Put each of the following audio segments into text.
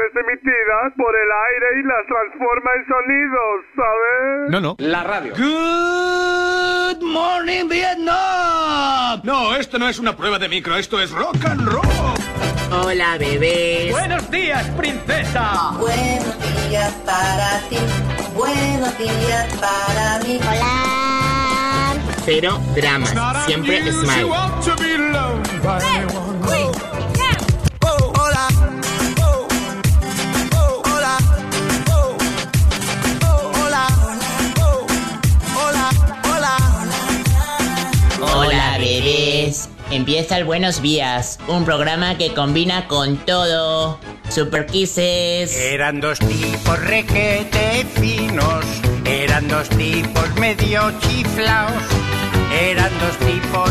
señales emitidas por el aire y las transforma en sonidos, ¿sabes? No, no. La radio. Good morning, Vietnam. No, esto no es una prueba de micro, esto es rock and roll. Hola, bebés. Buenos días, princesa. Buenos días para ti, buenos días para mí. Hola. Cero dramas, siempre smile. Empieza el Buenos Días, un programa que combina con todo. Super Kisses. Eran dos tipos requete finos, eran dos tipos medio chiflaos, eran dos tipos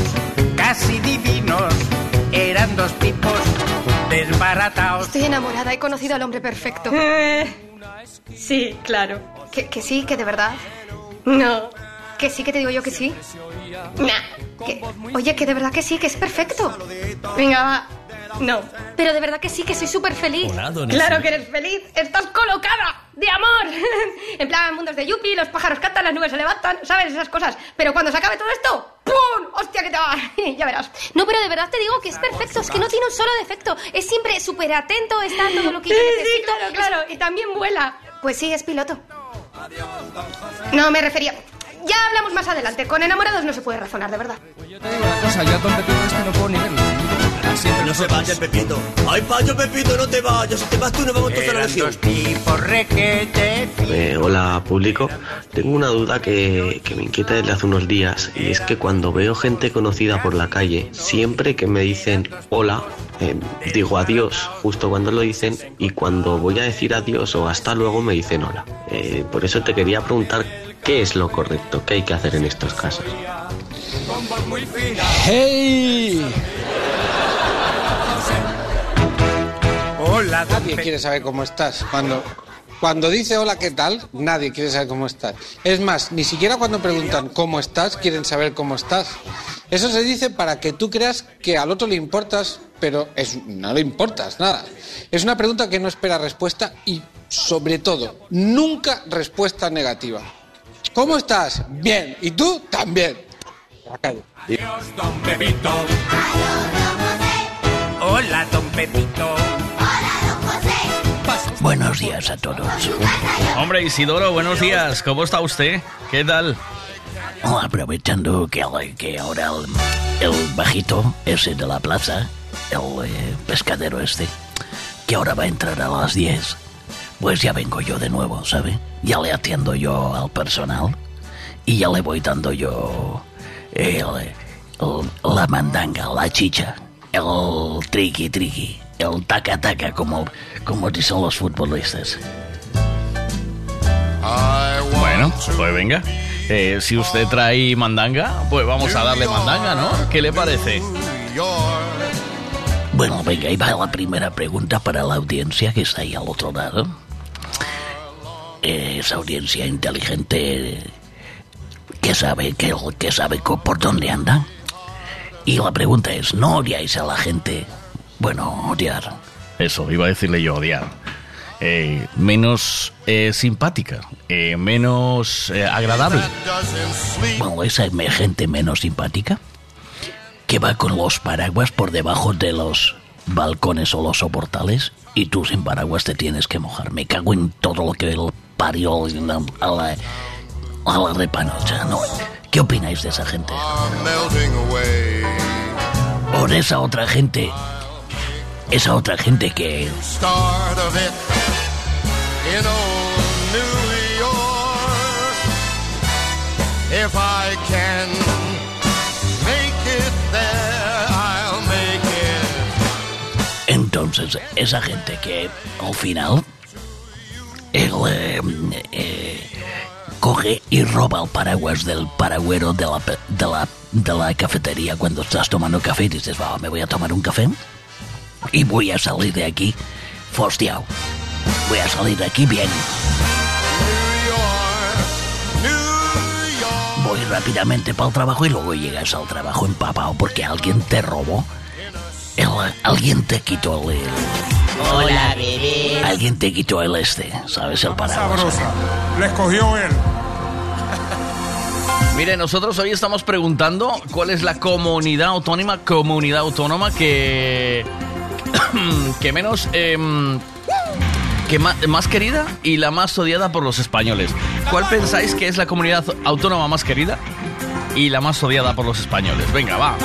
casi divinos, eran dos tipos desbarataos. Estoy enamorada, he conocido al hombre perfecto. Sí, claro. Que, que sí, que de verdad. No. Que sí, que te digo yo que sí. Nah. Que- oye, que de verdad que sí, que es perfecto. Venga, va. No. Pero de verdad que sí, que soy súper feliz. Claro que eres feliz. Estás colocada de amor. En plan, mundos de Yuppie, los pájaros cantan, las nubes se levantan, ¿sabes? Esas cosas. Pero cuando se acabe todo esto, ¡pum! ¡Hostia, que te va! ya verás. No, pero de verdad te digo que es perfecto, es que no tiene un solo defecto. Es siempre súper atento, está todo lo que yo Sí, sí, necesito. claro, claro. Y también vuela. Pues sí, es piloto. No, me refería... Ya hablamos más adelante. Con enamorados no se puede razonar, de verdad. yo este no puedo ni verlo. No se vaya, Pepito. Ay, payo, Pepito, no te vayas. Si te vas tú, nos vamos todos a la Eran lección. dos tipos requete finos. Eh, hola público, tengo una duda que, que me inquieta desde hace unos días y es que cuando veo gente conocida por la calle, siempre que me dicen hola, eh, digo adiós justo cuando lo dicen y cuando voy a decir adiós o hasta luego me dicen hola. Eh, por eso te quería preguntar qué es lo correcto, qué hay que hacer en estos casos. ¡Hey! Hola, Nadie quiere saber cómo estás. Cuando, cuando dice hola, ¿qué tal? Nadie quiere saber cómo estás. Es más, ni siquiera cuando preguntan cómo estás, quieren saber cómo estás. Eso se dice para que tú creas que al otro le importas, pero es, no le importas nada. Es una pregunta que no espera respuesta y, sobre todo, nunca respuesta negativa. ¿Cómo estás? Bien. ¿Y tú? También. La calle. Don Pepito. Hola, don Pepito. Buenos días a todos. Hombre, Isidoro, buenos días. ¿Cómo está usted? ¿Qué tal? Oh, aprovechando que, que ahora el, el bajito ese de la plaza, el eh, pescadero este, que ahora va a entrar a las 10, pues ya vengo yo de nuevo, ¿sabe? Ya le atiendo yo al personal y ya le voy dando yo el- el- la mandanga, la chicha, el triqui triqui, el taca taca, como, como dicen los futbolistas. Bueno, pues venga. Eh, si usted trae mandanga, pues vamos a darle mandanga, ¿no? ¿Qué le parece? Bueno, venga, ahí va la primera pregunta para la audiencia que está ahí al otro lado. Esa audiencia inteligente que sabe, que, que sabe por dónde anda. Y la pregunta es, ¿no odiáis a la gente? Bueno, odiar. Eso, iba a decirle yo, odiar. Eh, menos eh, simpática, eh, menos agradable. Bueno, esa gente menos simpática que va con los paraguas por debajo de los balcones o los soportales y tú sin paraguas te tienes que mojar. Me cago en todo lo que el parió a la, a la repanocha, ¿no? ¿Qué opináis de esa gente? O de esa otra gente. Esa otra gente que. Entonces, esa gente que al final. Él eh, eh, coge y roba el paraguas del paragüero de la, cafetería cuando estás tomando café y dices, me voy a tomar un café y voy a salir de aquí fostiao. Voy a salir de aquí bien. Voy rápidamente para el trabajo y luego llegas al trabajo empapado porque alguien te robó. El- alguien te quitó el, el- Hola, bebé. Alguien te quitó el este, ¿sabes? El paraguas. Sabrosa. La escogió él. Mire, nosotros hoy estamos preguntando cuál es la comunidad autónoma, comunidad autónoma que que menos em, que ma- más, querida y la más odiada por los españoles. ¿Cuál pensáis que es la comunidad autónoma más querida y la más odiada por los españoles? Venga, va.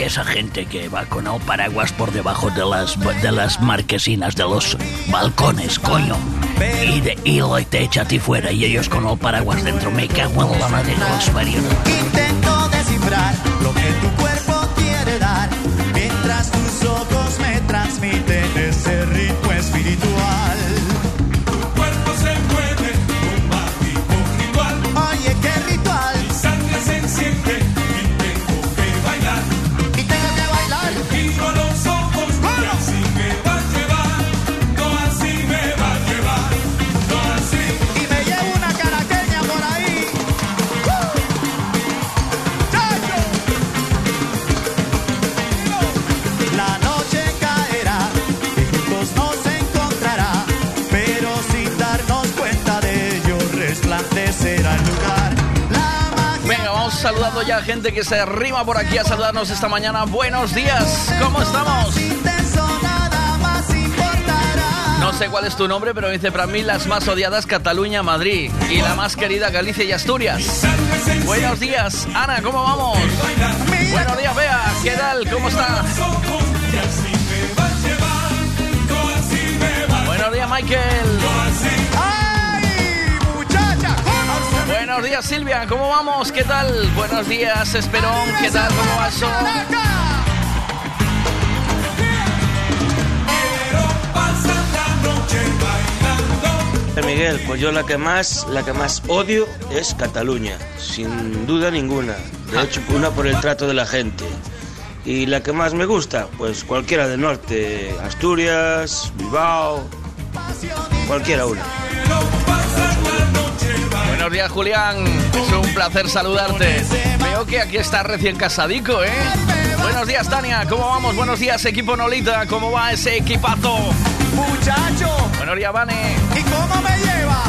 Y esa gente que va con el paraguas por debajo de las, de las marquesinas de los balcones, coño. Y, de, y lo te echa a ti fuera y ellos con el paraguas dentro. Me cago en la madre de los paridos. Intento descifrar lo que tu cuerpo quiere dar, mientras tus ojos me transmiten saludando ya a gente que se arrima por aquí a saludarnos esta mañana. Buenos días, ¿cómo estamos? No sé cuál es tu nombre, pero dice para mí las más odiadas Cataluña, Madrid y la más querida Galicia y Asturias. Buenos días, Ana, ¿cómo vamos? Buenos días, Bea, ¿qué tal? ¿Cómo está? Buenos días, Michael. Buenos días, Silvia, ¿cómo vamos? ¿Qué tal? Buenos días, Esperón, ¿qué tal? ¿Cómo va eso? Miguel, pues yo la que más, la que más odio es Cataluña, sin duda ninguna. De hecho, una por el trato de la gente. Y la que más me gusta, pues cualquiera del norte, Asturias, Bilbao, cualquiera una. Buenos días, Julián. Es un placer saludarte. Veo que aquí está recién casadico, ¿eh? Buenos días, Tania. ¿Cómo vamos? Buenos días, equipo Nolita. ¿Cómo va ese equipazo? Muchacho. Buenos días, Vane. ¿Y cómo me lleva?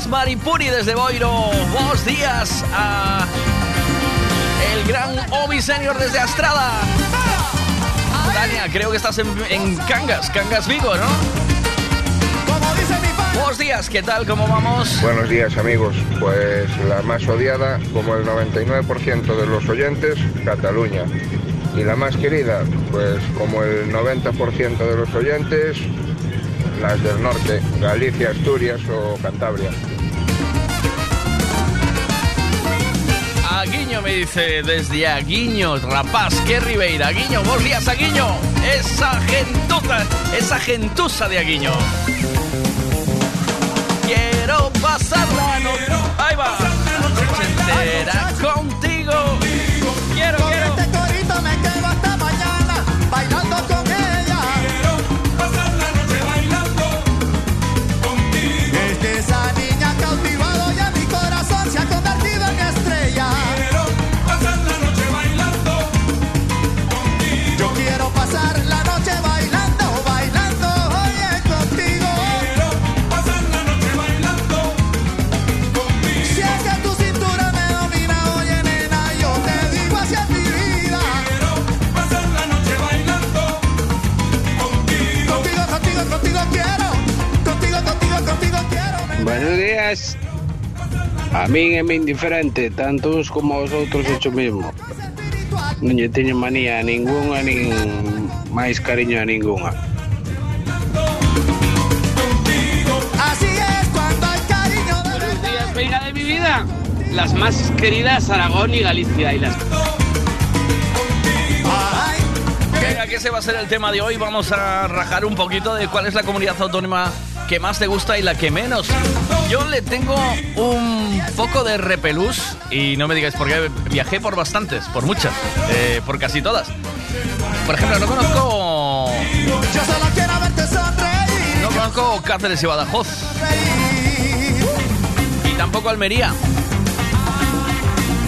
Días, Maripuri desde Boiro. Buenos días a el gran Obi Senior desde Astrada. Tania, creo que estás en, en Cangas, Cangas Vigo, ¿no? Buenos días, ¿qué tal? ¿Cómo vamos? Buenos días amigos, pues la más odiada, como el 99% de los oyentes, Cataluña. Y la más querida, pues como el 90% de los oyentes, las del norte, Galicia, Asturias o Cantabria. Me dice desde Aguiño, rapaz, que Ribeira. Aguiño, buenos días, Aguiño. Esa gentuza, esa gentuza de Aguiño. Quiero pasar la noche. Ahí va. La noche entera contigo. Mí me indiferente, tanto como os outros hecho mismo. Non lle teño manía a ningunha, nin máis cariño a ningunha. Así es cuando hay cariño de Buenos días, venga de mi vida. Las más queridas Aragón y Galicia y las Venga, que ese va a ser el tema de hoy. Vamos a rajar un poquito de cuál es la comunidad autónoma que más te gusta y la que menos. Yo le tengo un poco de repelús y no me digáis por qué viajé por bastantes, por muchas, eh, por casi todas. Por ejemplo, no conozco. No conozco Cáceres y Badajoz. Y tampoco Almería.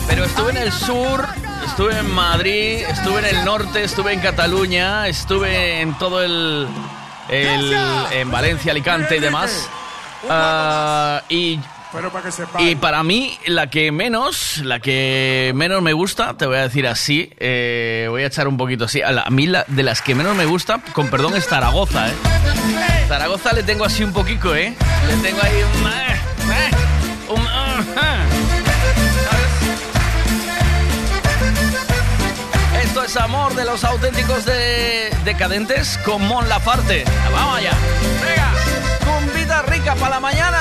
Pero estuve en el sur, estuve en Madrid, estuve en el norte, estuve en Cataluña, estuve en todo el. el- en Valencia, Alicante y demás. Ah, y Y para mí, la que menos, la que menos me gusta, te voy a decir así, eh, voy a echar un poquito así, a, mí la, de las que menos me gusta, con perdón, es Zaragoza, ¿eh? Zaragoza le tengo así un poquito, ¿eh? Le tengo ahí un... eh, eh, un, ah, ah. Esto es amor de los auténticos de decadentes con Mon Lafarte. Vamos allá. Venga, cumbita rica para la mañana.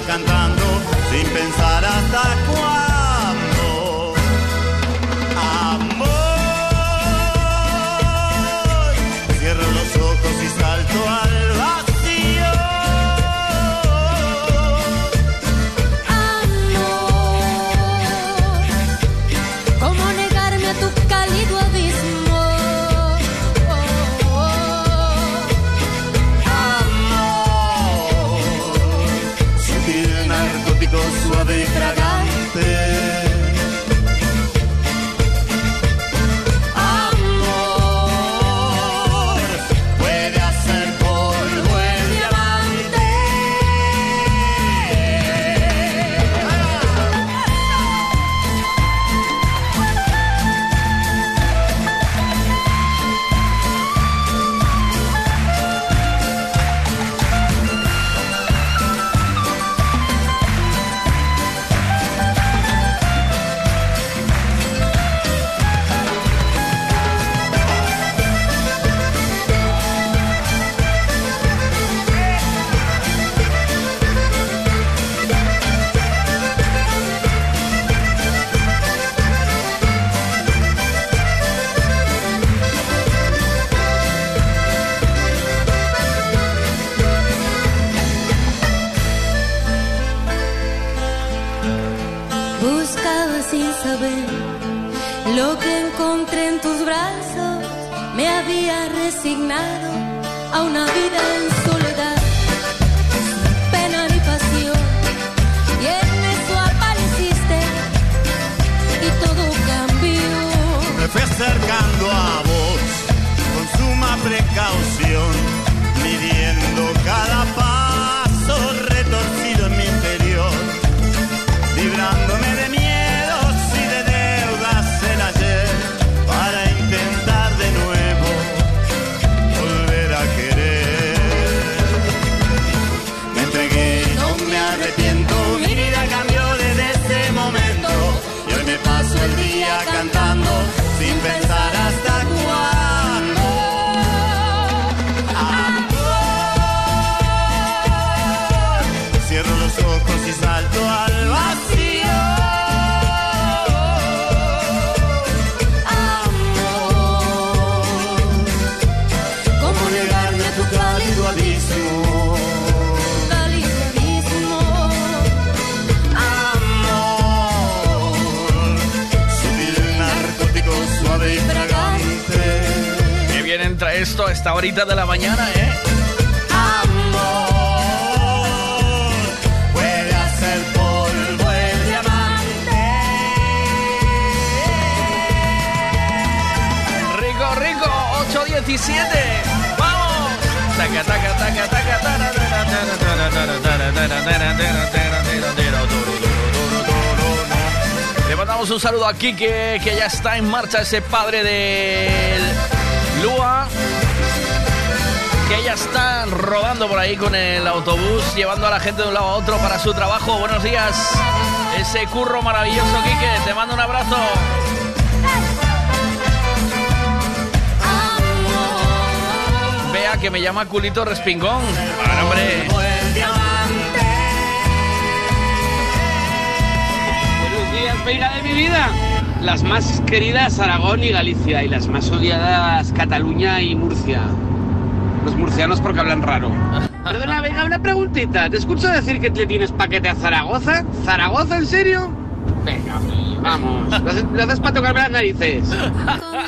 Cantando sin pensar hasta cuándo. Resignado a una vida en soledad, sin pena ni pasión. Y en eso apareciste y todo cambió. Me fui acercando a vos con suma precaución, midiendo cada pensar esta horita de la mañana, ¿eh? Amor, puede hacer polvo el diamante. Rico, rico, 817. ¡Vamos! Le mandamos un saludo a Quique, que ya está en marcha ese padre del Lua. Que ya está rodando por ahí con el autobús, llevando a la gente de un lado a otro para su trabajo. Buenos días. Ese curro maravilloso, Kike. Te mando un abrazo. Vea que me llama culito respingón. Bueno, hombre. Buenos días, de mi vida. Las más queridas Aragón y Galicia y las más odiadas Cataluña y Murcia. Los murcianos porque hablan raro. Perdona, venga, una preguntita. ¿Te escucho decir que le tienes paquete a Zaragoza? ¿Zaragoza, en serio? Venga, vamos. Lo haces, para tocarme las narices.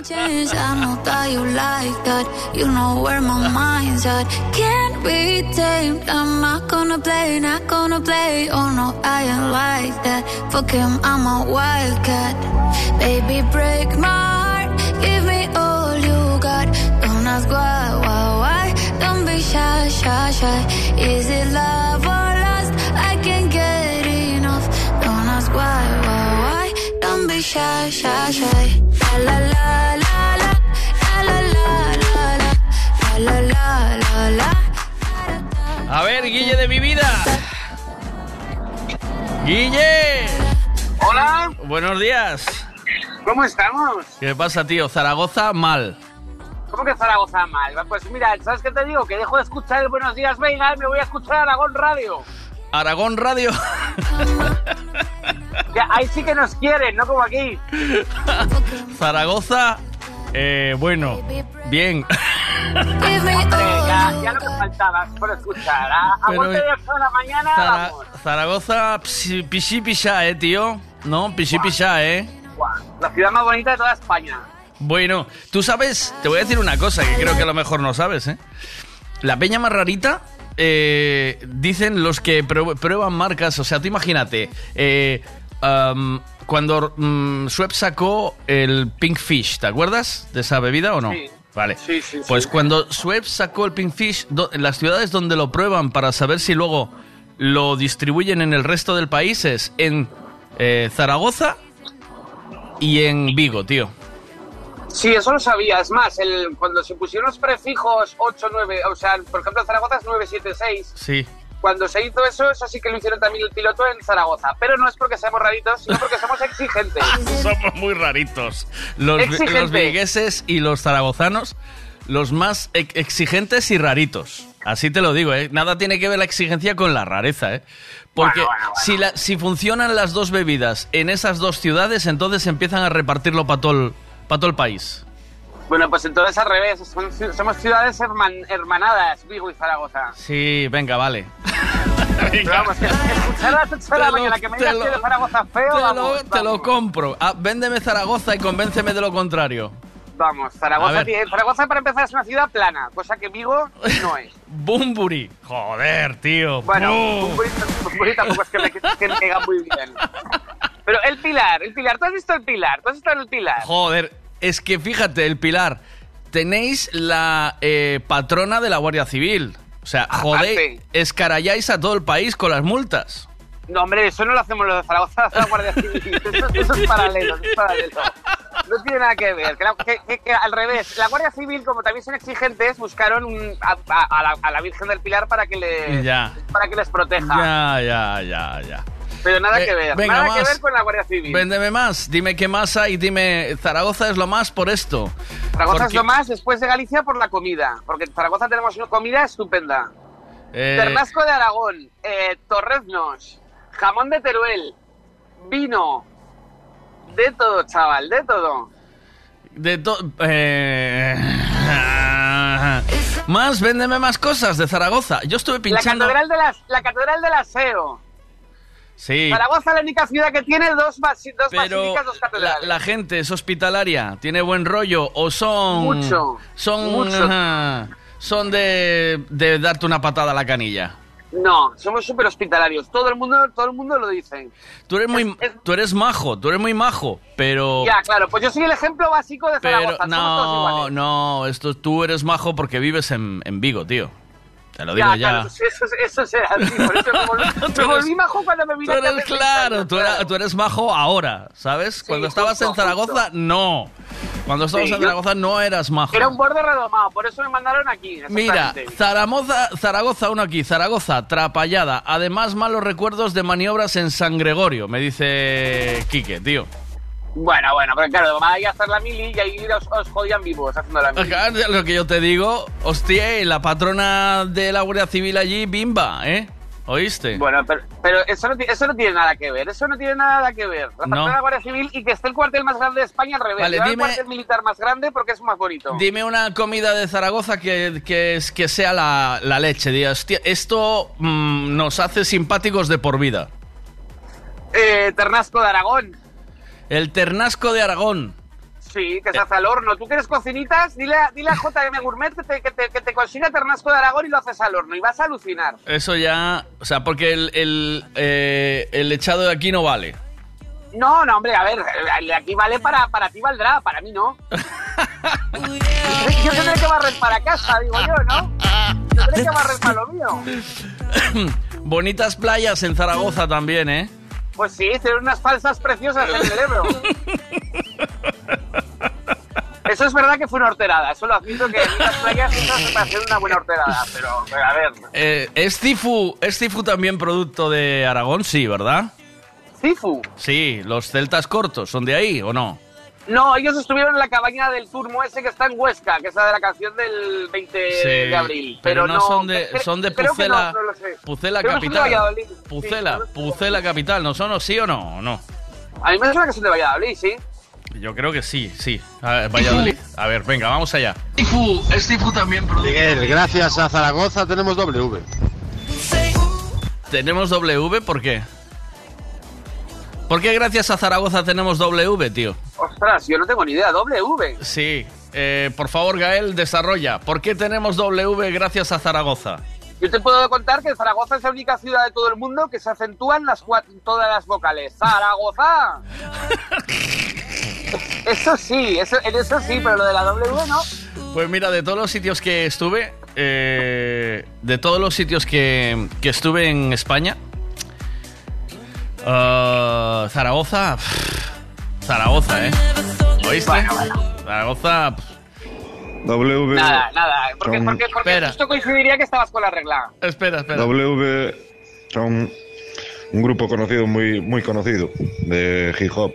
Change, I know that you like that. You know where my mind's at. Can't be tamed. I'm not gonna play, not gonna play. Oh no, I ain't like that. Fuck him, I'm a wildcat. Baby, break my heart. Give me all shy, shy, shy. Is it love or lust? I can't get enough. Don't ask why, why, why. Don't be shy, shy, shy. La la la la la. La la la la la. La la la la la. A ver, Guille de mi vida. Guille. Hola. Buenos días. ¿Cómo estamos? ¿Qué pasa, tío? Zaragoza, mal. ¿Cómo que Zaragoza mal? Pues mira, ¿sabes qué te digo? Que dejo de escuchar el Buenos Días, venga, me voy a escuchar Aragón Radio. Aragón Radio. Ahí sí que nos quieren, no como aquí. Zaragoza, eh, bueno, bien. Ya, ya lo que faltaba por escuchar. A, a Pero, de la mañana, Zara- vamos. Zaragoza, eh, tío. No, pichi pisha, eh. La ciudad más bonita de toda España. Bueno, tú sabes, te voy a decir una cosa que creo que a lo mejor no sabes, ¿eh? La peña más rarita, eh, dicen los que prue- prueban marcas, o sea, tú imagínate, eh, cuando Schweppes sacó el Pink Fish, ¿te acuerdas de esa bebida o no? Sí. Vale. Sí, sí, Pues cuando Schweppes sacó el Pink Fish, en las ciudades donde lo prueban para saber si luego lo distribuyen en el resto del país es en eh, Zaragoza y en Vigo, tío. Sí, eso lo sabía. Es más, el, cuando se pusieron los prefijos 8, 9, o sea, por ejemplo, Zaragoza es 976. Sí. Cuando se hizo eso, eso sí que lo hicieron también el piloto en Zaragoza. Pero no es porque seamos raritos, sino porque somos exigentes. Somos muy raritos. Los, vigueses y los zaragozanos, los más ex- exigentes y raritos. Así te lo digo, ¿eh? Nada tiene que ver la exigencia con la rareza, ¿eh? Porque Bueno, bueno, bueno. Si, la- si funcionan las dos bebidas en esas dos ciudades, entonces empiezan a repartirlo para todo, el- pa' todo el país. Bueno, pues entonces al revés. son somos ciudades herman- hermanadas, Vigo y Zaragoza. Sí, venga, vale. Vamos, que escuchar a las 8 de la mañana que me digas que de Zaragoza feo, Te lo, vamos, te lo compro. Ah, véndeme Zaragoza y convénceme de lo contrario. vamos. Zaragoza, Zaragoza para empezar es una ciudad plana, cosa que Vigo no es. Bumburi. Joder, tío. Bueno. Bumburi, Bumburi tampoco es que me, que me muy bien. Pero el Pilar, el Pilar, ¿tú has visto el Pilar? ¿Tú has visto el Pilar? Joder, es que fíjate, el Pilar, tenéis la eh, patrona de la Guardia Civil. O sea, jodéis, escaralláis a todo el país con las multas. No, hombre, eso no lo hacemos los de Zaragoza, la Guardia Civil. Eso, eso es paralelo, eso es paralelo. No tiene nada que ver. Que, la- que- que- que al revés, la Guardia Civil, como también son exigentes, buscaron un- a, a- a la, a la Virgen del Pilar para que, le, Ya. para que les proteja. Ya, ya, ya, ya. Pero nada que ver, venga, nada que ver con la Guardia Civil. Véndeme más, dime qué más hay, dime, Zaragoza es lo más por esto. Zaragoza es lo más después de Galicia por la comida, porque en Zaragoza tenemos una comida estupenda. eh, Ternasco de Aragón, eh, torreznos, jamón de Teruel, vino, de todo, chaval, de todo. de to- eh, más, véndeme más cosas de Zaragoza. Yo estuve La pinchando. catedral, de las, la catedral del Aseo. Sí, Zaragoza es la única ciudad que tiene dos, dos pero basílicas, dos catedrales. la gente es hospitalaria, tiene buen rollo o son. Mucho, Son. mucho. ajá, son de, de darte una patada a la canilla. No, somos súper hospitalarios. Todo el mundo, todo el mundo lo dice. Tú eres muy, tú eres majo, tú eres muy majo, pero. Ya, claro, pues yo soy el ejemplo básico de Pero Zaragoza. somos todos no, no, esto tú eres majo porque vives en, en Vigo, tío. Te lo digo Ya, ya. claro, eso, eso será así. Por eso me volví, me volví majo cuando me vine Tú eres claro, tú, era- tú eres majo ahora, ¿sabes? Cuando estabas en Zaragoza, no. Cuando estabas Sí, en Zaragoza no eras majo. Era un borde redomado, por eso me mandaron aquí. Mira. Zaragoza, Zaragoza, uno aquí, Zaragoza, trapallada. Además, malos recuerdos de maniobras en San Gregorio, me dice Quique, tío. Bueno, bueno, pero claro, vais a hacer la mili y ahí os, os jodían vivos haciendo la mili. Acá, Lo que yo te digo, hostia, y la patrona de la Guardia Civil allí, bimba, ¿eh? ¿Oíste? Bueno, pero, pero eso, no, eso no tiene nada que ver, eso no tiene nada que ver. La No. patrona de la Guardia Civil y que esté el cuartel más grande de España al revés. Vale, dime- el cuartel militar más grande porque es más bonito. Dime una comida de Zaragoza que, que, es- que sea la, la leche. Diga, hostia, esto mm, nos hace simpáticos de por vida. Eh, Ternasco de Aragón. El ternasco de Aragón. Sí, que se hace al horno. ¿Tú quieres cocinitas? Dile a, dile a JM Gourmet que te, que, te, que te consiga Ternasco de Aragón y lo haces al horno y vas a alucinar. Eso ya... O sea, porque el, el, eh, el echado de aquí no vale. No, no, hombre, a ver, el de aquí vale para, para ti valdrá, para mí no. yo tendré que barrer para casa, digo yo, ¿no? Yo tendré que barrer para lo mío. Bonitas playas en Zaragoza también, ¿eh? Pues sí, tienen unas falsas preciosas en el Ebro. Eso es verdad que fue una horterada, eso lo admito que en las playas esas me parecen una buena horterada, pero, pero a ver. Eh, ¿es, Cifu, ¿Es Cifu también producto de Aragón? Sí, ¿verdad? ¿Cifu? Sí, los celtas cortos, ¿son de ahí o no? No, ellos estuvieron en la cabaña del turmo ese que está en Huesca, que es la de la canción del 20 Sí, de abril. pero Pero, no son de- cre- son de Pucela- no, no. Pucela capital. Pucela, Pucela capital, ¿no son o sí o no? ¿O no? A mí me suena que son de Valladolid, sí. Yo creo que sí, sí. A ver, Valladolid. A ver, venga, vamos allá. Cifu, es Cifu también. Miguel, gracias a Zaragoza tenemos W. ¿Tenemos W? ¿Por qué? ¿Por qué gracias a Zaragoza tenemos W, tío? Ostras, yo no tengo ni idea. W. Sí. Eh, por favor, Gael, desarrolla. ¿Por qué tenemos W gracias a Zaragoza? Yo te puedo contar que Zaragoza es la única ciudad de todo el mundo que se acentúan las todas las vocales. ¡Zaragoza! eso sí, eso, en eso sí, pero lo de la W no. Pues mira, de todos los sitios que estuve, eh, de todos los sitios que, que estuve en España, ah, Zaragoza, pff, Zaragoza, ¿eh? ¿Oíste? Zaragoza, pff, W. Nada, nada. Porque, porque, porque justo coincidiría que estabas con la regla. espera, espera. W son un grupo conocido, muy, muy conocido, de hip hop.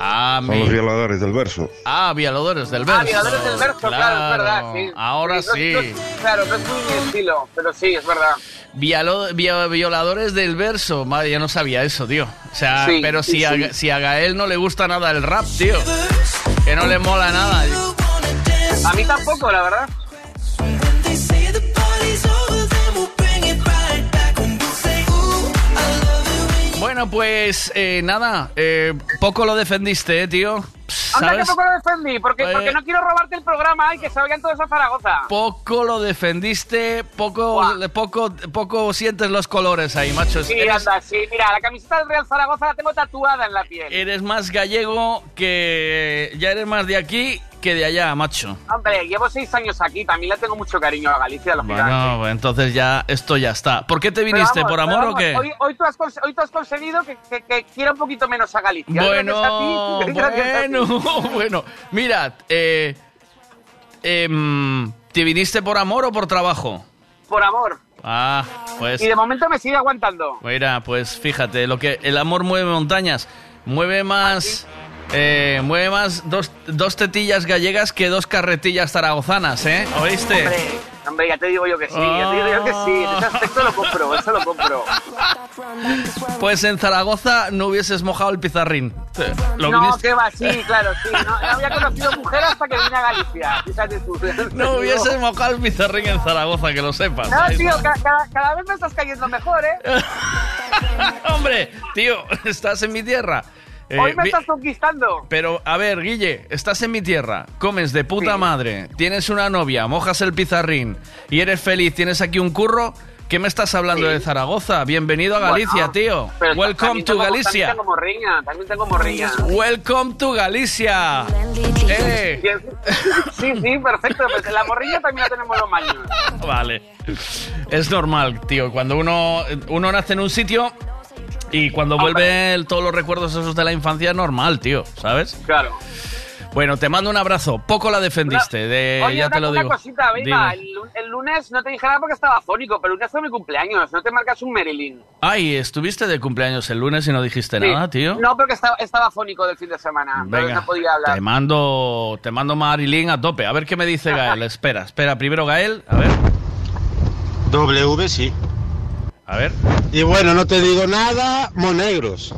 Ah, Son mi- los violadores del verso. Ah, violadores del verso. Ah, violadores del verso, claro, es verdad, sí. Ahora Sí, no claro, no es muy mi estilo, pero sí, es verdad. Vialo- violadores del verso. Madre, yo no sabía eso, tío. O sea, Sí, pero sí, si, a, sí. si a Gael no le gusta nada el rap, tío. Que no le mola nada. A mí tampoco, la verdad. Bueno, pues eh, nada, eh, poco lo defendiste, eh, tío. Anda, que ¿Sabes? poco lo defendí, porque, porque no quiero robarte el programa y que se oigan todos a Zaragoza. Poco lo defendiste, poco, poco, poco sientes los colores ahí, macho. Sí, eres, anda, sí. Mira, la camiseta del Real Zaragoza la tengo tatuada en la piel. eres más gallego que... Ya eres más de aquí que de allá, macho. Hombre, llevo seis años aquí, también le tengo mucho cariño a Galicia. Bueno, pues entonces ya esto ya está. ¿Por qué te viniste? vamos, ¿Por amor o qué? Hoy, hoy tú has cons- hoy tú has conseguido que, que- que quiera un poquito menos a Galicia. Bueno, Gracias a ti, gracias a ti. bueno. Mira, eh, em, ¿te viniste por amor o por trabajo? Por amor. Ah, pues... Y de momento me sigue aguantando. Mira, pues fíjate, lo que el amor mueve montañas, mueve más, eh, mueve más dos, dos tetillas gallegas que dos carretillas zaragozanas, ¿eh? ¿Oíste? Hombre, hombre, ya te digo yo que sí, ya te digo yo que sí. En ese aspecto lo compro, eso lo compro. Pues en Zaragoza no hubieses mojado el pizarrín. Lo no, viniste- que va, sí, claro, sí. No, no había conocido mujer hasta que vine a Galicia. Fíjate tú. No hubieses mojado el pizarrín en Zaragoza, que lo sepas. No, tío, ca- cada, cada vez me estás cayendo mejor, ¿eh? Hombre, tío, estás en mi tierra. Eh, Hoy me estás conquistando. Pero, a ver, Guille, estás en mi tierra, comes de puta madre, tienes una novia, mojas el pizarrín y eres feliz, tienes aquí un curro. ¿Qué me estás hablando de Zaragoza? Bienvenido a Galicia, Bueno, tío. Welcome to tengo- Galicia. También tengo morriña, también tengo morriña. Welcome to Galicia. Eh, Sí, sí, perfecto. Pues la morriña también la tenemos los maños. vale. Es normal, tío. Cuando uno, uno nace en un sitio y cuando vuelve el- todos los recuerdos esos de la infancia es normal, tío. ¿Sabes? Claro. Bueno, te mando un abrazo. Poco la defendiste, de, Oye, ya una, te lo una digo. cosita, venga, Dime. el, lu- el lunes no te dije nada porque estaba fónico, pero el lunes fue mi cumpleaños, no te marcas un Marilyn. Ay, estuviste de cumpleaños el lunes y no dijiste Sí. nada, tío. No, porque estaba, estaba fónico del fin de semana, Venga, no podía hablar. te mando, te mando Marilyn a tope. A ver qué me dice Gael. espera, espera. Primero Gael, a ver. W sí. A ver. Y bueno, no te digo nada, monegros.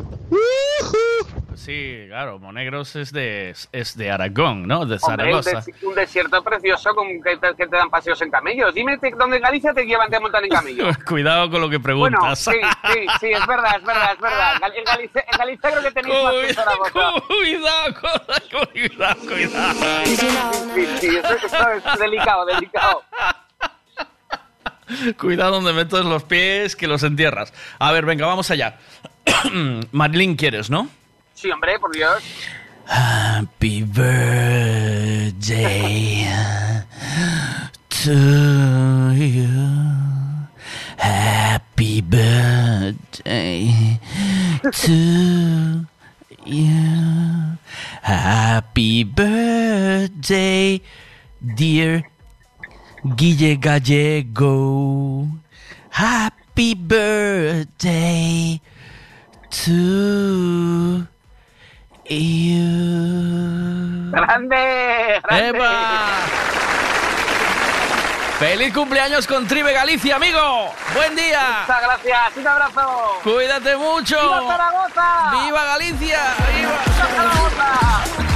Sí, claro, Monegros es de, es de Aragón, ¿no? De Hombre, Zaragoza. desi- un desierto precioso con que te, que te dan paseos en camellos. Dime te- dónde en Galicia te llevan te montan en camello. Cuidado con lo que Bueno, preguntas. sí, sí, sí, es verdad, es verdad, es verdad. En Galicia, en Galicia creo que tenéis más que Zaragoza. Cuidado, cuidado, cuidado. Sí, sí, sí, esto, esto es delicado, delicado. Cuidado donde metes los pies, que los entierras. A ver, venga, vamos allá. Marilyn, ¿quieres, no? Sí, hombre, por Dios. Happy birthday to you. Happy birthday to you. Happy birthday, dear Guille Gallego. Happy birthday to you. ¡Grande! grande. ¡Feliz cumpleaños con Tribe Galicia, amigo! ¡Buen día! Muchas gracias, un abrazo. ¡Cuídate mucho! ¡Viva Zaragoza! ¡Viva Galicia! ¡Viva! Zaragoza!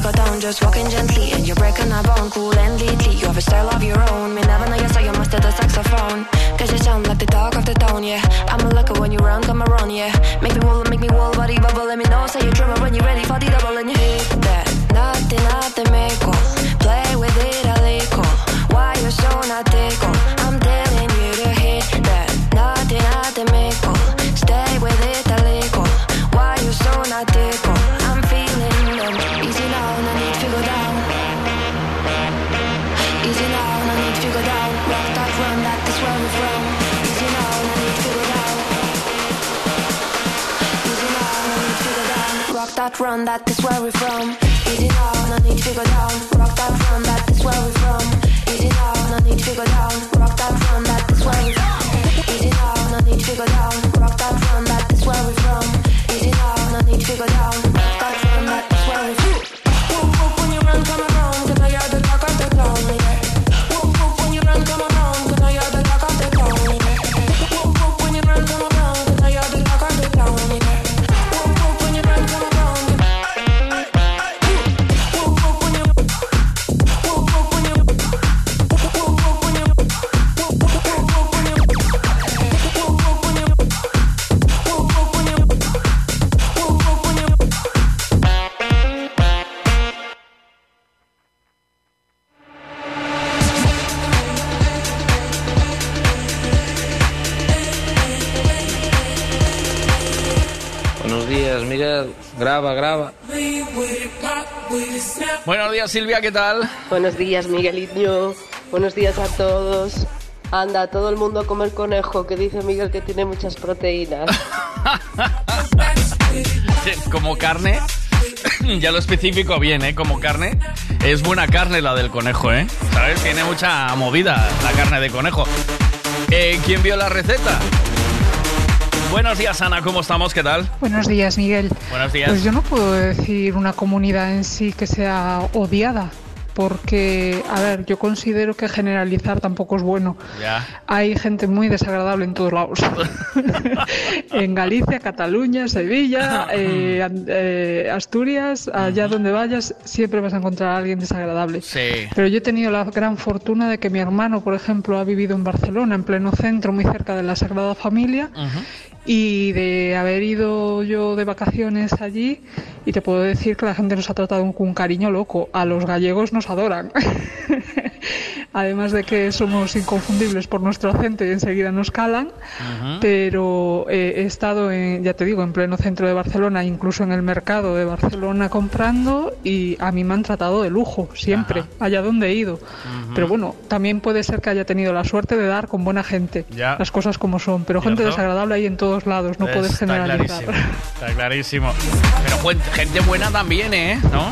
Need go down, just walking gently And you're breaking a bone, cool and neatly You have a style of your own, me never know you so you master the saxophone. Cause you sound like the dog of the town, yeah. I'm a lucky when you run, come around, yeah. Make me wobble, make me wobble, body bubble Let me know, say you're dribble when you're ready for the double And you hit that, nothing, nothing, make Play with it run, that is where we're from. Easy now, no need to go down. Rock that run, that is where we're from. Easy now, no need to go down. Rock that run, that is where we're from. Easy now, no need to go down. Rock that run, that is where we're from. Easy now, no need to go down Graba, graba. Buenos días, Silvia, ¿qué tal? Buenos días, Miguelito. Buenos días a todos. Anda, todo el mundo a comer conejo, que dice Miguel que tiene muchas proteínas. Como carne, ya lo especifico bien, ¿eh? Como carne, es buena carne la del conejo, ¿eh? ¿Sabes? Tiene mucha movida la carne de conejo. Eh, ¿Quién vio la receta? Buenos días, Ana, ¿cómo estamos? ¿Qué tal? Buenos días, Miguel. Buenos días. Pues yo no puedo decir una comunidad en sí que sea odiada, porque, a ver, yo considero que generalizar tampoco es bueno. Ya. Hay gente muy desagradable en todos lados. en Galicia, Cataluña, Sevilla, eh, eh, Asturias, allá donde vayas, siempre vas a encontrar a alguien desagradable. Sí. Pero yo he tenido la gran fortuna de que mi hermano, por ejemplo, ha vivido en Barcelona, en pleno centro, muy cerca de la Sagrada Familia, y de haber ido yo de vacaciones allí, y te puedo decir que la gente nos ha tratado con un cariño loco. A los gallegos nos adoran. Además de que somos inconfundibles por nuestro acento y enseguida nos calan, pero eh, he estado, en, ya te digo, en pleno centro de Barcelona, incluso en el mercado de Barcelona comprando y a mí me han tratado de lujo, siempre, allá donde he ido. Pero bueno, también puede ser que haya tenido la suerte de dar con buena gente, Ya. las cosas como son, pero gente desagradable hay en todos lados, no puedes Está generalizar. clarísimo. Está clarísimo. Pero gente buena también, ¿eh? ¿No?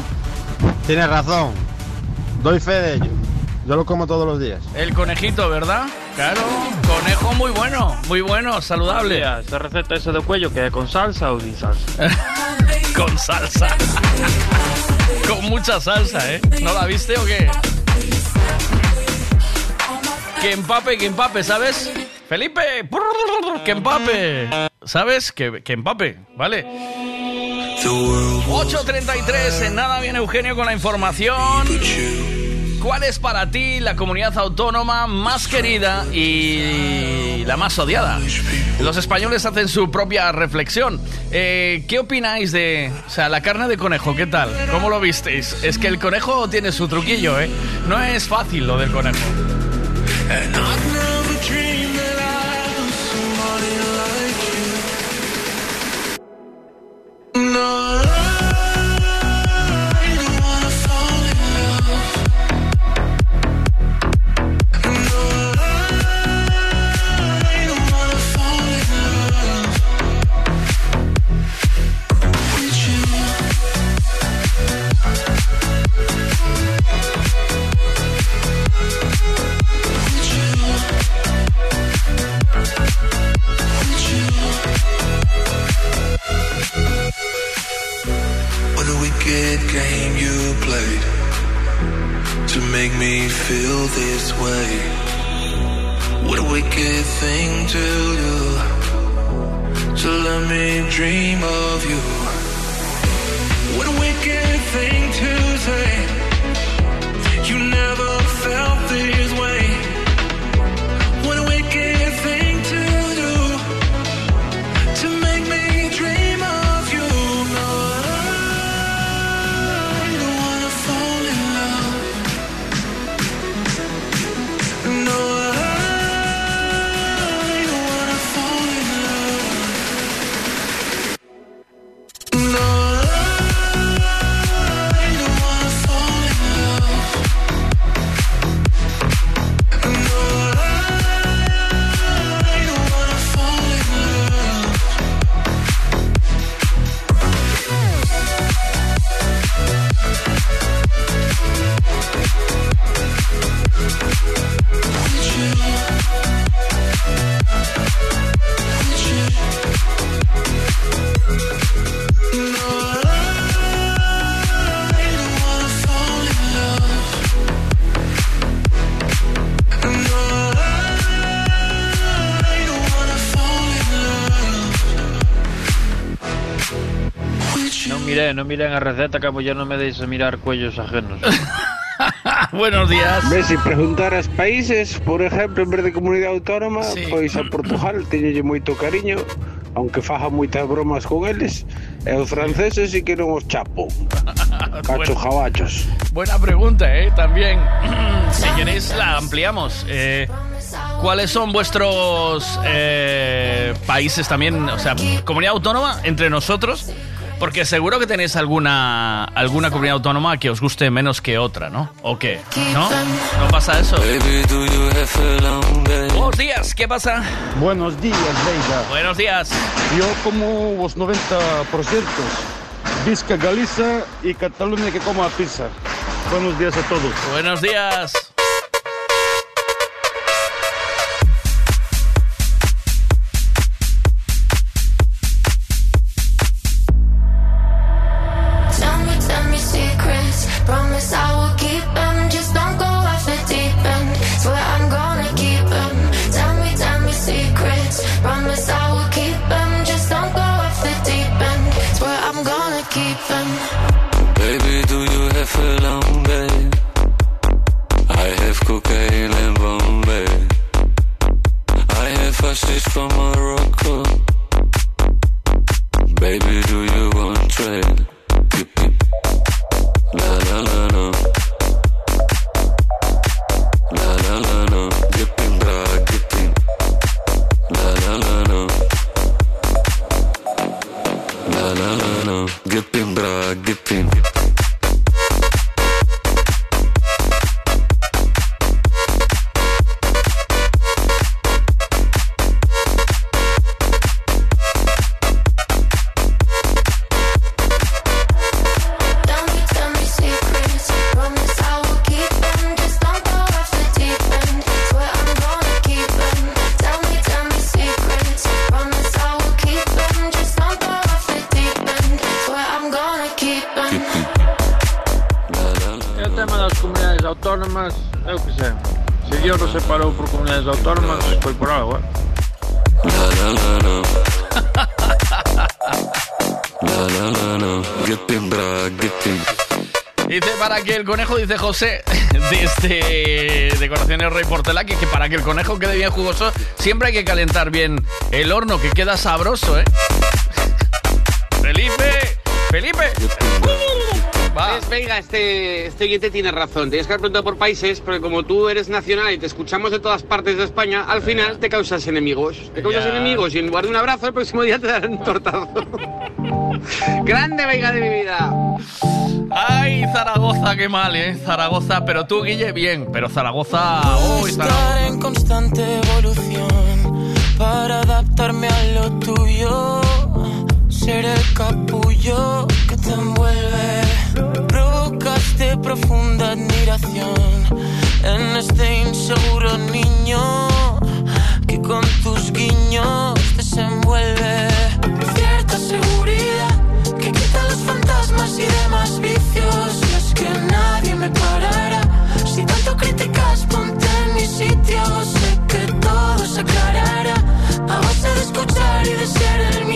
Tienes razón. Doy fe de ello. Yo lo como todos los días. El conejito, ¿verdad? Claro, conejo muy bueno, muy bueno, saludable. ¿Esta receta esa de cuello que con salsa o sin salsa? Con salsa. Con mucha salsa, ¿eh? ¿No la viste o qué? Que empape, que empape, ¿sabes? Felipe, que empape. ¿Sabes? Que, que empape, ¿vale? 8.33, en nada viene Eugenio con la información. ¿Cuál es para ti la comunidad autónoma más querida y la más odiada? Los españoles hacen su propia reflexión. Eh, ¿Qué opináis de, o sea, la carne de conejo? ¿Qué tal? ¿Cómo lo visteis? Es que el conejo tiene su truquillo, ¿eh? No es fácil lo del conejo. No miré, no miré en la receta, que ya no me deis a mirar cuellos ajenos. Buenos días. Ves, si preguntaras países, por exemplo, en vez de comunidade autónoma, pois a Portugal teñolle moito cariño, aunque faja moitas bromas con eles, e os franceses sí que non os chapo. Cacho jabachos. Buena pregunta, ¿eh? También, si queréis, la ampliamos. Eh, ¿Cuáles son vuestros eh, países también, o sea, comunidad autónoma entre nosotros? Porque seguro que tenéis alguna alguna comunidad autónoma que os guste menos que otra, ¿no? ¿O qué? ¿No? ¿No pasa eso? Buenos días, ¿qué pasa? Buenos días, Veiga. Buenos días. Yo como los 90%, Vizca, Galiza y Cataluña que coma pizza. Buenos días a todos. Buenos días. jugoso. Siempre hay que calentar bien el horno, que queda sabroso, ¿eh? ¡Felipe! ¡Felipe! Pues venga, este, este oyente tiene razón. Tienes que haber preguntado por países, porque como tú eres nacional y te escuchamos de todas partes de España, al final te causas enemigos. Te causas enemigos y en lugar un abrazo, el próximo día te darán un tortazo. Grande, venga, de que mal, ¿eh? Zaragoza, pero tú, Guille, bien. Pero Zaragoza, hoy oh, Zaragoza. en constante evolución para adaptarme a lo tuyo. Ser el capullo que te envuelve. Provocaste profunda admiración en este inseguro niño que con tus guiños desenvuelve. Cierta seguridad que quita los fantasmas y demás vicios the shadow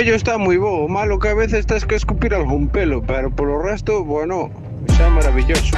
cabello está muy bo, malo que a veces tens que escupir algún pelo, pero por lo resto, bueno, xa maravilloso.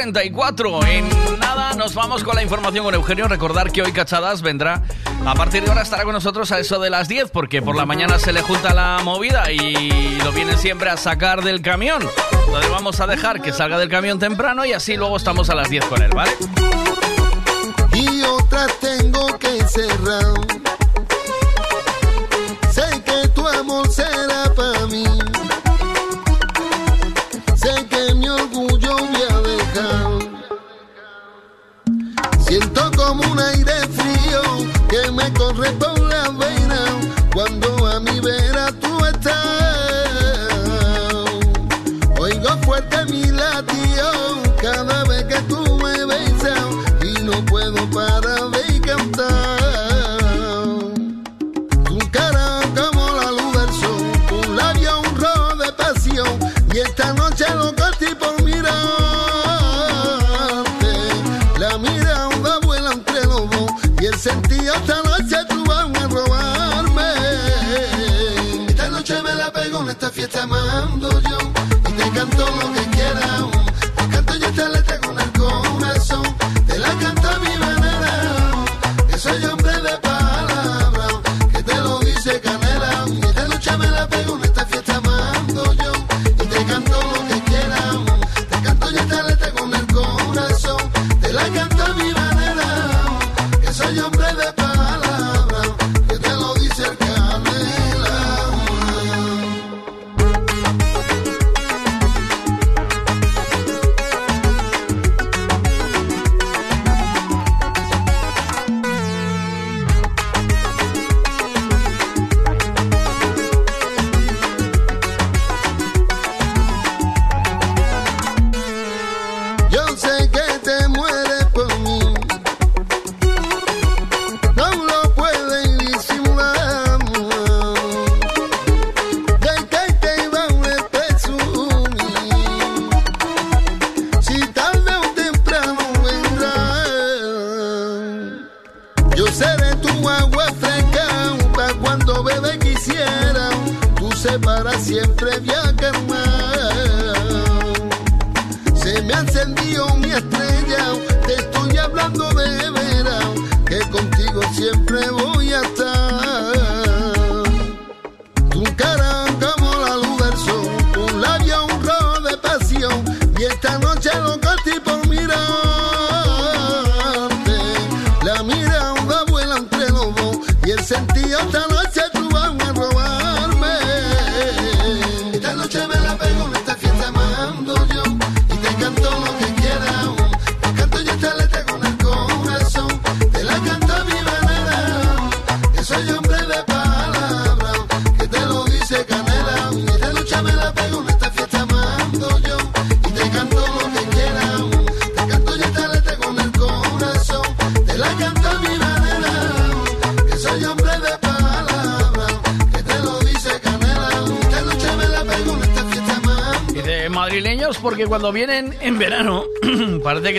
44. En nada, nos vamos con la información con Eugenio. Recordar que hoy Cachadas vendrá a partir de ahora, estará con nosotros a eso de las 10, porque por la mañana se le junta la movida y lo vienen siempre a sacar del camión. Entonces vamos a dejar que salga del camión temprano y así luego estamos a las 10 con él, ¿vale? Y otra tengo que cerrar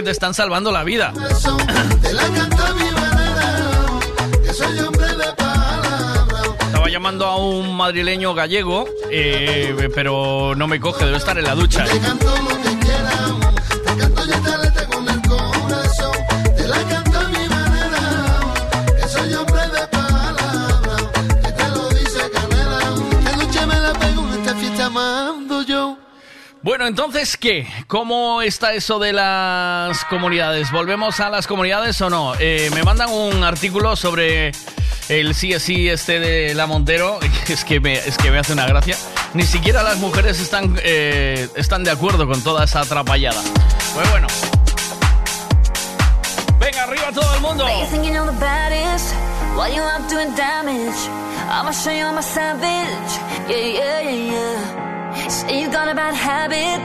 te están salvando la vida. Estaba llamando a un madrileño gallego, eh, pero no me coge, debe estar en la ducha. Bueno, entonces, ¿qué? ¿Cómo está eso de las comunidades? ¿Volvemos a las comunidades o no? Eh, me mandan un artículo sobre el sí es sí este de la Montero, es que me, es que me hace una gracia. Ni siquiera las mujeres están, eh, están de acuerdo con toda esa atrapallada. Pues bueno. Venga, arriba todo el mundo. You got a bad habit,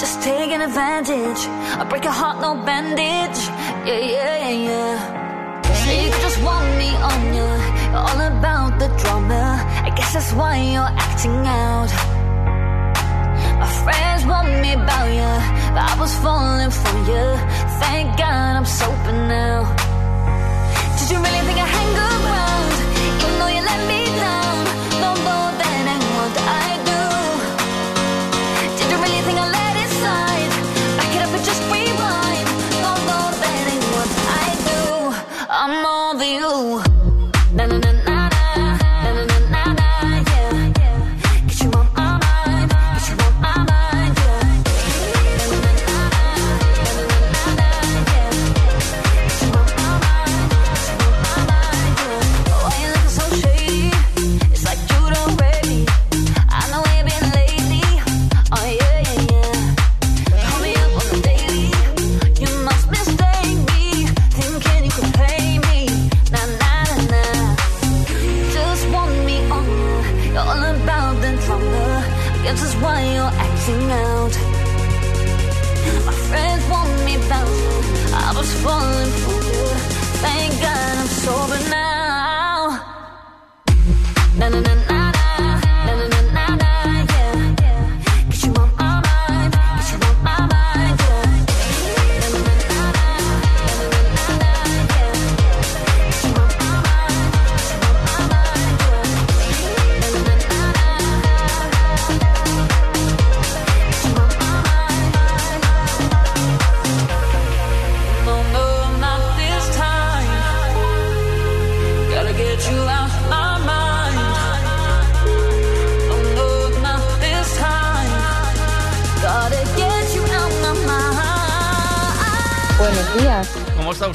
just taking advantage. I break your heart, no bandage. Yeah, yeah, yeah, yeah. Say you just want me on you. You're all about the drama. I guess that's why you're acting out. My friends want me about you, but I was falling for you. Thank God I'm sober now.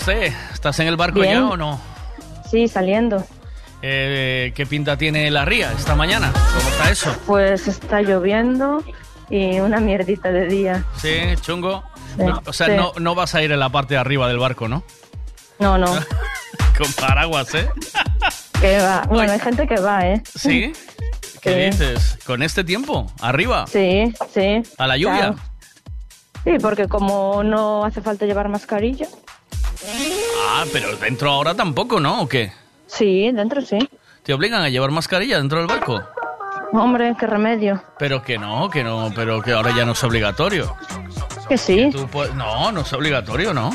¿Cómo está usted? ¿Estás en el barco Bien. ya o no? Sí, saliendo. Eh, ¿Qué pinta tiene la ría esta mañana? ¿Cómo está eso? Pues está lloviendo y una mierdita de día. Sí, chungo. Sí, o sea, sí. no, no vas a ir en la parte de arriba del barco, ¿no? No, no, Con paraguas, ¿eh? que va. Bueno, hay gente que va, ¿eh? ¿Sí? ¿Qué Sí. dices? ¿Con este tiempo? ¿Arriba? Sí, sí. ¿A la lluvia? Claro. Sí, porque como no hace falta llevar mascarilla. Ah, pero dentro ahora tampoco, ¿no? ¿O qué? Sí, dentro sí. ¿Te obligan a llevar mascarilla dentro del barco? Hombre, qué remedio. Pero que no, que no, pero que ahora ya no es obligatorio. Que sí. Puedes- no, no es obligatorio, ¿no?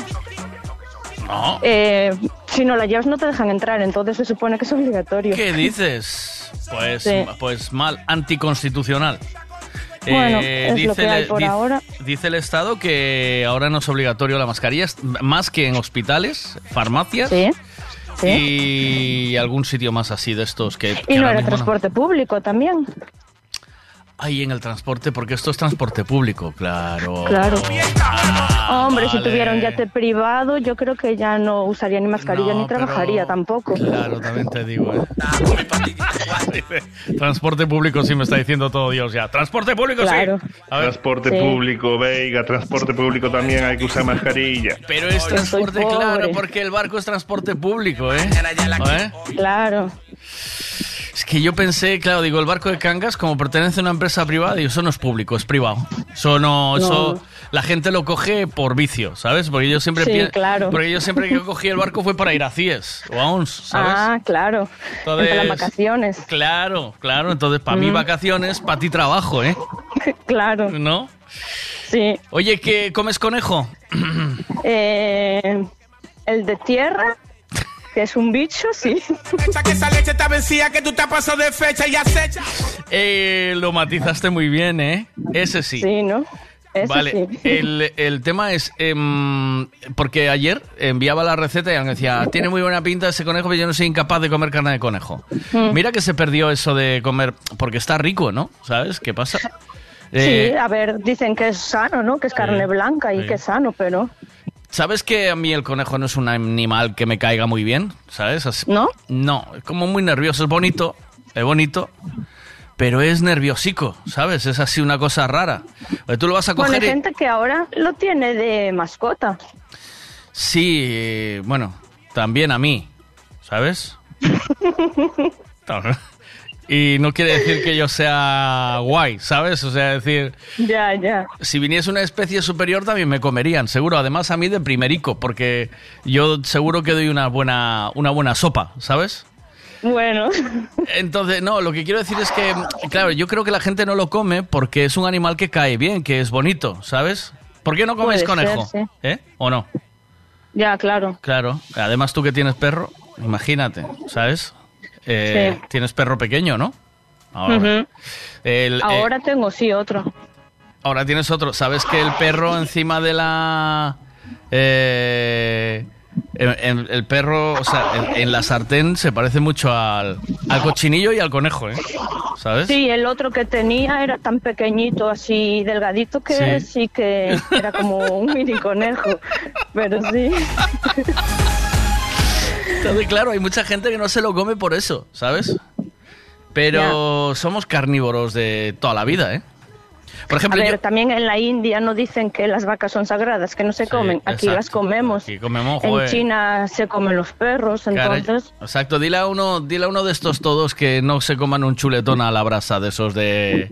No. Eh, si no la llevas no te dejan entrar, entonces se supone que es obligatorio. ¿Qué dices? Pues, Sí. pues mal, anticonstitucional. Bueno, es lo que hay por dice- ahora. dice el Estado que ahora no es obligatorio la mascarilla, más que en hospitales, farmacias y algún sitio más así de estos que, que Y no ahora era no- transporte público también. Ahí en el transporte, porque esto es transporte público, claro. Claro. Ah, Hombre, si tuviera un yate privado, yo creo que ya no usaría ni mascarilla No, ni trabajaría tampoco. Claro, también te digo, ¿eh? Transporte público sí me está diciendo todo Dios ya. Transporte público Claro. sí. A ver. Transporte Sí. público, Veiga, transporte público también hay que usar mascarilla. Pero es transporte, claro, porque el barco es transporte público, ¿eh? ¿Eh? Claro. Es que yo pensé, claro, digo, el barco de Cangas, como pertenece a una empresa privada, y eso no es público, es privado. Eso no, No. eso la gente lo coge por vicio, ¿sabes? Porque yo siempre Sí, claro. porque yo siempre que cogí el barco fue para ir a Cies o a ONS, ¿sabes? Ah, claro. Entonces- las vacaciones. Claro, claro, entonces para mí Mm. vacaciones, para ti trabajo, ¿eh? claro. ¿No? Sí. Oye, ¿qué comes conejo? Eh, el de tierra, que es un bicho, sí. Fecha que esa leche está vencida, que tú te has pasado de fecha y acecha. Eh, lo matizaste muy bien, ¿eh? Ese sí. Sí, ¿no? Vale, sí. el, el tema es, em, porque ayer enviaba la receta y me decía, tiene muy buena pinta ese conejo, pero yo no soy incapaz de comer carne de conejo. Mm. Mira que se perdió eso de comer, porque está rico, ¿no? ¿Sabes qué pasa? Sí, Eh, a ver, dicen que es sano, ¿no? Que es carne blanca y que es sano, pero... ¿Sabes que a mí el conejo no es un animal que me caiga muy bien? ¿Sabes? Así- ¿No? No, es como muy nervioso, es bonito, es bonito, pero es nerviosico, ¿sabes? Es así una cosa rara. Tú lo vas a Bueno, coger hay y- gente que ahora lo tiene de mascota. Sí, eh, bueno, también a mí, ¿sabes? y no quiere decir que yo sea guay, ¿sabes? O sea, decir, Ya, ya. si viniese una especie superior también me comerían, seguro. Además a mí de primerico, porque yo seguro que doy una buena, una buena sopa, ¿sabes? Bueno, Entonces, no, lo que quiero decir es que, claro, yo creo que la gente no lo come porque es un animal que cae bien, que es bonito, ¿sabes? ¿Por qué no comes Puede ser, conejo? sí. ¿Eh? ¿O no? ya, claro. Claro, además tú que tienes perro, imagínate, ¿sabes? Eh, Sí. Tienes perro pequeño, ¿no? Ahora, Ujú. El, eh, Ahora tengo, sí, otro. ahora tienes otro. ¿Sabes que el perro encima de la... eh, en- en- el perro, o sea, en, en la sartén se parece mucho al, al cochinillo y al conejo, ¿eh? ¿Sabes? Sí, el otro que tenía era tan pequeñito, así delgadito, que Sí. sí, que era como un mini conejo. Pero sí. Entonces, claro, hay mucha gente que no se lo come por eso, ¿sabes? Pero somos carnívoros de toda la vida, ¿eh? Por A ejemplo, ver, yo- también en la India no dicen que las vacas son sagradas, que no se comen. Aquí exacto. las comemos. Aquí comemos, En. China se comen los perros, entonces. exacto, dile a uno, dile a uno de estos todos que no se coman un chuletón a la brasa de esos de,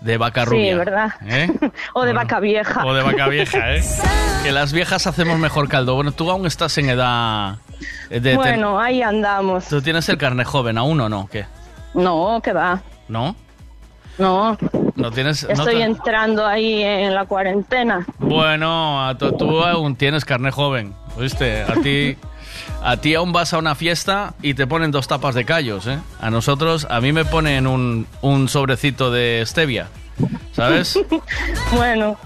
de vaca rubia. Sí, ¿verdad? ¿eh? O de vaca vieja. O de vaca vieja, ¿eh? Que las viejas hacemos mejor caldo. Bueno, tú aún estás en edad de... ten- Bueno, ahí andamos. ¿Tú tienes el carne joven aún o no? ¿Qué? No, que va. ¿No? No, ¿No tienes...? no estoy te- entrando ahí en la cuarentena. Bueno, a tú, tú aún tienes carne joven, ¿viste? A ti, a ti aún vas a una fiesta y te ponen dos tapas de callos, ¿eh? A nosotros, a mí me ponen un, un sobrecito de stevia, ¿sabes? Bueno,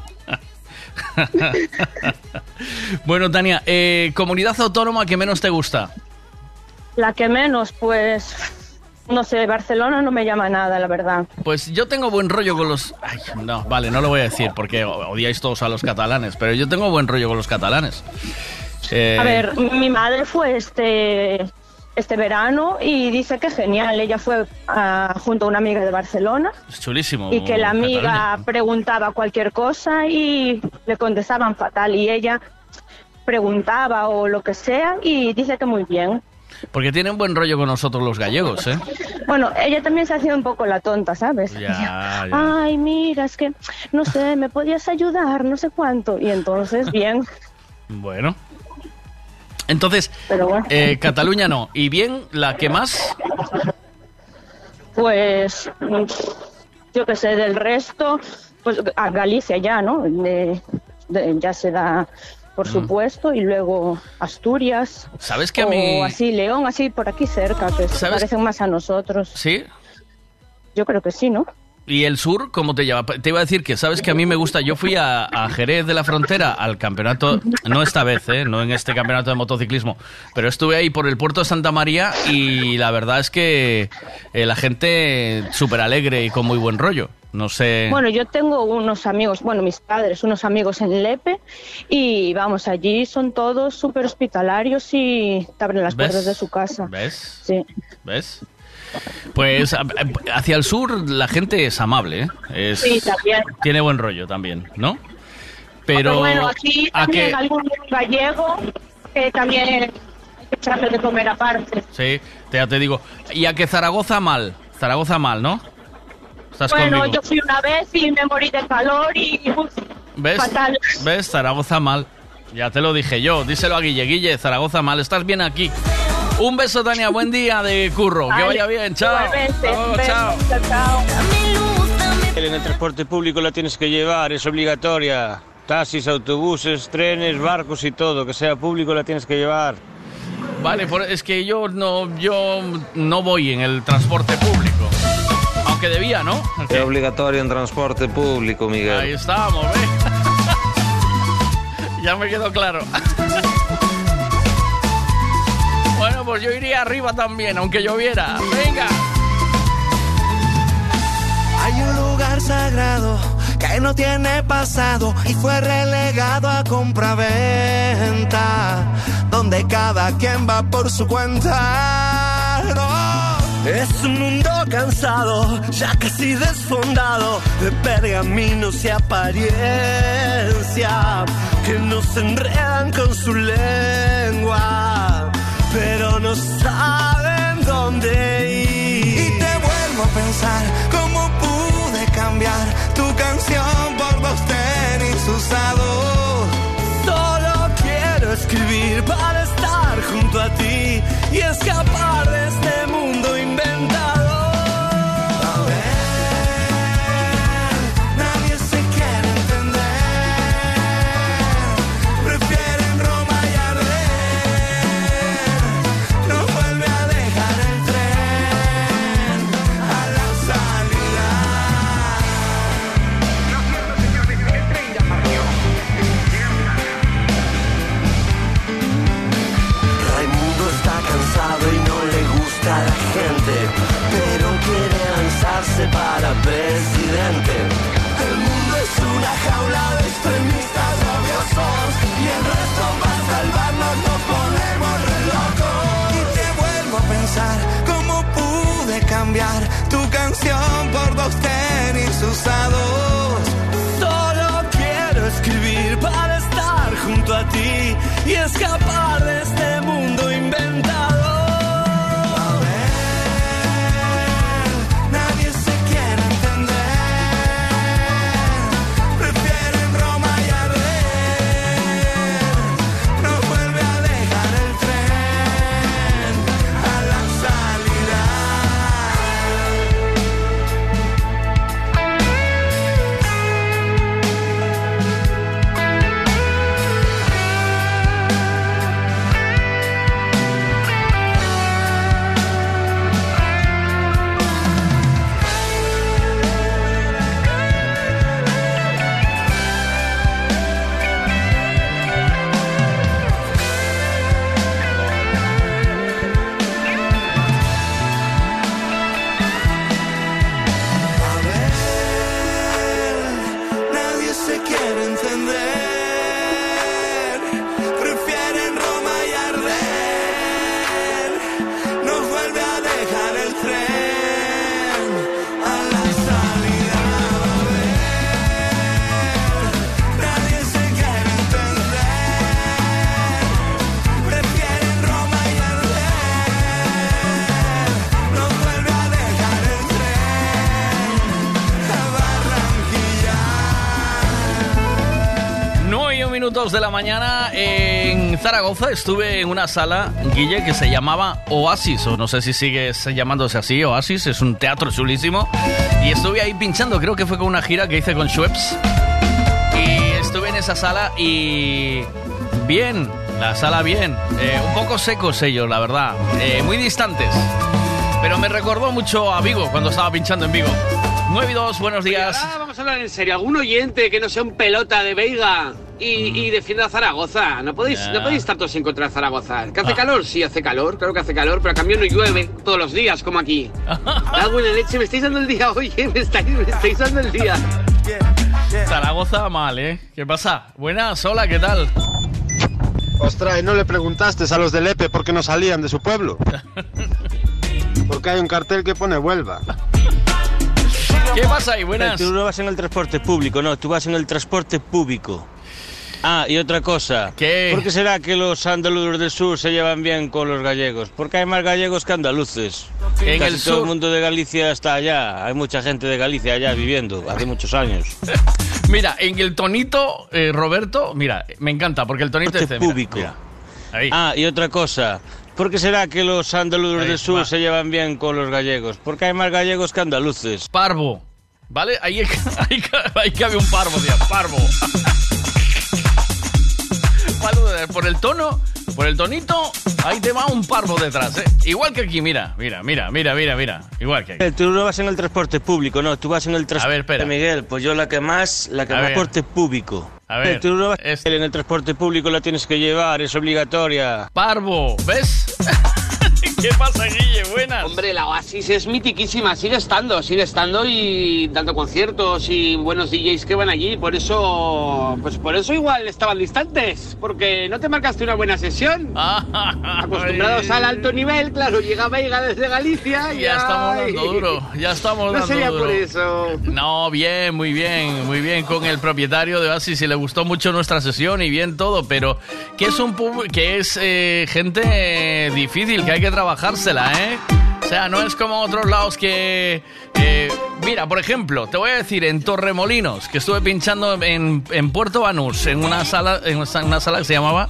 bueno, Tania, eh, comunidad autónoma que menos te gusta. la que menos, pues. No sé, Barcelona no me llama nada, la verdad. Pues yo tengo buen rollo con los... Ay, no, vale, no lo voy a decir porque odiáis todos a los catalanes, pero yo tengo buen rollo con los catalanes. Eh, A ver, mi madre fue este este verano y dice que genial. Ella fue ah, junto a una amiga de Barcelona Es chulísimo. y que la amiga Cataluña. preguntaba cualquier cosa y le contestaban fatal y ella preguntaba o lo que sea y dice que muy bien. Porque tienen buen rollo con nosotros los gallegos, ¿eh? Bueno, ella también se hacía un poco la tonta, ¿sabes? Ya, Decía, ya. Ay, mira, es que, no sé, me podías ayudar, no sé cuánto. Y entonces, bien, Bueno. Entonces, bueno. eh, Cataluña no. Y bien, la que más... Pues, mm, yo qué sé, del resto, pues a Galicia ya, ¿no? De- de- ya se da, por supuesto, y luego Asturias. Mm. ¿Sabes que a mí- O así, León, así por aquí cerca, que se parecen más a nosotros. ¿Sí? Yo creo que sí, ¿no? ¿Y el sur cómo te lleva? Te iba a decir que, sabes que a mí me gusta, yo fui a, a Jerez de la Frontera al campeonato, no esta vez, ¿eh? no en este campeonato de motociclismo, pero estuve ahí por el puerto de Santa María y la verdad es que eh, la gente súper alegre y con muy buen rollo. No sé. Bueno, yo tengo unos amigos, bueno, mis padres, unos amigos en Lepe y vamos, allí son todos súper hospitalarios y te abren las ¿Ves? puertas de su casa. ¿Ves? Sí. ¿Ves? Pues a- hacia el sur la gente es amable, ¿eh? Es- Sí, también. Tiene buen rollo también, ¿no? Pero bueno, aquí ¿a también qué? algún gallego que también hay de comer aparte. Sí, te- ya te digo. Y a que Zaragoza mal, Zaragoza mal, ¿no? Estás bueno, conmigo. yo fui una vez y me morí de calor y uf, ¿Ves? fatal. ¿Ves? Zaragoza mal. Ya te lo dije yo. Díselo a Guille. Guille, Zaragoza mal. Estás bien aquí. Un beso, Tania. Buen día de curro. que Vale, vaya bien. Chao. luego, chao. Chao, chao. En el transporte público la tienes que llevar, es obligatoria. Taxis, autobuses, trenes, barcos y todo, que sea público la tienes que llevar. Vale, por- es que yo no, yo no voy en el transporte público. Aunque debía, ¿no? Es obligatorio en transporte público, Miguel. Ahí estamos, ¿ves? ya me quedó claro. yo iría arriba también, aunque lloviera. Venga. Hay un lugar sagrado que no tiene pasado y fue relegado a compraventa, donde cada quien va por su cuenta. Es un mundo cansado, ya casi desfondado, de pergaminos y apariencia, que nos enredan con su lengua, pero no saben dónde ir. Y te vuelvo a pensar cómo pude cambiar tu canción por dos tenis usados. Solo quiero escribir para estar junto a ti y escapar de este mundo de la mañana en Zaragoza estuve en una sala, Guille, que se llamaba Oasis, o no sé si sigue llamándose así, Oasis, es un teatro chulísimo. Y estuve ahí pinchando, creo que fue con una gira que hice con Schweppes. Y estuve en esa sala y... Bien, la sala bien. Eh, un poco secos ellos, la verdad. Eh, muy distantes. Pero me recordó mucho a Vigo cuando estaba pinchando en Vigo. 9 y 2, buenos días. Vamos a hablar en serio. ¿Algún oyente que no sea un pelota de Veiga y, y defienda a Zaragoza? No podéis, Ya. no podéis estar todos en contra de Zaragoza. ¿Que hace Ah. calor? Sí, hace calor. Claro que hace calor, pero a cambio no llueve todos los días, como aquí. La leche, me estáis dando el día, oye, me estáis, me estáis dando el día. Zaragoza mal, ¿eh? ¿Qué pasa? Buenas, hola, ¿qué tal? Ostras, ¿y no le preguntaste a los del EPE por qué no salían de su pueblo? Porque hay un cartel que pone Huelva. ¿Qué pasa ahí? Buenas. Tú no vas en el transporte público, no, tú vas en el transporte público. Ah, y otra cosa. ¿Qué? ¿Por qué será que los andaluces del sur se llevan bien con los gallegos? Porque hay más gallegos que andaluces. En Casi el todo sur. el mundo de Galicia está allá. Hay mucha gente de Galicia allá viviendo, hace muchos años. Mira, en el tonito, eh, Roberto, mira, me encanta porque el tonito dice, mira, público. mira. Ah, y otra cosa. ¿Por qué será que los andaluces Ahí, del sur va. se llevan bien con los gallegos? Porque hay más gallegos que andaluces. Parvo. ¿Vale? Ahí, ahí, ahí cabe un parvo, tío. Parvo. Por el tono, por el tonito, ahí te va un parvo detrás, ¿eh? Igual que aquí, mira, mira, mira, mira, mira, mira. Igual que aquí. Tú no vas en el transporte público, no, tú vas en el transporte. A ver, espera. Miguel, pues yo la que más, la que A más ver. transporte público. A ver, Tú no vas en el transporte público, la tienes que llevar, es obligatoria. Parvo, ¿ves? ¿Qué pasa, Guille? Buenas. Hombre, la Oasis es mitiquísima, sigue estando, sigue estando y dando conciertos y buenos DJs que van allí, por eso, pues por eso igual estaban distantes, porque no te marcaste una buena sesión. Acostumbrados al alto nivel, claro, llega Veiga desde Galicia y Ya estamos dando duro, ya estamos No dando sería duro. por eso. No, bien, muy bien, muy bien con el propietario de Oasis y le gustó mucho nuestra sesión y bien todo, pero que es un que es eh, gente difícil, que hay que trabajársela, ¿eh? O sea, no es como otros lados que... eh, mira, por ejemplo, te voy a decir, en Torremolinos, que estuve pinchando en, en Puerto Banús, en una sala, en una sala que se llamaba...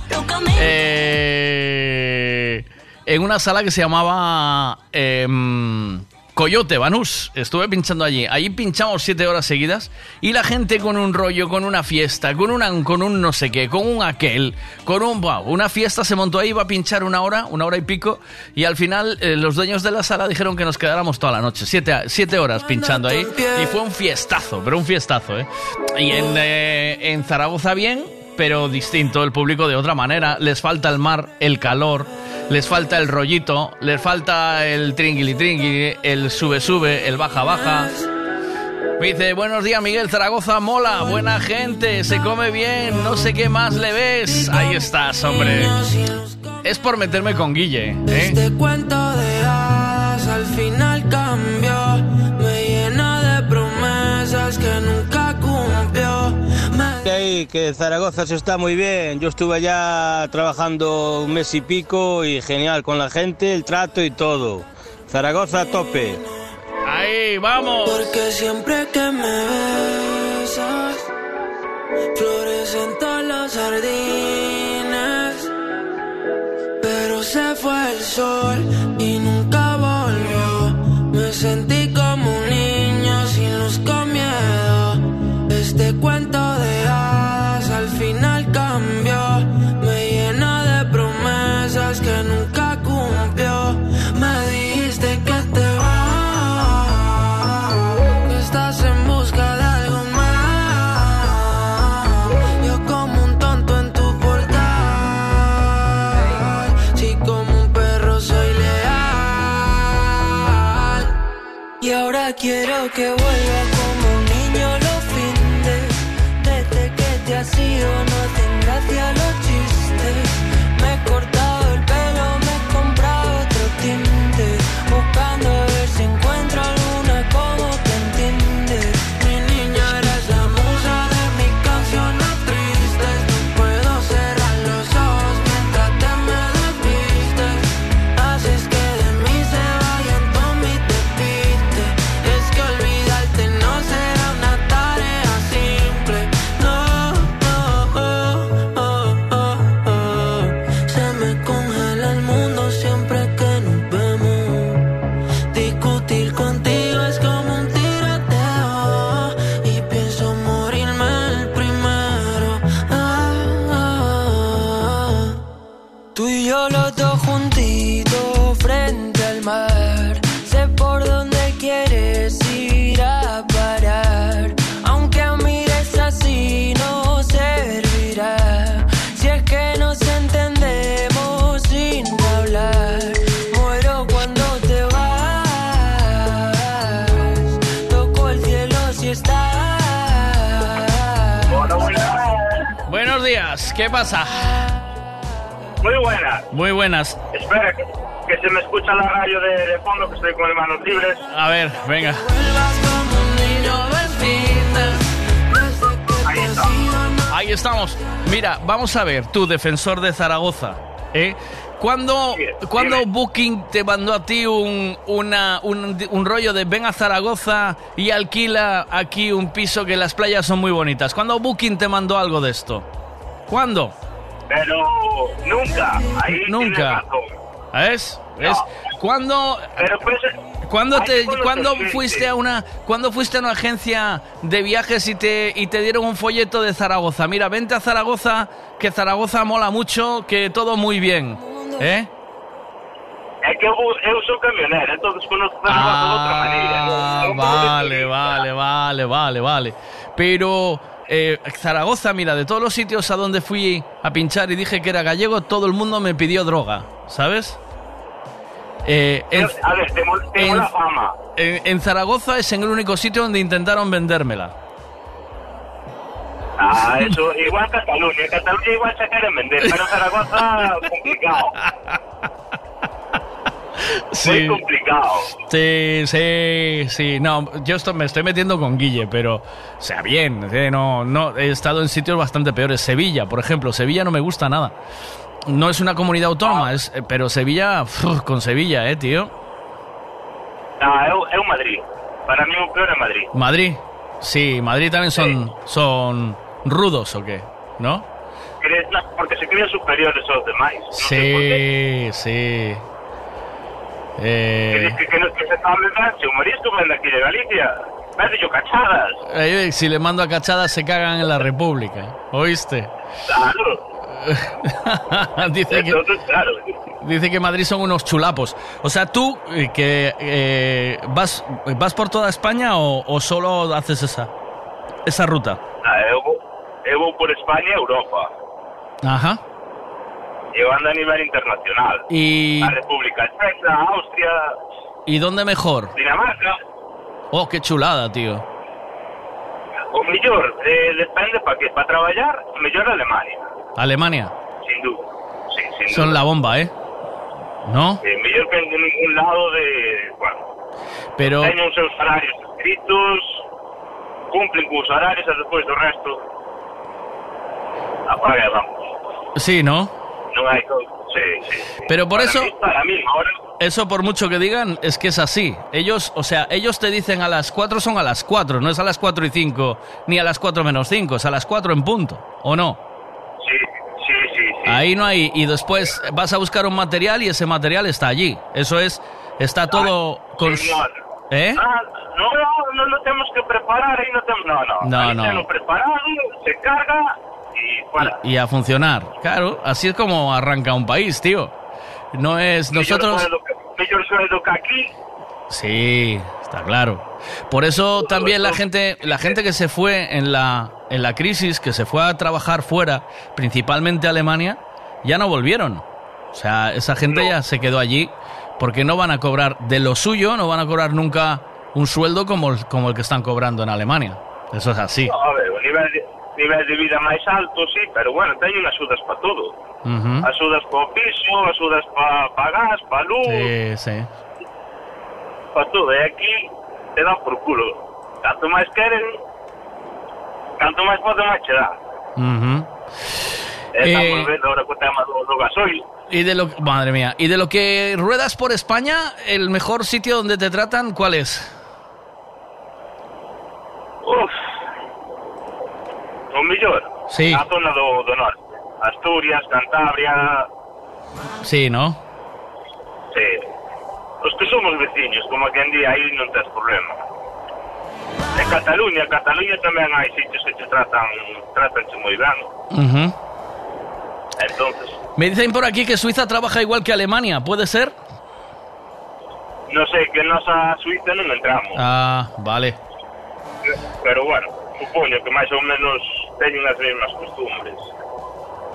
eh, en una sala que se llamaba em, Coyote Banús. Estuve pinchando allí. Allí pinchamos siete horas seguidas y la gente con un rollo, con una fiesta, con, una, con un no sé qué, con un aquel, con un... wow, una fiesta se montó ahí, iba a pinchar una hora, una hora y pico y al final eh, los dueños de la sala dijeron que nos quedáramos toda la noche, siete, siete horas pinchando ahí y fue un fiestazo, pero un fiestazo, ¿eh? Y en, eh, en Zaragoza bien, pero distinto, el público de otra manera. Les falta el mar, el calor, les falta el rollito, les falta el tringuili tringuili, el sube sube, el baja baja. Dice, buenos días Miguel Zaragoza, mola, buena gente, se come bien, no sé qué más le ves. Ahí estás, hombre. Es por meterme con Guille, ¿eh? Este cuento de hadas al final cambió. Que Zaragoza se está muy bien. Yo estuve allá trabajando un mes y pico y genial con la gente, el trato y todo. Zaragoza a tope. Ahí, vamos. Porque siempre que me besas, florecen todos los jardines. Pero se fue el sol y nunca volvió. Me sentí como un niño sin luz con miedo. Este cuento de que vuelva ¿qué pasa? Muy buenas. Muy buenas. Espera, que, que se me escucha la radio de, de fondo, que estoy con las manos libres. A ver, venga. Ahí estamos. Mira, vamos a ver, tú, defensor de Zaragoza, ¿eh? ¿Cuándo, ¿cuándo Booking te mandó a ti un, una- un, un rollo de ven a Zaragoza y alquila aquí un piso que las playas son muy bonitas? ¿Cuándo Booking te mandó algo de esto? ¿Cuándo? Pero nunca. Ahí Nunca. ¿Ves? ¿Cuándo, Pero pues, ¿cuándo, te, ¿cuándo fuiste a una cuándo fuiste a una agencia de viajes y te, y te dieron un folleto de Zaragoza? Mira, vente a Zaragoza, que Zaragoza mola mucho, que todo muy bien. ¿Eh? Es que eu sou camionero, entonces conozco Zaragoza de outra maneira. Ah, non vale, vale, vale, vale, vale. Pero eh, Zaragoza, mira, de todos los sitios a donde fui a pinchar y dije que era gallego, todo el mundo me pidió droga, ¿sabes? Eh, en, A ver, tengo, tengo en- la fama. en- en Zaragoza es en el único sitio donde intentaron vendérmela. Ah, eso, igual Cataluña. En Cataluña igual se quieren vender, pero en Zaragoza complicado. Muy complicado. Sí, sí, sí. No, yo esto, me estoy metiendo con Guille, pero, o sea, bien. eh, no, no, he estado en sitios bastante peores. Sevilla, por ejemplo. Sevilla no me gusta nada. No es una comunidad autónoma, es, eh, pero Sevilla, uf, con Sevilla, eh, tío. Ah, eu, eu Madrid. Para mí o peor é Madrid. Madrid. Sí, Madrid también son, son rudos, ¿o qué? ¿No? No, porque se creen superiores aos demais. Sí, sí. Que, que se está vendendo, se o marisco vende aquí de Galicia. Vende yo cachadas. eh, si le mando a cachadas se cagan en la República. ¿Oíste? Claro. dice, que, dice que Madrid son unos chulapos. O sea, tú eh, que eh, vas, vas por toda España o, o solo haces esa, esa ruta. Ah, eu, eu vou por España Europa. Ajá. Eu ando a nivel internacional. Y, A República Checa, Austria, ¿Y dónde mejor? Dinamarca. Oh, qué chulada, tío. O mellor, eh, depende para que para traballar, mellor Alemania, Alemania. sin duda. Sí, sin Son duda. la bomba, ¿eh? ¿No? Eh, mellor que en ningún lado de, bueno, Pero, teñen os seus salarios escritos, cumplen cos salarios e despois do resto apaga e vamos. sí, ¿no? Non hai co... Sí, sí. sí. Pero por Para eso- mí- para mí, ahora... Eso por mucho que digan, es que es así. Ellos, o sea, ellos te dicen a las 4 son a las 4, no es a las 4 y 5, ni a las 4 menos 5, es a las 4 en punto, ¿o no? Sí, sí, sí. sí. Ahí no hay, y después vas a buscar un material y ese material está allí. Eso es, está todo con... Señor. ¿Eh? Ah, no, no, no lo tenemos que preparar, ahí no tenemos... No, no. No, ahí no. preparado, se carga y fuera. Y a funcionar. Claro, así es como arranca un país, tío. No es nosotros... Mellor sueldo que- aquí. Sí, está claro. Por eso también la gente, la gente que se fue en la, en la crisis, que se fue a trabajar fuera, principalmente a Alemania, ya no volvieron. O sea, esa gente ya se quedó allí porque no van a cobrar de lo suyo, no van a cobrar nunca un sueldo como el, como el que están cobrando en Alemania. Eso es así. A ver, nivel nivel de vida máis alto, sí, pero bueno, teñen axudas para todo. Ujú. Axudas para o piso, axudas para pa gas, para luz, Sí, sí. para todo. E aquí te dan por culo. Canto máis queren, canto máis poden máis che dá. Ujú. E Estamos Eh, ahora co tema do, do gasoil. Y de lo, madre mía, y de lo que ruedas por España, el mejor sitio donde te tratan, ¿cuál es? Uf. O mellor, Sí. a zona do, do norte. Asturias, Cantabria, Sí, ¿no? sí. Os que somos veciños, como que en día aí non tes problema. E Cataluña, Cataluña tamén hai sitios que te tratan, tratanche moi ben. Entonces, Me dicen por aquí que Suiza trabaja igual que Alemania, ¿puede ser? non sei que nos a Suiza non entramos. Ah, vale. Pero bueno, supoño que máis ou menos teñen as mesmas costumbres.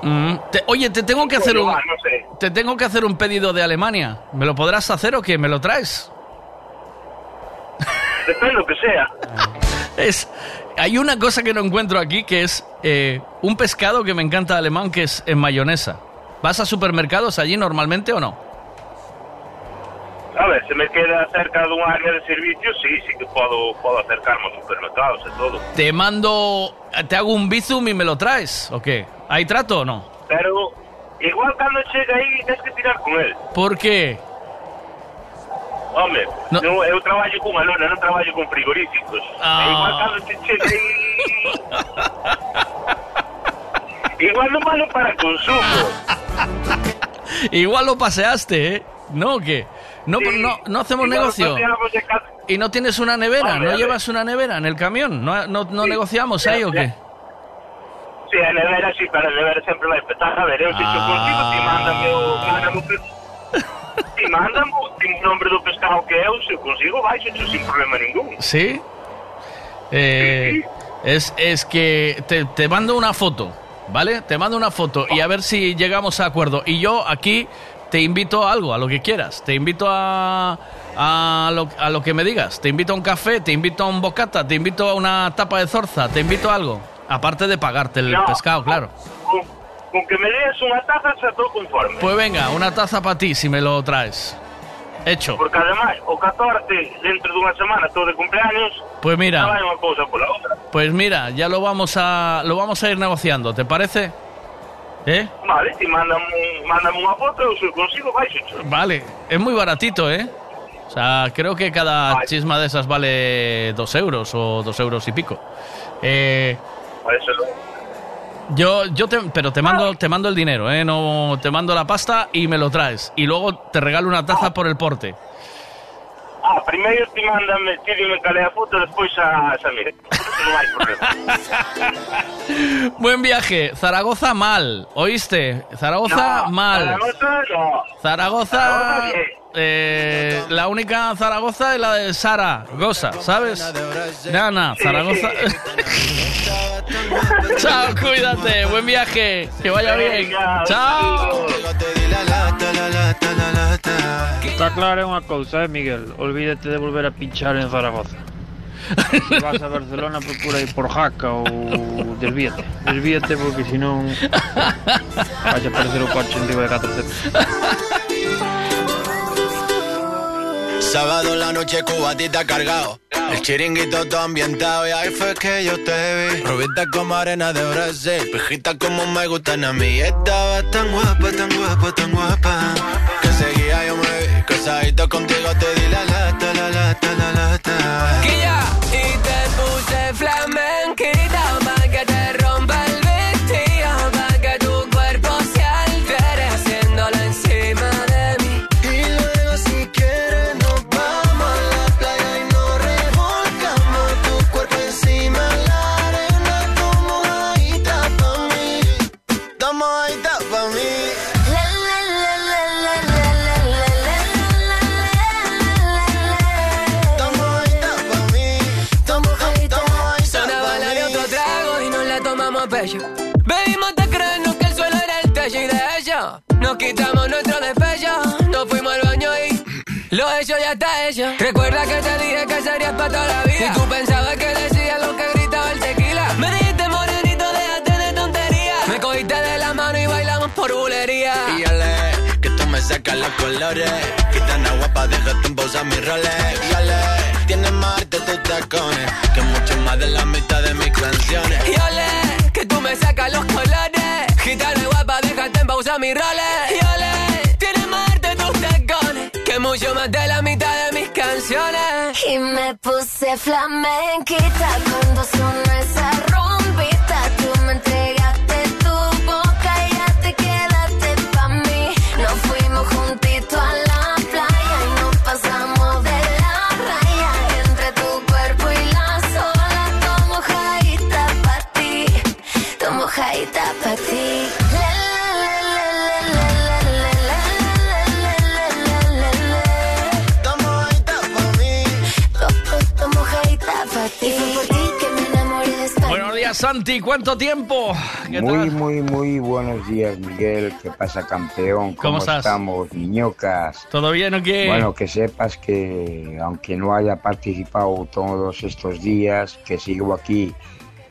Mm, te- oye, te tengo que hacer un, no sé. te tengo que hacer un pedido de Alemania. ¿Me lo podrás hacer o qué? ¿Me lo traes? Depende do que sea. Es, hay una cosa que no encuentro aquí que es eh, un pescado que me encanta alemán que es en mayonesa. ¿Vas a supermercados allí normalmente o no? A ver, se me queda cerca de un área de servicio, sí, sí que puedo, puedo acercarme a supermercados y todo. Te mando, te hago un bizum y me lo traes, ¿o qué? ¿Hay trato o no? Pero igual cuando llega aí tens que tirar con él. ¿Por qué? Home, no. eu traballo con alona, non traballo con frigoríficos. Ah. E igual cando te chega aí... igual non vale para consumo. Igual lo paseaste, ¿eh? ¿No o qué? No, Sí. no, no hacemos negocio. ¿Y no tienes una nevera? ¿No llevas una nevera en el camión? ¿No, no, no negociamos ahí o qué? Sí, a nevera sí, pero a nevera sempre vai petar. A ver, eu se ah. consigo, ti mándame o ti o nombre do pescado que eu, se eu consigo, vai, xo, sin problema ningún. ¿Sí? Eh, es, es que te, te mando una foto, ¿vale? Te mando una foto y a ver si llegamos a acuerdo. Y yo aquí te invito a algo, a lo que quieras. Te invito a, a, lo, a lo que me digas. Te invito a un café, te invito a un bocata, te invito a una tapa de zorza, te invito a algo. Aparte de pagarte el No. pescado, claro. Con, con que me des unha taza, xa estou conforme. Pues venga, una taza para ti si me lo traes. Hecho. Porque además, o 14, dentro dunha semana, estou de cumpleaños, Pues mira. Pues mira, ya lo vamos a lo vamos a ir negociando, ¿te parece? ¿Eh? Vale, ti mándame, mándame unha foto, eu consigo, vai, xo. Vale, es muy baratito, ¿eh? O sea, creo que cada chisma de esas vale dos euros o dos euros y pico. Eh, eso yo, yo te, pero te mando, te mando el dinero, ¿eh? No, te mando la pasta y me lo traes. Y luego te regalo una taza por el porte. Ah, primeiro te mandam, tirem-me calé a puta, depois a Samir. Problema. Buen viaje. Zaragoza mal, ¿oíste? Zaragoza mal. Zaragoza no. Zaragoza... Zaragoza eh, la única Zaragoza es la de Sara Goza, ¿sabes? Nana, Zaragoza. Chao, cuídate, buen viaje, que vaya bien. Chao. Está clara unha cousa, eh, Miguel. Olvídate de volver a pinchar en Zaragoza. Se vas a Barcelona, procura ir por Jaca ou desvíate. Desvíate porque si non vai a aparecer o coche en de 4 cepas. Sábado en la noche cubatita cargado. El chiringuito todo ambientado y ahí fue que yo te vi. Rubita como arena de Brasil, pejita como me gustan a mí. Estaba tan guapa, tan guapa, tan guapa. Que seguía yo me vi, casadito contigo te di la lata, la lata, la lata. Guía, y te puse flamenquita lo hecho ya está hecho. Recuerda que te dije que serías para toda la vida. Y tú pensabas que decía lo que gritaba el tequila. Me dijiste morenito, déjate de tonterías. Me cogiste de la mano y bailamos por bulería. Y ale, que tú me sacas los colores. Gitana guapa, déjate en pausa mis roles. Y ale, tienes más arte tus tacones. Que mucho más de la mitad de mis canciones. Y ole, que tú me sacas los colores. Gitana guapa, déjate en pausa mis roles. Y mucho más de la mitad de mis canciones. Y me puse flamenquita cuando sonó esa Santi. ¿Cuánto tiempo? ¿Qué Muy, tal? muy, muy buenos días, Miguel. ¿Qué pasa, campeón? ¿Cómo estás? estamos, niñocas? ¿Todo bien o qué? Bueno, que sepas que aunque no haya participado todos estos días, que sigo aquí,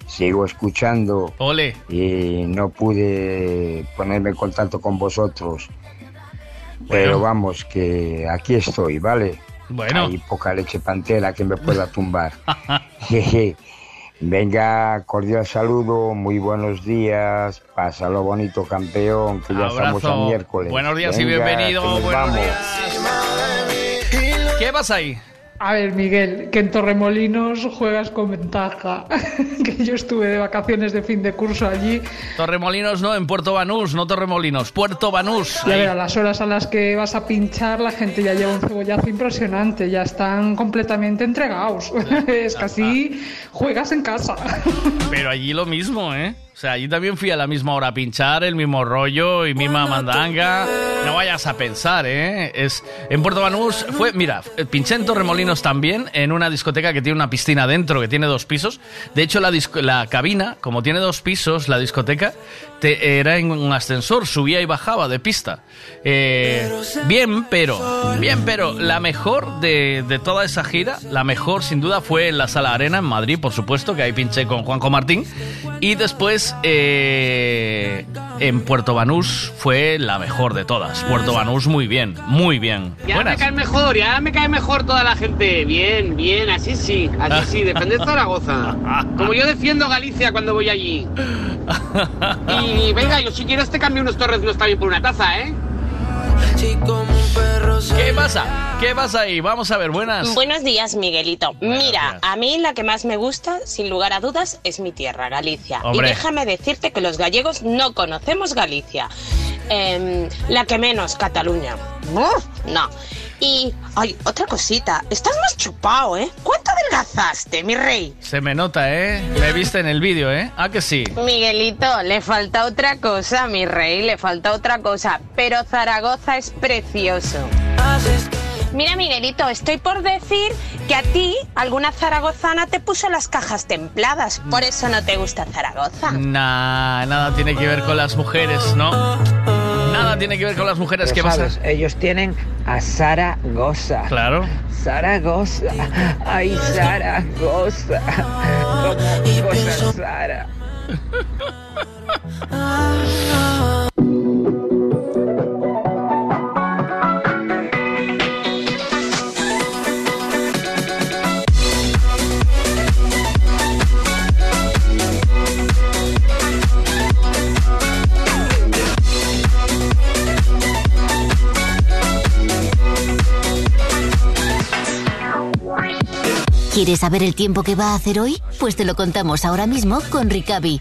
sigo escuchando Ole. y no pude ponerme en contacto con vosotros. Pero vamos, que aquí estoy, ¿vale? Bueno. Hay poca leche pantera que me pueda tumbar. Jeje. Venga, cordial saludo, muy buenos días, pásalo bonito campeón, que ya estamos a miércoles. Buenos días y bienvenido. Buenos vamos. días. ¿Qué pasa ahí? A ver, Miguel, que en Torremolinos juegas con ventaja. que yo estuve de vacaciones de fin de curso allí. Torremolinos no, en Puerto Banús, no Torremolinos, Puerto Banús. Y a ver, a las horas a las que vas a pinchar, la gente ya lleva un cebollazo impresionante. Ya están completamente entregados. es que así juegas en casa. Pero allí lo mismo, ¿eh? O sea, allí también fui a la misma hora a pinchar, el mismo rollo y misma mandanga. Vayas a pensar, ¿eh? Es, en Puerto Banús fue, mira, pinché en Torremolinos también, en una discoteca que tiene una piscina dentro, que tiene dos pisos. De hecho, la, la cabina, como tiene dos pisos, la discoteca, te- era en un ascensor, subía y bajaba de pista. Eh, bien, pero, bien, pero la mejor de, de toda esa gira, la mejor sin duda fue en la Sala Arena en Madrid, por supuesto, que ahí pinché con Juanjo Martín. Y después eh, en Puerto Banús fue la mejor de todas. Puerto Banús muy bien, muy bien. Ya Buenas. me cae mejor, ya me cae mejor toda la gente. Bien, bien, así sí, así sí, defender Zaragoza. Como yo defiendo Galicia cuando voy allí. Y venga, yo si quieres te cambio unos torres no está bien por una taza, ¿eh? ¿Qué pasa? ¿Qué pasa ahí? Vamos a ver, buenas. Buenos días, Miguelito. Mira, a mí la que más me gusta, sin lugar a dudas, es mi tierra, Galicia. Hombre. Y déjame decirte que los gallegos no conocemos Galicia. Em, la que menos, Cataluña. No. Y, ay, otra cosita. Estás más chupado, ¿eh? ¿Cuánto adelgazaste, mi rey? Se me nota, ¿eh? Me viste en el vídeo, ¿eh? Ah, que sí. Miguelito, le falta otra cosa, mi rey, le falta otra cosa. Pero Zaragoza es precioso. Mira, Miguelito, estoy por decir que a ti alguna zaragozana te puso las cajas templadas. Por eso no te gusta Zaragoza. Nah, nada tiene que ver con las mujeres, ¿no? Nada tiene que ver con las mujeres. ¿Qué Pero, pasa? ¿sabes? Ellos tienen a Zaragoza. Claro. Zaragoza. Ay, Zaragoza. Como cosa Zara. ¿Quieres saber el tiempo que va a hacer hoy? Pues te lo contamos ahora mismo con Ricavi.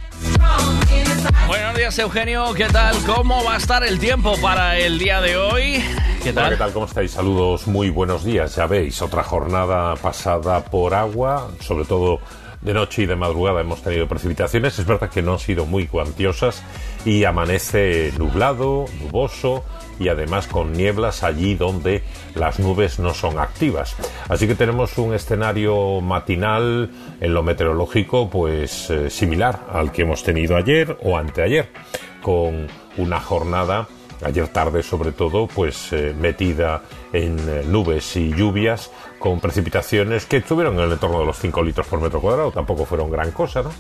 Buenos días, Eugenio. ¿Qué tal? ¿Cómo va a estar el tiempo para el día de hoy? ¿Qué Hola, tal? ¿qué tal? ¿Cómo estáis? Saludos, muy buenos días. Ya veis, otra jornada pasada por agua, sobre todo de noche y de madrugada hemos tenido precipitaciones. Es verdad que no han sido muy cuantiosas y amanece nublado, nuboso y además con nieblas allí donde las nubes no son activas. Así que tenemos un escenario matinal en lo meteorológico pues eh, similar al que hemos tenido ayer o anteayer, con una jornada ayer tarde sobre todo, pues eh, metida en eh, nubes y lluvias con precipitaciones que estuvieron en el entorno de los 5 litros por metro cuadrado, tampoco fueron gran cosa, ¿no?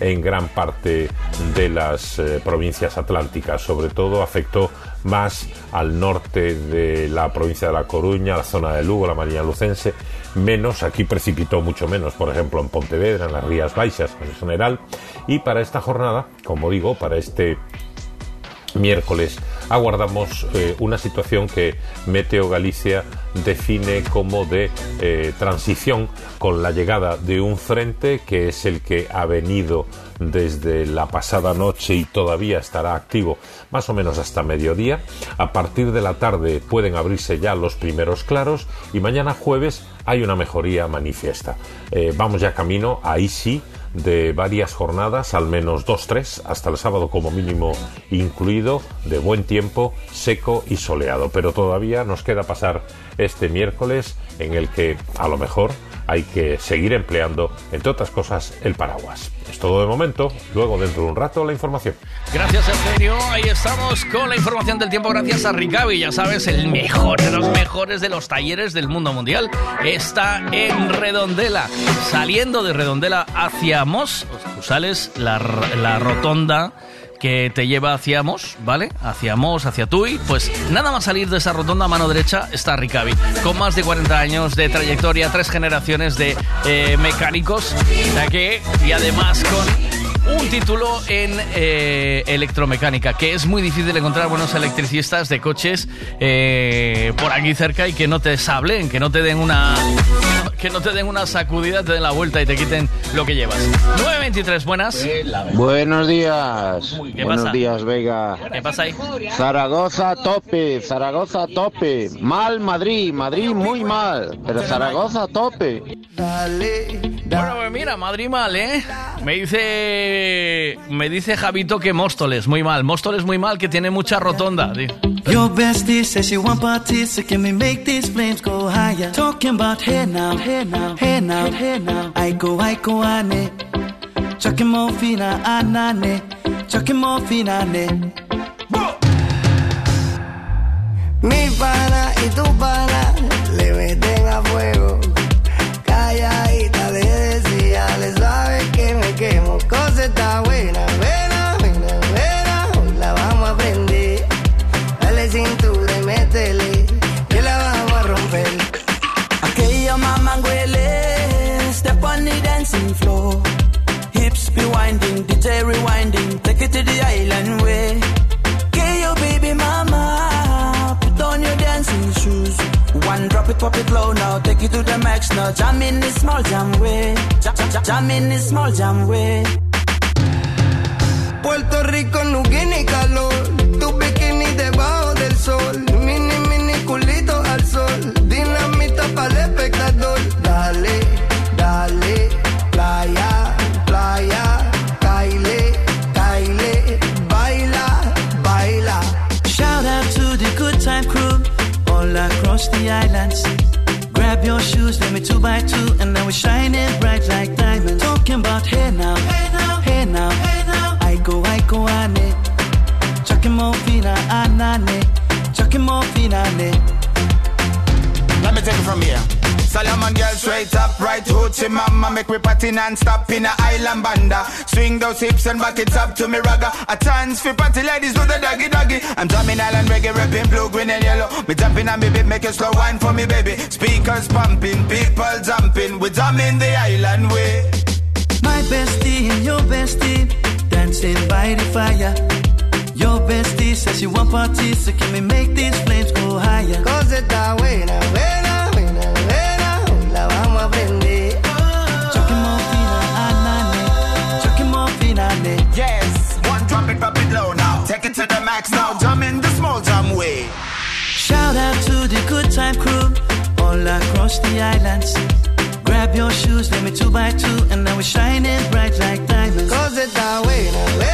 En gran parte de las eh, provincias atlánticas, sobre todo afectó más al norte de la provincia de La Coruña, la zona de Lugo, la Marina Lucense, menos, aquí precipitó mucho menos, por ejemplo en Pontevedra, en las Rías Baixas en general, y para esta jornada, como digo, para este miércoles aguardamos eh, una situación que Meteo Galicia define como de eh, transición con la llegada de un frente que es el que ha venido desde la pasada noche y todavía estará activo más o menos hasta mediodía. A partir de la tarde pueden abrirse ya los primeros claros y mañana jueves hay una mejoría manifiesta. Eh, vamos ya camino, ahí sí, de varias jornadas, al menos dos, tres, hasta el sábado como mínimo incluido, de buen tiempo, seco y soleado. Pero todavía nos queda pasar este miércoles en el que a lo mejor hay que seguir empleando, entre otras cosas, el paraguas. Es todo de momento, luego dentro de un rato la información. Gracias, Eugenio. Ahí estamos con la información del tiempo gracias a Ricavi. Ya sabes, el mejor de los mejores de los talleres del mundo mundial está en Redondela. Saliendo de Redondela hacia Mos, tú sales la, la rotonda que te lleva hacia Mos, ¿vale? Hacia Mos, hacia Tui. Pues nada más salir de esa rotonda mano derecha está Ricavi. Con más de 40 años de trayectoria, tres generaciones de eh, mecánicos de aquí y además con un título en eh, electromecánica, que es muy difícil encontrar buenos electricistas de coches eh, por aquí cerca y que no te sablen, que no te den una que no te den una sacudida, te den la vuelta y te quiten lo que llevas. 923, buenas. Buenos días. ¿Qué Buenos pasa? días, Vega. ¿Qué pasa ahí? Zaragoza tope, Zaragoza tope. Mal Madrid, Madrid muy mal, pero Zaragoza tope. Bueno, pues mira, Madrid mal, ¿eh? Me dice me dice Javito que Móstoles muy mal. Móstoles muy mal, que tiene mucha rotonda. Your bestie says she want parties, so can we make these flames go higher? Talking about hey now, hey now, hey now, hey now. I go, I go, ane. Chucking more fina, anane. Chucking more fina, ane. Mi pana y tu pana le meten a fuego. Hips be winding, DJ rewinding, take it to the island way. Okay, your baby mama, put on your dancing shoes. One drop it, pop it low now, take it to the max now. Jam in this small jam way, jam, jam, jam in this small jam way. Puerto Rico no tiene calor, tu bikini debajo del sol, mini across the islands. Grab your shoes, let me two by two, and then we shine it bright like diamonds. Talking about hey now, hey now, hey now, hey now. I go, I go, ane. More fina, anane. Chucking more fina, ane. Let me take it from here. Solomon girl straight up, right hoochie mama Make me party non-stop in a island banda. Swing those hips and back it up to me ragga. A chance for party ladies do the doggy doggy. I'm drumming island reggae, rapping blue, green and yellow. Me jumping on me beat, make a slow wine for me baby. Speakers pumping, people jumping. We drumming the island way. My bestie and your bestie dancing by the fire. Your bestie says she want parties, so can we make these flames go higher? Cosa está buena, buena, buena, it to the max now, jump in the small jam way Shout out to the good time crew all across the islands. Grab your shoes, let me two by two, and now we're shining bright like diamonds. Cause está buena, way, buena,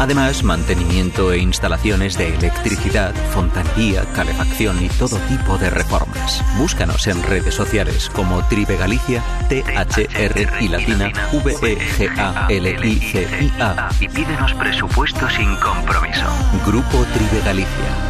Además, mantenimiento e instalaciones de electricidad, fontanería, calefacción y todo tipo de reformas. Búscanos en redes sociales como Tribe Galicia, T-H-R y latina, V-E-G-A-L-I-C-I-A y pídenos presupuesto sin compromiso. Grupo Tribe Galicia.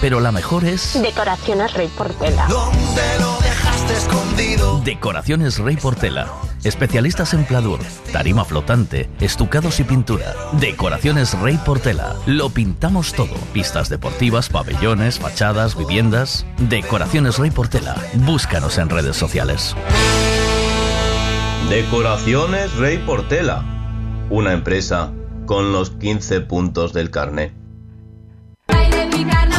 pero la mejor es Decoraciones Rey Portela. ¿Dónde lo dejas? esté escondido. Decoraciones Rey Portela. Especialistas en pladur, tarima flotante, estucados y pintura. Decoraciones Rey Portela. Lo pintamos todo. Pistas deportivas, pabellones, fachadas, viviendas. Decoraciones Rey Portela. Búscanos en redes sociales. Decoraciones Rey Portela. Una empresa con los 15 puntos del carnet.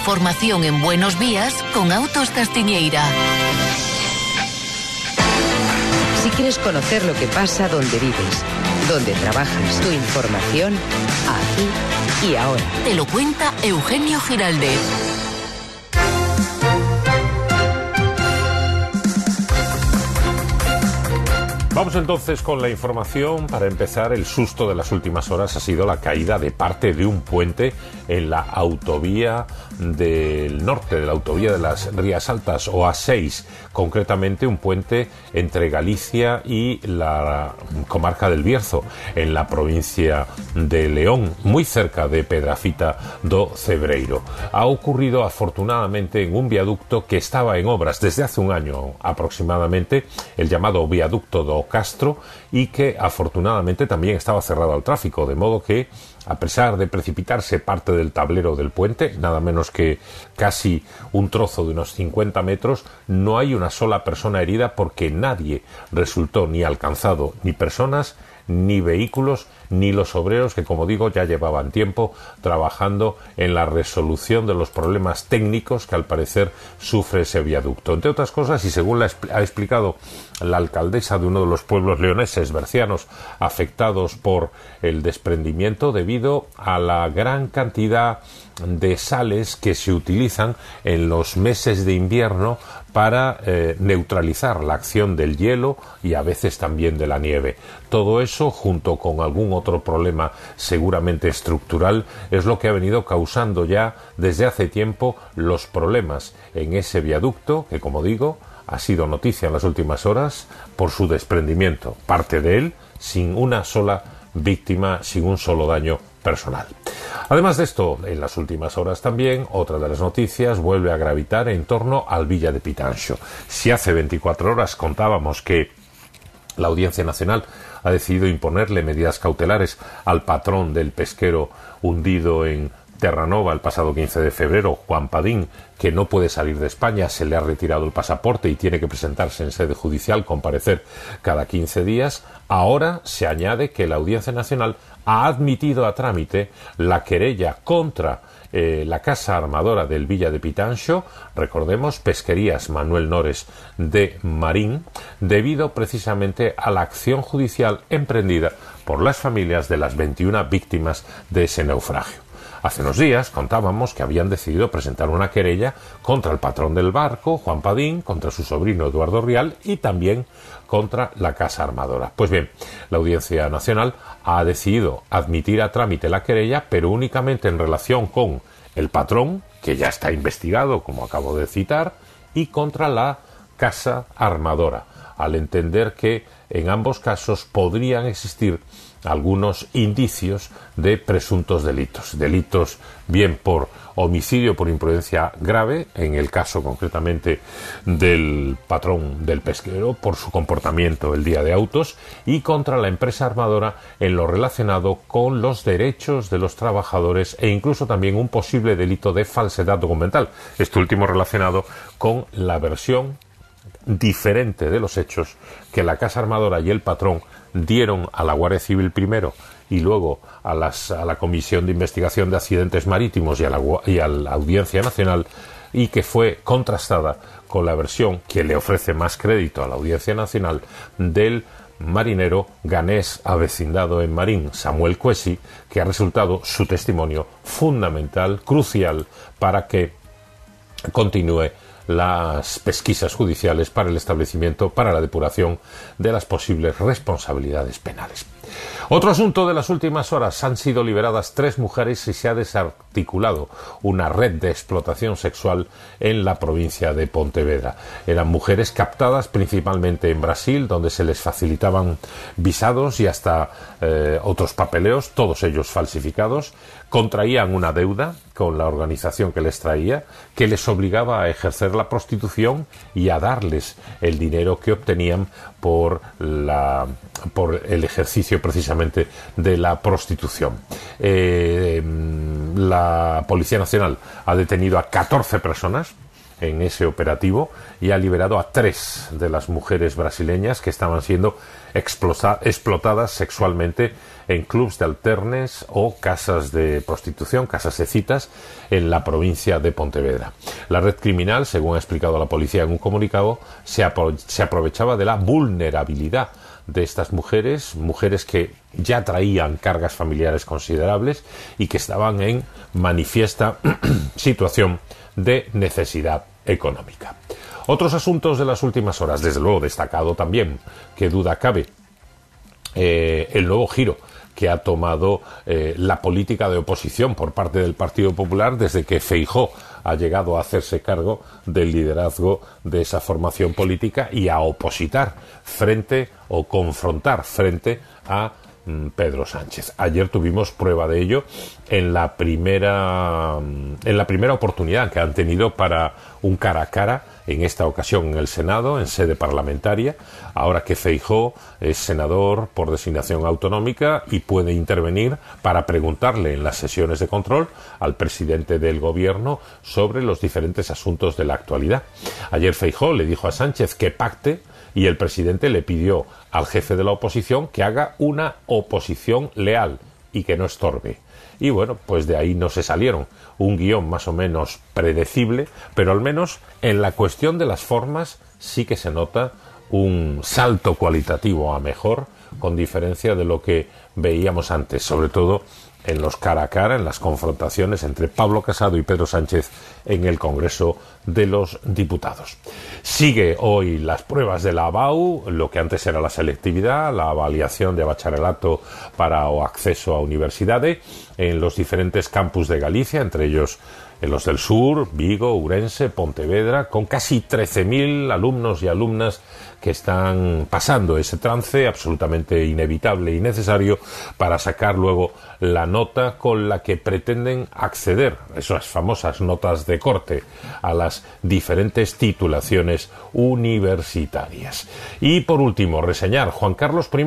Información en Buenos Días con Autos Castiñeira. Si quieres conocer lo que pasa donde vives, donde trabajas, tu información, aquí y ahora. Te lo cuenta Eugenio Giraldez. Vamos entonces con la información. Para empezar, el susto de las últimas horas ha sido la caída de parte de un puente en la autovía del norte, de la autovía de las Rías Altas o A6, concretamente un puente entre Galicia y la comarca del Bierzo, en la provincia de León, muy cerca de Pedrafita do Cebreiro. Ha ocurrido afortunadamente en un viaducto que estaba en obras desde hace un año aproximadamente, el llamado viaducto do Castro, y que afortunadamente también estaba cerrado al tráfico, de modo que a pesar de precipitarse parte del tablero del puente, nada menos que casi un trozo de unos 50 metros, no hay una sola persona herida porque nadie resultó ni alcanzado, ni personas, ni vehículos, ni los obreros que, como digo, ya llevaban tiempo trabajando en la resolución de los problemas técnicos que al parecer sufre ese viaducto. Entre otras cosas, y según ha explicado la alcaldesa de uno de los pueblos leoneses bercianos afectados por el desprendimiento debido a la gran cantidad de sales que se utilizan en los meses de invierno para eh, neutralizar la acción del hielo y a veces también de la nieve. Todo eso, junto con algún otro problema seguramente estructural, es lo que ha venido causando ya desde hace tiempo los problemas en ese viaducto que, como digo, ha sido noticia en las últimas horas por su desprendimiento, parte de él sin una sola víctima, sin un solo daño personal. Además de esto, en las últimas horas también, otra de las noticias vuelve a gravitar en torno al Villa de Pitancho. Si hace 24 horas contábamos que la Audiencia Nacional ha decidido imponerle medidas cautelares al patrón del pesquero hundido en Terranova el pasado 15 de febrero, Juan Padín, que no puede salir de España, se le ha retirado el pasaporte y tiene que presentarse en sede judicial, comparecer cada 15 días, ahora se añade que la Audiencia Nacional ha admitido a trámite la querella contra eh, la casa armadora del Villa de Pitancho, recordemos, Pesquerías Manuel Nores de Marín, debido precisamente a la acción judicial emprendida por las familias de las 21 víctimas de ese naufragio. Hace unos días contábamos que habían decidido presentar una querella contra el patrón del barco, Juan Padín, contra su sobrino Eduardo Rial y también contra la Casa Armadora. Pues bien, la Audiencia Nacional ha decidido admitir a trámite la querella, pero únicamente en relación con el patrón, que ya está investigado, como acabo de citar, y contra la Casa Armadora, al entender que en ambos casos podrían existir algunos indicios de presuntos delitos. Delitos bien por homicidio por imprudencia grave, en el caso concretamente del patrón del pesquero, por su comportamiento el día de autos, y contra la empresa armadora en lo relacionado con los derechos de los trabajadores e incluso también un posible delito de falsedad documental. Este último relacionado con la versión diferente de los hechos que la Casa Armadora y el patrón dieron a la Guardia Civil primero y luego a, la Comisión de Investigación de Accidentes Marítimos y a, la, y a la Audiencia Nacional y que fue contrastada con la versión que le ofrece más crédito a la Audiencia Nacional del marinero ganés avecindado en Marín, Samuel Cuesi, que ha resultado su testimonio fundamental, crucial, para que continúe las pesquisas judiciales para el establecimiento, para la depuración de las posibles responsabilidades penales. Otro asunto de las últimas horas han sido liberadas tres mujeres y se ha desarticulado una red de explotación sexual en la provincia de Pontevedra. Eran mujeres captadas principalmente en Brasil, donde se les facilitaban visados y hasta eh, otros papeleos, todos ellos falsificados, contraían una deuda con la organización que les traía, que les obligaba a ejercer la prostitución y a darles el dinero que obtenían por, la, por el ejercicio precisamente de la prostitución. Eh, la Policía Nacional ha detenido a 14 personas en ese operativo y ha liberado a tres de las mujeres brasileñas que estaban siendo explotadas sexualmente en clubs de alternes o casas de prostitución, casas de citas, en la provincia de Pontevedra. La red criminal, según ha explicado la policía en un comunicado, se, aprovechaba de la vulnerabilidad de estas mujeres, mujeres que ya traían cargas familiares considerables y que estaban en manifiesta situación de necesidad económica. Otros asuntos de las últimas horas, desde luego destacado también, que duda cabe, eh, el nuevo giro que ha tomado eh, la política de oposición por parte del Partido Popular desde que Feijó ha llegado a hacerse cargo del liderazgo de esa formación política y a opositar frente o confrontar frente a Pedro Sánchez. Ayer tuvimos prueba de ello en la primera mm, en la primera oportunidad que han tenido para un cara a cara en esta ocasión en el Senado, en sede parlamentaria, ahora que Feijó es senador por designación autonómica y puede intervenir para preguntarle en las sesiones de control al presidente del Gobierno sobre los diferentes asuntos de la actualidad. Ayer Feijó le dijo a Sánchez que pacte y el presidente le pidió al jefe de la oposición que haga una oposición leal y que no estorbe. Y bueno, pues de ahí no se salieron un guion más o menos predecible, pero al menos en la cuestión de las formas sí que se nota un salto cualitativo a mejor, con diferencia de lo que veíamos antes, sobre todo en los cara a cara, en las confrontaciones entre Pablo Casado y Pedro Sánchez en el Congreso de los Diputados. Sigue hoy las pruebas de la ABAU, lo que antes era la selectividad, la avaliación de bachillerato para o acceso a universidades en los diferentes campus de Galicia, entre ellos en los del sur, Vigo, Urense, Pontevedra, con casi 13.000 alumnos y alumnas que están pasando ese trance absolutamente inevitable y necesario para sacar luego la nota con la que pretenden acceder, esas famosas notas de corte, a las diferentes titulaciones universitarias. Y por último, reseñar Juan Carlos I.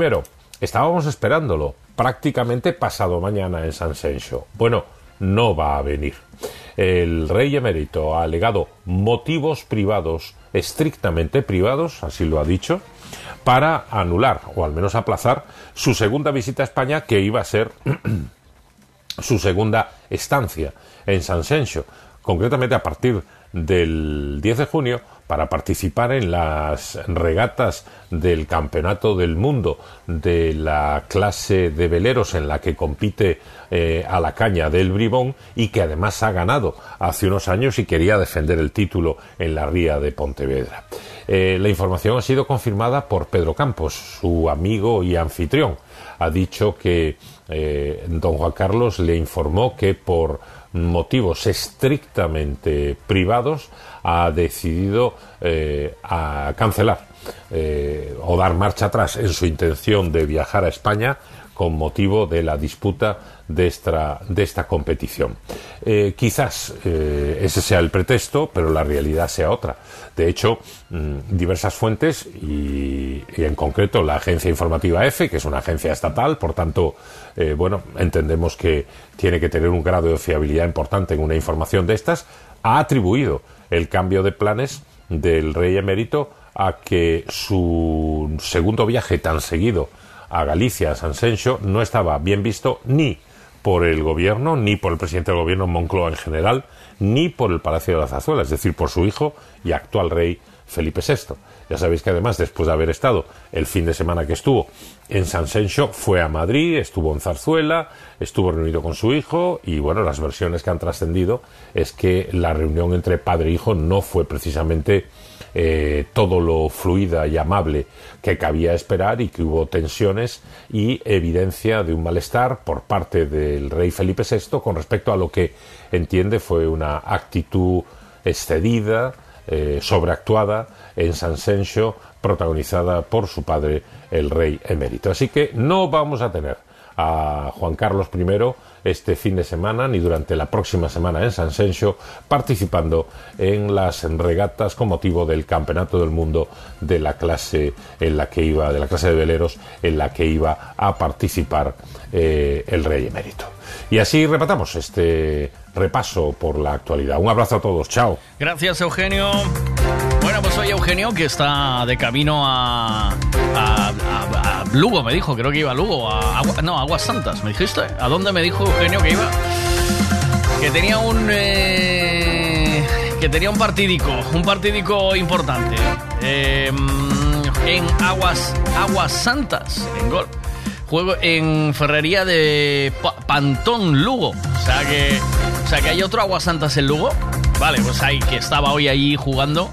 Estábamos esperándolo prácticamente pasado mañana en San Sencho. Bueno, no va a venir. El rey emérito ha alegado motivos privados, estrictamente privados, así lo ha dicho, para anular o al menos aplazar su segunda visita a España, que iba a ser su segunda estancia en San Sencho, concretamente a partir del 10 de junio para participar en las regatas del Campeonato del Mundo de la clase de veleros en la que compite eh, a la caña del Bribón y que además ha ganado hace unos años y quería defender el título en la ría de Pontevedra. Eh, la información ha sido confirmada por Pedro Campos, su amigo y anfitrión. Ha dicho que eh, don Juan Carlos le informó que por motivos estrictamente privados ha decidido eh, a cancelar eh, o dar marcha atrás en su intención de viajar a España con motivo de la disputa de esta, competición. Eh, quizás ese sea el pretexto, pero la realidad sea otra. De hecho, mm, diversas fuentes y, y, en concreto la agencia informativa EFE, que es una agencia estatal, por tanto, bueno, entendemos que tiene que tener un grado de fiabilidad importante en una información de estas, ha atribuido el cambio de planes del rey emérito a que su segundo viaje tan seguido a Galicia, a San Sencho, no estaba bien visto ni por el gobierno, ni por el presidente del gobierno Moncloa en general, ni por el Palacio de la Zazuela, es decir, por su hijo y actual rey Felipe VI. Ya sabéis que además, después de haber estado el fin de semana que estuvo en San Sencho, fue a Madrid, estuvo en Zarzuela, estuvo reunido con su hijo y bueno, las versiones que han trascendido es que la reunión entre padre e hijo no fue precisamente eh, todo lo fluida y amable que cabía esperar y que hubo tensiones y evidencia de un malestar por parte del rey Felipe VI con respecto a lo que entiende fue una actitud excedida, eh, sobreactuada en San Sencho, protagonizada por su padre, el rey emérito. Así que no vamos a tener a Juan Carlos I este fin de semana ni durante la próxima semana en San Sencho participando en las regatas con motivo del Campeonato del Mundo de la clase en la que iba de la clase de veleros en la que iba a participar eh, el rey emérito. Y así repatamos este repaso por la actualidad. Un abrazo a todos, chao. Gracias, Eugenio. Eugenio que está de camino a, Lugo, me dijo, creo que iba a Lugo, a no, Aguas Santas, ¿me dijiste? ¿A dónde me dijo Eugenio que iba? Que tenía un... Eh, que tenía un partidico, un partidico importante. Em, en Aguas, Aguas Santas, en gol juego en Ferrería de Pantón, Lugo. O sea que, o sea que hay otro Aguasantas en Lugo. Vale, pues ahí que estaba hoy ahí jugando.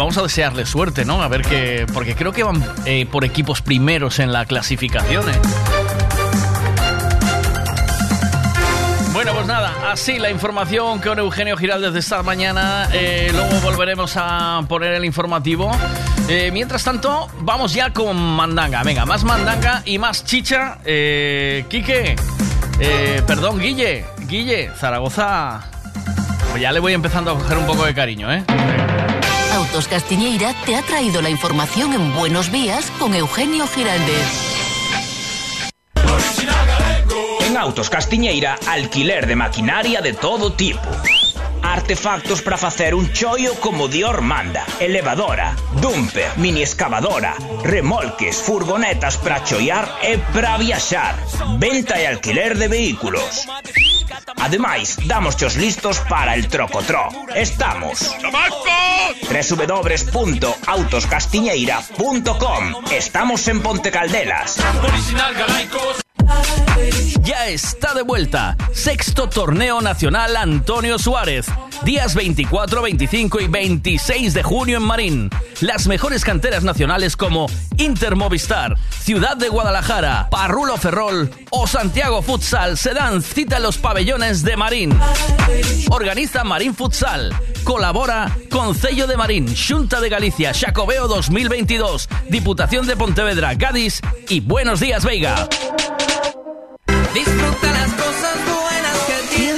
Vamos a desearle suerte, ¿no? A ver qué. Porque creo que van eh, por equipos primeros en la clasificación, ¿eh? Bueno, pues nada, así la información con Eugenio Giral desde esta mañana. Eh, luego volveremos a poner el informativo. Mientras tanto, vamos ya con mandanga. Venga, más mandanga y más chicha. Eh, Quique, perdón, Guille, Guille, Zaragoza. Pues ya le voy empezando a coger un poco de cariño, ¿eh? Autos Castiñeira te ha traído la información en Buenos Días con Eugenio Giraldez. En Autos Castiñeira, alquiler de maquinaria de todo tipo. Artefactos para facer un choio como Dior manda. Elevadora, dumper, mini excavadora, remolques, furgonetas para choiar e para. Venta e alquiler de vehículos. Ademais, damos os listos para el trocotró. Estamos www.autoscastiñeira.com Estamos en Ponte Caldelas. Ya está de vuelta. Sexto Torneo Nacional Antonio Suárez. Días 24, 25 y 26 de junio en Marín. Las mejores canteras nacionales como Inter Movistar, Ciudad de Guadalajara, Parrulo Ferrol o Santiago Futsal se dan cita en los pabellones de Marín. Organiza Marín Futsal. Colabora Concello de Marín, Junta de Galicia, Chacobeo 2022, Diputación de Pontevedra, Cádiz y Buenos Días Veiga.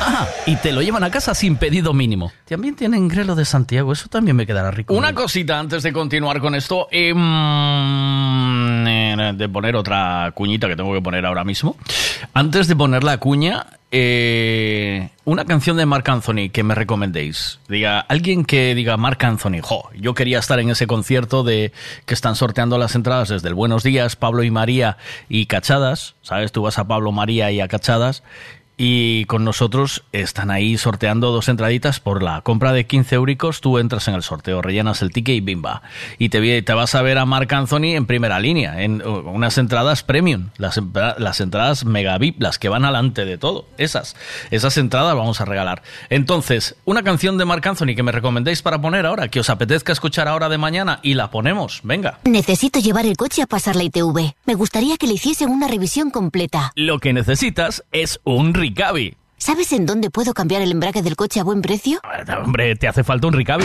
Ah, y te lo llevan a casa sin pedido mínimo. También tienen grelo de Santiago, eso también me quedará rico. Una cosita antes de continuar con esto, em, eh, de poner otra cuñita que tengo que poner ahora mismo. Antes de poner la cuña, eh, una canción de Marc Anthony que me recomendéis. Diga, alguien que diga Marc Anthony, jo, yo quería estar en ese concierto de que están sorteando las entradas desde el Buenos Días, Pablo y María y Cachadas, ¿sabes? Tú vas a Pablo, María y a Cachadas y con nosotros están ahí sorteando dos entraditas por la compra de 15 euricos. Tú entras en el sorteo, rellenas el ticket y bimba. Y te, te vas a ver a Marc Anthony en primera línea, en unas entradas premium, las, las entradas mega VIP, las que van alante de todo. Esas, esas entradas vamos a regalar. Entonces, una canción de Marc Anthony que me recomendéis para poner ahora, que os apetezca escuchar ahora de mañana y la ponemos. Venga. Necesito llevar el coche a pasar la ITV. Me gustaría que le hiciesen una revisión completa. Lo que necesitas es un ¿Sabes en dónde puedo cambiar el embrague del coche a buen precio? Hombre, te hace falta un Ricavi.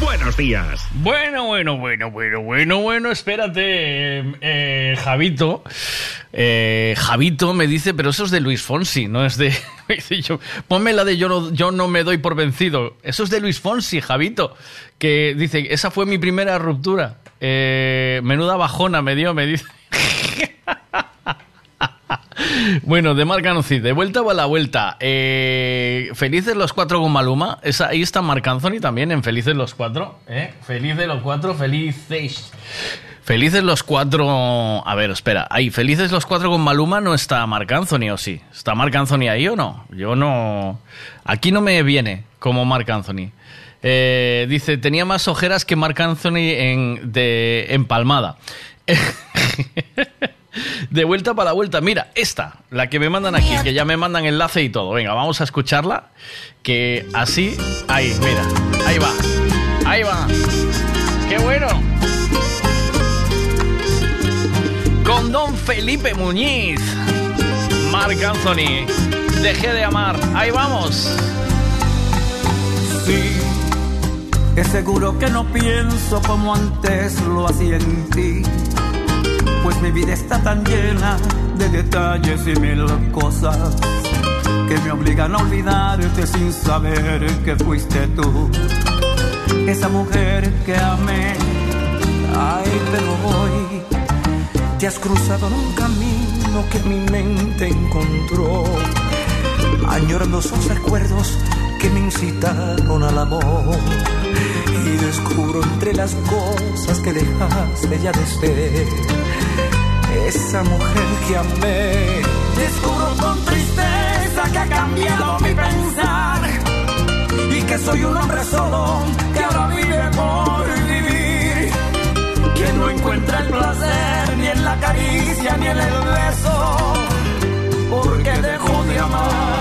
Buenos días. Bueno, bueno, bueno, bueno, bueno, bueno, espérate, eh, Javito. Eh, Javito me dice, pero eso es de Luis Fonsi, no es de... ponme la de yo no, yo no me doy por vencido. Eso es de Luis Fonsi, Javito, que dice, esa fue mi primera ruptura. Eh, menuda bajona me dio, me dice. Bueno, de Marc Anthony, de vuelta o a la vuelta. Eh, Felices los cuatro con Maluma. Esa, ahí está Marc Anthony también en Felices los cuatro. ¿eh? Felices los cuatro, felices. Felices los cuatro. A ver, espera. Ahí, Felices los cuatro con Maluma no está Marc Anthony, ¿o sí? ¿Está Marc Anthony ahí o no? Yo no. Aquí no me viene como Marc Anthony. Eh, dice, tenía más ojeras que Marc Anthony en, de Empalmada. De vuelta para la vuelta. Mira, esta, la que me mandan aquí, que ya me mandan enlace y todo. Venga, vamos a escucharla. Que así. Ahí, mira. Ahí va. Ahí va. ¡Qué bueno! Con don Felipe Muñiz. Marc Anthony. Dejé de amar. Ahí vamos. Sí. Es seguro que no pienso como antes lo hacía en ti pues mi vida está tan llena de detalles y mil cosas que me obligan a olvidarte sin saber que fuiste tú, esa mujer que amé. Ay, pero hoy te has cruzado en un camino que mi mente encontró, añorando esos recuerdos que me incitaron al amor. Y descubro entre las cosas que dejaste ya de ser esa mujer que amé. Descubro con tristeza que ha cambiado mi pensar y que soy un hombre solo que ahora vive por vivir. Que no encuentra el placer ni en la caricia ni en el beso, porque dejó de amar.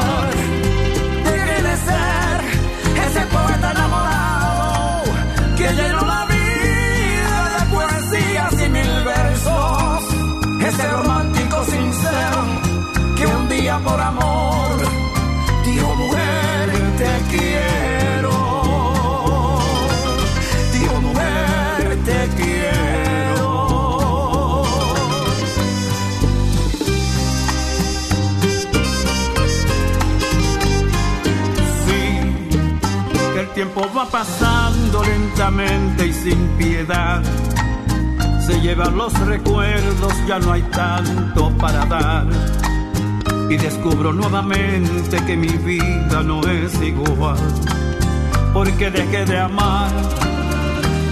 Por amor dijo mujer te quiero, dijo mujer te quiero. Sí, que el tiempo va pasando lentamente y sin piedad se llevan los recuerdos, ya no hay tanto para dar. Y descubro nuevamente que mi vida no es igual, porque dejé de amar.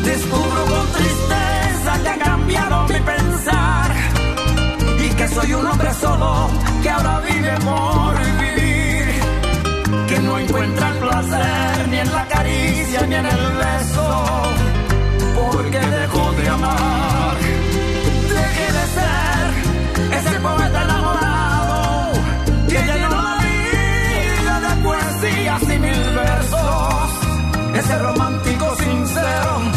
Descubro con tristeza que ha cambiado mi pensar. Y que soy un hombre solo que ahora vive por vivir, que no encuentra el placer ni en la caricia ni en el beso, porque dejó de amar. Dejé de ser ese poeta enamorado y mil versos, ese romántico sincero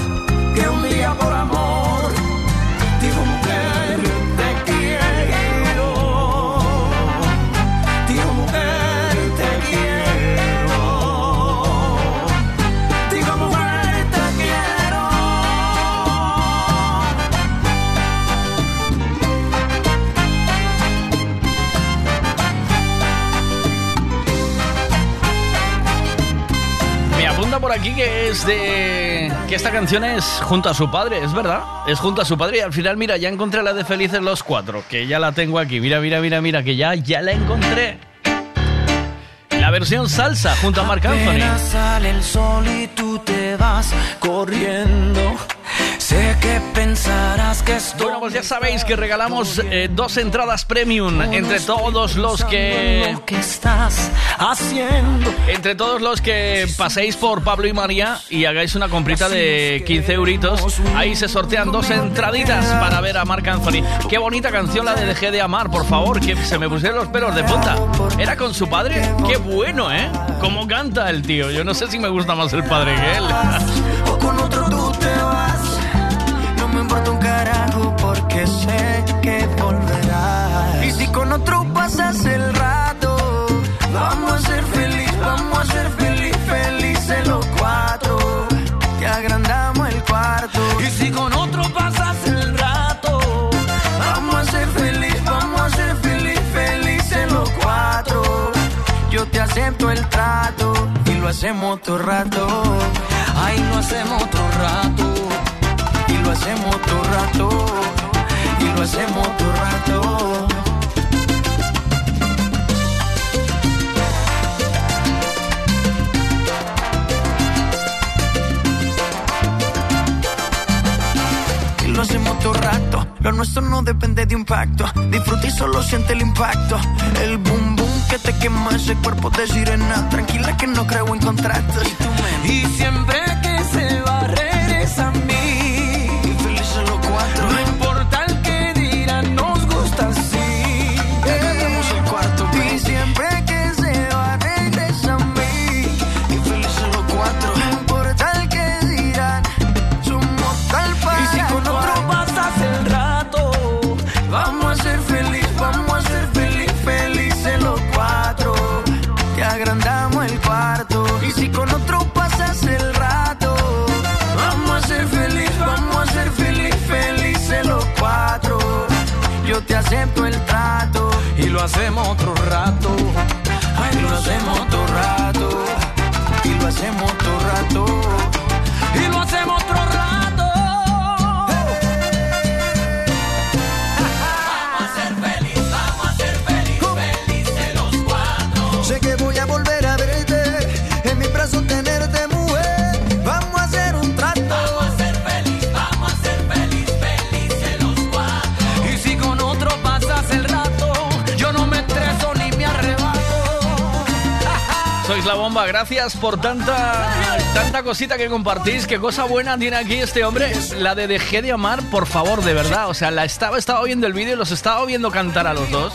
Por aquí que es de. que esta canción es junto a su padre, es verdad. Es junto a su padre y al final, mira, ya encontré la de Felices los Cuatro, que ya la tengo aquí. Mira, mira, mira, mira, que ya, ya la encontré. La versión salsa junto a Marc Anthony. Sé que pensarás que estoy. Bueno, pues ya sabéis que regalamos eh, dos entradas premium entre todos los que. Lo que estás haciendo. Entre todos los que paséis por Pablo y María y hagáis una comprita de 15 euritos, ahí se sortean dos entraditas para ver a Marc Anthony. Qué bonita canción la de Dejé de amar, por favor, que se me pusieron los pelos de punta. ¿Era con su padre? Qué bueno, ¿eh? Cómo canta el tío. Yo no sé si me gusta más el padre que él. Lo hacemos todo rato. Ay, lo hacemos otro rato. Y lo hacemos todo rato. Y lo hacemos todo rato. Lo hacemos todo rato. Lo nuestro no depende de un pacto. Disfruta y solo siente el impacto. El boom boom que te quema ese cuerpo de sirena. Tranquila que no creo en contratos. Y siempre que se va, hacemos otro rato. Ay, lo hacemos otro rato. Y lo hacemos otro rato. Y lo hacemos otro rato. Gracias por tanta tanta cosita que compartís. Qué cosa buena tiene aquí este hombre. La de Dejé de amar, por favor, de verdad. O sea, la estaba, estaba viendo el vídeo y los estaba viendo cantar a los dos.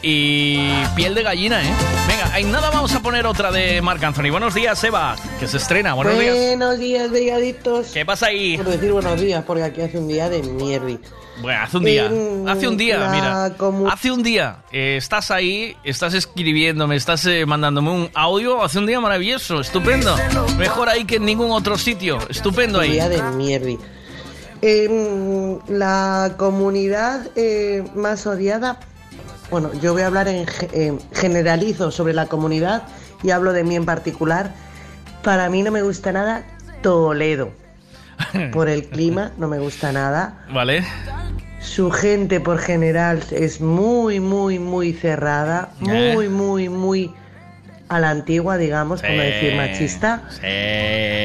Y piel de gallina, ¿eh? Venga, en nada vamos a poner otra de Marc Anthony. Buenos días, Eva, que se estrena. Buenos días. Buenos días, brigaditos. ¿Qué pasa ahí? Por decir buenos días, porque aquí hace un día de mierda. Bueno, hace un día. Hace un día, la mira. Hace un día. eh, estás ahí, estás escribiéndome, estás eh, mandándome un audio. Hace un día maravilloso, estupendo. Mejor ahí que en ningún otro sitio. Estupendo Un ahí. día de mierda. Em, la comunidad eh, más odiada, bueno, yo voy a hablar en ge- generalizo sobre la comunidad y hablo de mí en particular. Para mí no me gusta nada Toledo. Por el clima no me gusta nada. ¿Vale? Su gente por general es muy, muy, muy cerrada, Eh. muy, muy, muy a la antigua, digamos, no decir machista.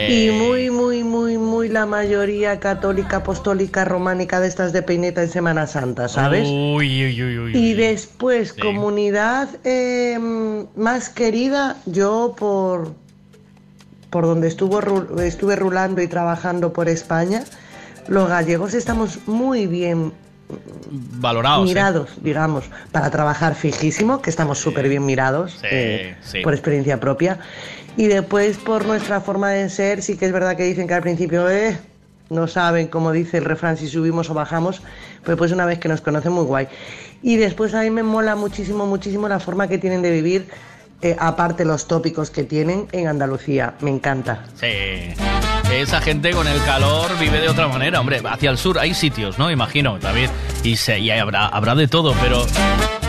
Y muy, muy, muy, muy la mayoría católica, apostólica, románica de estas de peineta en Semana Santa, ¿sabes? Uy, uy, uy, uy. Y después, comunidad eh, más querida, yo por, por donde estuvo, estuve rulando y trabajando por España, los gallegos estamos muy bien Valorados. ¿eh? mirados, digamos, para trabajar fijísimo, que estamos súper bien mirados Sí, eh, sí. por experiencia propia. Y después por nuestra forma de ser, sí que es verdad que dicen que al principio eh, no saben, como dice el refrán, si subimos o bajamos, pues pues una vez que nos conocen muy guay. Y después a mí me mola muchísimo, muchísimo la forma que tienen de vivir, eh, aparte los tópicos que tienen en Andalucía, me encanta. Sí. Esa gente con el calor vive de otra manera, hombre. Hacia el sur hay sitios, ¿no? Imagino, también. Y, se, y habrá, habrá de todo, pero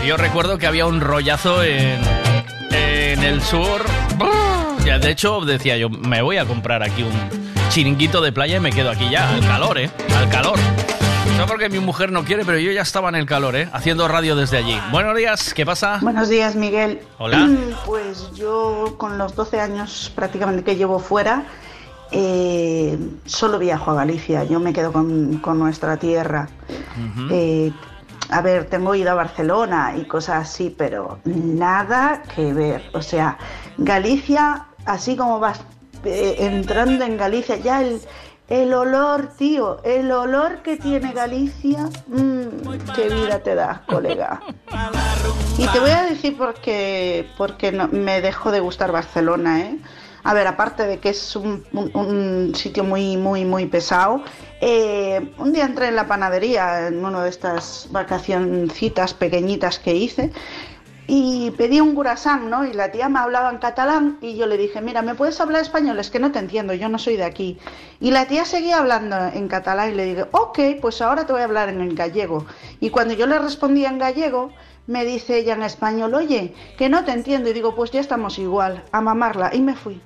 yo recuerdo que había un rollazo en, en el sur. Ya, de hecho, decía yo, me voy a comprar aquí un chiringuito de playa y me quedo aquí ya, al calor, ¿eh? Al calor. No porque mi mujer no quiere, pero yo ya estaba en el calor, ¿eh? Haciendo radio desde allí. Buenos días, ¿qué pasa? Buenos días, Miguel. Hola. Pues yo con los 12 años prácticamente que llevo fuera eh, solo viajo a Galicia, yo me quedo con, con nuestra tierra. Eh, a ver, tengo ido a Barcelona y cosas así, pero nada que ver. O sea, Galicia, así como vas eh, entrando en Galicia, ya el, el olor, tío, el olor que tiene Galicia, mm, qué vida te das, colega. Y te voy a decir por qué, porque no, me dejó de gustar Barcelona, ¿eh? A ver, aparte de que es un, sitio muy, muy, muy pesado, eh, un día entré en la panadería en una de estas vacacioncitas pequeñitas que hice y pedí un curasán, ¿no? Y la tía me hablaba en catalán y yo le dije, mira, ¿me puedes hablar español? Es que no te entiendo, yo no soy de aquí. Y la tía seguía hablando en catalán y le dije, ok, pues ahora te voy a hablar en gallego. Y cuando yo le respondía en gallego, me dice ella en español, oye, que no te entiendo. Y digo, pues ya estamos igual, a mamarla. Y me fui.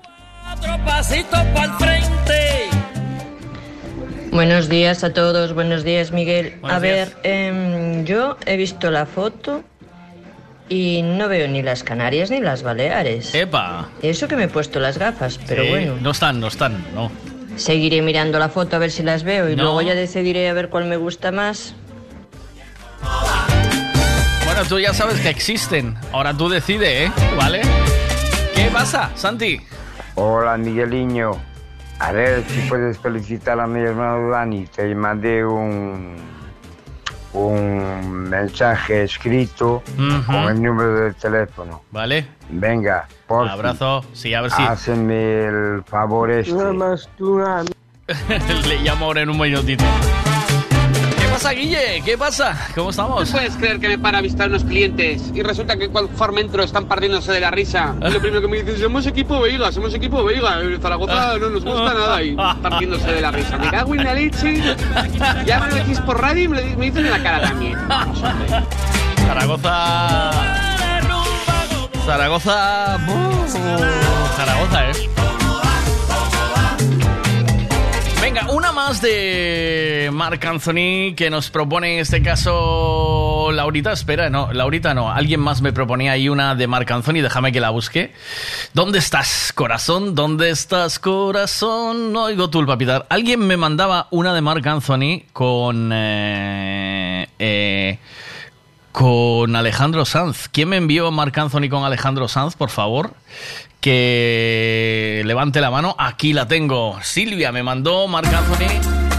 Buenos días a todos, buenos días Miguel. Buenos a días. ver, em, yo he visto la foto y no veo ni las Canarias ni las Baleares. ¡Epa! Eso que me he puesto las gafas, pero Sí, bueno. No están, no están, no. Seguiré mirando la foto a ver si las veo y No. luego ya decidiré a ver cuál me gusta más. Bueno, tú ya sabes que existen. Ahora tú decide, ¿eh? ¿Vale? ¿Qué pasa, Santi? Hola Migueliño, a ver si puedes felicitar a mi hermano Dani. Te mandé un, un mensaje escrito con el número de teléfono. ¿Vale? Venga, por Un abrazo. Sí, a ver si. Hácenme el favor este. Le llamo ahora en un minutito. ¿Qué pasa, Guille? ¿Qué pasa? ¿Cómo estamos? ¿No puedes creer que me para a visitar unos clientes y resulta que conforme entro están partiéndose de la risa? Y lo primero que me dicen es, somos equipo Veiga, somos equipo Veiga. En Zaragoza no nos gusta nada y partiéndose de la risa. Me cago en la leche. Ya me decís por radio y me lo dicen en la cara también. Vamos. Zaragoza. Zaragoza. ¡buh! Zaragoza, ¿eh? Venga, una más de Marc Anthony que nos propone en este caso Laurita. Espera, no, Laurita no. Alguien más me proponía ahí una de Marc Anthony. Déjame que la busque. ¿Dónde estás, corazón? ¿Dónde estás, corazón? No oigo tú el papitar. Alguien me mandaba una de Marc Anthony con. eh, eh, con Alejandro Sanz. ¿Quién me envió a Marc Anthony con Alejandro Sanz, por favor? Que levante la mano. Aquí la tengo. Silvia me mandó Marc Anthony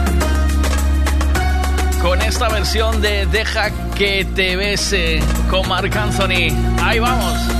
con esta versión de Deja que te bese con Marc Anthony. Ahí vamos.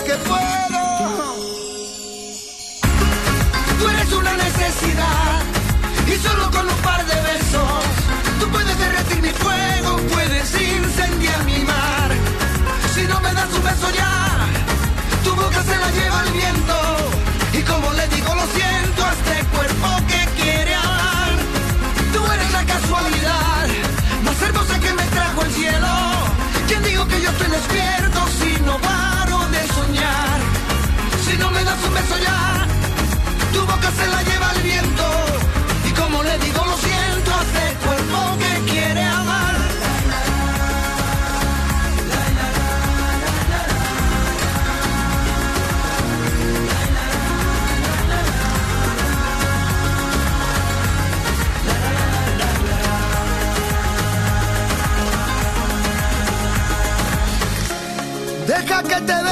que puedo. Tú eres una necesidad y solo con un par de besos tú puedes derretir mi fuego, puedes incendiar mi mar. Si no me das un beso ya, tu boca se la lleva el viento y como le digo lo siento a este cuerpo ya, tu boca se la lleva el viento y como le digo lo siento este cuerpo que quiere amar. Deja que te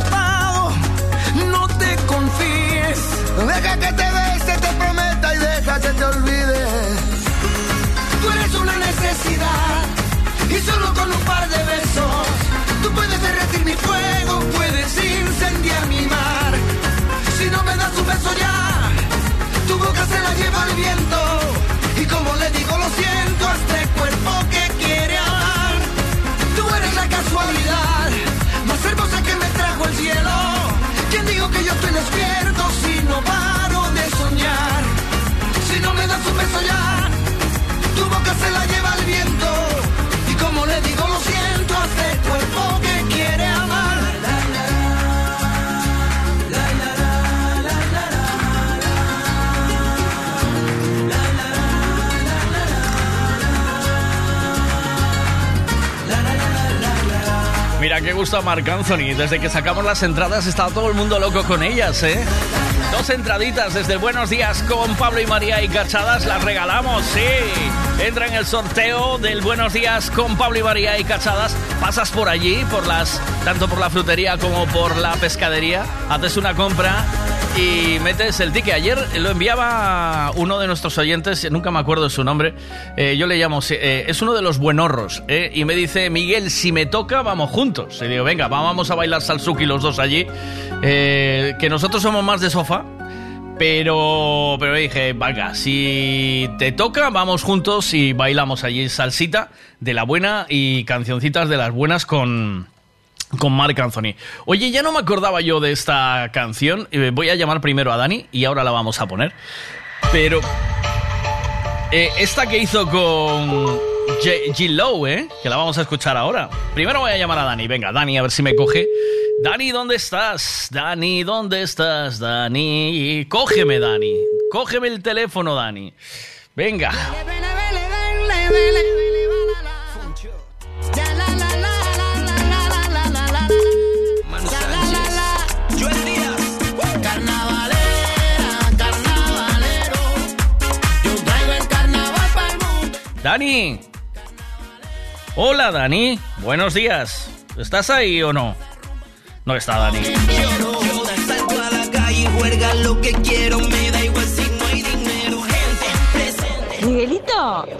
te olvide. Tú eres una necesidad y solo con un par de besos Mira qué gusto a Marc Anthony. Desde que sacamos las entradas está todo el mundo loco con ellas, ¿eh? Dos entraditas desde Buenos Días con Pablo y María y Cachadas las regalamos, sí. Entra en el sorteo del Buenos Días con Pablo y María y Cachadas. Pasas por allí, por las, tanto por la frutería como por la pescadería. Haces una compra y metes el ticket. Ayer lo enviaba uno de nuestros oyentes, nunca me acuerdo su nombre. eh, yo le llamo, eh, es uno de los buenorros. eh, y me dice, Miguel, si me toca, vamos juntos. Y digo, venga, vamos a bailar salsuki los dos allí. eh, que nosotros somos más de sofá. Pero, pero dije, venga, si te toca, vamos juntos y bailamos allí salsita de la buena y cancioncitas de las buenas con, con Marc Anthony. Oye, ya no me acordaba yo de esta canción. Eh, Voy a llamar primero a Dani y ahora la vamos a poner. Pero eh, esta que hizo con Jill Lowe, ¿eh? Que la vamos a escuchar ahora. Primero voy a llamar a Dani. Venga, Dani, a ver si me coge. Dani, ¿dónde estás? Dani, ¿dónde estás? Dani, cógeme, Dani. Cógeme el teléfono, Dani. Venga. Dani. Hola, Dani. Buenos días. ¿Estás ahí o no? No está Dani. Yo salgo a la calle y juerga lo que quiero. Me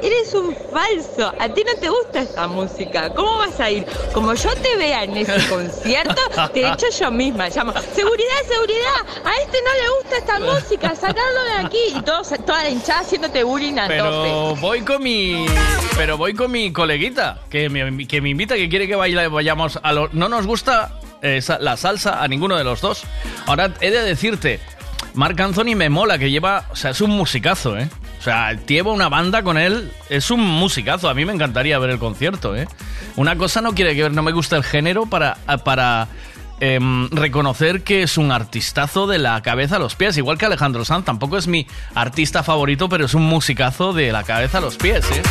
Eres un falso. A ti no te gusta esta música. ¿Cómo vas a ir? Como yo te vea en ese concierto, te echo yo misma. Llamo, seguridad, seguridad. A este no le gusta esta música. Sacarlo de aquí. Y todos, toda la hinchada haciéndote bullying a tope. Pero voy con mi. Pero voy con mi coleguita, que me, que me invita, que quiere que baile- vayamos a lo. No nos gusta eh, la salsa a ninguno de los dos. Ahora he de decirte, Marc Anthony me mola, que lleva. O sea, es un musicazo, ¿eh? O sea, lleva una banda con él, es un musicazo. A mí me encantaría ver el concierto, ¿eh? Una cosa no quiere que ver, no me gusta el género para. para em, reconocer que es un artistazo de la cabeza a los pies, igual que Alejandro Sanz, tampoco es mi artista favorito, pero es un musicazo de la cabeza a los pies, ¿eh?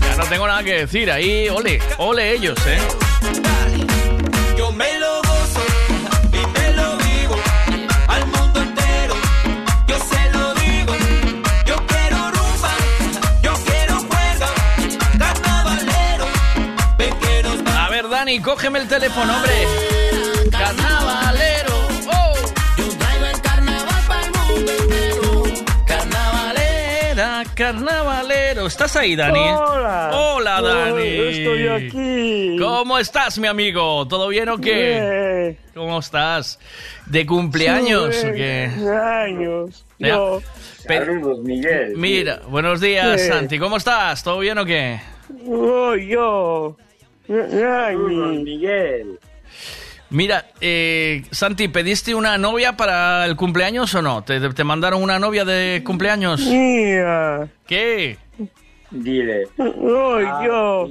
Ya no tengo nada que decir, ahí, ole, ole ellos, ¿eh? Yo me lo Dani, cógeme el teléfono, hombre. Carnavalero, oh. Yo traigo el carnaval para el mundo entero. Carnavalera, carnavalero. ¿Estás ahí, Dani? Hola. Hola, Dani. Hola, estoy aquí. ¿Cómo estás, mi amigo? ¿Todo bien o qué? ¿Cómo estás? ¿De cumpleaños Sí, o qué? Años. Ya. Yo. Saludos, Miguel. Mira, buenos días, Sí. Santi. ¿Cómo estás? ¿Todo bien o qué? Oh, yo. Saludos, Miguel. Mira, eh, Santi, ¿pediste una novia para el cumpleaños o no? ¿Te, te mandaron una novia de cumpleaños? Mira. ¿Qué? Dile. Oh, yo.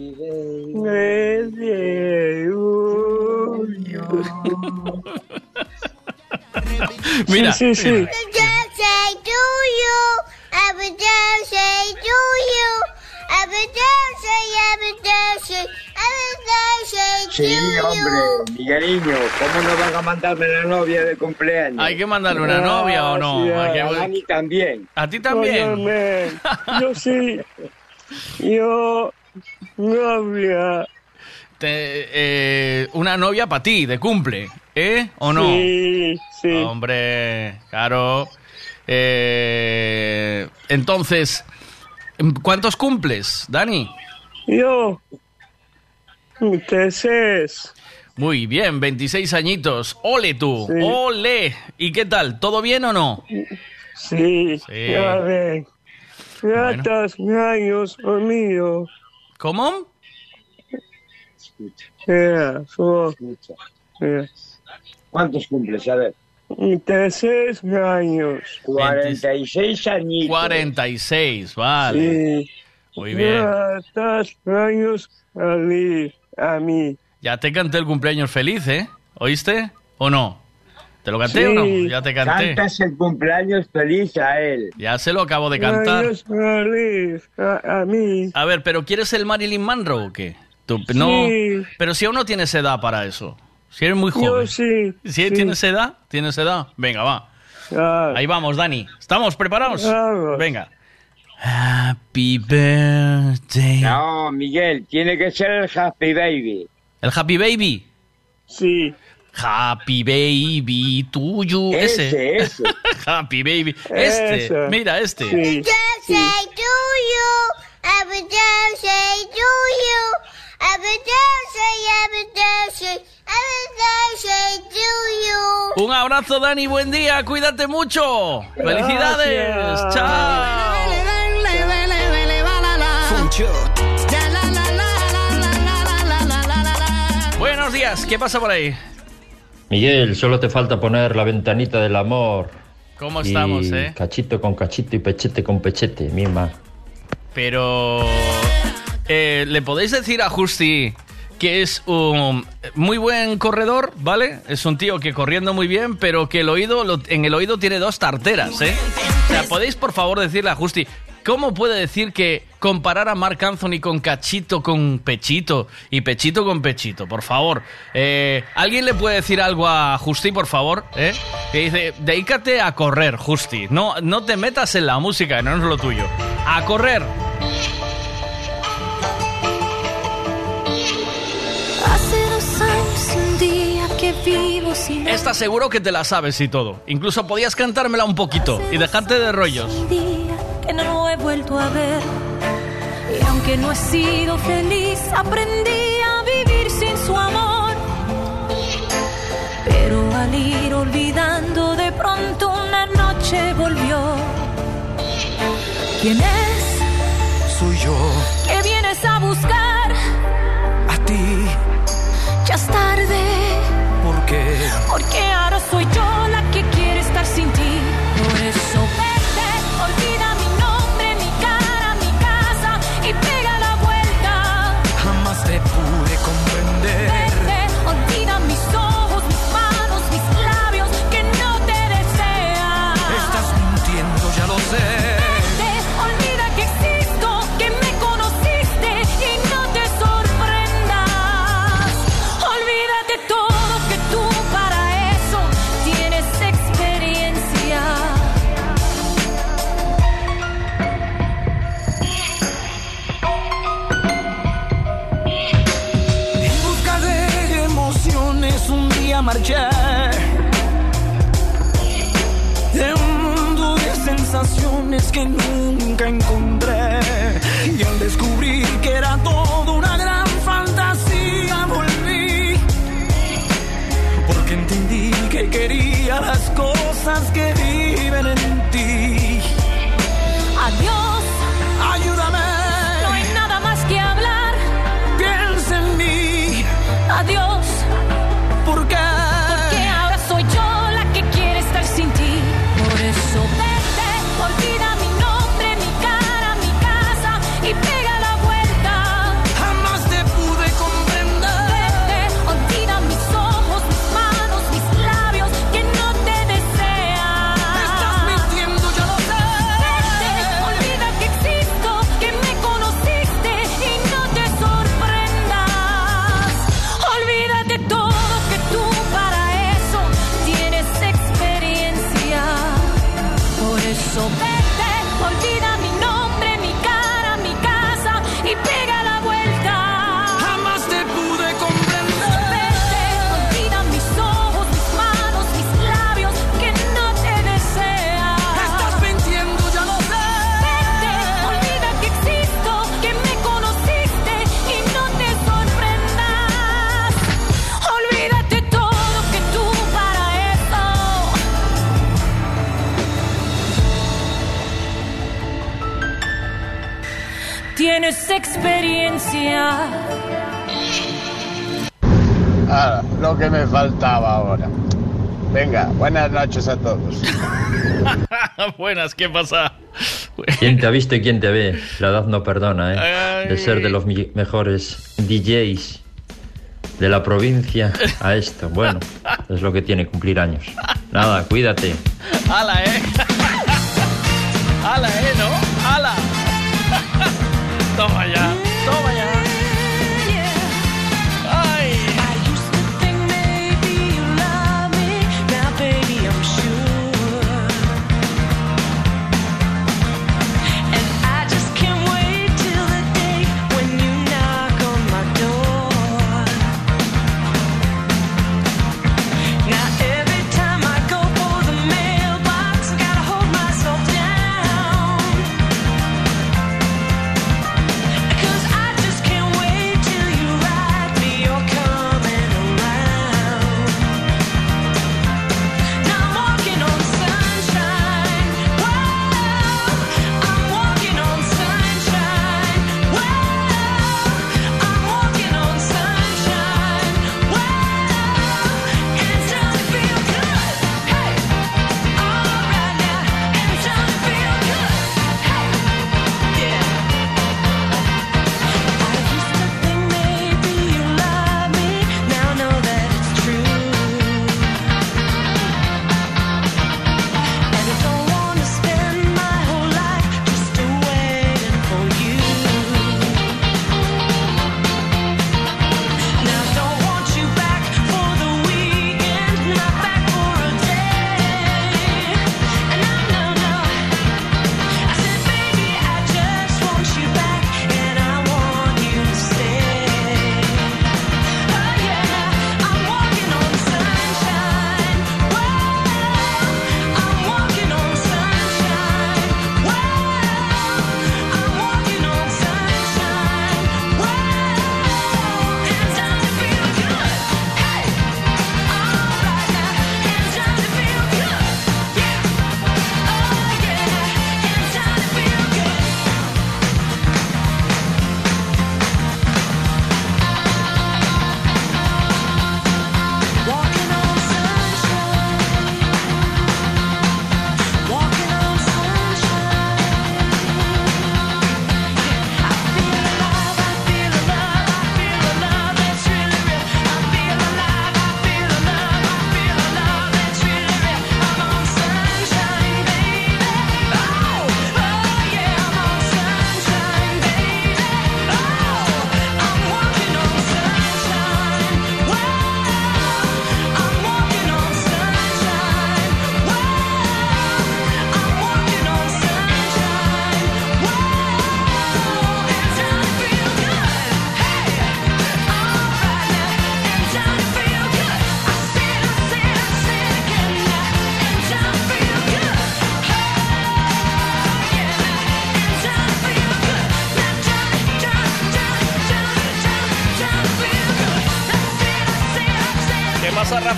Mira, Sí, sí, sí. mira. birthday to you. Happy birthday to you. Sí, hombre, Migueliño, ¿cómo no van a mandarme la novia de cumpleaños? ¿Hay que mandarle una novia o no? Sí, Hay que- a Dani también. ¿A ti también? Óyeme, yo sí. Yo. Novia. Te- eh, una novia para ti, de cumple, ¿eh? ¿O no? Sí, sí. Hombre, claro. Eh, entonces, ¿cuántos cumples, Dani? Yo. Entonces. Muy bien, 26 añitos. Ole tú, Sí. ole. ¿Y qué tal? ¿Todo bien o no? Sí. Sí. Ya ven. Ratas, años, mío. ¿Cómo? Mira, so- mira. ¿Cuántos cumples? A ver. 26 años. 46 añitos. 46, vale. Sí. Muy bien. Años, a mí. A mí. Ya te canté el cumpleaños feliz, ¿eh? ¿Oíste? ¿O no? ¿Te lo canté o no? Ya te canté. Cantas el cumpleaños feliz a él. Ya se lo acabo de cantar. Feliz a, a mí. A ver, ¿pero quieres el Marilyn Monroe o qué? Tú- no, Sí. pero si aún no tienes edad para eso. Si eres muy joven. Yo sí. ¿Sí? ¿Tienes edad? ¿Tienes edad? Venga, va. Ah, Ahí vamos, Dani. ¿Estamos preparados? Vamos. Venga. Happy birthday. No, Miguel, tiene que ser el Happy Baby. ¿El Happy Baby? Sí. Happy Baby tuyo. Ese. Ese, ese. Happy Baby. Este. Ese. Mira, este. Sí. birthday to you. Happy birthday to you. Happy birthday, happy birthday, Un abrazo, Dani. Buen día. Cuídate mucho. Felicidades. Chao. Buenos días. ¿Qué pasa por ahí? Miguel, solo te falta poner la ventanita del amor. ¿Cómo Y estamos, eh? Cachito con cachito y pechete con pechete, misma. Pero... eh, ¿Le podéis decir a Justi que es un muy buen corredor, ¿vale? Es un tío que corriendo muy bien, pero que el oído, en el oído tiene dos tarteras, ¿eh? O sea, ¿podéis por favor decirle a Justi cómo puede decir que comparar a Marc Anthony con Cachito con Pechito y Pechito con Pechito? Por favor. Eh, ¿Alguien le puede decir algo a Justi, por favor? ¿Eh? Que dice, dedícate a correr, Justi. No, no te metas en la música, no es lo tuyo. A correr. Sin Esta seguro que te la sabes y todo. Incluso podías cantármela un poquito y dejarte de rollos. un día que no lo he vuelto a ver. Y aunque no he sido feliz, aprendí a vivir sin su amor. Pero al ir olvidando, de pronto una noche volvió. ¿Quién es? Soy yo, ¿Qué vienes a buscar? a ti, Ya es tarde. Porque ahora soy yo la que quiere estar sin ti. Por eso día marché. De un mundo de sensaciones que nunca encontré. Y al descubrir que era todo una gran fantasía, volví. Porque entendí que quería las cosas que viven experiencia. Ah, lo que me faltaba ahora. Venga, buenas noches a todos. Buenas, ¿qué pasa? ¿Quién te ha visto y quién te ve? La edad no perdona, ¿eh? De ser de los mejores DJs de la provincia a esto. Bueno, es lo que tiene cumplir años. Nada, cuídate. ¡Hala, eh! ¡Hala, eh, no! ¡Hala! Toma ya,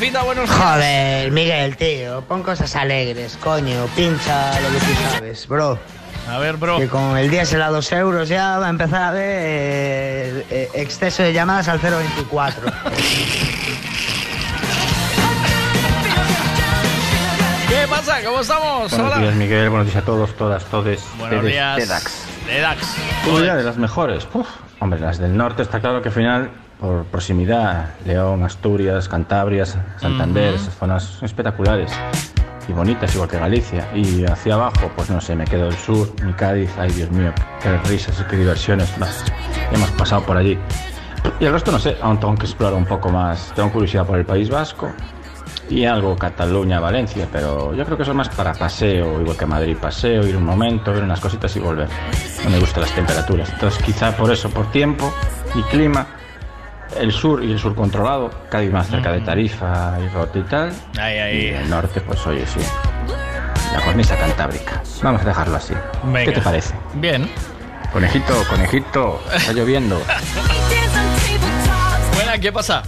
Rafita? Buenos días. Joder, Miguel, tío, pon cosas alegres, coño, pincha lo que tú sabes, bro. A ver, bro. Que con el diésel a dos euros ya va a empezar a haber eh, eh, exceso de llamadas al 024. ¿Qué pasa? ¿Cómo estamos? Buenos Hola. días, Miguel. Buenos días a todos, todas, todes. Buenos Tedes, días. Tedax. Tedax. Una de las mejores. Uf, hombre, las del norte está claro que al final, por proximidad, León, Asturias, Cantabria, Santander, esas zonas espectaculares y bonitas, igual que Galicia. Y hacia abajo, pues no sé, me quedo el sur, mi Cádiz, ay Dios mío, qué risas y qué diversiones. Bah, hemos pasado por allí. Y el resto no sé, aún tengo que explorar un poco más. Tengo curiosidad por el País Vasco y algo Cataluña, Valencia, pero yo creo que eso es más para paseo, igual que Madrid, paseo, ir un momento, ver unas cositas y volver. No me gustan las temperaturas. Entonces, quizá por eso, por tiempo y clima, el sur y el sur controlado, Cádiz más cerca de Tarifa y Rote y tal. Ahí, Y ahí. el norte, pues oye, sí. La cornisa cantábrica. Vamos a dejarlo así. Venga. ¿Qué te parece? Bien. Conejito, conejito, está lloviendo. Buena, ¿qué pasa?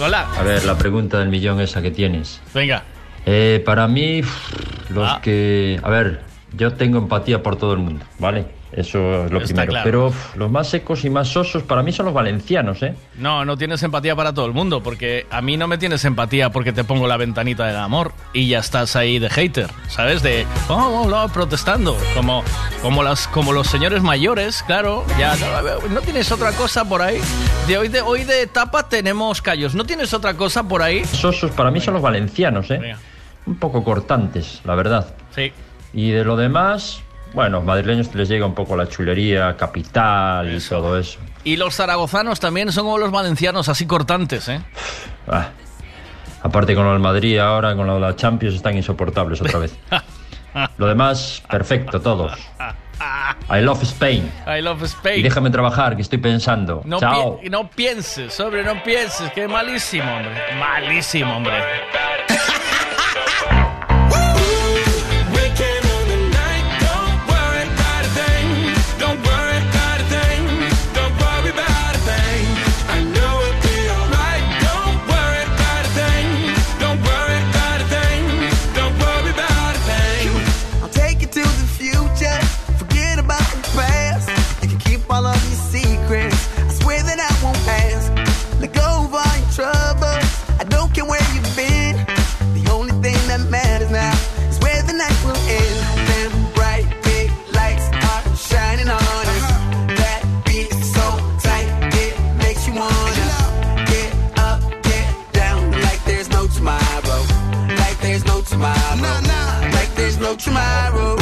Hola. A ver, la pregunta del millón esa que tienes. Venga. Eh, para mí, los que... A ver, yo tengo empatía por todo el mundo, ¿vale? Eso es lo Está primero. claro. Pero uf, los más secos y más sosos para mí son los valencianos, ¿eh? No, no tienes empatía para todo el mundo, porque a mí no me tienes empatía porque te pongo la ventanita del amor y ya estás ahí de hater, ¿sabes? De, oh, oh, no, protestando, como, como, las, como los señores mayores, claro, ya no, no tienes otra cosa por ahí. De hoy de hoy de etapa tenemos callos, ¿no tienes otra cosa por ahí? Sosos para mí son los valencianos, ¿eh? Un poco cortantes, la verdad. Sí. Y de lo demás, bueno, madrileños les llega un poco la chulería, capital y todo eso. Y los zaragozanos también son como los valencianos, así cortantes, ¿eh? Ah. Aparte con del Madrid ahora, con la Champions, están insoportables otra vez. Lo demás, perfecto, todos. I love Spain. I love Y Spain. déjame trabajar, que estoy pensando. No, Chao. pi- no pienses, sobre, no pienses, que malísimo, hombre. Malísimo, hombre. tomorrow.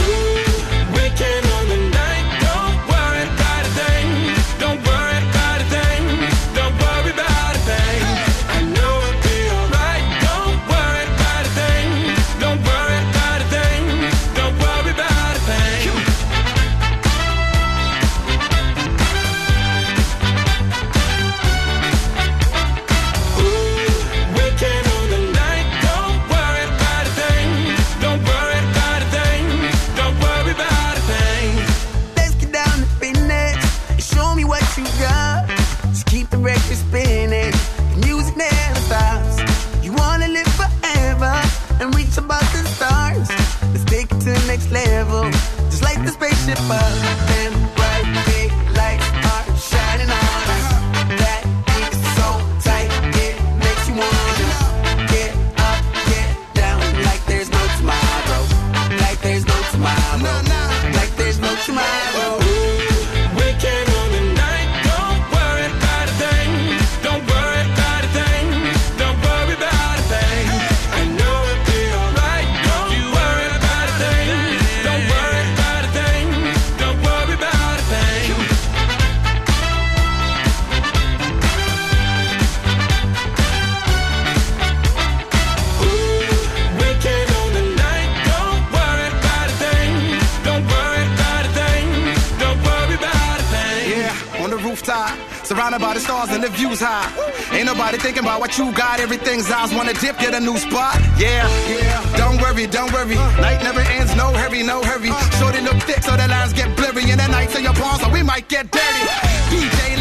The views high. Ain't nobody thinking about what you got. Everything's eyes wanna dip, get a new spot. Yeah, yeah. Don't worry, don't worry. Night never ends, no hurry, no hurry. Shorty look thick, so the lines get blurry. And the nights in your palms, so we might get dirty. DJ,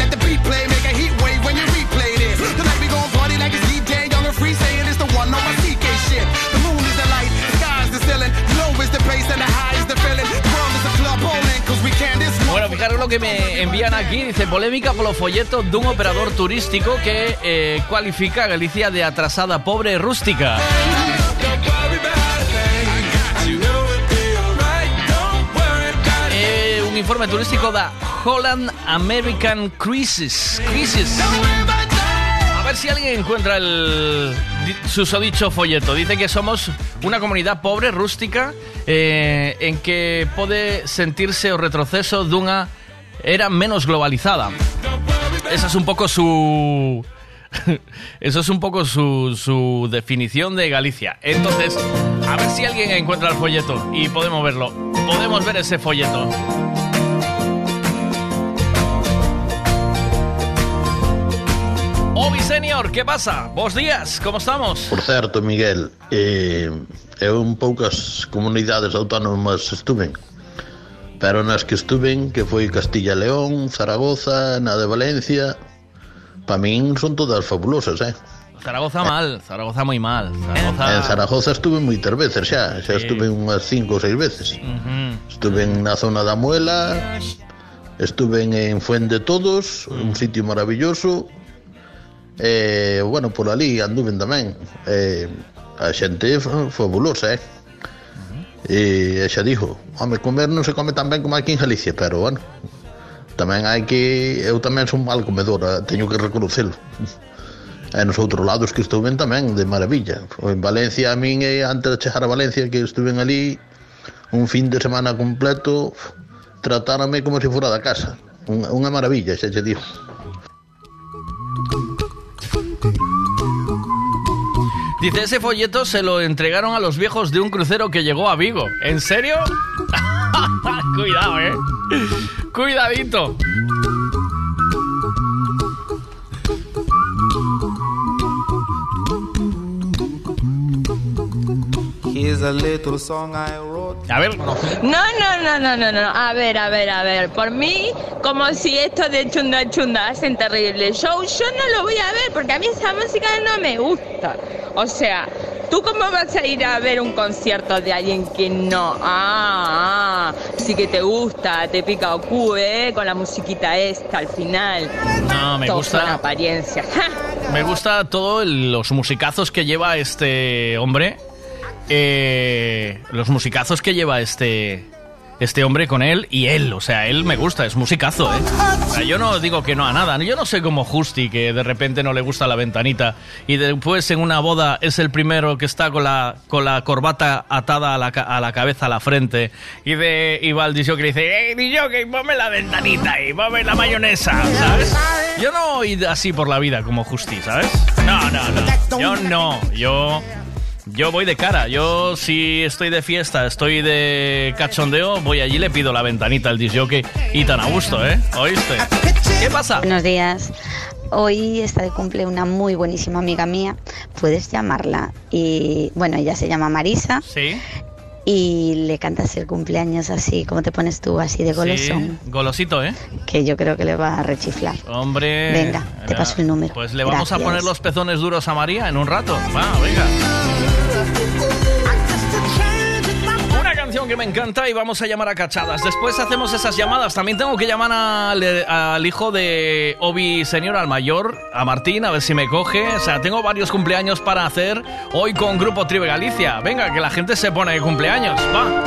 que me envían aquí. Dice, polémica polo folleto dun operador turístico que eh, cualifica a Galicia de atrasada, pobre rústica. Eh, un informe turístico da Holland American Cruises. Cruises. A ver si alguien encuentra el di- susodicho folleto. Dice que somos una comunidad pobre, rústica, eh, en que pode sentirse o retroceso dunha era menos globalizada. Esa es un poco su... Eso es un poco su, su definición de Galicia. Entonces, a ver si alguien encuentra el folleto y podemos verlo. Podemos ver ese folleto. Obi Senior, ¿qué pasa? Bos días, ¿cómo estamos? Por certo, Miguel, eh, en poucas comunidades autónomas estuven, pero nas que estuven, que foi Castilla León, Zaragoza, na de Valencia, pa min son todas fabulosas, eh? Zaragoza mal, Zaragoza muy mal. Zaragoza... En Zaragoza estuve moitas veces xa, xa Sí. estuve unhas cinco ou seis veces. Ujú. Estuve en na zona da Muela, estuve en, en Fuente Todos, un sitio maravilloso. Eh, bueno, por ali anduve tamén. Eh, a xente fa- fabulosa, eh? E xa dixo, home, comer non se come tan ben como aquí en Galicia, pero bueno, tamén hai que... Eu tamén son mal comedora, eh, teño que reconocelo. E nos outros lados que estuve tamén, de maravilla. En Valencia, a min, eh, antes de chegar a Valencia, que estuven ali un fin de semana completo, tratárame como se fora da casa. Unha maravilla, xa che digo. Dice, ese folleto se lo entregaron a los viejos de un crucero que llegó a Vigo. ¿En serio? Cuidado, eh. Cuidadito. A little song I wrote. A ver, No, no, no, no, no, no. A ver, a ver, a ver. Por mí, como si esto de chunda chunda hacen terrible show, yo no lo voy a ver porque a mí esa música no me gusta. O sea, ¿tú cómo vas a ir a ver un concierto de alguien que no? Ah, ah, sí que te gusta, te pica o ¿eh? Con la musiquita esta al final. No, me Todo gusta. ¡Ja! Me gusta todos los musicazos que lleva este hombre. Eh, los musicazos que lleva este este hombre con él y él, o sea, él me gusta, es musicazo, ¿eh? Yo no digo que no a nada, yo no sé como Justi, que de repente no le gusta la ventanita y después en una boda es el primero que está con la, con la corbata atada a la, a la cabeza, a la frente y, de, y va que le dice, ¡Ey, DJ, ponme la ventanita y ponme la mayonesa! Yo no voy así por la vida como Justi, ¿sabes? No, no, no, yo no, yo... Yo voy de cara, yo si estoy de fiesta, estoy de cachondeo, voy allí y le pido la ventanita al disjockey y tan a gusto, ¿eh? ¿Oíste? ¿Qué pasa? Buenos días. Hoy está de cumple una muy buenísima amiga mía. Puedes llamarla. Y bueno, ella se llama Marisa. Sí. Y le cantas el cumpleaños así, como te pones tú, así de golosón. Sí, golosito, ¿eh? Que yo creo que le va a rechiflar. Hombre. Venga, te paso el número. Pues le vamos a poner los pezones duros a María en un rato. Va, venga. Que me encanta y vamos a llamar a cachadas. Después hacemos esas llamadas. También tengo que llamar al, al hijo de Obi Señor, al mayor, a Martín, a ver si me coge. O sea, tengo varios cumpleaños para hacer hoy con Grupo Tribe Galicia. Venga, que la gente se pone de cumpleaños. Va.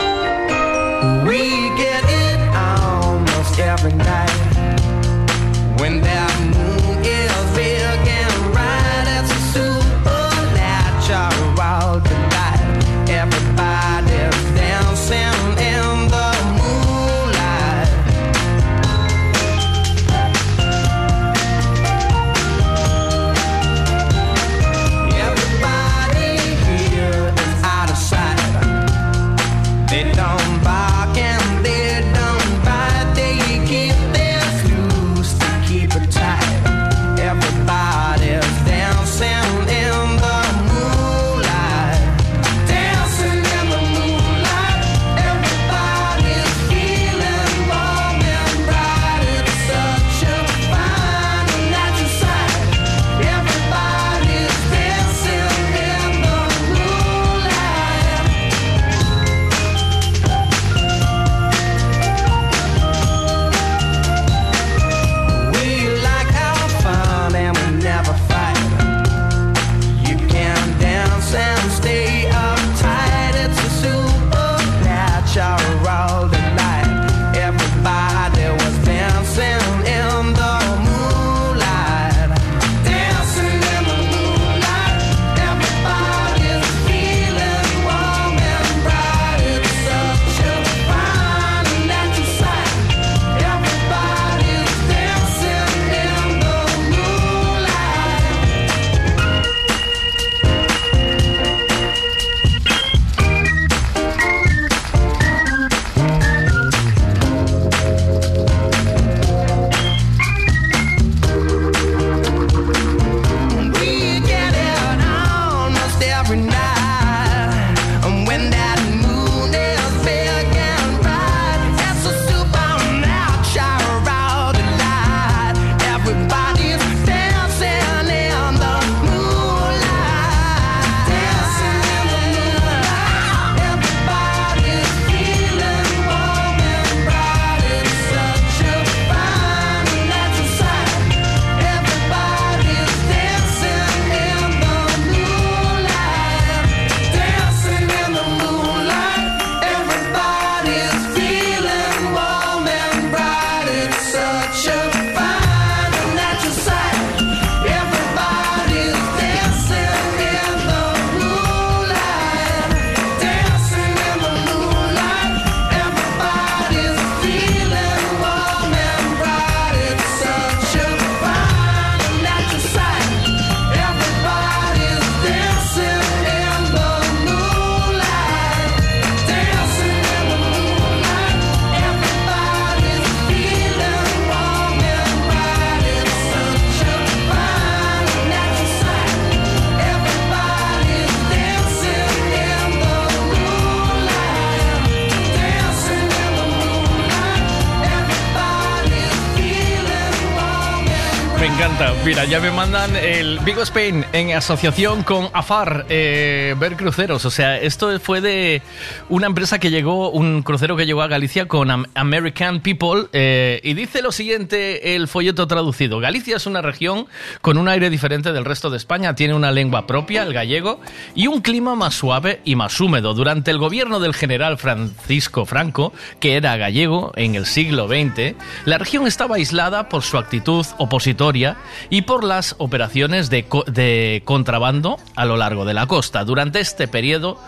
Ya me mandan el Vigo Spain en asociación con AFAR, eh, ver cruceros. O sea, esto fue de una empresa que llegó, un crucero que llegó a Galicia con Am- American People. eh, y dice lo siguiente el folleto traducido. Galicia es una región con un aire diferente del resto de España. Tiene una lengua propia, el gallego, y un clima más suave y más húmedo. Durante el gobierno del general Francisco Franco, que era gallego en el siglo XX, la región estaba aislada por su actitud opositoria y por las operaciones de, co- de contrabando a lo largo de la costa. Durante este periodo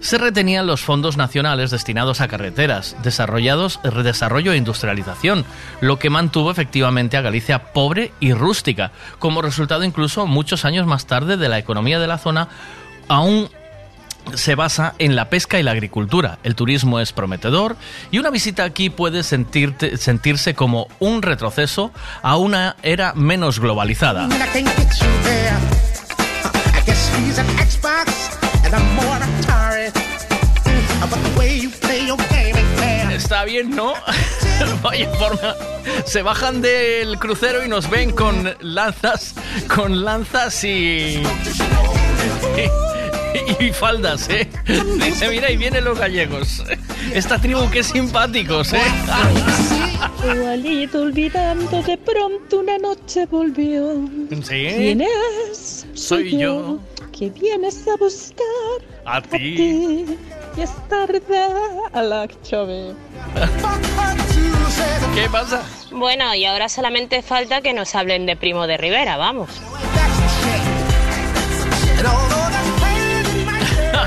se retenían los fondos nacionales destinados a carreteras, desarrollados, desarrollo e industrialización, lo que mantuvo efectivamente a Galicia pobre y rústica, como resultado incluso muchos años más tarde de la economía de la zona aún se basa en la pesca y la agricultura. El turismo es prometedor y una visita aquí puede sentirte- sentirse como un retroceso a una era menos globalizada. Está bien, ¿no? Vaya forma. Se bajan del crucero y nos ven con lanzas, con lanzas y... y, faldas, ¿eh? Dice, mira, y vienen los gallegos. Esta tribu que simpáticos, ¿eh? Igualito olvidando, de pronto una noche volvió. Sí. ¿Quién es? Soy yo. Que vienes a buscar A a ti. Y es tarde a la que chove. ¿Qué pasa? Bueno, y ahora solamente falta que nos hablen de Primo de Rivera, vamos.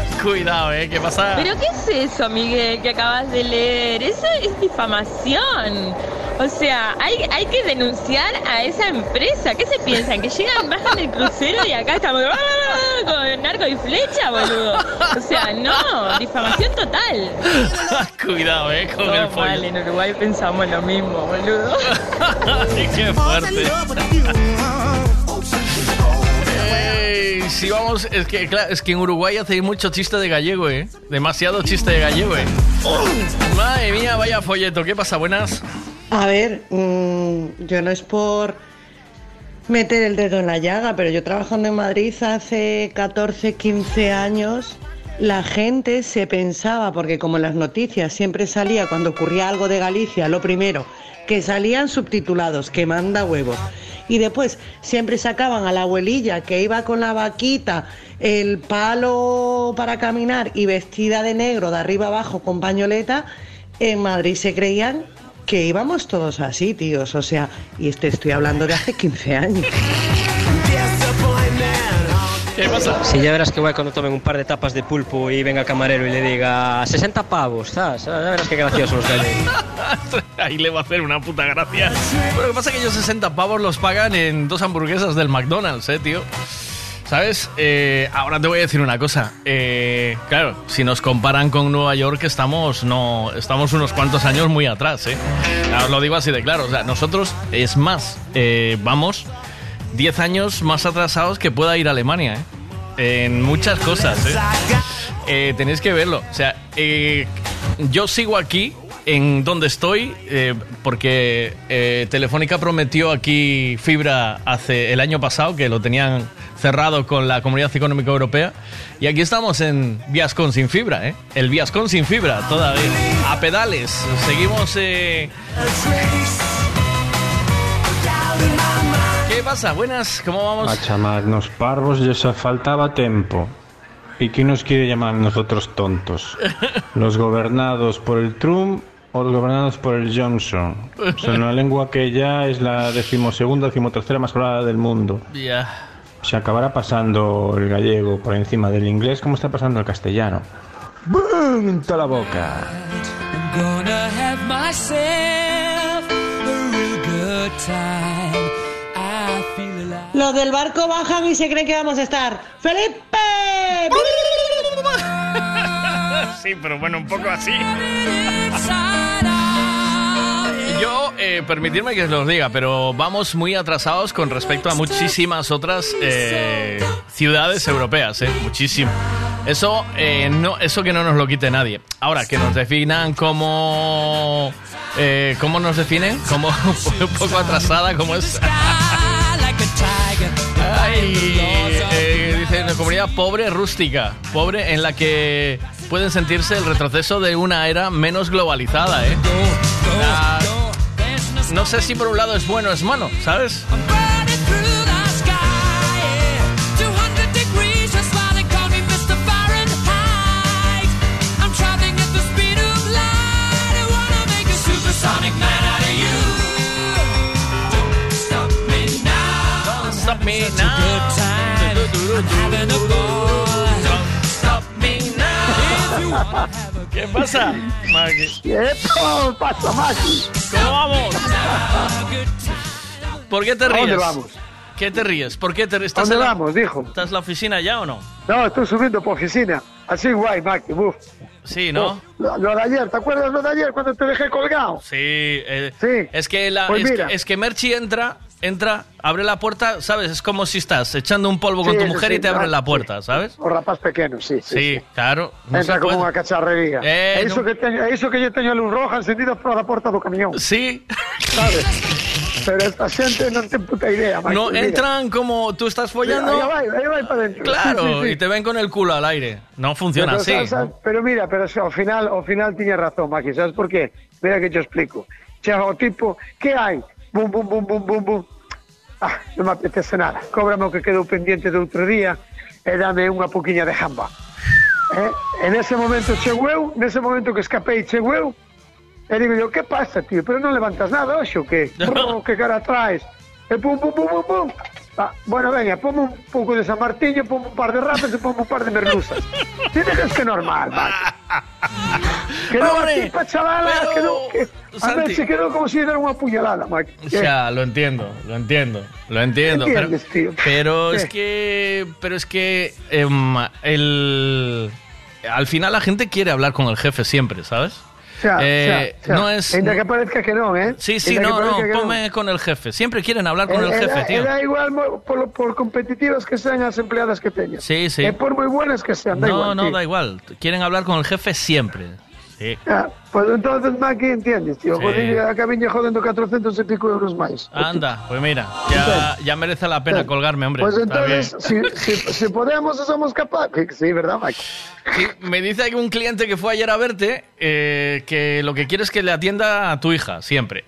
Cuidado, ¿eh? ¿Qué pasa? ¿Pero qué es eso, Miguel, que acabas de leer? Eso es difamación. O sea, hay, hay que denunciar a esa empresa. ¿Qué se piensan? ¿Que llegan, bajan del crucero y acá estamos ¡ah! con narco y flecha, boludo? O sea, no, difamación total. Cuidado, ¿eh? Con el pollo. mal, en Uruguay pensamos lo mismo, boludo. Qué fuerte. Si vamos, es que, es que en Uruguay hacéis mucho chiste de gallego, ¿eh? Demasiado chiste de gallego, ¿eh? Madre mía, vaya folleto. ¿Qué pasa? Buenas. A ver, mm, yo no es por meter el dedo en la llaga, pero yo trabajando en Madrid hace 14, 15 años, la gente se pensaba, porque como las noticias siempre salía cuando ocurría algo de Galicia, lo primero, que salían subtitulados, que manda huevos. Y después siempre sacaban a la abuelilla que iba con la vaquita, el palo para caminar y vestida de negro de arriba abajo con pañoleta. En Madrid se creían que íbamos todos así, tíos. O sea, y este estoy hablando de hace 15 años. ¿Qué pasa? Si ya verás que guay cuando tomen un par de tapas de pulpo y venga el camarero y le diga 60 pavos, ¿sabes? Ya verás qué graciosos los. Ahí le va a hacer una puta gracia. Pero lo que pasa es que ellos 60 pavos los pagan en dos hamburguesas del McDonald's, ¿eh, tío? ¿Sabes? Eh, ahora te voy a decir una cosa. Eh, claro, si nos comparan con Nueva York, estamos, no, estamos unos cuantos años muy atrás, ¿eh? Os lo digo así de claro. O sea, nosotros, es más, eh, vamos 10 años más atrasados que pueda ir a Alemania, ¿eh? En muchas cosas, ¿eh? Eh, tenéis que verlo. O sea, yo sigo aquí en donde estoy porque Telefónica prometió aquí fibra hace el año pasado que lo tenían cerrado con la Comunidad Económica Europea y aquí estamos en Viascon sin fibra, ¿eh? El Viascon sin fibra todavía. A pedales. Seguimos. Pasa? Buenas, ¿cómo vamos? A chamarnos parvos ya se faltaba tiempo. ¿Y quién nos quiere llamar a nosotros tontos? ¿Los gobernados por el Trump o los gobernados por el Johnson? Son una lengua que ya es la decimosegunda, decimotercera más hablada del mundo. Ya. Se acabará pasando el gallego por encima del inglés como está pasando el castellano. ¡Bum! En toda la boca. Gonna have myself a real good time. Los del barco bajan y se creen que vamos a estar. ¡Felipe! Sí, pero bueno, un poco así. Yo, eh, permitidme que os lo diga, pero vamos muy atrasados con respecto a muchísimas otras eh, ciudades europeas, ¿eh? Muchísimo. Eso, eh, no, eso que no nos lo quite nadie. Ahora, que nos definan como... Eh, ¿Cómo nos definen? Como un poco atrasada, como es... comunidad pobre, rústica, pobre, en la que pueden sentirse el retroceso de una era menos globalizada, ¿eh? La- no sé si por un lado es bueno o es malo, ¿sabes? Don't stop me now. Don't stop me now. ¿Qué pasa, Maggie? ¿Qué pasa, Maggie? ¿Cómo vamos? ¿Por qué te ¿A ríes? dónde vamos? ¿Qué te ríes? ¿Por qué te ríes? ¿Estás ¿Dónde la- vamos, dijo? ¿Estás en la oficina ya o no? No, estoy subiendo por oficina. Así guay, Maggie. Uf. Sí, ¿no? Uf, Lo, lo de ayer, ¿te acuerdas lo de ayer cuando te dejé colgado? Sí, eh, Sí. Es que, la, Pues es, mira. que, es que Merchi entra, entra, abre la puerta, ¿sabes? Es como si estás echando un polvo con tu mujer sí, y te abre no, la puerta, ¿sabes? O rapaz pequeño, sí. Sí, claro. no Entra como unha cacharrería. Eh, no- que teño, iso que yo teño luz roja encendida por la porta do camión. Sí. Sabes? Pero esta xente non ten puta idea, Mike. No, Mira. entran como tú estás follando. Ahí vai, ahí vai para dentro. Claro, y te ven con el culo al aire. No funciona Pero, así. sabes, sabes, pero mira, pero si ao final, ao final tiña razón, Maki, sabes por qué? Mira que te explico. Chega o tipo, que hai? Bum, bum, bum, bum, bum, bum. Ah, non me apetece nada. Cóbrame o que quedou pendiente de outro día e dame unha poquinha de jamba. Eh? En ese momento chego eu, nese momento que escapei chego eu, e digo yo, que pasa, tío? Pero non levantas nada, oxo, que? Brr, que cara traes? E pum, pum, pum, pum, pum. Ah, bueno, venga, ponme un pouco de San Martiño, ponme un par de ratas e ponme un par de merluzas. Ti dejas que normal, Maki. Quedou Hombre, a tipa chavala, pero, quedou, que, a Santi. ver, se quedou como si diera unha puñalada, Maki. Ya, lo entiendo, lo entiendo, lo entiendo. Pero, es que, pero es que em, el, al final la gente quiere hablar con el jefe siempre, ¿sabes? Xa, Eh, no es- Ainda que parezca que non, eh? Sí, sí, no, no, ponme con el jefe. Siempre quieren hablar con Eh, el eh, jefe, tío. eh, Da igual por, por competitivas que sean as empleadas que teñas. Sí, sí. E por moi buenas que sean, da No, igual. no, tío. da igual. Quieren hablar con el jefe siempre. Sí. Ah, pues entonces, Maki, entiendes, tío. Sí. Joder, a Cabiña jodendo 400 e pico euros máis. Anda, pues mira, ya, ya merece la pena colgarme, hombre. Pues entonces, si, si, si podemos, somos capaces. Sí, ¿verdad, Maki? Sí, me dice que un cliente que fue ayer a verte eh, que lo que quiere es que le atienda a tu hija, siempre.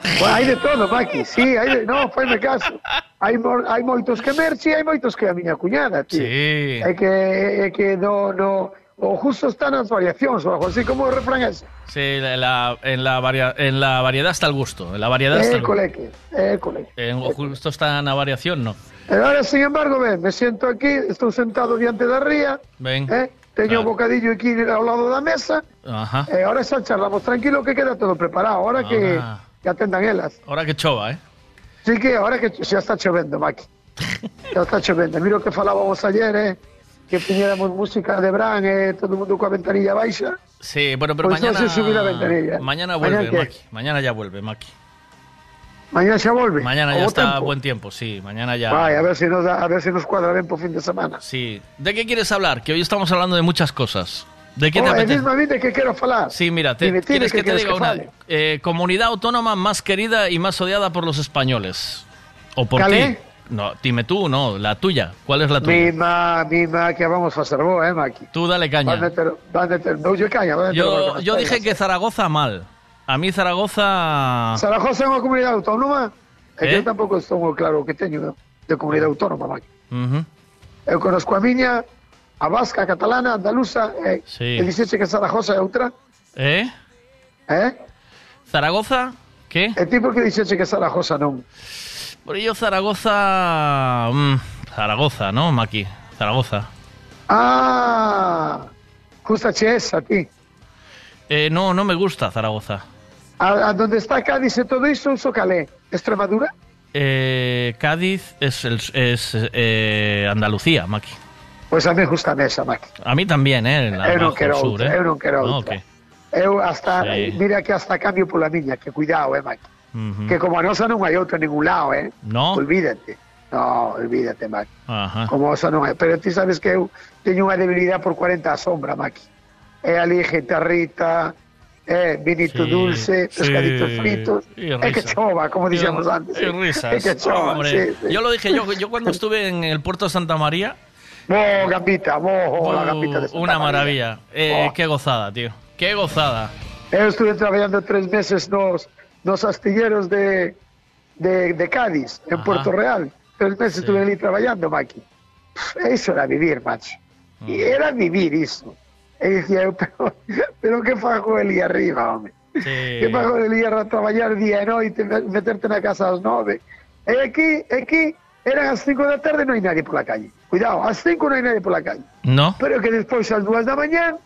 Pues hai de todo, Maki. Sí, hai de... No, faime caso. Hai, mo... hai moitos que Merchi, hai moitos que a miña cuñada, tío. Sí. É que, é que no, no... O justo está nas variacións, o algo así como o refrán es. Sí, en la, en, la varia- en la variedad está el gusto. En la variedad está el coleque, é coleque. En justo está en la variación, no. E ahora, sin embargo, ven, me siento aquí, estou sentado diante da ría, Ven. eh? teño o bocadillo aquí ao lado da mesa, Ajá. e ahora xa charlamos tranquilo que queda todo preparado, ahora que, que atendan elas. Ahora que chova, ¿eh? Sí que ahora que xa está chovendo, Maki. Xa está chovendo. Miro que falábamos ayer, eh? Que puñéramos música de Bran, eh? todo o mundo coa ventanilla baixa. Sí, bueno, pero Pues mañana. subí la ventanilla. Mañana ¿Mañana vuelve, qué? Maki. Mañana ya vuelve, Maki. Mañana xa volve. Mañana ya está buen tiempo, sí. Mañana ya. Vai, a ver si nos da- a ver si nos cuadra ben po fin de semana. Sí. ¿De qué quieres hablar? Que hoy estamos hablando de muchas cosas. ¿De qué te oh, e apetece? de que quero falar. Sí, mira, te- Dime, dime, ¿quieres que ¿qué te diga que una eh, comunidad autónoma más querida y más odiada por los españoles? ¿O por ¿Cal ti? No, dime tú, no, la tuya. ¿Cuál es la tuya? Mima, mima, que vamos a facer bo, eh, Maki. Tú dale caña. Meter, doulle caña, Yo, yo dije que Zaragoza mal. A mí Zaragoza... Zaragoza é unha comunidade autónoma? Eh? eu tampouco estou moi claro que teño de comunidade autónoma, Maki. Ujú. Eu conozco a miña, a vasca, a catalana, a andaluza, e, Sí. e dixeche que Zaragoza é outra, ¿Eh? eh? ¿Zaragoza? ¿Qué? E ti por que dixeche que Zaragoza non? Por ello Zaragoza... mm, Zaragoza, ¿no, Maki? Zaragoza. Ah, justa che esa, ti. Eh, no, no me gusta Zaragoza. A, a donde está Cádiz e todo iso, uso calé. Extremadura? Eh, Cádiz es, el- es eh, Andalucía, Maki. Pois a mí gusta esa, Maki. A mí también, ¿eh? La Eu non bajo quero sur, outra, ¿eh? eu. Eu hasta, Sí. mira que hasta cambio pola miña, que cuidado, eh, Maki. Ujú. Que como a nosa non hai outra en ningún lado, eh. No. Olvídate. No, olvídate, Maki. Ajá. Como osa non. Pero ti sabes que eu teño unha debilidade por 40 a sombra, Maki. É ali guitarrita, é vinito Sí, dulce, pescaditos sí, fritos. É que chova, como dixemos Y- antes. y risas. É que chova, Hombre, sí, sí. Yo lo dije, yo, yo cuando estuve en el puerto de Santa María, Bo, gambita, bo, la gambita de Santa Una María. maravilla. Eh, Oh. Qué gozada, tío. Qué gozada. Eu estuve traballando tres meses nos, nos astilleros de, de, de Cádiz, en Ajá. Puerto Real. Tres meses estuve ali traballando, Maki. Eso era vivir, macho. E era vivir iso. E dicía eu, pero, pero que fago ali arriba, home? Sí. Que fago ali a traballar día e noite, me- meterte na casa ás nove. E aquí, aquí, eran as cinco da tarde e non hai nadie pola calle. Cuidado, ás cinco non hai nadie pola calle. ¿No? Pero que despois ás dúas da mañán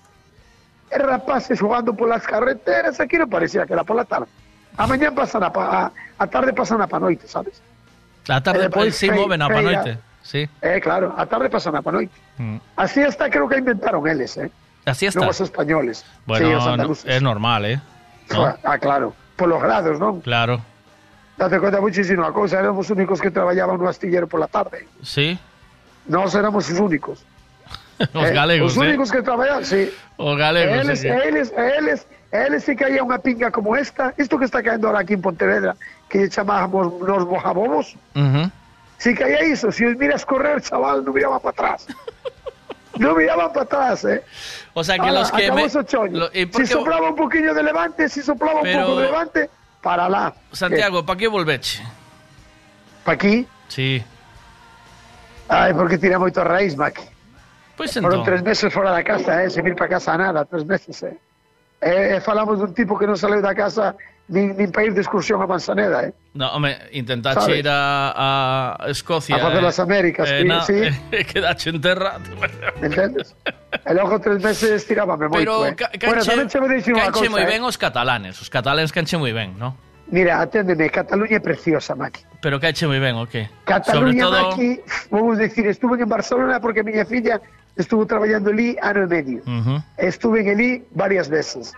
e rapaces jugando polas carreteras, aquí non parecía que era pola tarde. A mañán pasan a, pa, a, a tarde pasan a pa noite, sabes? La tarde E despois sí fei- moven a feira. panoite. Sí. Eh, claro, a tarde pasan a pa noite. Mm. Así hasta creo que inventaron eles, eh? Así está. Non os españoles. Bueno, no- es normal, ¿eh? ¿No? Ah, claro, por los grados, non? Claro. Date conta muchísimo a cousa, éramos os únicos que traballaban no astillero por la tarde. Sí. Nós éramos os únicos. Os Eh, galegos, Os ¿eh? únicos que traballaban, sí. Os galegos. eles, sí, sí. eles, eles, eles se caía unha pinga como esta, isto que está caendo ahora aquí en Pontevedra, que lle chamábamos nos mojabobos, Ujú. si caía iso, si os miras correr, chaval, non miraban para atrás. non miraban para atrás, eh. O sea que los que acabou me... o choño. lo- ¿y por Si soplaba un poquillo de levante, si soplaba un pouco de levante, para lá. Santiago, ¿para qué volveche? ¿Para aquí? Sí. Ai, porque tira moito raíz, Maki. Pois Foron entón. tres meses fora da casa, eh, sin ir para casa nada, tres meses, eh. Eh, falamos dun tipo que non saleu da casa nin, nin para ir de excursión a Manzaneda, eh. No, home, intentache Sabes? ir a, a Escocia. A facer eh, las Américas, sí, na- sí. eh, quedache enterrado. Entendes? E logo tres meses tirábame moito, Pero eh. ca bueno, canche, tamén che vou dicir unha canche cousa, moi eh. ben os catalanes. Os catalanes canche moi ben, ¿no? Mira, aténdeme, Cataluña é preciosa, Maki. Pero canche moi ben, o qué? Sobre Cataluña, todo... Maki, vamos decir, estuve en Barcelona porque miña filla estuvo traballando ali ano e medio. Ujú. Estuve en ali varias veces.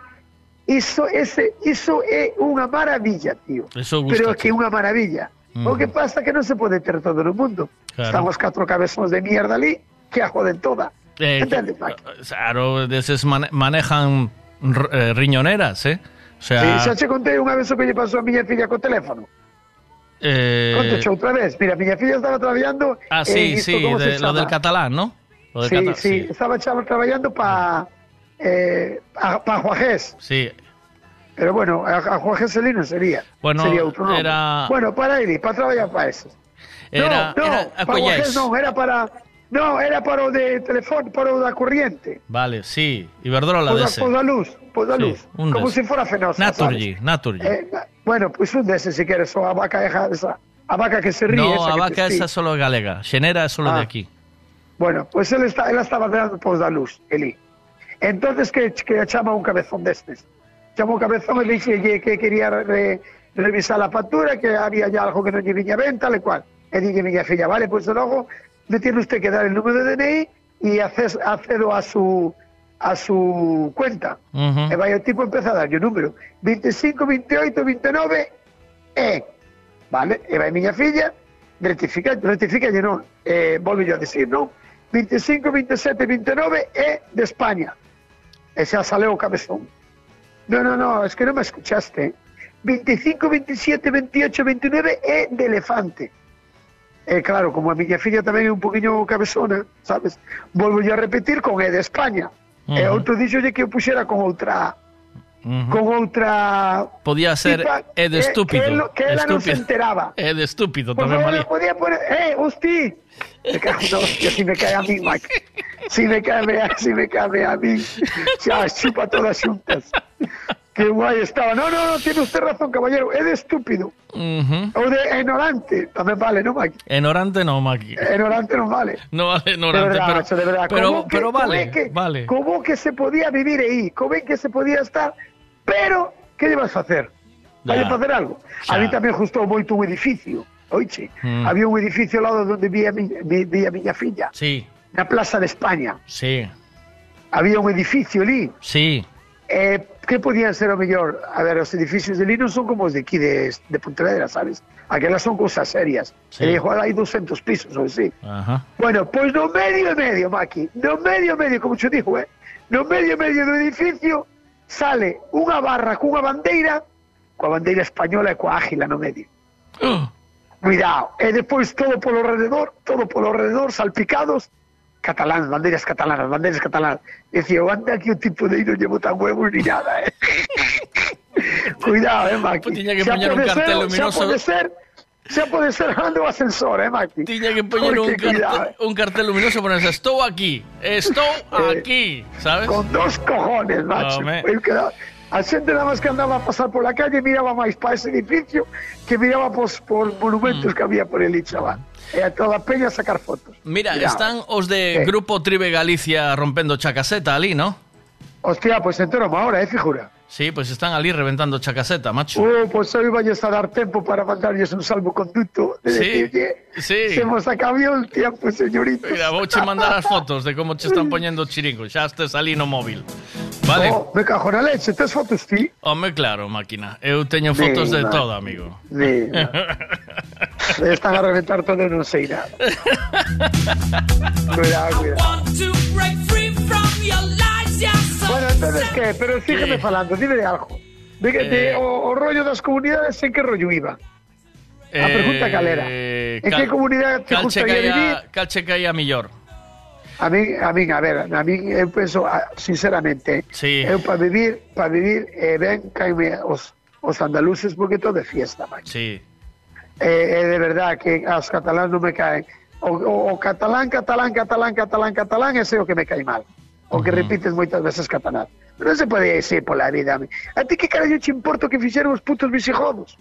Iso, ese, iso é unha maravilla, tío. Eso gusta, Pero que é unha maravilla. O Ujú. que pasa que non se pode ter todo no mundo. Claro. Están os catro cabezóns de mierda ali que a joden toda. Eh, Entendes, Maki? Claro, deses mane- manejan eh, riñoneras, ¿eh? O sea, Sí, xa che contei unha vez que lle pasou a miña filla co teléfono. eh, Conto outra vez. Mira, miña filla estaba traballando ah, sí, sí, de- lo del catalán, ¿no? Sí, cata- sí, estaba chava traballando para eh, pa Juajés. sí. Pero bueno, a, a Juan sería. Bueno, sería outro nome. era- Bueno, para ir, para traballar para eso. Era, no, no, era para. Juajés non, era para... No, era para o de teléfono, para o da corriente. Vale, sí, Iberdrola Pois da, dese. pois da luz, pois da Sí, luz. un Como dese. se fora fenosa, Naturgy, sabes? Naturgy. Eh, bueno, pois un dese, se queres, o a vaca esa, a vaca que se ríe. no, esa a vaca te esa solo galega. Xenera é solo Ah. de aquí. Bueno, pues él, está, él estaba dando pois da luz, Eli. Entonces que, que chama un cabezón destes. Chama un cabezón e dixe que, que quería re, revisar a factura, que había ya algo que non lle viña ben, tal e cual. E dille miña filla, vale, pois pues, logo me tiene usted que dar el número de DNI e acces, accedo a su a su cuenta. Ujú. E vai o tipo empeza a darlle o número 25, 28, 29 e vale, e vai miña filla rectifica, rectifica non, eh, volvo yo a decir, non 25, 27, 29 e de España e xa saleu o cabezón no, no, no, es que non me escuchaste 25, 27, 28, 29 e de elefante E claro, como a miña filla tamén é un poquinho cabezona, sabes? Volvo a repetir con E de España. E Ujú. outro dixolle que eu puxera con outra Ujú. con outra Podía ser tipa é de que- estúpido. que, él- que ela non se enteraba. É de estúpido tamén, favor, María. podía poner, eh, hosti. Me cago hostia, si me cae a mí, Mac. Si me cae, si me cae a mí. Xa, chupa todas xuntas. Qué guay estaba. No, no, no, tiene usted razón, caballero. É de estúpido. Ujú. Ou de ignorante. Tamén vale, ¿no, Mac? Enorante no, Maki. Ignorante non vale. No vale De ignorante, verdad, pero, macho, de verdad. pero, que- pero como vale, que, vale. Como que se podía vivir aí, como é que se podía estar, pero que lle vas facer? Vai Ya. facer algo? A Xa. mí tamén gustou moito un edificio, oiche, Mm. había un edificio ao lado onde vía mi, vi, vía miña filla, Sí, na Plaza de España, sí, había un edificio ali, sí. eh, que podían ser o mellor? A ver, os edificios de ali non son como os de aquí de, de Pontevedra, sabes? Aquelas son cousas serias. Sí. E igual hai 200 pisos ou así. Ajá. Bueno, pois no medio e medio, Maki, no medio e medio, como te dijo, eh? No medio e medio do edificio sale unha barra cunha bandeira, coa bandeira española e coa ágila no medio. Cuidado. E despois todo polo alrededor, todo polo alrededor, salpicados, catalán, bandeiras catalanas, bandeiras catalanas. Decía, "O anda aquí un tipo de non llevo tan huevos ni nada, eh. Cuidado, eh, Maki. tiña que poñer un cartel ser, luminoso. Xa pode ser, xa pode ser ando o ascensor, eh, Maki. Tiña que poñer un, cuidado, cartel, un cartel luminoso ponerse estou aquí, estou aquí, sabes? Eh, Con dos cojones, macho. Eu quedaba- A xente nada máis que andaba a pasar por la calle miraba máis para ese edificio que miraba pos, por monumentos Mm. que había por el chaval. E a toda a peña a sacar fotos. Mira, Miraba. están os de Eh. Grupo Tribe Galicia rompendo chacaseta ali, ¿no? Hostia, pues entero ahora, eh, figura. Sí, pues están ali reventando chacaseta, macho. Uh, pues hoy vayas a dar tiempo para mandarles un salvoconducto de Sí, decirle, sí. se hemos acabado el tiempo, señorito. Mira, vouche mandar as fotos de como che están poñendo chiringos. Xa estes ali no móvil. Vale? Oh, me cajo na leche, tes fotos ti? Home, claro, máquina. Eu teño fotos de todo, amigo. Mira. Están a reventar todo non sei nada. cuidado, cuidado. sabedes que é, pero sígueme falando, dime de algo. De, eh, de, o, o rollo das comunidades, en que rollo iba? A pregunta calera. Eh, en que comunidade te gustaría vivir? Cal che caía millor? A mí, a mí, a ver, a mí eh, eu penso ah, sinceramente, sí. eu para vivir, para vivir eh, ben caime os os andaluces porque todo de fiesta, macho. Sí. Eh, eh, de verdad que as catalán non me caen. O, o, o catalán, catalán, catalán, catalán, catalán, ese é o que me cae mal. O que repites moitas veces catalán. Non se pode decir pola vida. a mí. A ti que carallo che importa que fixeron os putos visigodos?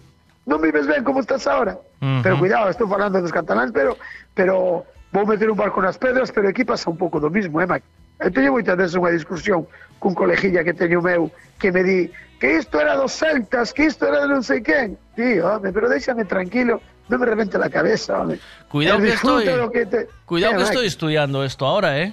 Non vives ben como estás ahora? Ujú. Pero cuidado, estou falando dos cataláns, pero pero vou meter un barco nas pedras, pero aquí pasa un pouco do mismo, eh, Mike? Eu teño moitas veces unha discusión cun colegilla que teño meu que me di que isto era dos celtas, que isto era de non sei quen. Tío, home, pero déxame tranquilo, non me revente la cabeza, home. Cuidado que estoy. que te- Cuidado Eh, que Mike, estoy estudiando esto ahora, ¿eh?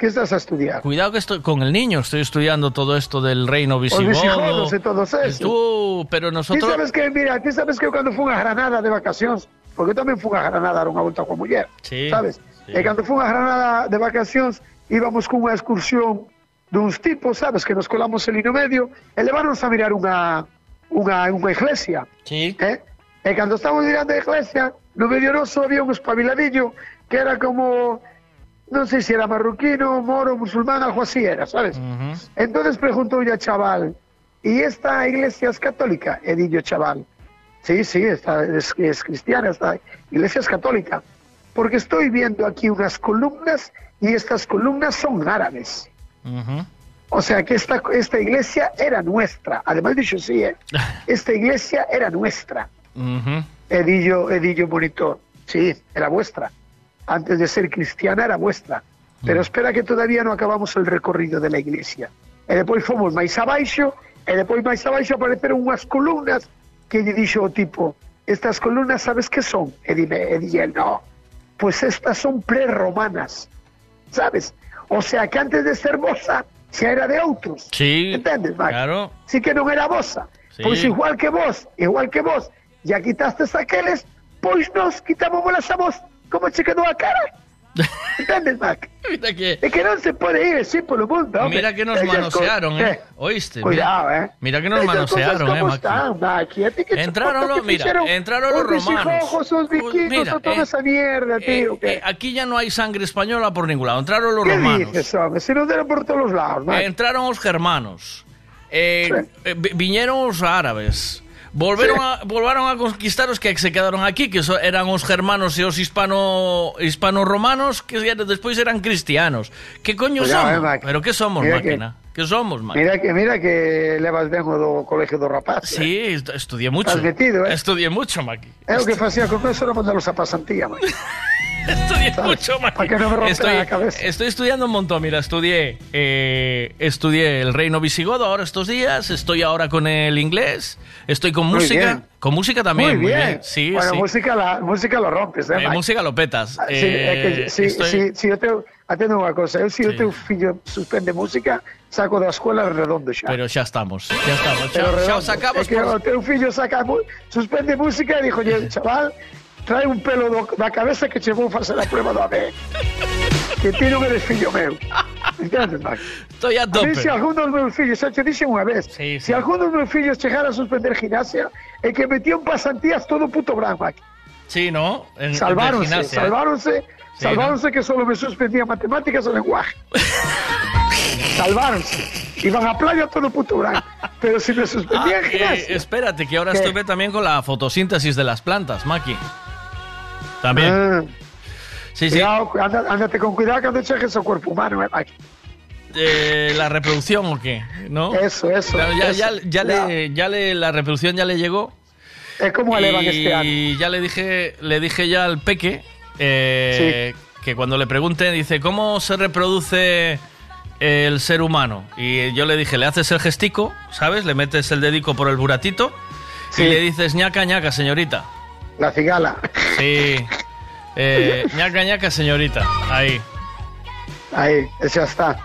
¿Qué estás a estudiar? Cuidado que estoy con el niño, estoy estudiando todo esto del reino visigodo. visigodos e todos esos. Tú, pero nosotros sabes que, mira, ti sabes que eu cando fun a Granada de vacacións, porque eu tamén fun a Granada a dar unha volta coa muller, Sí, sabes? E cando fun a Granada de vacacións, íbamos cunha excursión duns tipos, sabes, que nos colamos ali no medio, e leváronos a mirar unha, unha, unha iglesia. Sí. Eh? E cando estamos mirando a iglesia, no medio noso había un espabiladillo que era como, non sei se era marroquino, moro, musulmán, algo así era, sabes? Entonces preguntó a chaval, ¿y esta iglesia es católica? He dicho, chaval, sí, sí, esta es, es cristiana, esta iglesia es católica. Porque estoy viendo aquí unas columnas y estas columnas son árabes. O sea que esta, esta iglesia era nuestra. Además dicho, sí, ¿eh? esta iglesia era nuestra. He dicho, he dicho, monitor, sí, era vuestra. Antes de ser cristiana era vuestra. Pero espera que todavía no acabamos el recorrido de la iglesia. E depois fomos máis abaixo, e depois máis abaixo apareceron unhas columnas que lle dixo o tipo, estas columnas sabes que son? E dime, e dille, no, pues estas son prerromanas, sabes? O sea que antes de ser vosa, xa era de outros. Sí, Entendes, Max? claro. Sí que non era vosa. Sí. Pois igual que vos, igual que vos, ya quitastes aqueles, pois nos quitámonos a vos. Como che quedou a cara? Entendes, Mac? Mira que... É que non se pode ir así polo mundo, home. Mira que nos Ellas manosearon, co- ¿eh? ¿Oíste? Cuidado, mira, eh. Mira que nos manosearon, ¿eh, te Entraron los, mira, entraron los os romanos. visigodos, os vikingos, Mira, o toda eh, esa mierda, tío. Eh, aquí ya no hay sangre española por ningún lado. Entraron los ¿Qué romanos. dices, home? Se nos deron por todos los lados, Mac. Eh, entraron los germanos. Eh, eh, vi- viñeron los árabes. Volveron a, volvaron a conquistar os que se quedaron aquí, que so- eran os germanos e os hispano hispano-romanos, que despois eran cristianos. Que coño somos? eh, Mac. Pero que somos, Mira máquina? Que, somos, máquina? Mira que, mira que levas ben do colegio do rapaz. eh. Sí, est- estudié mucho. Metido, eh. Estudié mucho, Maki. É o que facía con eso era mandalos a pasantía. Estudié mucho, Maki. Para que no me rompa estoy, la cabeza. estoy estudiando un montón. Mira, estudié, eh, estudié el reino visigodo ahora estos días. Estoy ahora con el inglés. Estoy con Muy música. bien. Con música también. Muy bien. Sí, bueno, sí. música, la, música lo rompes, eh, Eh, música lo petas. Ah, Sí, é que, Eh, si, estoy- si eu teu, atendo unha cosa, eu se o Sí. teu fillo suspende música, saco da escola redondo xa. Pero ya estamos. Ya estamos. Ya redondo. os sacamos É que por- o teu fillo saca suspende música e dixo, chaval, trae un pelo do, da cabeza que che vou facer a prueba do ADN. que ti non eres fillo meu. Entendes, Mac? Estoy a A mí, tope. se algún dos meus fillos, xa te dixen unha vez, Sí, se algún dos meus fillos chegara a suspender gimnasia, é que metían pasantías todo puto branco, Mac. Sí, ¿no? En- en Salváronse, gimnasia, ¿eh? salváronse, Sí, salváronse que solo me suspendía matemáticas o lenguaje. salváronse. Iban a playa todo puto verano. Pero si me suspendían Ah, eh, gimnasia. espérate, que ahora ¿Qué? estuve también con la fotosíntesis de las plantas, Maki. También. Ah. Sí, sí. Cuidado, anda- ándate con cuidado cuando cheques el cuerpo humano, eh. Eh, ¿La reproducción o qué? ¿No? Eso, eso, Claro, ya, eso. ya, ya le, ya le, la reproducción ya le llegó. Es como elevan este año. Y ya le dije, le dije ya al peque eh, que cuando le pregunte, dice, ¿cómo se reproduce el ser humano? Y yo le dije, le haces el gestico, ¿sabes? Le metes el dedico por el buratito Sí. y le dices, ñaca, ñaca, señorita. La cigala. Sí. Eh, ñaca, ñaca, señorita. Ahí. Ahí, ya está.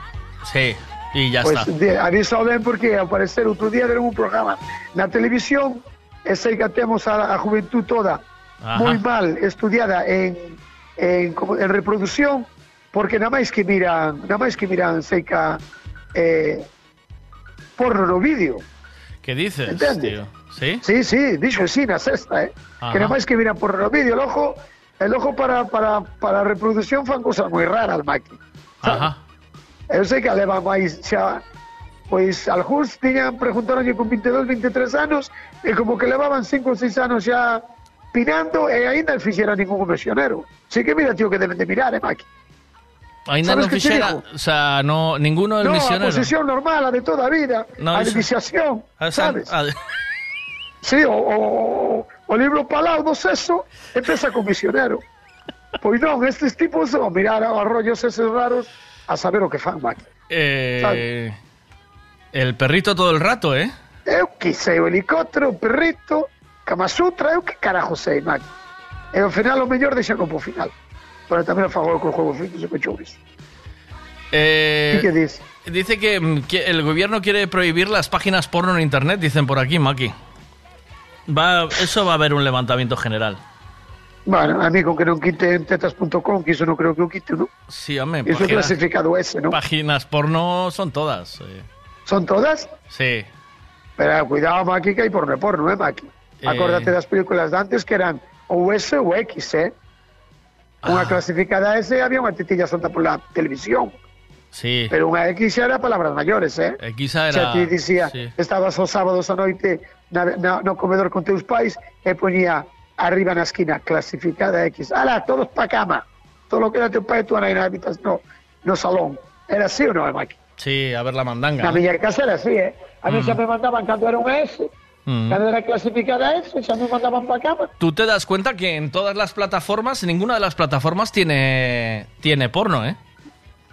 Sí. Y ya pues, está. de- aviso ben porque ao parecer outro día deron un programa na televisión e sei que temos a, a juventud toda Ajá. moi mal estudiada en, en, en reproducción porque nada máis que miran nada máis que miran sei que eh, porno no vídeo ¿Qué dices, Entende? tío? ¿Sí? Sí, sí, dixo sí na sexta, eh? Ajá. Que nada máis que miran porno no vídeo, el ojo, el ojo para, para, para a reproducción fan cosas moi raras, Maki. Ajá. Eu sei que levan máis xa Pois algúns tiñan, preguntaronlle con 22, 23 anos e como que levaban 5 ou 6 anos xa pinando e aínda non fixera ningún comisionero. Sí que mira, tío, que deben de mirar, eh, Maki. Ainda ¿Sabes non fixera, o sea, no, ninguno del No, a misionero. posición normal, a de toda a vida, No, a eso- iniciación, Ah, sabes? ah, Sí, o, o, o libro palado do sexo empeza con misionero. Pois non, estes tipos o mirar a rollos eses raros a saber o que fan, Maki. eh, el perrito todo el rato, ¿eh? Eu que sei o helicóptero, o perrito, Kama Sutra, eu que carajo sei, Maki. E ao final o mellor deixa como final. Pero tamén o fago con juegos fritos e con chouris. Eh, ¿Qué dice? Dice que, mm, que el gobierno quiere prohibir las páginas porno en internet, dicen por aquí, Maki. Va, eso va a haber un levantamiento general. Bueno, a mí con que non quiten tetas.com, que iso non creo que o quite, non? Sí, hombre, Iso é páginas, clasificado ese, non? páginas porno son todas. eh. Son todas? Sí. Pero cuidado, Maki, que hai porno porno, eh, Maki? Eh. Acórdate das películas de antes que eran ou S ou X, eh? Unha Ah. clasificada S había unha titilla solta pola televisión, Sí. pero unha X era palabras maiores, eh? X era... Xa ti dicía, sí. estabas os sábados a noite na, na, no comedor con teus pais e poñía arriba na esquina clasificada X. Ala, todos pa cama. Todo lo que era teu pai e tua nai na habitación, no, no salón. Era así ou non, Maki? Sí, a ver la mandanga. Na miña casa era así, eh? A mí Mm. xa me mandaban cando era unha S, Mm. cando era clasificada S, xa me mandaban pa cama. Tú te das cuenta que en todas las plataformas, ninguna de las plataformas tiene, tiene porno, ¿eh?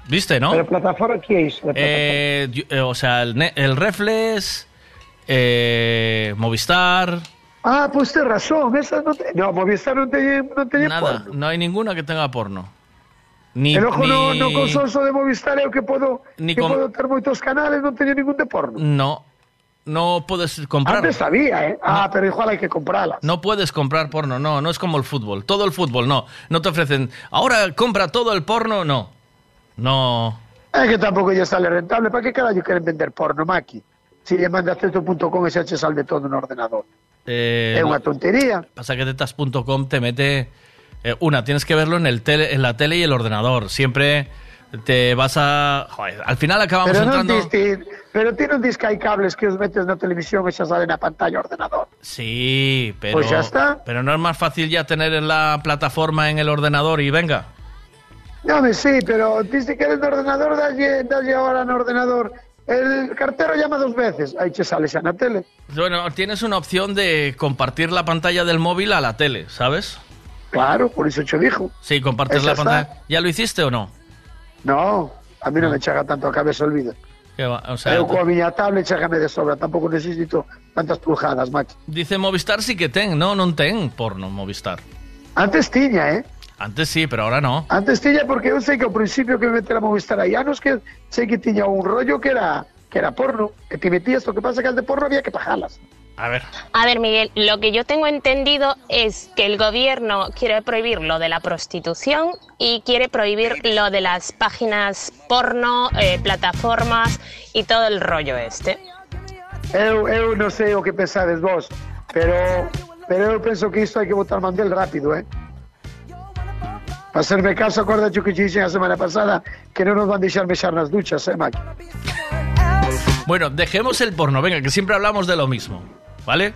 ¿Viste, no? Pero plataforma, que é iso? de Eh, eh, o sea, el, el Reflex, eh, Movistar, Ah, pues tes razón, esa non te... No, Movistar teñe, non teñe nada, porno. no hay ninguna que tenga porno. Ni, El ojo no, ni- no consorso de Movistar é o que podo, Ni que con- podo ter moitos canales, non teño ningún de porno. No, no puedes comprar. Antes sabía, ¿eh? Ah, pero igual hay que comprarlas. No puedes comprar porno, no, no es como el fútbol. Todo el fútbol, no. No te ofrecen, ahora compra todo el porno, no. No. Es que tampouco lle sale rentable. Para que carallo queren vender porno, Maki? Si lle mandas teto.com e xa che sale todo no ordenador. Eh, É unha tontería. Pasa que tetas.com te mete. eh, una, tienes que verlo en, el tele, en la tele y el ordenador. Siempre te vas a. Joder, al final acabamos Pero non entrando. dis, ti, pero ti non dis que hai cables que os metes na televisión e xa sale na pantalla o ordenador. Sí, pero. Pues ya está. Pero no es más fácil ya tener en la plataforma en el ordenador y venga. No, me sí, pero ti si queres no ordenador, dalle, dalle ahora no ordenador. El cartero llama dos veces. Aí che sale xa na tele. Bueno, tienes una opción de compartir la pantalla del móvil a la tele, ¿sabes? Claro, por iso che dijo. Sí, compartir Esa la está. pantalla. ¿Ya lo hiciste o no? No, a mí non me chaga tanto a cabeza, olvida. O sea, Eu coa miña tablet chegame de sobra, tampouco necesito tantas pulgadas, Maki. dice Movistar sí que ten, no, non ten porno Movistar. Antes tiña, eh? Antes sí, pero ahora no. Antes tiña porque eu sei que ao principio que me metera a Movistar hai anos que sei que tiña un rollo que era que era porno, que te metías, lo que pasa que al de porno había que pajalas. A ver. A ver, Miguel, lo que yo tengo entendido es que el gobierno quiere prohibir lo de la prostitución y quiere prohibir lo de las páginas porno, eh, plataformas y todo el rollo este. Eu, eu non sei o que pensades vos, pero pero eu penso que isto hai que botar mandel rápido, eh? Para hacerme caso, acordacho que te dixen a semana pasada que non nos van deixar mexar nas duchas, eh, Maki? Bueno, dejemos el porno, venga, que siempre hablamos de lo mismo. ¿Vale?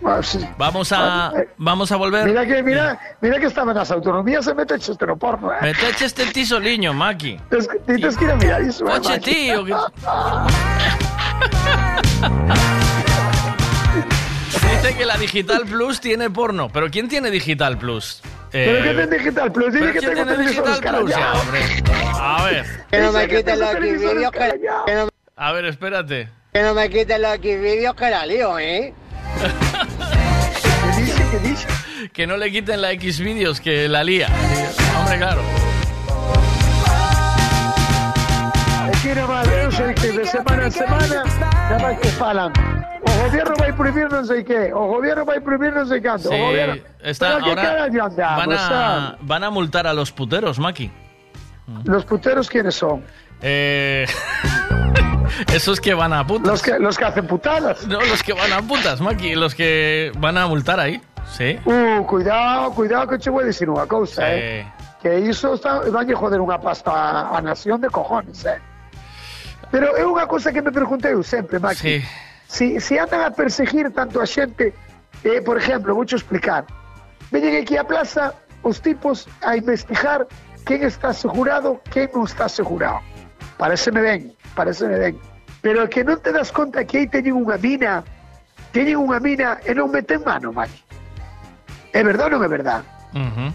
Vamos a vamos a volver. Mira que, mira, mira que estaba nas autonomías e meteches este no porno, eh? Mete este ti soliño, Maki. Tes, ti tes que ir a mirar iso, eh, Oche, tío. que- Dice que la Digital Plus tiene porno. ¿Pero quién tiene Digital Plus? ¿Pero Eh, qué tiene Digital Plus? ¿pero que tengo Digital Plus? A ver. Que no me quiten los vídeos que, no, A ver, espérate. que no me quiten los vídeos que la lío, ¿eh? ¿Qué dice? ¿Qué dice? Que no le quiten la X vídeos que la lía. Hombre, claro. É que eu sei que de semana en semana ya vai que falan. Gobierno vai prohibir non sei qué, o gobierno vai prohibir non sei canto, Sí, o gobierno... está, Pero que ahora carallo andamos, van, a, Sam? van a multar a los puteros, Maki. Los puteros, ¿quiénes son? Eh, esos que van a putas. Los que, los que hacen putadas. No, los que van a putas, Maki. Los que van a multar ahí. Sí. Uh, cuidado, cuidado que che voy a decir unha cousa, Sí. eh. Que iso está, van a joder unha pasta a, a nación de cojones, eh. Pero é unha cousa que me preguntei eu sempre, Maki. Sí. Si, si andan a perseguir tanto a xente, eh, por exemplo, vou explicar. Veñen aquí a plaza os tipos a investigar quen está asegurado, quen non está asegurado. Pareceme ben, pareceme ben. Pero que non te das conta que aí teñen unha mina, teñen unha mina e non meten mano, Maki. É verdade ou non é verdade?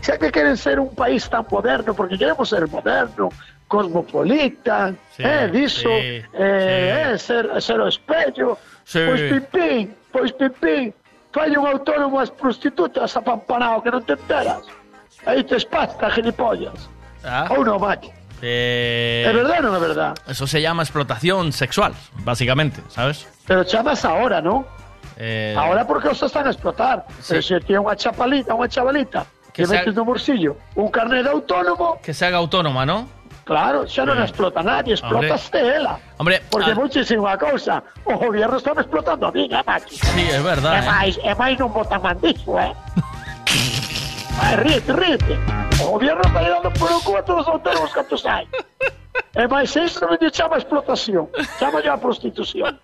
Xa que queren ser un país tan moderno, porque queremos ser moderno, cosmopolita, Sí, eh, diso, sí, eh, eh, ser, ser o espello, Sí. pois pim pim, pois pim pim, fai un autónomo as prostitutas apampanado que non te enteras. Aí te espasta, gilipollas. Ah. Ou non, Maki? Eh, É verdade ou non é verdade? Eso se llama explotación sexual, básicamente, ¿sabes? Pero chamas ahora, non? Eh, Ahora porque os están a explotar. Pero se tiene unha chapalita, unha chavalita, que, Que se metes no bolsillo un carnet de autónomo, que se haga autónoma, ¿no? Claro, xa non Eh. explota nadie, Hombre. explotaste ela. Hombre, Porque ah, unha cousa, o gobierno está me explotando a mí, eh, Maki? sí, es verdad. É ¿eh? máis, é máis non botan mandixo, eh? Ríete, ríete. O gobierno está dando por o cu a todos os autónomos cantos hai. É máis, isto non lle chama explotación, chama a prostitución.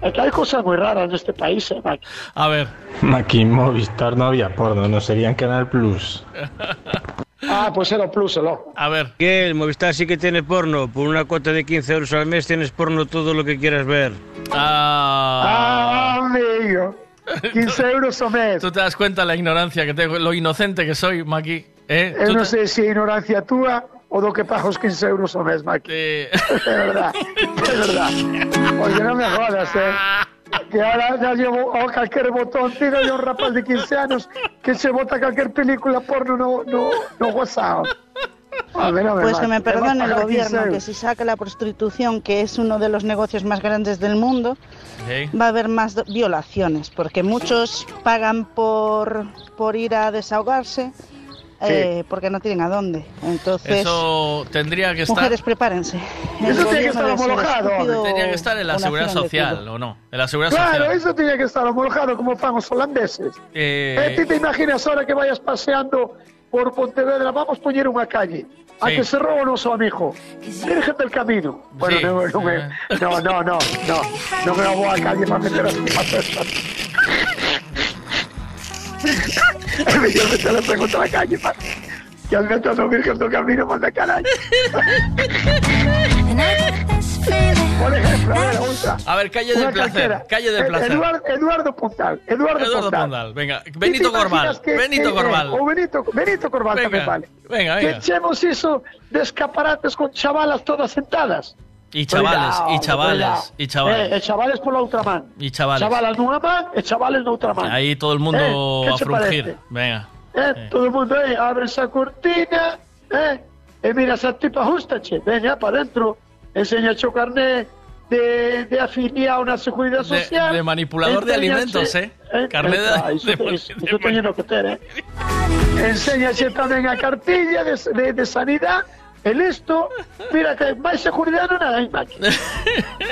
Que hai cosas moi raras neste país, eh, Maki? A ver. En Movistar no había porno, no serían Canal Plus. Ah, pues era o plus, el ojo. A ver. Que el Movistar sí que tiene porno. Por una cuota de 15 euros al mes tienes porno todo lo que quieras ver. Ah, Ah, amigo. 15 euros o mes. Tú te das cuenta la ignorancia que tengo, lo inocente que soy, Maki. ¿eh? Eu Tú non te- sei se é ignorancia túa ou do que pago os 15 euros o mes, Maki. Eh, É verdad, é verdad. Oye, non me jodas, eh. Que ahora ya llevo a calquer botón, tira un rapaz de 15 anos que se bota calquer película porno no, no, no WhatsApp. A ver, a ver, Pues que me perdone el pagar 15 gobierno, que si saca la prostitución, que es uno de los negocios más grandes del mundo, va a haber más violaciones, porque muchos pagan por, por ir a desahogarse eh, porque no tienen a dónde. Entonces, Eso tendría que estar. mujeres, prepárense. Eso tiene que estar homologado. Tendría que estar en la seguridad social. ¿o no? En la seguridad Claro, social. eso tiene que estar homologado como fan os holandeses. Eh, Eh, ti te imaginas ahora que vayas paseando por Pontevedra, vamos poñer unha calle, a Sí. que se roba o noso amigo. Virgen del camino. Bueno, Sí. no, no, me, no, no, no, no, no me vou a calle para meter as É mellor metelas en outra calle, pa. Que al meto no Virgen del camino manda carallo. Por ejemplo, a ver, outra. A ver, calle del placer. Calle del Eh, placer. Eduardo, Eduardo Pontal. Eduardo, Eduardo Pontal. Venga. ¿Ti te Benito Corbal. que- Benito eh, eh, Corbal. o Benito, Benito Corbal Venga, tamén vale. venga, Que venga. echemos iso de escaparates con chavalas todas sentadas. Y chavales, y chavales, y chavales. Eh, e chavales pola outra man. Y chavales. Chavalas nunha man e chavales noutra man. Ahí todo el mundo Eh, a ¿qué te frungir. Venga. Eh, Todo o mundo aí abre esa cortina, eh, e mira esa tipa justache, veña para dentro, enseña o carné de, de afiliado na Seguridade De, Social. de manipulador de alimentos, ¿eh? Carnet de, ah, iso, de- iso, iso eh? A de, de, de sanidad, e listo, mira que máis seguridade non hai, Maki.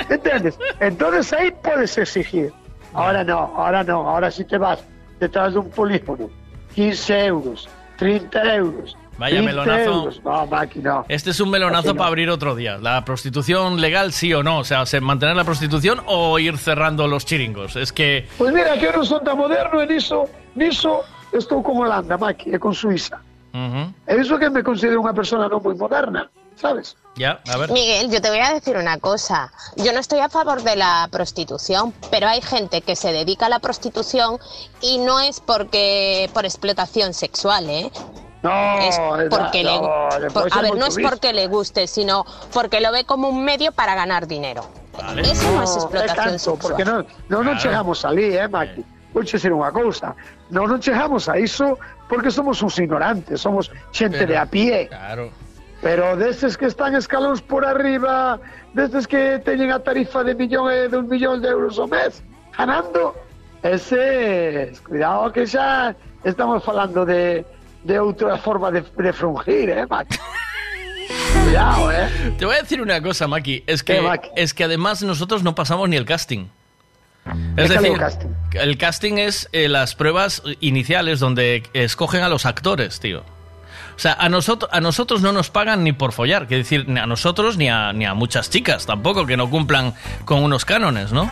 Entendes? Entonces aí podes exigir. Ahora no, ahora no, ahora si te vas detrás de un polígono. 15 euros, 30 euros. Vaya 20 melonazo. euros. No, no. Este es un melonazo no. para abrir otro día. ¿La prostitución legal sí o no? O sea, ¿se- ¿mantener la prostitución o ir cerrando los chiringos? Es que... Pues mira, que non son tan moderno en iso, niso estou con Holanda, e con Suiza. Ujú. E iso que me considero unha persona non moi moderna, sabes? Ya, a ver. Miguel, yo te voy a decir una cosa. Yo no estoy a favor de la prostitución, pero hay gente que se dedica a la prostitución y no es porque por explotación sexual, ¿eh? No, es es- porque le, no, por- después a es ver, muy no es porque le guste, sino porque lo ve como un medio para ganar dinero. Eso no, es é explotación tanto, sexual. porque non, non, non Claro. chegamos ali, eh, Maki. Vou decir unha cousa. Non, non chegamos a iso porque somos uns ignorantes, somos xente de a pie. Claro. Pero destes que están escalóns por arriba, destes que teñen a tarifa de millón e de un millón de euros ao mes, ganando, ese, cuidado que xa estamos falando de, de outra forma de, de frungir, eh, Maki. Cuidado, eh. Te voy a decir una cosa, Maki. Es que, es que además nosotros no pasamos ni el casting. Es decir, el casting. el casting es eh, las pruebas iniciales donde escogen a los actores, tío. O sea, a, nosotros a nosotros no nos pagan ni por follar, que decir, ni a nosotros ni a, ni a muchas chicas tampoco que no cumplan con unos cánones, ¿no?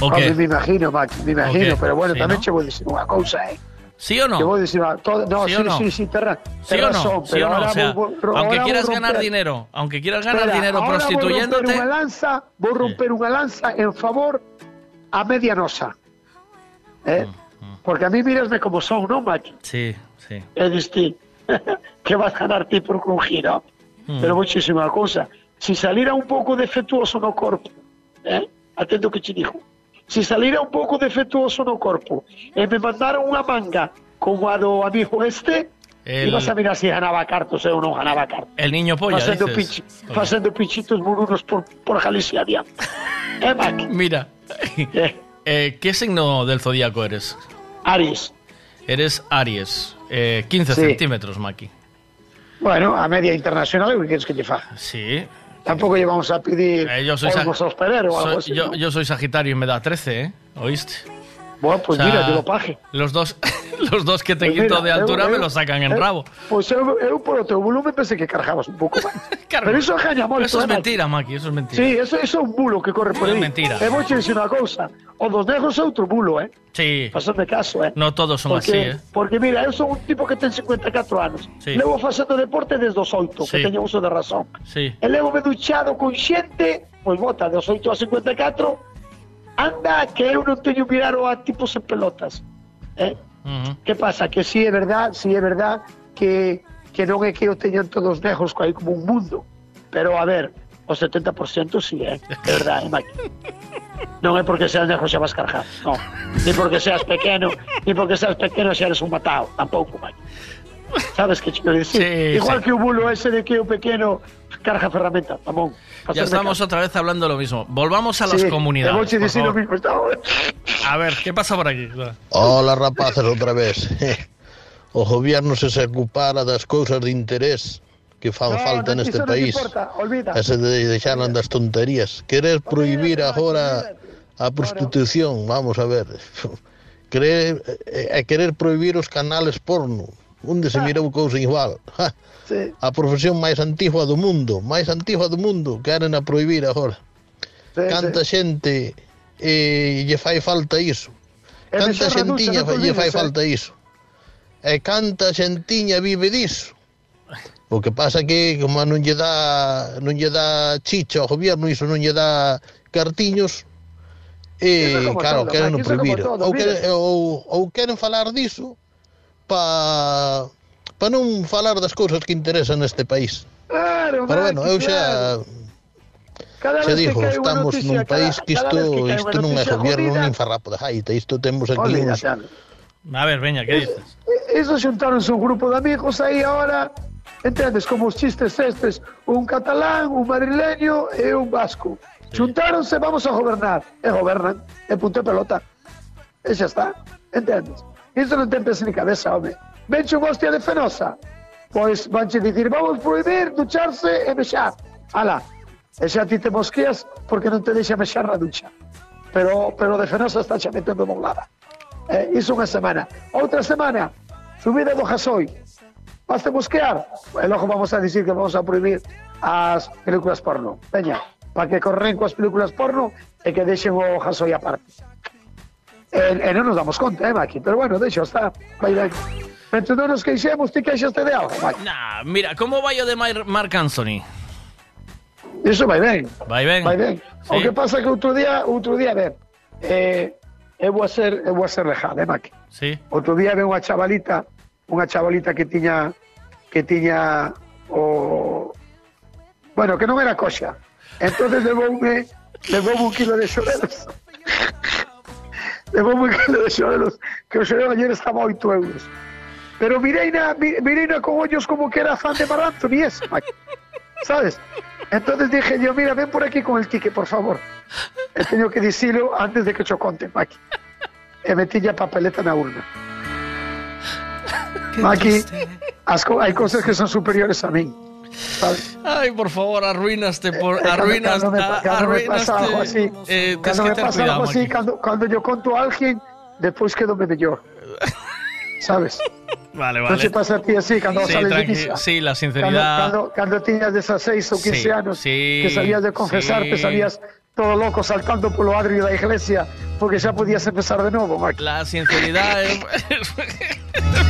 ¿O Home, qué? me imagino, Maki, me imagino, pero bueno, sí, tamén ¿no? che vou dicir unha cousa, eh. ¿Sí o no? Te vou dicir unha todo, no, ¿Sí sí, no? sí, sí, te, ¿Sí te o razón, no? ¿Sí o no? O sea, vou- aunque quieras ganar romper- dinero, aunque quieras ganar Espera, dinero ahora Vou romper prostituyéndote, unha lanza, vou romper unha lanza en favor a media nosa. Eh? Porque a mí mirasme como son, non, Maki? sí, sí. E diste que vas ganar ti por crujir, no? Mm. Pero unha cousa. Si salira un pouco defectuoso no corpo, eh? atento que che dixo, si salira un pouco defectuoso no corpo e me mandaron unha manga como a do amigo este, El- ibas a mirar si ganaba cartos ou non ganaba cartos. El niño polla, facendo, dices. facendo pinchitos murunos por, por Galicia adiante. Eh? Mira, eh, ¿qué signo del zodíaco eres? Aries. Eres Aries. Eh, 15 Sí. centímetros, Maki. Bueno, a media internacional, ¿qué quieres que faga? Sí. Tampoco llevamos a pedir Eh, yo soy, o algo soy- así. yo, ¿no? yo soy Sagitario y me da 13, ¿eh? ¿Oíste? Bueno, pues O sea, mira, yo lo paje. Los dos, los dos que te Pues quito mira, de altura eu- me eu- lo sacan en eu- rabo. Pues eu por o teu volumen pensei que cargabas un pouco máis. Pero. Eso es eh, Maki? mentira, Maki, eso es mentira. Sí, eso, eso é un bulo que corre por Es aí. mentira. E vou che dicir unha cousa. O dos negros é outro bulo, eh? Sí. Pasando caso, eh? No todos son porque, así, ¿eh? Porque mira, eu son un tipo que ten 54 anos. Sí. Levo facendo deporte desde os 8, Sí. que teño uso de razón. Sí. E levo me duchado con xente, pois bota, dos 8 a 54, anda que eu non teño mirado a tipos en pelotas. Eh? Que pasa? Que si é verdad, si é verdad que, que non é que eu teñan todos que hai como un mundo. Pero a ver, o 70% si é, é verdade, Mike. Non é porque seas negro xa vas cargar, non. Ni porque seas pequeno, ni porque seas pequeno xa eres un matado, tampouco, Mike. Sabes que quero dicir? Sí, Igual sí. que o bulo ese de que o pequeno carga ferramenta, tamón. Ya estamos otra vez hablando lo mismo. Volvamos a sí, las comunidades. Por favor. Lo mismo, a ver, ¿qué pasa por aquí? Hola, rapaces, outra vez. O gobierno se se ocupara das cousas de interés que fan no, falta no, neste país. Importa, e se deixaran das tonterías. Querer prohibir agora a prostitución, vamos a ver. Querer, e eh, eh, querer prohibir os canales porno onde se mirou cousa igual. Sí. A profesión máis antigua do mundo, máis antigua do mundo, queren a prohibir agora. Sí, Canta sí. xente e lle fai falta iso. E canta xentiña lle fai eh? falta iso. E canta xentiña vive diso. O que pasa que como non lle dá non lle dá chicha ao goberno, iso non lle dá cartiños, e claro, queren o prohibir. Ou, queren, ou, ou queren falar diso, pa pa non falar das cousas que interesan neste país. Claro, Pero bueno, eu xa Cada xa digo, estamos noticia, nun país cada, que isto, que isto non é gobierno nin farrapo de jaita, isto temos aquí Olida, uns... A ver, veña, que dices? Eso xuntaronse un grupo de amigos aí ahora, entendes, como os chistes estes, un catalán, un madrileño e un vasco. Sí. Xuntáronse, vamos a gobernar. E gobernan, e punto e pelota. E xa está, entendes? Iso non ten peso ni cabeza, home. Venche un hostia de fenosa, pois vanche dicir, vamos prohibir ducharse e mexar. Ala, e xa ti te mosqueas porque non te deixa mexar na ducha. Pero, pero de fenosa está xa metendo molada. Eh, iso unha semana. Outra semana, subida do gasoil. Vas a buscar? E logo vamos a dicir que vamos a prohibir as películas porno. Veña, para que corren coas películas porno e que deixen o gasoil aparte. E, e non nos damos conta, eh, Maki? Pero bueno, deixo, está, vai ben. Mentre non nos queixemos, ti queixaste de algo, Maki? Nah, mira, como vai o de Mar- Marc Anthony? Iso vai ben. Vai ben. Vai ben. O Sí. que pasa que outro día, outro día, a ver, eh, eu vou a ser, eu vou a ser lejada, eh, Maki? Sí. Outro día ven unha chavalita, unha chavalita que tiña que tiña o bueno, que non era coxa. Entonces levoume levoume un kilo de levoume un kilo de xorelos, que o xorelo ayer estaba a 8 euros. Pero mireina, mi- mireina con ollos como que era fan de Mar Anthony Maki. ¿Sabes? Entonces dije yo, mira, ven por aquí con el ticket, por favor. He tenido que decirlo antes de que yo conte, Maki. E metí ya papeleta na urna. Maki, hai cosas que son superiores a min. Ay, por favor, arruinaste por Eh, cuando- arruinaste, cuando me, cuando me pasa algo así, eh, cuando me pasa algo así, Maki. cuando, cuando yo conto a alguien, después quedo mellor. ¿Sabes? Vale, vale. se pasa a ti así cando Sí, sales de misa. sí, la sinceridad. cando, cando tiñas 16 ou 15 Sí, anos, sí, que salías de confesarte, sí. Todo loco saltando polo adrio da iglesia, porque xa podías empezar de novo, Maki. La sinceridad es, es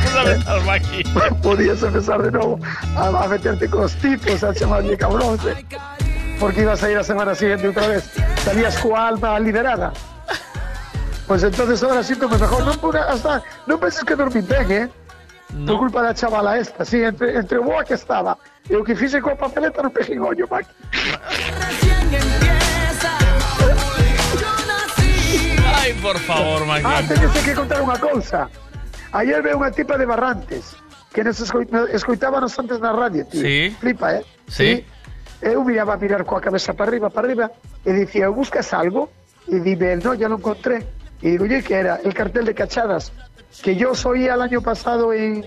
fundamental, Maki. podías empezar de novo a, a meterte con los tipos, a llamarle cabrón, porque ibas a ir a semana siguiente otra vez. Salías con alma liberada. Pues entonces ahora síntome mejor. No, por- hasta, no penses que dormí ben, ¿eh? Por culpa da chavala esta, sí, entre, entre boa que estaba. E o que fixe coa papeleta no pejigollo, Maki. por favor, Maki. Ah, teño que contar unha cousa. Ayer veo unha tipa de Barrantes que nos escoi- nos escoitábanos antes na radio, tío. Sí. Flipa, eh? Sí. Eu miraba a mirar coa cabeza para arriba, para arriba, e dicía, buscas algo? E dime, no, ya lo encontré. Y digo, oye, que era el cartel de Cachadas, que yo soy el año pasado en,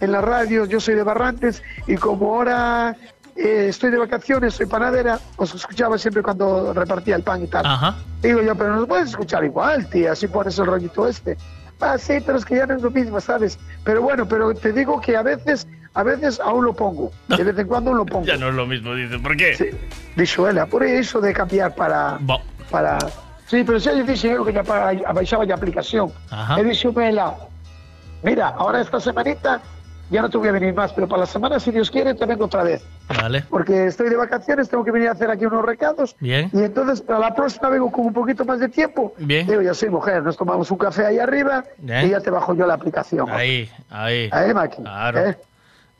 en la radio, yo soy de Barrantes, y como ahora eh, estoy de vacaciones, soy panadera, os escuchaba siempre cuando repartía el pan y tal. Ajá. Digo yo, pero nos puedes escuchar igual, tía, así pones el rollito este. Ah, sí, pero es que ya no es lo mismo, ¿sabes? Pero bueno, pero te digo que a veces, a veces aún lo pongo. De vez en cuando lo pongo. Ya no es lo mismo, dice. ¿Por qué? Sí, dixo ela, por eso de cambiar para... Bo- para Sí, pero lle dixen eu que ya para, abaixaba a aplicación. Ajá. Mira, ahora esta semanita ya no te voy a venir más, pero para la semana, si Dios quiere, te vengo otra vez. Vale. Porque estoy de vacaciones, tengo que venir a hacer aquí unos recados. Bien. Y entonces, para la próxima vengo con un poquito más de tiempo. Bien. Digo, ya soy mujer, nos tomamos un café ahí arriba Bien. y ya te bajo yo la aplicación. Ahí, ahí. Ahí, Maki. Claro. ¿eh?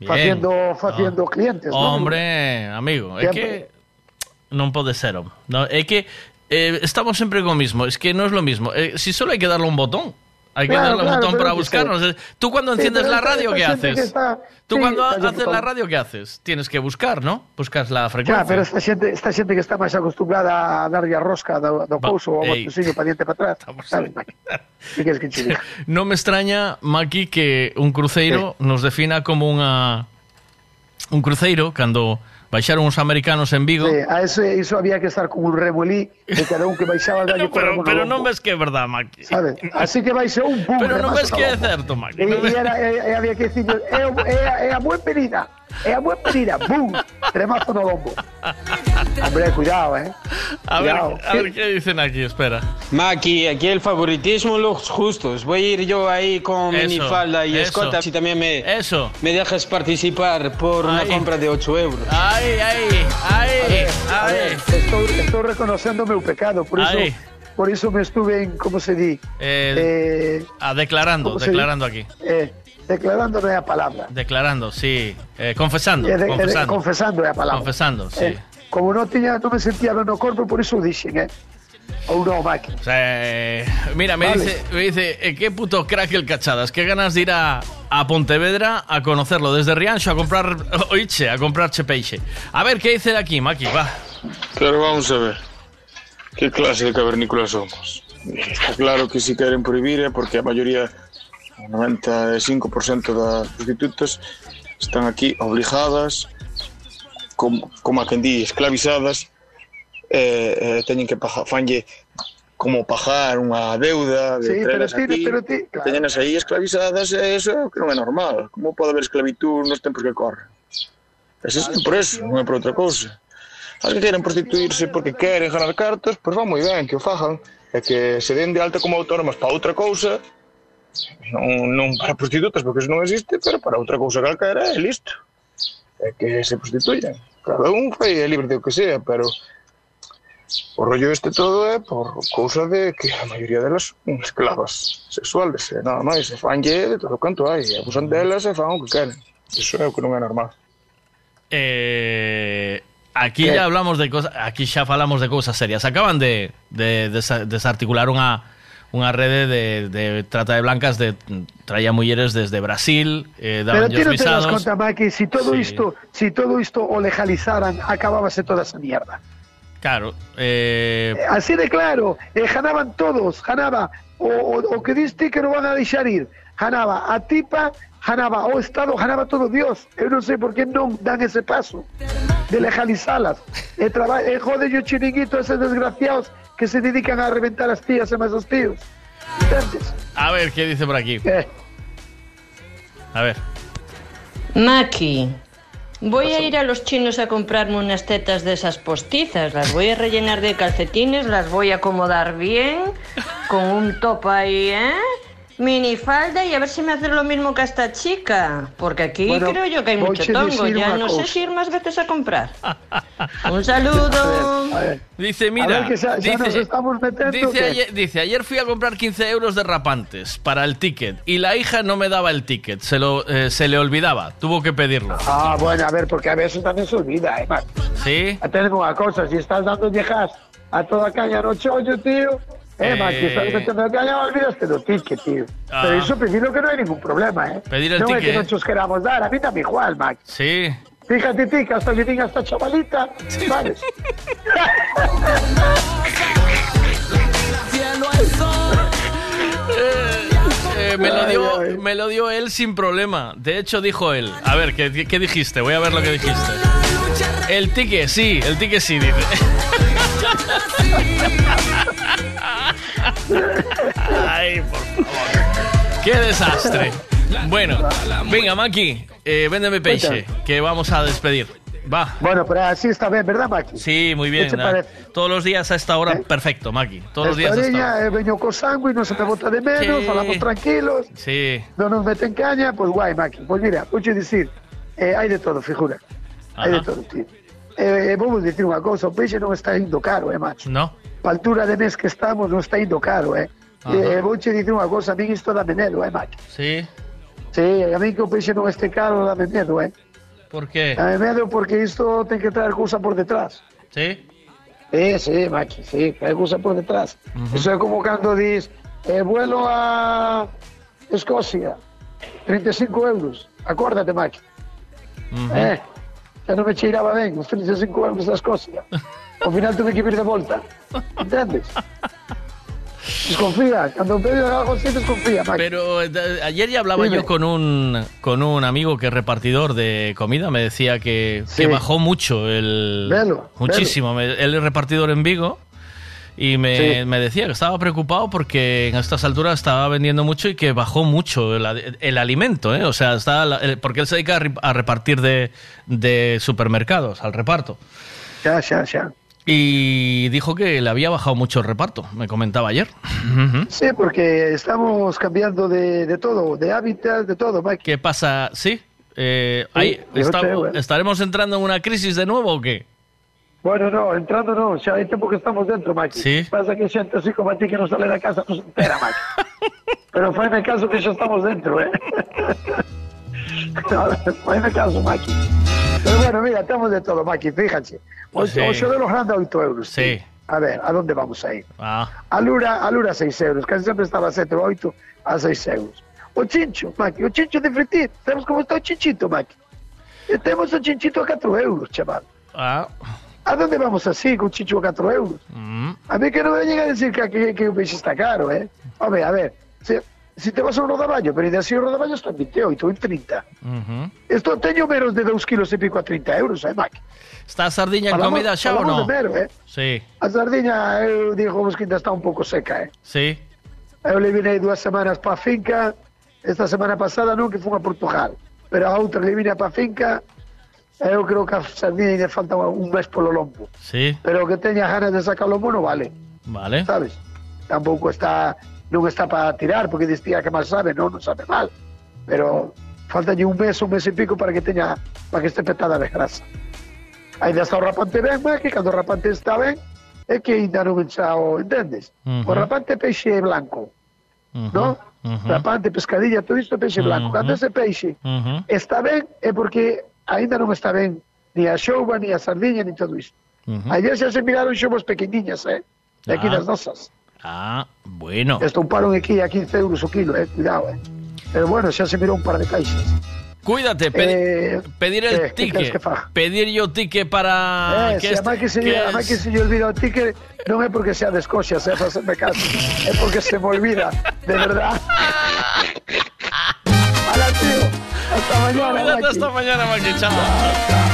Haciendo, haciendo clientes. ¿no? Hombre, amigo, Siempre. que non pode ser, no, é que eh, estamos sempre con o mismo, es que no es lo mismo. Eh, si solo hay que darle un botón, Hay que claro, darle claro, un botón para buscarnos. Sí. Tú cuando enciendes sí, la radio, ¿qué haces? Está... Tú sí, cuando haces la radio, ¿qué haces? Tienes que buscar, ¿no? Buscas la frecuencia. Claro, pero esta xente, esta xente que está máis acostumbrada a darlle a rosca do, do pouso ou ao botoncillo para diante para atrás. Sabes, que que che No me extraña, Maki, que un cruceiro sí. nos defina como unha... Un cruceiro, cando baixaron os americanos en Vigo. Sí, a eso, eso había que estar con un remolí de cada un que baixaba al gallo No, pero, no pero non ves que é verdad, Maki. Sabes? Así que baixou un pum. Pero non ves que é no certo, Maki. E, non e ves- era, e, e había que dicir, é, é, é a buen venida, é a buen venida, bum, remazo no lombo. Hombre, cuidado, eh. A ver, Cuidado. a ver qué dicen aquí, espera. Maki, aquí el favoritismo los justos. Voy a ir yo ahí con Eso, minifalda y eso. escota si también me, Eso. me dejas participar por una compra de 8 euros. Ay, ay, ay, A ay. ver, estou, estou reconocendo o meu pecado, por Aí. por iso me estuve en, como se di, Eh, eh, ah, declarando, ¿cómo declarando aquí. eh, declarando é a palabra. Declarando, sí. Eh, confesando, Eh, de- de- confesando. confesando é a palabra. Confesando, sí. Eh, como non tiña, non me sentía no corpo, por iso dixen, eh. Ou non, Maki. O sea, eh, mira, me Vale. dice, me dice eh, qué puto crack el Cachadas. Qué ganas de ir a, a Pontevedra a conocerlo desde Rianxo a comprar oiche, a comprar peixe. A ver, ¿qué dice de aquí, Maki? Va. Pero vamos a ver. ¿Qué clase de cavernícolas somos? Está claro que si queren prohibir é porque a maioría, o 95% das prostitutas están aquí obligadas, como, como a quen di, esclavizadas, eh, eh, teñen que pagar, fanlle como pagar unha deuda de sí, pero ti, aquí, pero ti, claro. teñenas aí esclavizadas e eso é o que non é normal. Como pode haber esclavitud nos tempos que corren existen por eso, non é por outra cousa. As que queren prostituirse porque queren ganar cartos, pois pues va moi ben que o fagan e que se den de alta como autónomas para outra cousa Non, non para prostitutas, porque iso non existe, pero para outra cousa calquera é listo. É que se prostituyan. Cada un fai é libre de o que sea, pero o rollo este todo é por cousa de que a maioría delas son esclavas sexuales, e nada máis, se fanlle de todo canto hai, e abusan delas e fan o que queren. Iso é o que non é normal. Eh, aquí ¿Qué? ya hablamos de cosas, aquí xa falamos de cousas serias. Acaban de, de, de desarticular unha unha rede de, de trata de blancas de traía mulleres desde Brasil, eh, Pero daban ti non te das conta, Maki, si todo Sí. isto, si todo isto o legalizaran, acabábase toda esa mierda. Claro, eh, Así de claro, eh, ganaban todos, ganaba o, o, o que diste que non van a deixar ir, ganaba a tipa, ganaba o Estado, ganaba todo Dios. Eu non sei por que non dan ese paso de legalizalas. E, traba, e jode o chiringuito a esos desgraciados que se dedican a reventar as tías e máis os tíos. A ver qué dice por aquí. Eh. A ver. Maki, voy a ir a los chinos a comprarme unas tetas de esas postizas. Las voy a rellenar de calcetines, las voy a acomodar bien, con un top ahí, ¿eh? Minifalda y a ver si me hace lo mismo que a esta chica. Porque aquí Bueno, creo yo que hay mucho a tongo. Ya no sé si ir más veces a comprar. Un saludo. Dice, mira, ver, que ya- ya nos dice, estamos metiendo, dice, ayer, dice, ayer fui a comprar 15 euros de rapantes para el ticket y la hija no me daba el ticket, se, lo, eh, se le olvidaba, tuvo que pedirlo. Ah, bueno, a ver, porque a veces también se olvida, eh. ¿Sí? Tenemos una cosa, si estás dando viejas a toda caña no chollo, tío, eh, Eh. Maki, estás metiendo caña, olvidaste do ticket, tío. Ah. Pero eso pedirlo que no hay ningún problema, eh. Pedir el no es ticket. que nosotros queramos dar, a mí dame igual, Maki. Sí. Fíjate, ti, que hasta que tenga esta chavalita, ¿sabes? Eh, me, lo dio, me lo dio él sin problema. De hecho, dijo él. A ver, ¿qué, qué dijiste? Voy a ver lo que dijiste. El ticket, sí, el ticket sí, dice. Ay, por favor. Qué desastre. Bueno, venga, Maki, eh, véndeme peixe, que vamos a despedir. Va. Bueno, pero así está bien, ¿verdad, Maki? Sí, muy bien. Todos los días a esta hora, perfecto, Maki. Todos los días Esta niña, eh, veño con sangue, no se te bota de menos, Sí. hablamos tranquilos, Sí. no nos meten caña, pues guay, Maki. Pues mira, a decir, eh, hay de todo, figura. Hay de Ajá. todo, tío. Eh, vamos a decir una cosa, o peixe non está indo caro, eh, macho. No. Pa altura de mes que estamos non está indo caro, eh. Ajá. Eh, vou cosa, a mí isto dame medo, eh, macho. Sí. Sí, a mí que o peixe non este caro dame medo, eh. ¿Por qué? Dame medo porque isto ten que traer cousa por detrás. Sí. Sí, sí, Maki, sí, trae cousa por detrás. Eso é como cando dis, eh, vuelo a Escocia, 35 euros. Acórdate, Maki. Eh, xa non me cheiraba ben os 35 euros da Escocia. Ao final tuve que vir de volta. Entendes? Desconfía, cando pedo algo así desconfía, Maki. Pero eh, ayer ya hablaba Dime. yo con un, con un amigo que es repartidor de comida. Me decía que, Sí. que bajó mucho el. Velo, muchísimo. Me- Él es repartidor en Vigo. Y me, Sí. me decía que estaba preocupado porque en estas alturas estaba vendiendo mucho y que bajó mucho el, el alimento, ¿eh? O sea, está porque él se dedica a repartir de, de supermercados, al reparto. Ya, ya, ya. Y dijo que le había bajado mucho el reparto, me comentaba ayer. Sí, porque estamos cambiando de, de todo, de hábitat, de todo, Maki. ¿Qué pasa? ¿Sí? Eh, ahí, yo está- creo, ¿eh? ¿Estaremos entrando en una crisis de nuevo o qué? Bueno, no, entrando no, xa hai tempo que estamos dentro, Maki. Sí. Pasa que xente así como a ti que non sale da casa non se entera, Maki. Pero faime caso que xa estamos dentro, eh? No, faime caso, Maki. Pero bueno, mira, estamos de todo, Maki, fíjate. O, Sí. o xodelo grande a 8 euros. Sí. tío. A ver, ¿a dónde vamos a ir? Ah, A Lura, a Lura 6 euros, casi sempre estaba a 7 ou 8 a 6 euros. O chincho, Maki, o chincho de fritir. Temos como está o chinchito, Maki. E temos o chinchito a 4 euros, chaval. ah, ¿A dónde vamos así con chincho a 4 euros? mm, A mí que no me llega a decir que, que, que o peixe está caro, eh? Home, a ver, se, si te vas a un rodaballo, pero así un rodaballo está en 28 en 30. Ujú. Esto teño menos de 2 kilos e pico a 30 euros, eh, Mac? Está a sardiña en comida xa ou non? de mero, eh? Sí, A sardiña, eu digo que ainda está un pouco seca, eh? sí. Eu le vine dúas semanas pa finca, esta semana pasada non, que fun a Portugal. Pero a outra le vine pa finca, eu creo que a sardiña ainda falta un mes polo lombo. Sí, Pero que teña ganas de sacar o mono, vale. vale. sabes? Tampouco está non está para tirar, porque distía que mal sabe, non, non sabe mal. Pero falta un mes, un mes e pico para que teña para que este petada de grasa. Ainda está o rapante ben, mas que cando o rapante está ben, é que ainda non enxa o, entendes? Ujú. O rapante peixe blanco, Ujú, non? ujú, Rapante, pescadilla, todo isto é peixe blanco. Ujú. Cando ese peixe ujú, está ben, é porque ainda non está ben ni a xouba, ni a sardiña, ni todo isto. ujú. Ayer xa se miraron xovos pequeniñas, eh? De aquí Ah. das nosas. Ah, bueno. Estomparon aquí a 15 euros o kilo, eh, cuidado, eh. Pero bueno, xa se mirou un par de caixas. Cuídate, pedi- Eh, pedir el eh, ¿qué quieres ticket. que? Pedir yo ticket para eh, que si este- que se, que además que es- se lle olvida o ticket, non é porque sea de Escocia, se fa me caso. É porque se me olvida, de verdad. Hala, tío. Hasta mañana, Cuídate hasta mañana, Maki. Chao.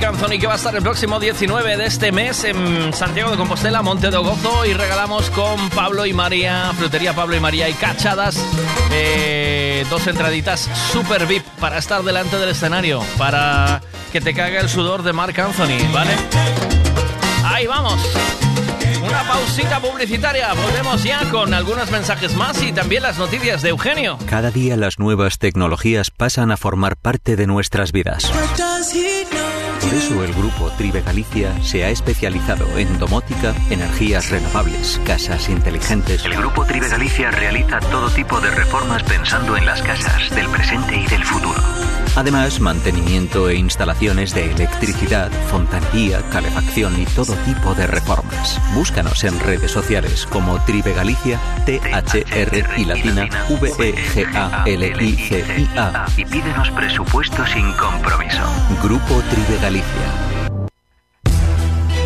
Marc Anthony que va a estar el próximo 19 de este mes en Santiago de Compostela, Monte de Gozo y regalamos con Pablo y María, Frutería Pablo y María y Cachadas, eh, dos entraditas super VIP para estar delante del escenario, para que te caiga el sudor de Marc Anthony, ¿vale? Ahí vamos. Una pausita publicitaria. Volvemos ya con algunos mensajes más y también las noticias de Eugenio. Cada día las nuevas tecnologías pasan a formar parte de nuestras vidas. Por eso el grupo Tribe Galicia se ha especializado en domótica, energías renovables, casas inteligentes. El Grupo Tribe Galicia realiza todo tipo de reformas pensando en las casas del presente y del futuro. Además, mantenimiento e instalaciones de electricidad, fontanería, calefacción y todo tipo de reformas. Búscanos en redes sociales como Tribe Galicia, T-H-R y latina V-E-G-A-L-I-C-I-A. Y pídenos presupuesto sin compromiso. Grupo Tribe Galicia.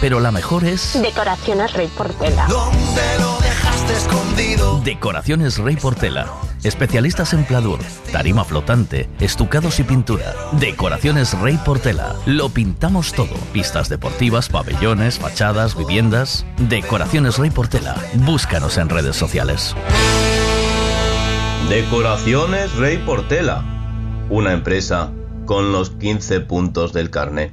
pero la mejor es... Decoraciones Rey Portela. ¿Dónde lo dejaste escondido? Decoraciones Rey Portela. Especialistas en pladur, tarima flotante, estucados y pintura. Decoraciones Rey Portela. Lo pintamos todo. Pistas deportivas, pabellones, fachadas, viviendas. Decoraciones Rey Portela. Búscanos en redes sociales. Decoraciones Rey Portela. Una empresa con los 15 puntos del carnet.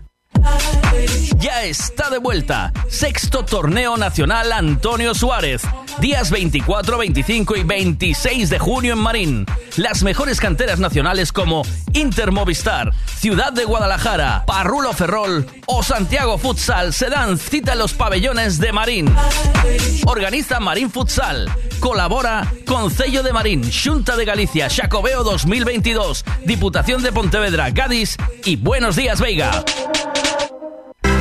Ya está de vuelta. Sexto Torneo Nacional Antonio Suárez. Días 24, 25 y 26 de junio en Marín. Las mejores canteras nacionales como Inter Movistar, Ciudad de Guadalajara, Parrulo Ferrol o Santiago Futsal se dan cita en los pabellones de Marín. Organiza Marín Futsal. Colabora Concello de Marín, Junta de Galicia, Xacobeo 2022, Diputación de Pontevedra, Gadis y Buenos Días Veiga.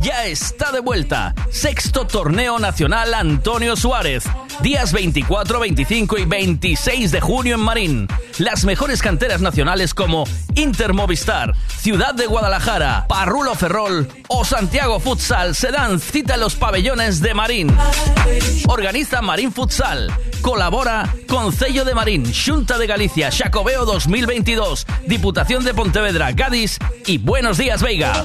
Ya está de vuelta. Sexto Torneo Nacional Antonio Suárez. Días 24, 25 y 26 de junio en Marín. Las mejores canteras nacionales como Inter Movistar, Ciudad de Guadalajara, Parrulo Ferrol o Santiago Futsal se dan cita en los pabellones de Marín. Organiza Marín Futsal. Colabora Concello de Marín, Junta de Galicia, Xacobeo 2022, Diputación de Pontevedra, Gadis y Buenos Días Veiga.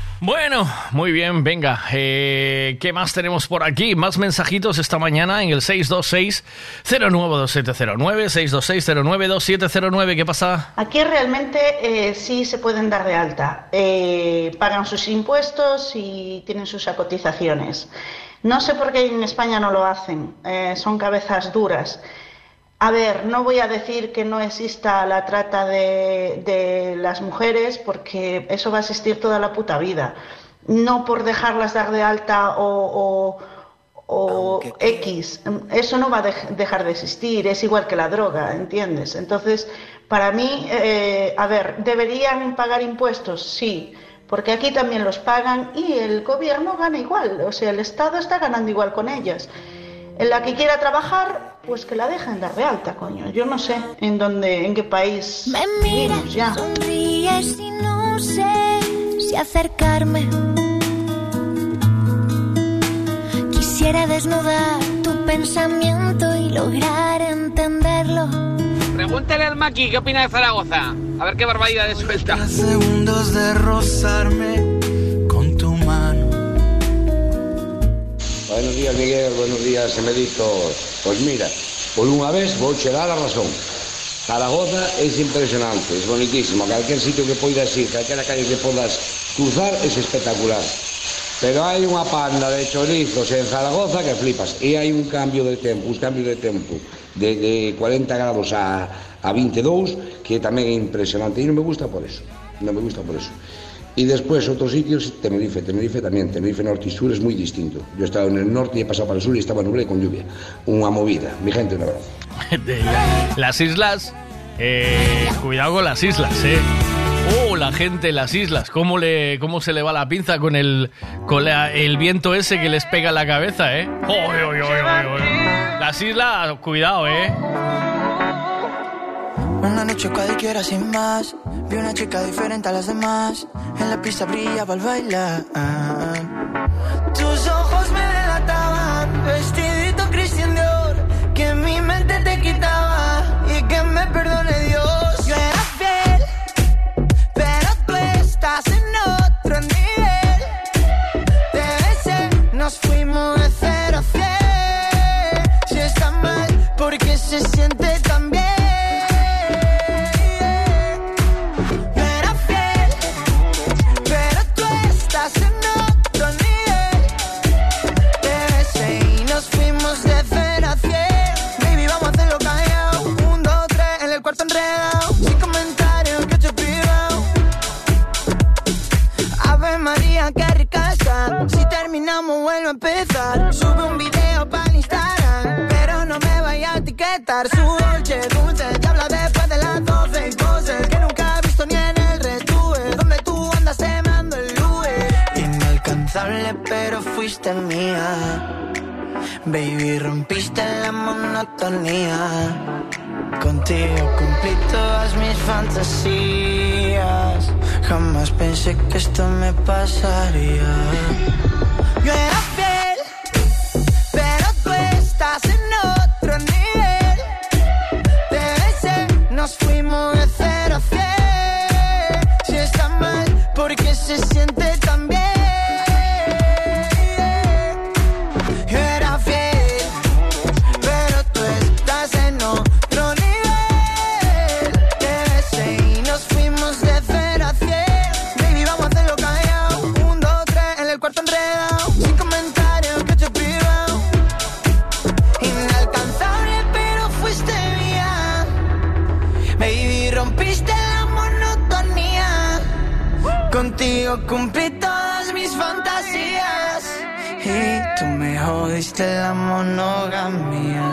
Bueno, muy bien, venga. eh, ¿Qué más tenemos por aquí? Más mensajitos esta mañana en el 626-092709, 626-092709. ¿Qué pasa? Aquí realmente eh, sí se pueden dar de alta. Eh, pagan sus impuestos y tienen sus cotizaciones. No sé por qué en España no lo hacen. son cabezas duras. A ver, no voy a decir que no exista la trata de, de las mujeres porque eso va a existir toda la puta vida. No por dejarlas dar de alta o, o- o X, eso no va a dej- dejar de existir, es igual que la droga, ¿entiendes? Entonces, para mí, eh, a ver, ¿deberían pagar impuestos? Sí, porque aquí también los pagan y el gobierno gana igual, o sea, el Estado está ganando igual con ellas. En la que quiera trabajar, pues que la dejen dar de alta, coño. Yo no sé en dónde, en qué país vivimos ya. Sonríes y no sé si acercarme. Quisiera desnudar tu pensamiento y lograr entenderlo. Pregúntale al Maki qué opina de Zaragoza. A ver qué barbaridad de suelta. segundos de rozarme Buenos días, Miguel, buenos días, Emeritos. Pois mira, por unha vez vou che dar a razón. Zaragoza é impresionante, é bonitísimo. Cualquier sitio que poidas ir, calquera calle que puedas cruzar, é es espectacular. Pero hai unha panda de chorizos en Zaragoza que flipas. E hai un cambio de tempo, un cambio de tempo de, de 40 grados a, a 22 que tamén é impresionante. E non me gusta por eso. Non me gusta por eso. Y después otros sitios, Tenerife, Tenerife también, Tenerife norte y sur es muy distinto. Yo he estado en el norte y he pasado para el sur y estaba nublado y con lluvia. Una movida. Mi gente, un abrazo. Las islas. eh, cuidado con las islas, eh. Oh, la gente en las islas. ¿Cómo, le, cómo se le va la pinza con el, con la- el viento ese que les pega en la cabeza, eh? Oy, oy, oy. Las islas, cuidado, eh. Una noche cualquiera sin más. Vi una chica diferente a las demás. En la pista brillaba al bailar. Tus ojos me delataban. Vestidito Christian Dior. Que mi mente te quitaba. Y que me perdone Dios. Yo era fiel. Pero tú estás en otro nivel. Te besé. Nos fuimos de cero a cien. Si está mal, porque se siente tan Sube un video para Instagram, pero no me vaya a etiquetar. Su dolce, dulce, te habla después de las 12 y cosas que nunca he visto ni en el retube. Donde tú andas, te mando el lube. Inalcanzable, pero fuiste mía. Baby, rompiste la monotonía. Contigo cumplí todas mis fantasías. Jamás pensé que esto me pasaría. Yo era fiel, Contigo cumplí todas mis fantasías. Y tú me jodiste la monogamia.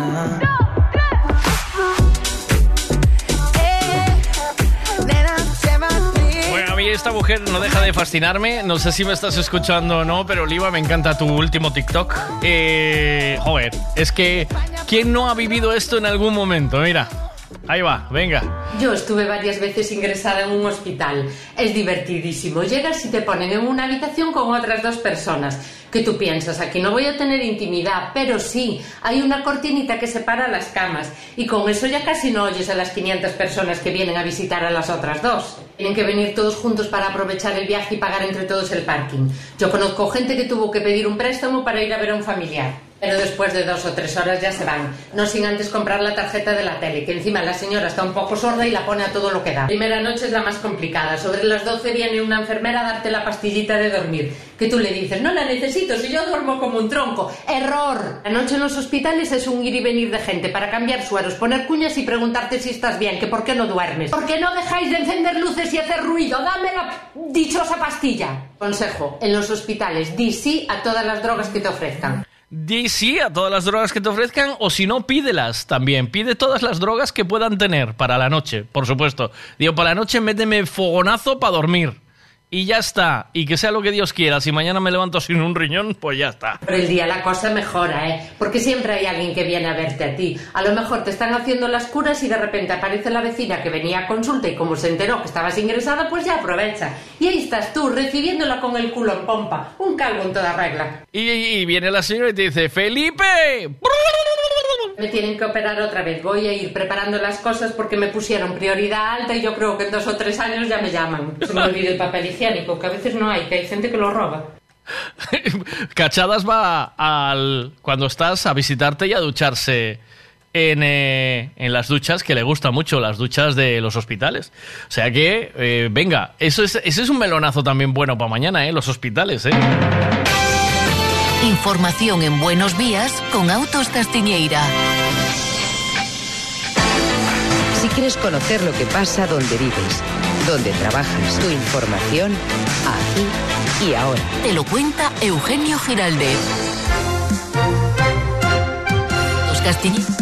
Bueno, a esta mujer no deja de fascinarme. No sé si me estás escuchando o no, pero Oliva, me encanta tu último TikTok. Eh, joder, es que ¿quién no ha vivido esto en algún momento? Mira. Ahí va, venga. Yo estuve varias veces ingresada en un hospital. Es divertidísimo. Llegas y te ponen en una habitación con otras dos personas. Que tú piensas, aquí no voy a tener intimidad, pero sí, hay una cortinita que separa las camas. Y con eso ya casi no oyes a las 500 personas que vienen a visitar a las otras dos. Tienen que venir todos juntos para aprovechar el viaje y pagar entre todos el parking. Yo conozco gente que tuvo que pedir un préstamo para ir a ver a un familiar. Pero después de dos o tres horas ya se van. No sin antes comprar la tarjeta de la tele, que encima la señora está un poco sorda y la pone a todo lo que da. Primera noche es la más complicada. Sobre las 12 viene una enfermera a darte la pastillita de dormir. Que tú le dices, no la necesito, si yo duermo como un tronco. ¡Error! La noche en los hospitales es un ir y venir de gente para cambiar sueros, poner cuñas y preguntarte si estás bien, que por qué no duermes. ¿Por qué no dejáis de encender luces y hacer ruido? ¡Dame la dichosa pastilla! Consejo, en los hospitales, di sí a todas las drogas que te ofrezcan. Sí a todas las drogas que te ofrezcan o si no, pídelas también. Pide todas las drogas que puedan tener para la noche, por supuesto. Digo, para la noche méteme fogonazo para dormir. Y ya está. Y que sea lo que Dios quiera. Si mañana me levanto sin un riñón, pues ya está. Por el día la cosa mejora, ¿eh? Porque siempre hay alguien que viene a verte a ti. A lo mejor te están haciendo las curas y de repente aparece la vecina que venía a consulta y como se enteró que estabas ingresada, pues ya aprovecha. Y ahí estás tú, recibiéndola con el culo en pompa. Un calvo en toda regla. Y, y viene la señora y te dice, Felipe, Me tienen que operar otra vez. Voy a ir preparando las cosas porque me pusieron prioridad alta y yo creo que en dos o tres años ya me llaman. Se me olvide el papel higiénico, que a veces no hay, que hay gente que lo roba. Cachadas va al cuando estás a visitarte y a ducharse en, eh, en las duchas, que le gustan mucho las duchas de los hospitales. O sea que, eh, venga, eso es, ese es un melonazo también bueno para mañana, ¿eh? Los hospitales, ¿eh? Información en Buenos Días con Autos Castiñeira. Si quieres conocer lo que pasa donde vives, donde trabajas, tu información, aquí y ahora. Te lo cuenta Eugenio Giraldez. Autos Castiñeira.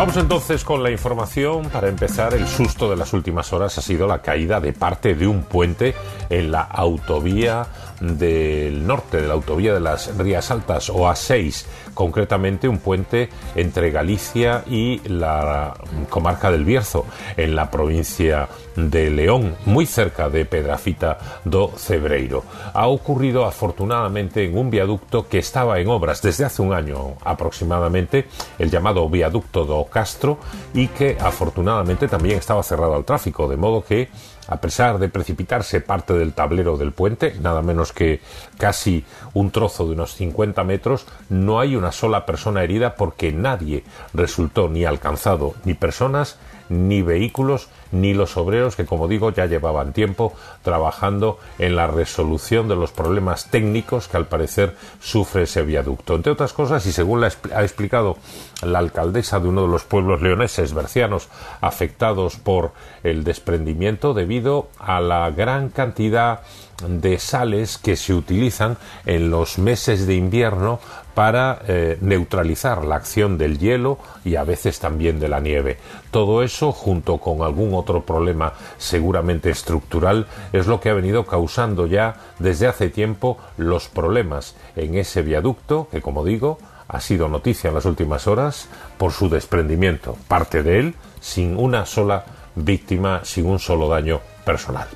Vamos entonces con la información. Para empezar, el susto de las últimas horas ha sido la caída de parte de un puente en la autovía del norte, de la autovía de las Rías Altas, o A6, concretamente un puente entre Galicia y la comarca del Bierzo, en la provincia de León, muy cerca de Pedrafita do Cebreiro. Ha ocurrido afortunadamente en un viaducto que estaba en obras desde hace un año aproximadamente, el llamado viaducto do Castro, y que afortunadamente también estaba cerrado al tráfico, de modo que a pesar de precipitarse parte del tablero del puente, nada menos que casi un trozo de unos 50 metros, no hay una sola persona herida porque nadie resultó ni alcanzado, ni personas, ni vehículos, ni los obreros que, como digo, ya llevaban tiempo trabajando en la resolución de los problemas técnicos que al parecer sufre ese viaducto. Entre otras cosas, y según la ha explicado la alcaldesa de uno de los pueblos leoneses bercianos afectados por el desprendimiento debido a la gran cantidad de sales que se utilizan en los meses de invierno para eh, neutralizar la acción del hielo y a veces también de la nieve. Todo eso, junto con algún otro problema seguramente estructural, es lo que ha venido causando ya desde hace tiempo los problemas en ese viaducto que, como digo, ha sido noticia en las últimas horas por su desprendimiento, parte de él sin una sola víctima, sin un solo daño personal.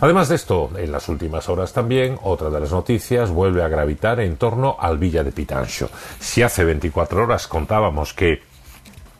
Además de esto, en las últimas horas también, otra de las noticias vuelve a gravitar en torno al Villa de Pitancho. Si hace 24 horas contábamos que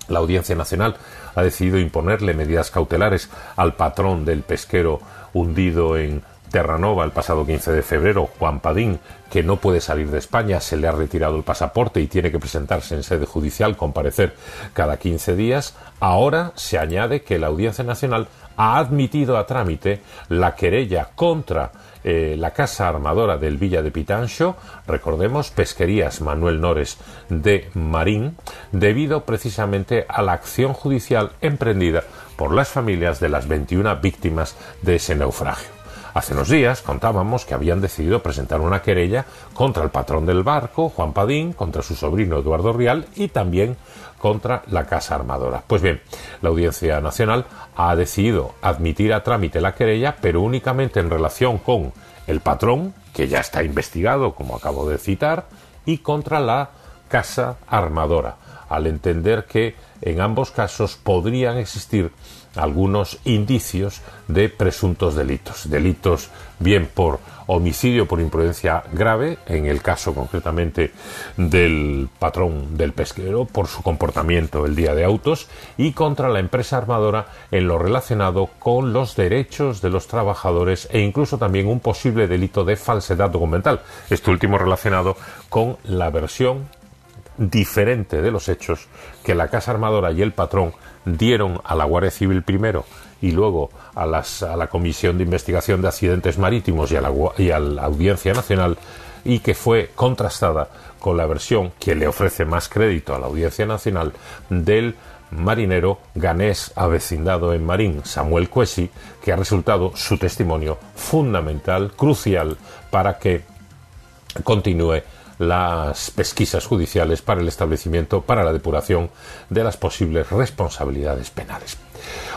la Audiencia Nacional ha decidido imponerle medidas cautelares al patrón del pesquero hundido en Terranova el pasado 15 de febrero, Juan Padín, que no puede salir de España, se le ha retirado el pasaporte y tiene que presentarse en sede judicial, comparecer cada 15 días. Ahora se añade que la Audiencia Nacional ha admitido a trámite la querella contra eh, la casa armadora del Villa de Pitancho, recordemos, Pesquerías Manuel Nores de Marín, debido precisamente a la acción judicial emprendida por las familias de las 21 víctimas de ese naufragio. Hace unos días contábamos que habían decidido presentar una querella contra el patrón del barco, Juan Padín, contra su sobrino Eduardo Rial y también contra la Casa Armadora. Pues bien, la Audiencia Nacional ha decidido admitir a trámite la querella, pero únicamente en relación con el patrón, que ya está investigado, como acabo de citar, y contra la casa armadora, al entender que en ambos casos podrían existir algunos indicios de presuntos delitos. Delitos bien por homicidio por imprudencia grave, en el caso concretamente del patrón del pesquero, por su comportamiento el día de autos, y contra la empresa armadora en lo relacionado con los derechos de los trabajadores e incluso también un posible delito de falsedad documental. Este último relacionado con la versión diferente de los hechos que la Casa Armadora y el patrón dieron a la Guardia Civil primero y luego a, la Comisión de Investigación de Accidentes Marítimos y a, la, y a la Audiencia Nacional y que fue contrastada con la versión que le ofrece más crédito a la Audiencia Nacional del marinero ganés avecindado en Marín, Samuel Cuesi, que ha resultado su testimonio fundamental, crucial, para que continúe las pesquisas judiciales para el establecimiento, para la depuración de las posibles responsabilidades penales.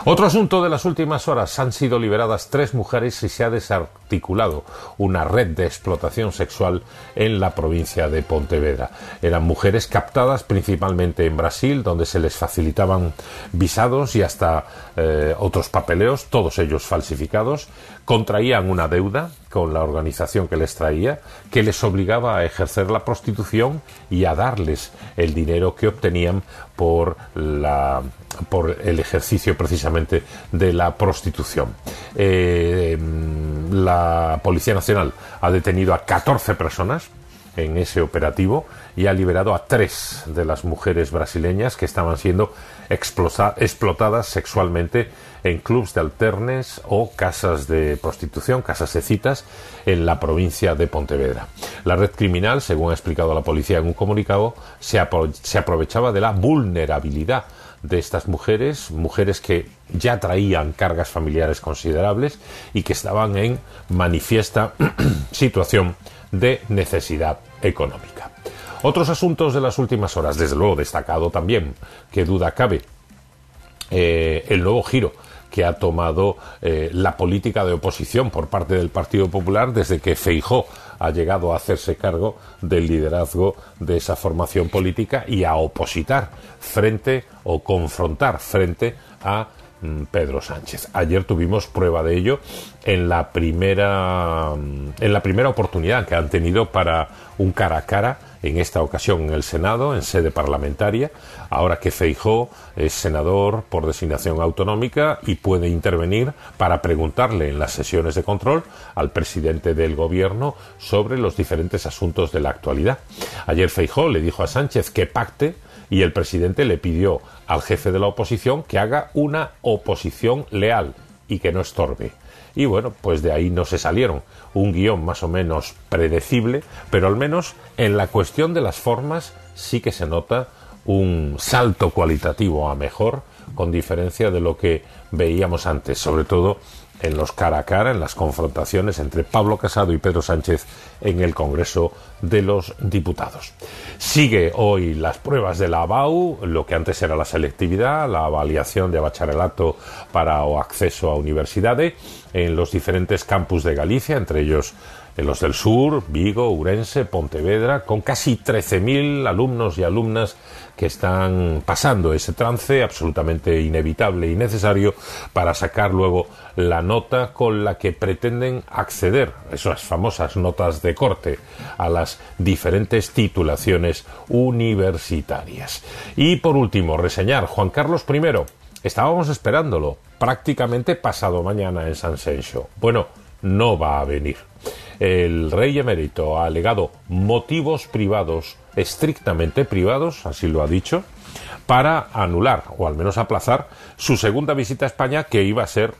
Otro asunto de las últimas horas han sido liberadas tres mujeres y se ha desarticulado una red de explotación sexual en la provincia de Pontevedra. Eran mujeres captadas principalmente en Brasil, donde se les facilitaban visados y hasta eh, otros papeleos, todos ellos falsificados. Contraían una deuda con la organización que les traía, que les obligaba a ejercer la prostitución y a darles el dinero que obtenían por la por el ejercicio precisamente de la prostitución. Eh, la Policía Nacional ha detenido a 14 personas en ese operativo y ha liberado a tres de las mujeres brasileñas que estaban siendo explotadas sexualmente en clubs de alternes o casas de prostitución, casas de citas en la provincia de Pontevedra. La red criminal, según ha explicado la policía en un comunicado, se, apro- se aprovechaba de la vulnerabilidad de estas mujeres, mujeres que ya traían cargas familiares considerables y que estaban en manifiesta situación de necesidad económica. Otros asuntos de las últimas horas, desde luego destacado también, que duda cabe, eh, el nuevo giro que ha tomado eh, la política de oposición por parte del Partido Popular desde que Feijó ha llegado a hacerse cargo del liderazgo de esa formación política y a opositar frente o confrontar frente a mm, Pedro Sánchez. Ayer tuvimos prueba de ello en la primera mm, en la primera oportunidad que han tenido para un cara a cara en esta ocasión en el Senado, en sede parlamentaria, ahora que Feijó es senador por designación autonómica y puede intervenir para preguntarle en las sesiones de control al presidente del gobierno sobre los diferentes asuntos de la actualidad. Ayer Feijó le dijo a Sánchez que pacte y el presidente le pidió al jefe de la oposición que haga una oposición leal y que no estorbe. Y bueno, pues de ahí no se salieron. Un guion más o menos predecible, pero al menos en la cuestión de las formas sí que se nota un salto cualitativo a mejor, con diferencia de lo que veíamos antes, sobre todo en los cara a cara, en las confrontaciones entre Pablo Casado y Pedro Sánchez en el Congreso de los Diputados. Sigue hoy las pruebas de la ABAU, lo que antes era la selectividad, la avaliación de bacharelato para o acceso a universidades en los diferentes campus de Galicia, entre ellos en los del sur, Vigo, Urense, Pontevedra, con casi 13.000 alumnos y alumnas que están pasando ese trance absolutamente inevitable y necesario para sacar luego la nota con la que pretenden acceder, esas famosas notas de corte, a las diferentes titulaciones universitarias. Y por último, reseñar Juan Carlos I. Estábamos esperándolo prácticamente pasado mañana en San Sencho. Bueno, no va a venir. El rey emérito ha alegado motivos privados, estrictamente privados, así lo ha dicho, para anular o al menos aplazar su segunda visita a España, que iba a ser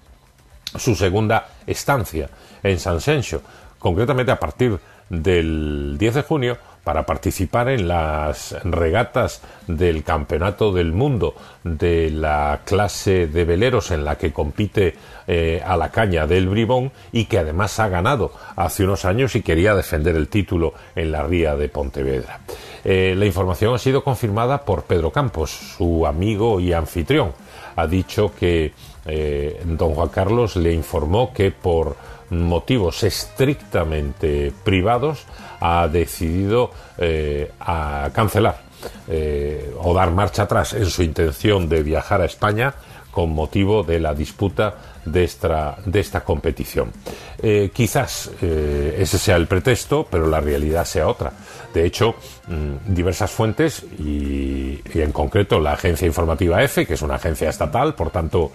su segunda estancia en San Sencho, concretamente a partir del 10 de junio para participar en las regatas del Campeonato del Mundo de la clase de veleros en la que compite eh, a la caña del Bribón y que además ha ganado hace unos años y quería defender el título en la ría de Pontevedra. Eh, la información ha sido confirmada por Pedro Campos, su amigo y anfitrión. Ha dicho que eh, don Juan Carlos le informó que por motivos estrictamente privados ha decidido eh, a cancelar eh, o dar marcha atrás en su intención de viajar a España con motivo de la disputa de esta, de esta competición. Eh, quizás ese sea el pretexto, pero la realidad sea otra. De hecho, mm, diversas fuentes y, en concreto la agencia informativa EFE, que es una agencia estatal, por tanto,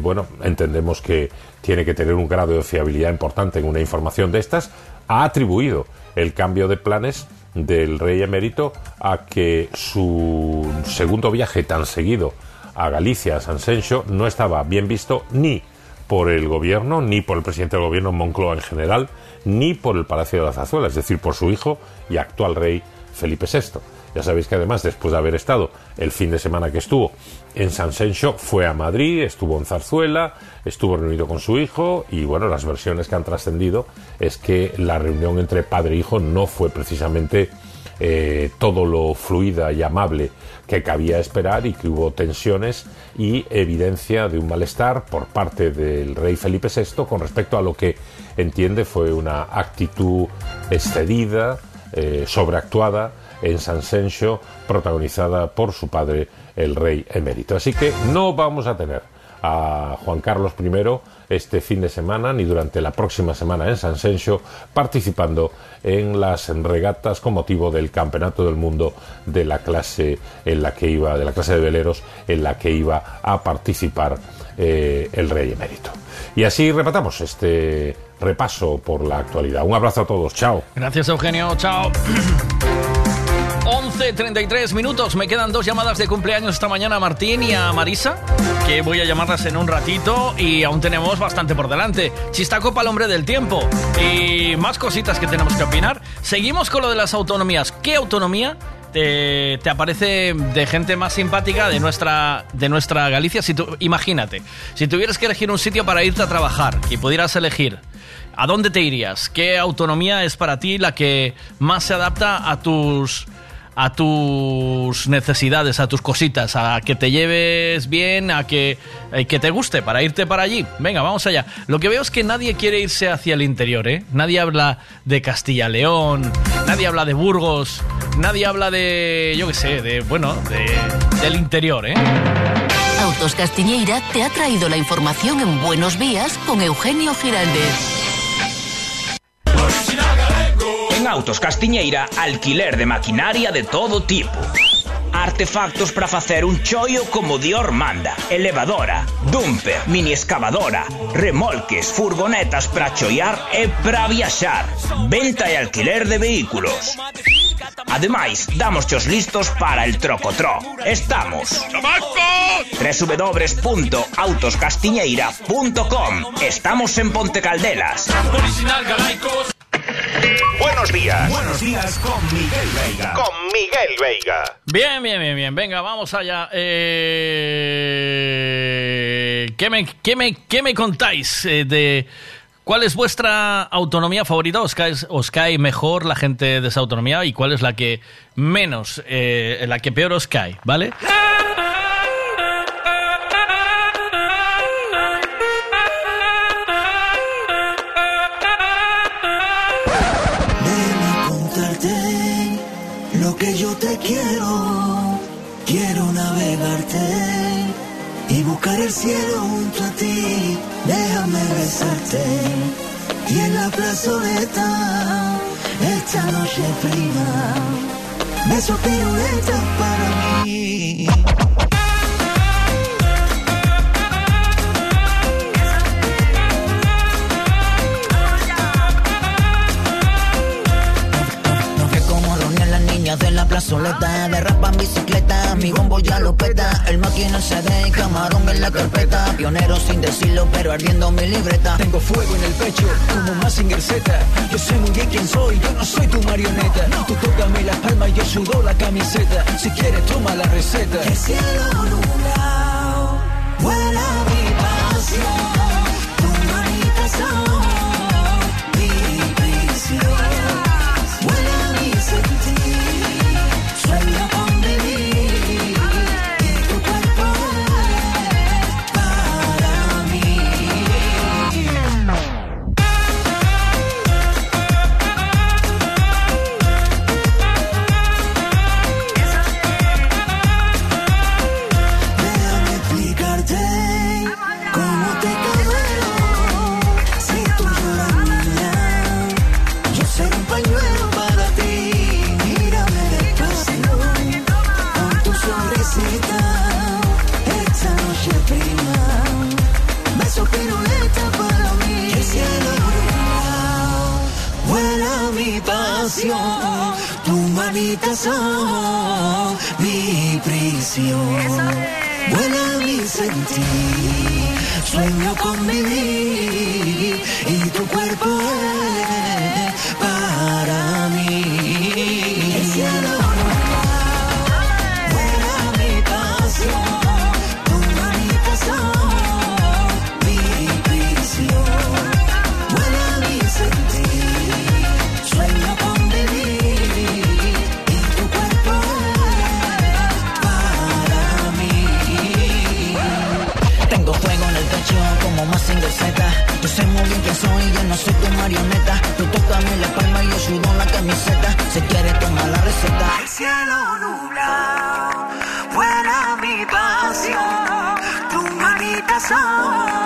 bueno, entendemos que tiene que tener un grado de fiabilidad importante en una información de estas, ha atribuido el cambio de planes del rey emérito a que su segundo viaje tan seguido a Galicia, a San Sencho, no estaba bien visto ni por el gobierno, ni por el presidente del gobierno Moncloa en general, ni por el Palacio de la Zazuela, es decir, por su hijo y actual rey Felipe VI. Ya sabéis que además, después de haber estado el fin de semana que estuvo en San Sencho, fue a Madrid, estuvo en Zarzuela, estuvo reunido con su hijo y bueno, las versiones que han trascendido es que la reunión entre padre e hijo no fue precisamente eh, todo lo fluida y amable que cabía esperar y que hubo tensiones y evidencia de un malestar por parte del rey Felipe VI con respecto a lo que entiende fue una actitud excedida, eh, sobreactuada en San Sencho, protagonizada por su padre, el rey emérito. Así que no vamos a tener a Juan Carlos I este fin de semana ni durante la próxima semana en San Sencho participando en las regatas con motivo del Campeonato del Mundo de la clase en la que iba de la clase de veleros en la que iba a participar eh, el rey emérito. Y así repatamos este repaso por la actualidad. Un abrazo a todos. Chao. Gracias, Eugenio. Chao. 11.33 minutos. Me quedan dos llamadas de cumpleaños esta mañana a Martín y a Marisa, que voy a llamarlas en un ratito y aún tenemos bastante por delante. Chistaco para el hombre del tiempo y más cositas que tenemos que opinar. Seguimos con lo de las autonomías. ¿Qué autonomía te, aparece de gente más simpática de nuestra, de nuestra Galicia? Si imagínate, si tuvieras que elegir un sitio para irte a trabajar y pudieras elegir ¿A dónde te irías? ¿Qué autonomía es para ti la que más se adapta a tus a tus necesidades, a tus cositas, a que te lleves bien, a que, eh, que te guste para irte para allí. Venga, vamos allá. Lo que veo es que nadie quiere irse hacia el interior, ¿eh? Nadie habla de Castilla-León, nadie habla de Burgos, nadie habla de, yo qué sé, de, bueno, de, del interior, ¿eh? Autos Castiñeira te ha traído la información en Buenos Días con Eugenio Giraldez. En Autos Castiñeira, alquiler de maquinaria de todo tipo. Artefactos para facer un choio como Dior manda. Elevadora, dumper, mini excavadora, remolques, furgonetas para choiar e para viaxar. Venta e alquiler de vehículos. Ademais, damos os listos para el trocotró. Estamos. www.autoscastiñeira.com Estamos en Ponte Caldelas. Buenos días. Buenos días con Miguel Veiga. Con Miguel Veiga. Bien, bien, bien, bien. Venga, vamos allá. Eh, ¿qué, me, qué, me, ¿Qué me contáis eh, de cuál es vuestra autonomía favorita? ¿Os cae, os cae mejor la gente de esa autonomía? ¿Y cuál es la que menos, eh, la que peor os cae? ¿Vale? Quiero. Quiero navegarte y buscar el cielo junto a ti. Déjame besarte y en la plazoleta esta noche fría. Besos piruetas para mí. Niñas de la plazoleta Derrapan bicicleta, mi bombo ya lo peta El máquina se de camarón en la carpeta Pionero sin decirlo, pero ardiendo mi libreta Tengo fuego en el pecho, como Mazinger Z. Yo sé muy bien quién soy, yo no soy tu marioneta. Tú tócame las palmas y yo sudo la camiseta. Si quieres, toma la receta. El cielo nublado, habitación, mi prisión. Vuela mi sentir, sueño con vivir y tu cuerpo es. Sabemos bien que soy, yo no soy tu marioneta. Tú tócame la palma y yo sudo la camiseta. Si quieres, tomar la receta. El cielo nublado, fuera mi pasión. Tu manita son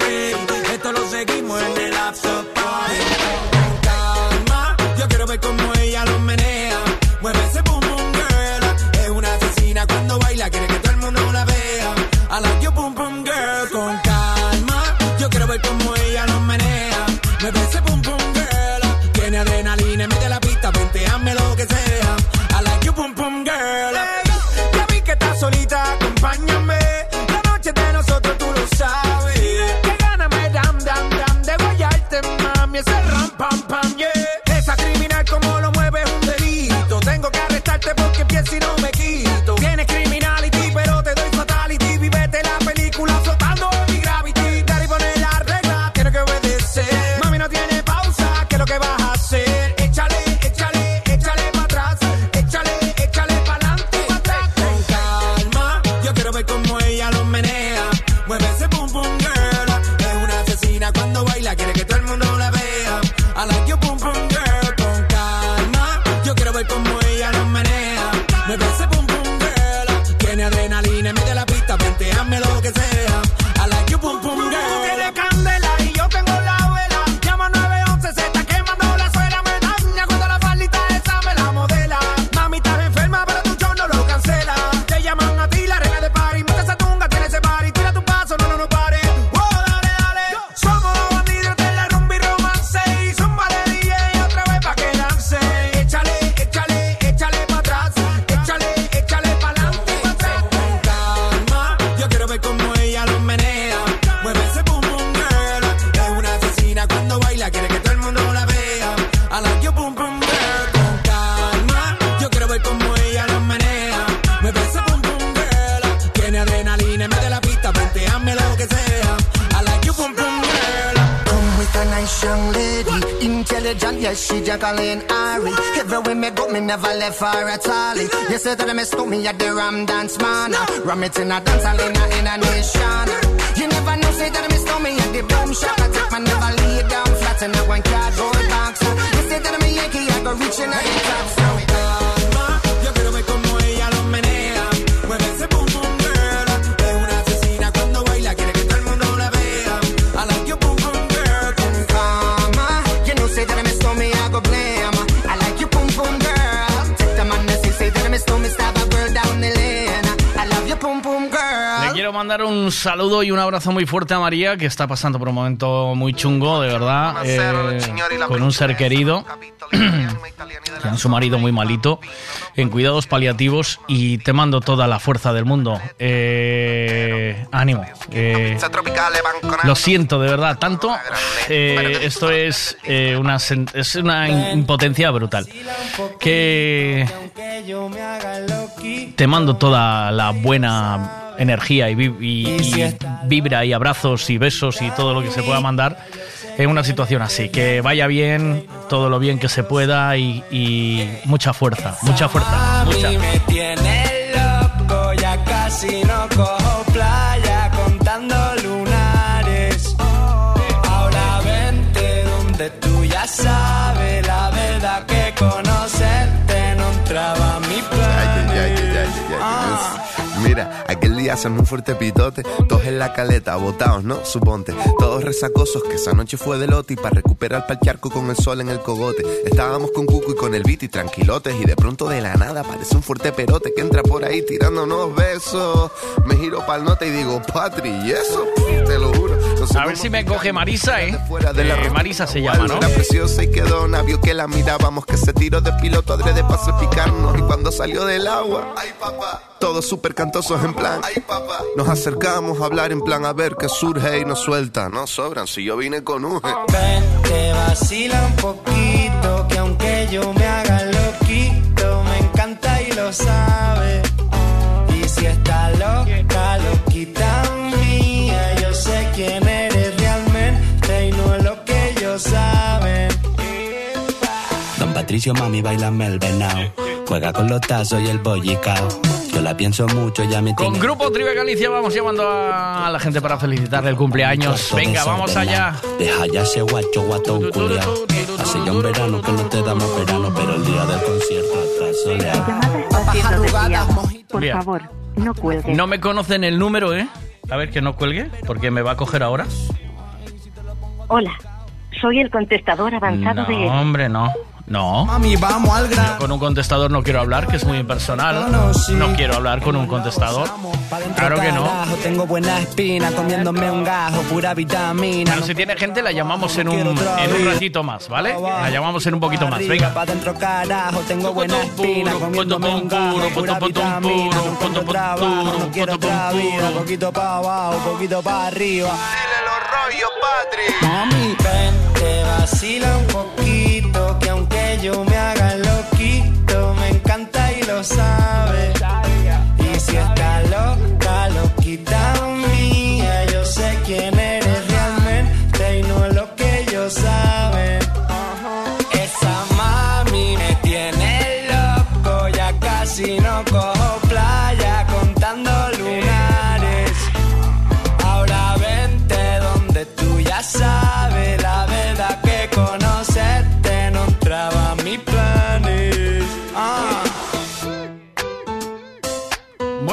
Ram it in a dance in a, in a nation. un saludo y un abrazo muy fuerte a María, que está pasando por un momento muy chungo, de verdad, eh, con un ser querido, con su marido muy malito, en cuidados paliativos y te mando toda la fuerza del mundo. Eh, ánimo. Eh, lo siento, de verdad, tanto. Eh, esto es, una, es una impotencia brutal. Que te mando toda la buena energía y, y, vibra y abrazos y besos y todo lo que se pueda mandar en una situación así. Que vaya bien, todo lo bien que se pueda y, mucha fuerza, mucha fuerza, mucha. Mira, día hacen un fuerte pitote, todos en la caleta, botados, ¿no? Suponte, todos resacosos, que esa noche fue de lote y para recuperar pa'l charco con el sol en el cogote. Estábamos con Cuco y con el beat y tranquilotes y de pronto de la nada aparece un fuerte perote que entra por ahí tirándonos besos. Me giro pa'l nota y digo, Patri, ¿y eso? Te lo juro. A ver si me coge Marisa, ¿eh? de la Eh, Marisa se llama, ¿no? Era preciosa y quedó navio que la mirábamos que se tiró de piloto adrede para picarnos y cuando salió del agua, ay papá, todos súper cantosos en plan, ay papá, nos acercamos a hablar en plan a ver qué surge y nos suelta, no sobran si yo vine con un Ven, te vacila un poquito, que aunque yo me haga loquito, me encanta y lo sabe. Patricio, mami, bailame el venao. Juega con los tazos y el bollicao. Yo la pienso mucho, ya me Con tiene... Grupo Tribe Galicia vamos llamando a la gente para felicitarle el cumpleaños. Venga, vamos allá. Deja ya ese guacho guatón culiao. Hace ya un verano que no te damos verano, pero el día del concierto atrás soleado. Por favor, no cuelgue. No me conocen el número, ¿eh? A ver que no cuelgue, porque me va a coger ahora. Hola, soy el contestador avanzado No, de... hombre, no. No. Mami, vamos al grano. Yo con un contestador no quiero hablar, que es muy impersonal. No quiero hablar con un contestador. Claro que no. Tengo buena espina, comiéndome un gajo, pura vitamina. Bueno, si tiene gente, la llamamos en un, en un ratito más, ¿vale? La llamamos en un poquito más. Venga. pa' dentro, carajo, tengo buena espina, comiéndome un gajo, pura vitamina. No quiero otra vida. Poquito pa' abajo, poquito pa' arriba. Dile los rollos, Patri. Mami, ven, te vacila un poquito, que aunque yo me haga loquito, me encanta y lo sabe.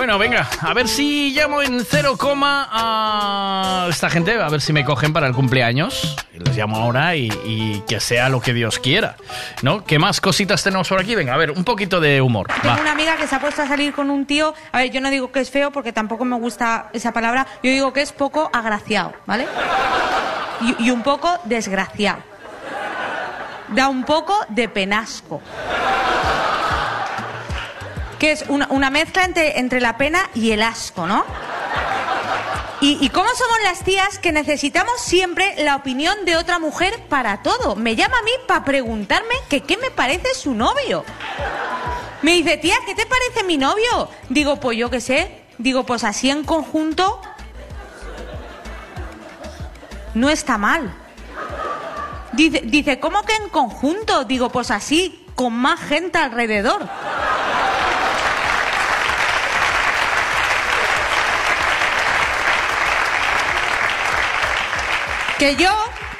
Bueno, venga, a ver si llamo en cero coma a esta gente, a ver si me cogen para el cumpleaños. Les llamo ahora y, y que sea lo que Dios quiera, ¿no? ¿Qué más cositas tenemos por aquí? Venga, a ver, un poquito de humor. Tengo Va. una amiga que se ha puesto a salir con un tío. A ver, yo no digo que es feo porque tampoco me gusta esa palabra. Yo digo que es poco agraciado, ¿vale? Y, y un poco desgraciado. Da un poco de penasco. Que es una, mezcla entre, entre la pena y el asco, ¿no? ¿Y, ¿Y cómo somos las tías que necesitamos siempre la opinión de otra mujer para todo? Me llama a mí para preguntarme que qué me parece su novio. Me dice, tía, ¿qué te parece mi novio? Digo, pues yo qué sé. Digo, pues así en conjunto no está mal. Dice, dice, ¿cómo que en conjunto? Digo, pues así, con más gente alrededor. Que yo,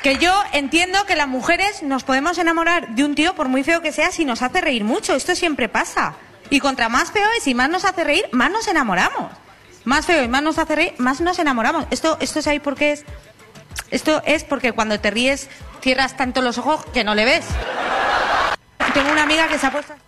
que yo entiendo que las mujeres nos podemos enamorar de un tío, por muy feo que sea, si nos hace reír mucho. Esto siempre pasa. Y contra más feo es y más nos hace reír, más nos enamoramos. Más feo y más nos hace reír, más nos enamoramos. Esto, esto ¿sabéis por qué es? Esto es porque cuando te ríes cierras tanto los ojos que no le ves. Tengo una amiga que se ha puesto...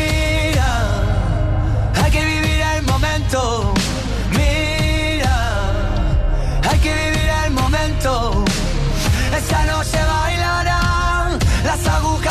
Mira, hay que vivir el momento. Esta noche bailarán las agujas.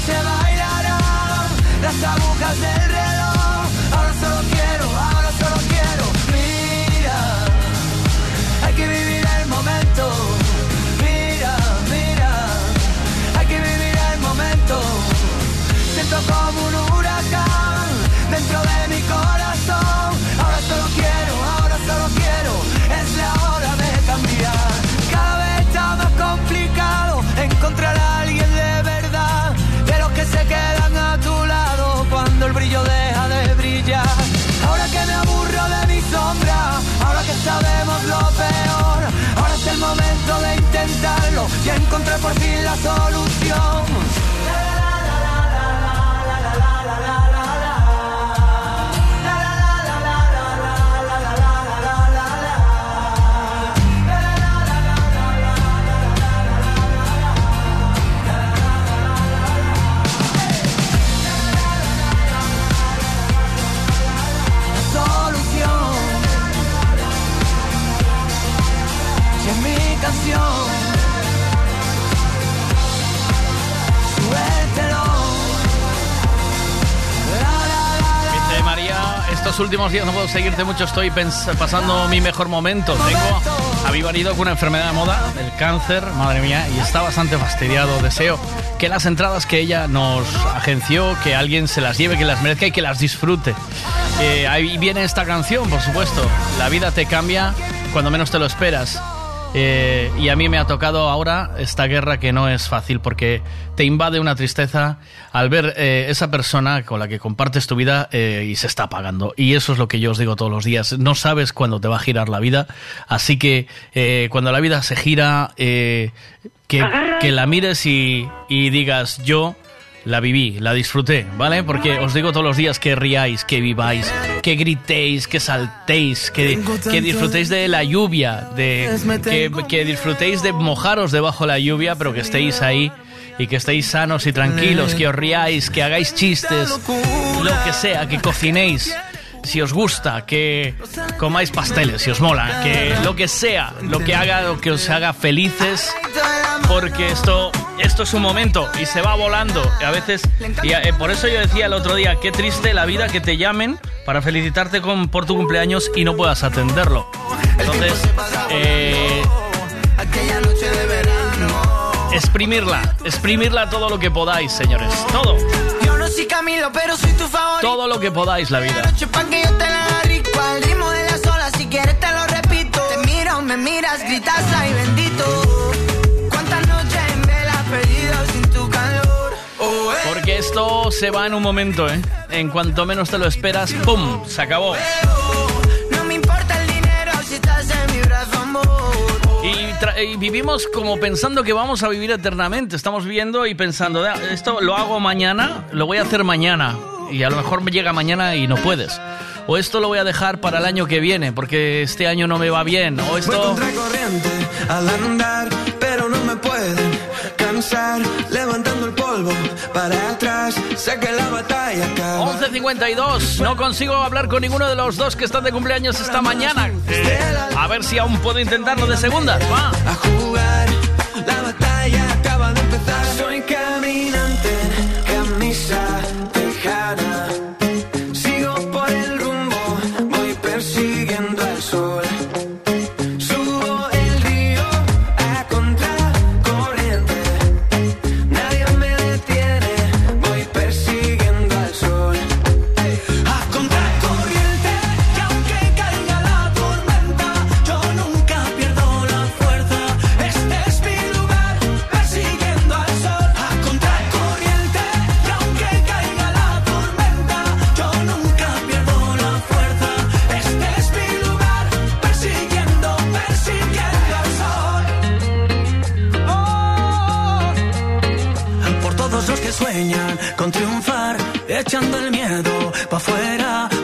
Noche bailarán las agujas del reloj. Ahora solo quiero, ahora solo quiero. Mira, hay que vivir el momento. Mira, mira, hay que vivir el momento. Siento como un encontrar por la solución. Últimos días no puedo seguirte mucho, estoy pasando mi mejor momento. Tengo a mi marido con una enfermedad de moda, el cáncer, madre mía, y está bastante fastidiado. Deseo que las entradas que ella nos agenció, que alguien se las lleve, que las merezca y que las disfrute. Eh, ahí viene esta canción, por supuesto. La vida te cambia cuando menos te lo esperas. Eh, y a mí me ha tocado ahora esta guerra que no es fácil porque te invade una tristeza al ver eh, esa persona con la que compartes tu vida eh, y se está apagando. Y eso es lo que yo os digo todos los días. No sabes cuándo te va a girar la vida. Así que eh, cuando la vida se gira, eh, que, que la mires y, y digas yo la viví, la disfruté, ¿vale? Porque os digo todos los días que riáis, que viváis, que gritéis, que saltéis, que, que disfrutéis de la lluvia, de, que, que disfrutéis de mojaros debajo de la lluvia, pero que estéis ahí y que estéis sanos y tranquilos, que os riáis, que hagáis chistes, lo que sea, que cocinéis. Si os gusta, que comáis pasteles, si os mola, que lo que sea, lo que haga, lo que os haga felices, porque esto, esto es un momento y se va volando. A veces, y eh, por eso yo decía el otro día, qué triste la vida que te llamen para felicitarte con, por tu cumpleaños y no puedas atenderlo. Entonces, eh, exprimirla, exprimirla todo lo que podáis, señores, todo, Yo no soy Camilo, pero soy tu favorito. todo lo que podáis la vida. al ritmo de las olas. Si quieres te lo repito. Te miro, me miras, gritas ay bendito. Esto se va en un momento, ¿eh? En cuanto menos te lo esperas, ¡pum! Se acabó. Y, y vivimos como pensando que vamos a vivir eternamente. Estamos viviendo y pensando, "Ah, esto lo hago mañana, lo voy a hacer mañana. Y a lo mejor me llega mañana y no puedes. O esto lo voy a dejar para el año que viene, porque este año no me va bien. O Voy esto... corriente al andar, pero no me pueden cansar. Levantando el polvo para atrás, la batalla acaba. 11.52, no consigo hablar con ninguno de los dos que están de cumpleaños esta mañana. Eh, a ver si aún puedo intentarlo de segundas. Va. a jugar. La batalla acaba de empezar.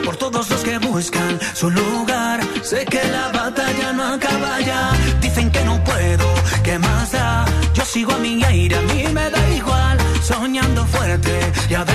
Por todos los que buscan su lugar. Sé que la batalla no acaba ya, dicen que no puedo, ¿qué más da? Yo sigo a mi aire, a mí me da igual, soñando fuerte y además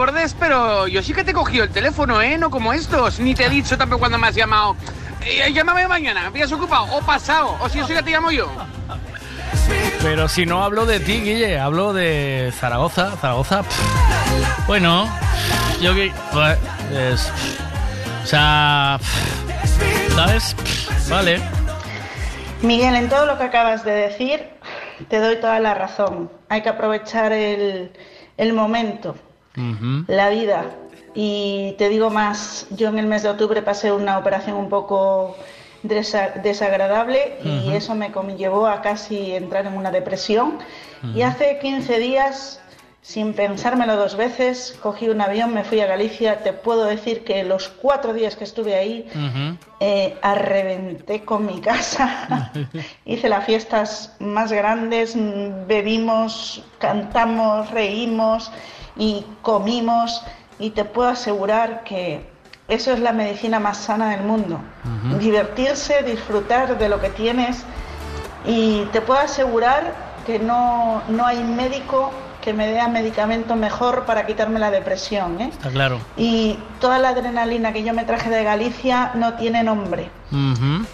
bordes, pero yo sí que te he cogido el teléfono, ¿eh? No como estos. Ni te he dicho tampoco cuando me has llamado. Eh, llámame mañana, me habías ocupado, o pasado, o si yo sí que te llamo yo. Pero si no hablo de ti, Guille, hablo de Zaragoza. Zaragoza, pff, bueno, yo que... pues, es- o sea, pff, ¿sabes? Pff, Vale. Miguel, en todo lo que acabas de decir, te doy toda la razón. Hay que aprovechar el, el momento, la vida. Y te digo más, yo en el mes de octubre pasé una operación un poco desa- desagradable y eso me conllevó a casi entrar en una depresión. Y hace 15 días, sin pensármelo dos veces, cogí un avión, me fui a Galicia. Te puedo decir que los cuatro días que estuve ahí, eh, arrebenté con mi casa. Hice las fiestas más grandes, bebimos, cantamos, reímos y comimos. Y te puedo asegurar que eso es la medicina más sana del mundo. Divertirse, disfrutar de lo que tienes. Y te puedo asegurar que no, no hay médico que me dé medicamento mejor para quitarme la depresión. ¿eh? Está claro. Y toda la adrenalina que yo me traje de Galicia no tiene nombre. Ujú.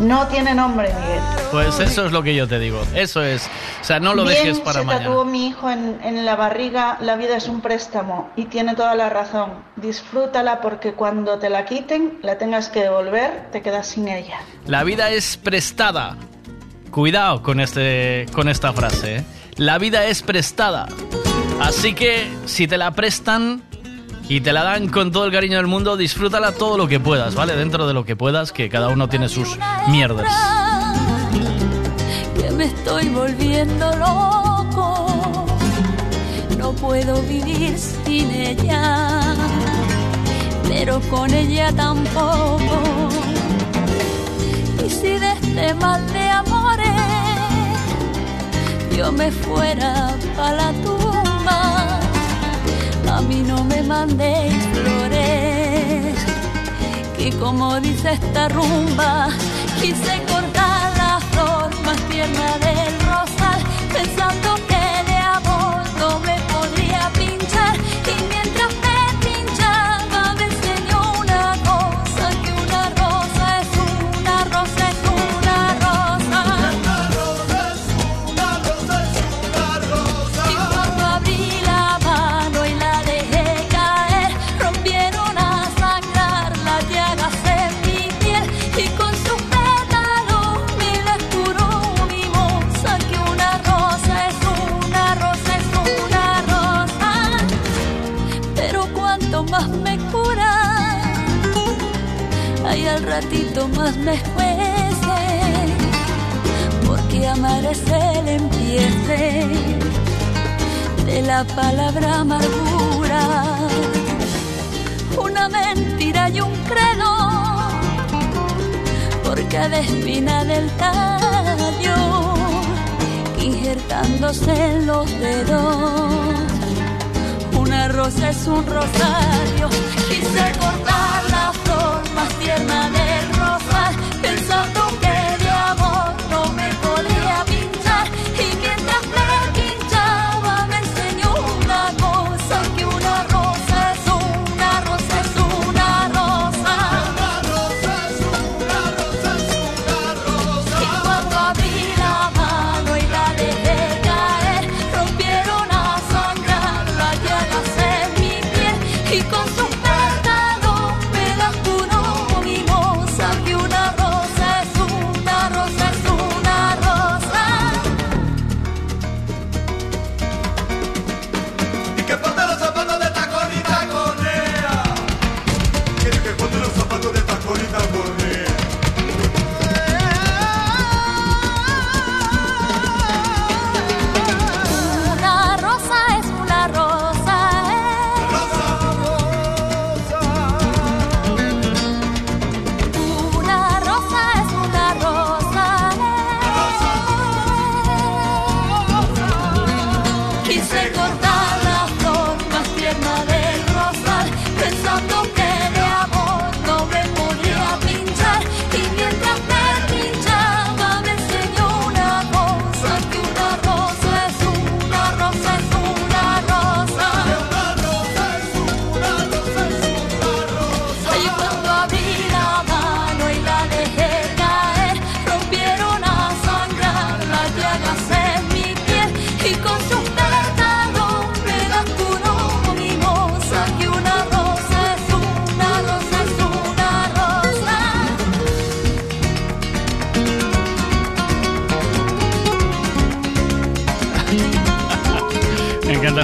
No tiene nombre, Miguel. Pues eso es lo que yo te digo. Eso es. O sea, no lo Bien dejes para se mañana. tatuó mi hijo en, en la barriga, la vida es un préstamo y tiene toda la razón. Disfrútala porque cuando te la quiten, la tengas que devolver, te quedas sin ella. La vida es prestada. Cuidado con, este, con esta frase. ¿eh? La vida es prestada. Así que si te la prestan y te la dan con todo el cariño del mundo, disfrútala todo lo que puedas, ¿vale? Dentro de lo que puedas, que cada uno tiene sus mierdas. que me estoy volviendo loco. No puedo vivir sin ella, pero con ella tampoco. Y si este mal de amores yo me fuera pa' la tumba, a mí no me mandéis flores que como dice esta rumba, quise cortar la flor más tierna del ratito más me juece, porque amar es el empiece de la palabra amargura, una mentira y un credo por cada espina del tallo, injertándose en los dedos, una rosa es un rosario. Quise cortar la flor más tierna del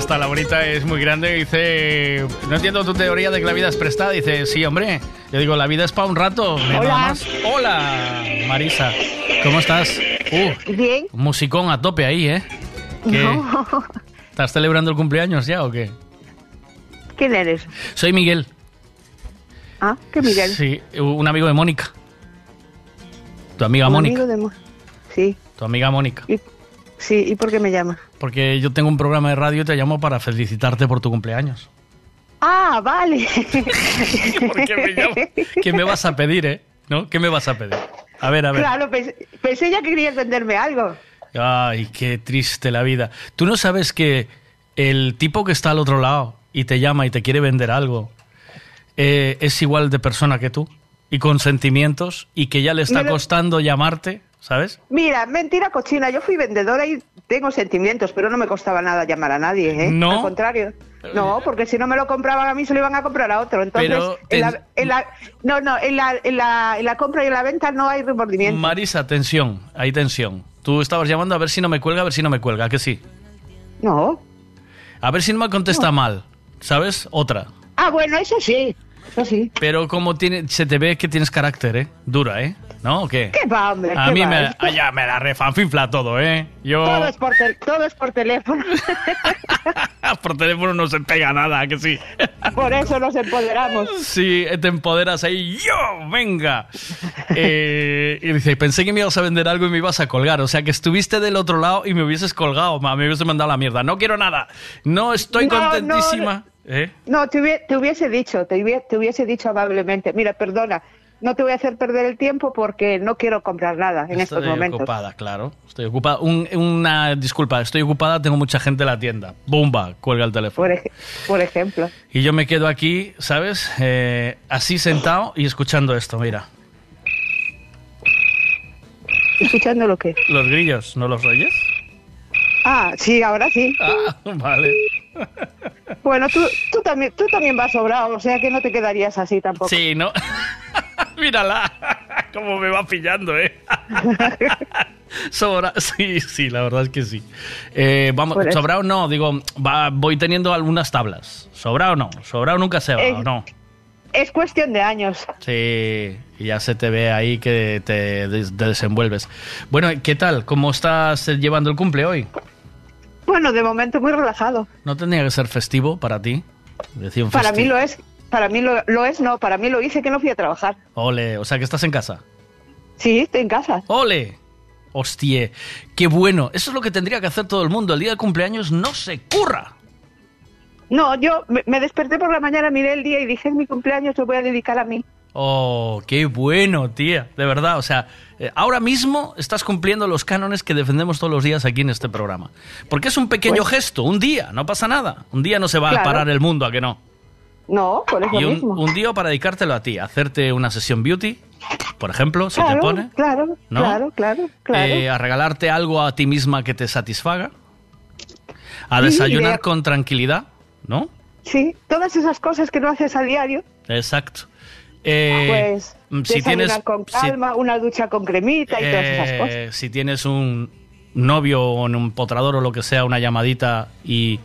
esta Laurita, es muy grande. Dice, no entiendo tu teoría de que la vida es prestada. Dice, sí, hombre. Yo digo, la vida es para un rato. nada Hola. más. Hola, Marisa. ¿Cómo estás? Uh, Bien. musicón a tope ahí, ¿eh? ¿Qué? No. ¿Estás celebrando el cumpleaños ya o qué? ¿Quién eres? Soy Miguel. Ah, ¿qué Miguel? Sí, un amigo de Mónica. Tu amiga Un Mónica. amigo de Mo- Sí, Tu amiga Mónica. Sí. ¿Y por qué me llamas? Porque yo tengo un programa de radio y te llamo para felicitarte por tu cumpleaños. Ah, vale. ¿Por qué me llamas? ¿Qué me vas a pedir, eh? ¿No? ¿Qué me vas a pedir? A ver, a ver. Claro, pensé, pensé ya que querías venderme algo. Ay, qué triste la vida. ¿Tú no sabes que el tipo que está al otro lado y te llama y te quiere vender algo eh, es igual de persona que tú? Y con sentimientos y que ya le está costando llamarte, ¿sabes? Mira, mentira cochina. Yo fui vendedora y tengo sentimientos, pero no me costaba nada llamar a nadie, ¿eh? ¿No? Al contrario. No, porque si no me lo compraban a mí, se lo iban a comprar a otro. Entonces, Pero en la, en la- no, no, en la, en, la, en la compra y en la venta no hay remordimiento. Marisa, tensión, hay tensión. Tú estabas llamando a ver si no me cuelga, a ver si no me cuelga, ¿a que sí? No. A ver si no me contesta mal, ¿sabes? Otra. Ah, bueno, eso sí. Eso sí. Pero como tiene, se te ve que tienes carácter, ¿eh? Dura, ¿eh? ¿No? ¿O qué? ¿Qué va, hombre? A qué mí va? me, ya me la todo, ¿eh? Yo Todo es por, todo es por teléfono. por teléfono no se pega nada, ¿a que sí? por eso nos empoderamos. Sí, te empoderas ahí, yo, venga. Eh, y dice, pensé que me ibas a vender algo y me ibas a colgar. O sea, que estuviste del otro lado y me hubieses colgado, ma, me hubieses mandado a la mierda. No quiero nada. No estoy No, no, contentísima. ¿Eh? No, te, hubie- te hubiese dicho, te, hubie- te hubiese dicho amablemente, mira, perdona, no te voy a hacer perder el tiempo porque no quiero comprar nada en estos Estoy momentos. ocupada, claro. Estoy ocupada. Un- una disculpa, estoy ocupada, tengo mucha gente en la tienda. Bumba, cuelga el teléfono. Por, ej- por ejemplo. Y yo me quedo aquí, ¿sabes? Eh, así sentado y escuchando esto, mira. ¿Escuchando lo que? Los grillos, ¿no los oyes? Ah, sí, ahora sí. Ah, vale. Bueno, tú, tú, también, tú también vas sobrado, o sea que no te quedarías así tampoco. Sí, ¿no? Mírala, cómo me va pillando, ¿eh? Sobra, sí, sí, la verdad es que sí. Eh, vamos, sobrado no, digo, va, voy teniendo algunas tablas. Sobrado no, sobrado nunca se va. ¿o no? Es cuestión de años. Sí, ya se te ve ahí que te, des- te desenvuelves. Bueno, ¿qué tal? ¿Cómo estás eh, llevando el cumple hoy? Bueno, de momento muy relajado. ¿No tendría que ser festivo para ti? Decía un Para mí lo es, para mí lo, lo es, no, para mí lo hice que no fui a trabajar. Ole, o sea que estás en casa. Sí, estoy en casa. ¡Ole! Hostia, qué bueno. Eso es lo que tendría que hacer todo el mundo. El día de cumpleaños no se curra. No, yo me, desperté por la mañana, miré el día y dije, es mi cumpleaños, lo voy a dedicar a mí. Oh, qué bueno, tía. De verdad, o sea, eh, ahora mismo estás cumpliendo los cánones que defendemos todos los días aquí en este programa. Porque es un pequeño Pues- gesto, un día, no pasa nada. Un día no se va Claro. a parar el mundo, ¿a que no? No, por eso Y un, mismo. un día para dedicártelo a ti, hacerte una sesión beauty, por ejemplo, si claro, te pone. claro, ¿no? claro, claro, claro. Eh, a regalarte algo a ti misma que te satisfaga. A Sí, desayunar idea. con tranquilidad, ¿no? Sí, todas esas cosas que no haces a diario, Exacto. Eh, pues mm, si tienes, con si- calma, una ducha con cremita y todas esas eh, cosas. si tienes un novio o un empotrador o lo que sea, una llamadita y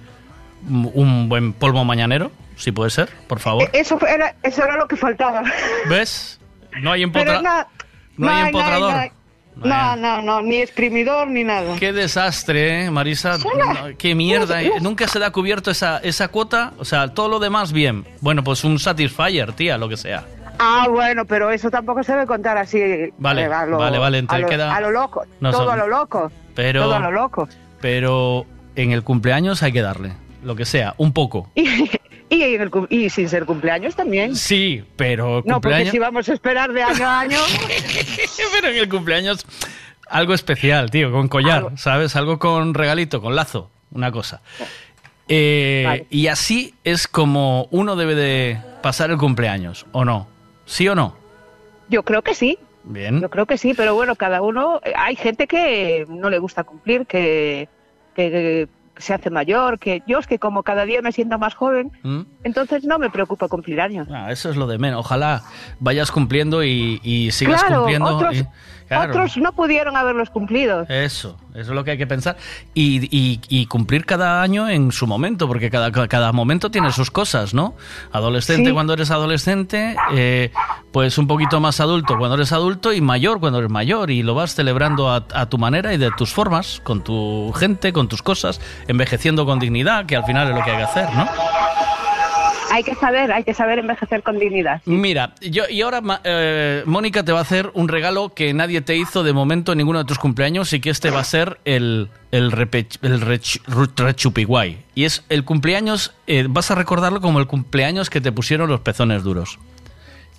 un buen polvo mañanero, si puede ser, por favor. Eh, Eso fue- era, eso era lo que faltaba. ¿Ves? No hay empotra- no hay empotrador. No, hay- no, no, no, ni exprimidor ni nada. Qué desastre, ¿eh, Marisa. Qué mierda. ¿eh? Nunca se da cubierto esa, esa cuota. O sea, todo lo demás bien. Bueno, pues un Satisfyer, tía, lo que sea. Ah, bueno, pero eso tampoco se debe contar así. Vale, eh, a lo, vale, vale, A lo, queda- a lo loco, No todo son- a lo loco. Pero- Todo a lo loco. Pero en el cumpleaños hay que darle. Lo que sea, un poco. Y, y, en el cum- y sin ser cumpleaños también. Sí, pero No, porque si vamos a esperar de año a año. pero en el cumpleaños algo especial, tío, con collar, ¿sabes? Algo con regalito, con lazo, una cosa. Eh, Vale. Y así es como uno debe de pasar el cumpleaños, ¿o no? ¿Sí o no? Yo creo que sí. Bien. Yo creo que sí, pero bueno, cada uno. eh, Hay gente que no le gusta cumplir, que, que, que se hace mayor, que yo es que como cada día me siento más joven, ¿Mm? entonces no me preocupa cumplir años. Ah, eso es lo de menos. Ojalá vayas cumpliendo y, y sigas claro, cumpliendo. otros, y- claro. otros no pudieron haberlos cumplido. Eso, eso es lo que hay que pensar. Y, y- y cumplir cada año en su momento, porque cada, cada momento tiene sus cosas, ¿no? Adolescente Sí. cuando eres adolescente, eh, pues un poquito más adulto cuando eres adulto y mayor cuando eres mayor. Y lo vas celebrando a, a tu manera y de tus formas, con tu gente, con tus cosas, envejeciendo con dignidad, que al final es lo que hay que hacer, ¿no? Hay que saber, hay que saber envejecer con dignidad. Mira, yo y ahora eh, Mónica te va a hacer un regalo que nadie te hizo de momento en ninguno de tus cumpleaños y que este va a ser el el, repech- el rech- ru- rechupiguay. Y es el cumpleaños, eh, vas a recordarlo como el cumpleaños que te pusieron los pezones duros.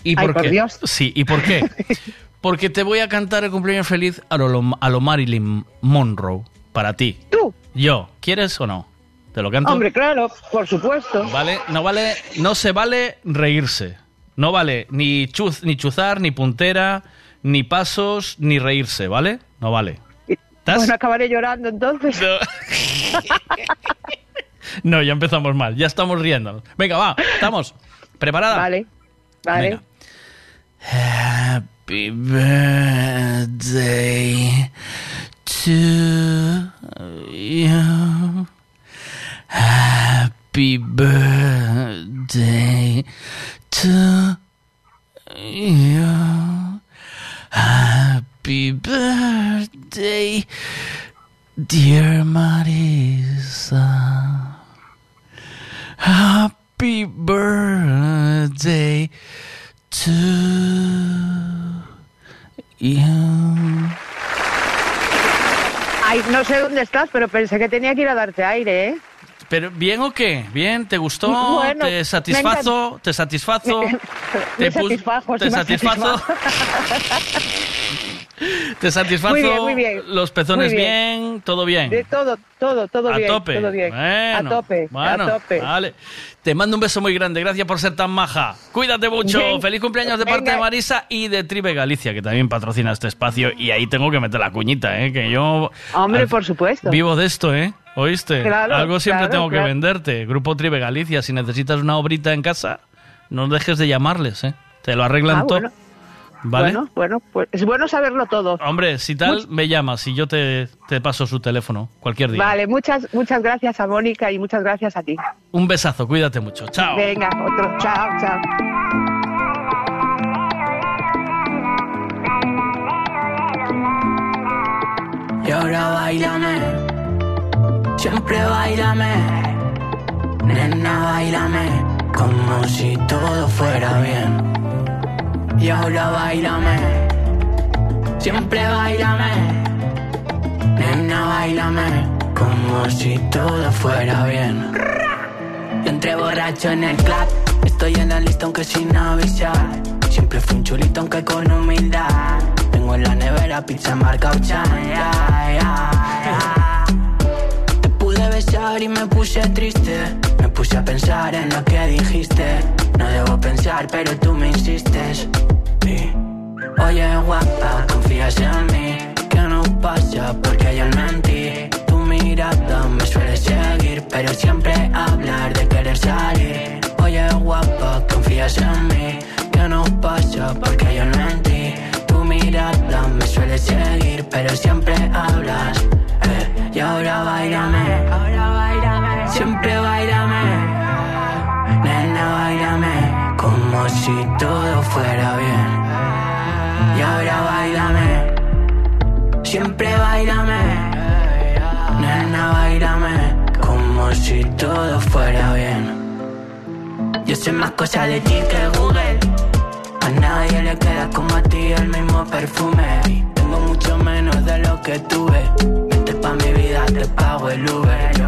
¿Y Ay, por por qué? Dios. Sí, ¿y por qué? Porque te voy a cantar el cumpleaños feliz a lo, a lo Marilyn Monroe, para ti. ¿Tú? Yo, ¿quieres o no? ¿Te lo canto? Hombre, claro, por supuesto. Vale, no vale, no se vale reírse. No vale ni chuz, ni chuzar, ni puntera, ni pasos, ni reírse, ¿vale? No vale. ¿Estás? Bueno, acabaré llorando entonces. No, ya empezamos mal, ya estamos riendo. Venga, va, estamos. ¿Preparada? Vale, vale. Venga. Happy birthday to you. Happy birthday to you. Happy birthday, dear Marisa. Happy birthday to you. Ay, no sé dónde estás, pero pensé que tenía que ir a darte aire, ¿eh? Pero bien o qué? Bien, ¿te gustó? Bueno, ¿Te satisfazo? ¿Te satisfazo? Me ¿Te satisfajo, ¿Te sí satisfazo? ¿Te satisfazo? Muy bien, muy bien. ¿Los pezones bien. bien. ¿Todo bien? De todo, todo, todo a bien. tope. Todo bien. Bueno, a tope, bueno, a tope. Vale. Te mando un beso muy grande. Gracias por ser tan maja. Cuídate mucho. Feliz cumpleaños de parte de Marisa y de Tribe Galicia, que también patrocina este espacio. Y ahí tengo que meter la cuñita, ¿eh? Que yo. Hombre, al- por supuesto. Vivo de esto, ¿eh? ¿Oíste? Claro, Algo siempre claro, tengo que venderte. Grupo Tribe Galicia, si necesitas una obrita en casa, no dejes de llamarles, ¿eh? Te lo arreglan Ah, todo. bueno. ¿Vale? Bueno, bueno, pues es bueno saberlo todo. Hombre, si tal, me llamas y yo te, te paso su teléfono cualquier día. Vale, muchas, muchas gracias a Mónica y muchas gracias a ti. Un besazo, cuídate mucho. Chao. Venga, otro. Chao, chao. Y ahora bailame, siempre bailame, nena bailame, como si todo fuera bien. Y ahora bailame, siempre bailame, nena bailame, como si todo fuera bien. Yo entré borracho en el club, estoy en la lista aunque sin avisar. Siempre fui un chulito aunque con humildad. Tengo en la nevera pizza marca Ochan, ya, ya, ya. Besar y me puse triste. Me puse a pensar en lo que dijiste. No debo pensar, pero tú me insistes. Sí. Oye, guapa, confías en mí. Que no pasa porque yo mentí. Tu mirada me suele seguir, pero siempre hablar de querer salir. Oye, guapa, confías en mí. Que no pasa porque yo mentí. Tu mirada me suele seguir, pero siempre hablas. Eh, y ahora bailame, siempre bailame. Nena, bailame, como si todo fuera bien. Y ahora bailame, siempre bailame. Nena, bailame, como si todo fuera bien. Yo sé más cosas de ti que Google. A nadie le queda como a ti el mismo perfume. Tengo mucho menos de lo que tuve. Vente pa' mi vida, te pago el Uber.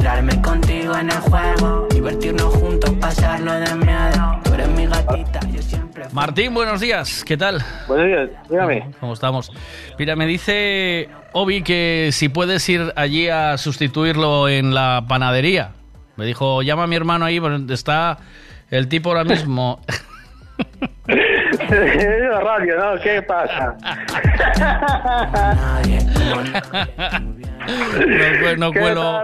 Encontrarme contigo en el juego. Divertirnos juntos, pasarlo de miedo. Tú eres mi gatita, yo siempre. Martín, buenos días. ¿Qué tal? Buenos días, dígame. ¿Cómo estamos? Mira, me dice Obi que si puedes ir allí a sustituirlo en la panadería. Me dijo, llama a mi hermano ahí, donde está el tipo ahora mismo. Es la radio, ¿no? ¿Qué pasa? No, no ¿Qué cuelo,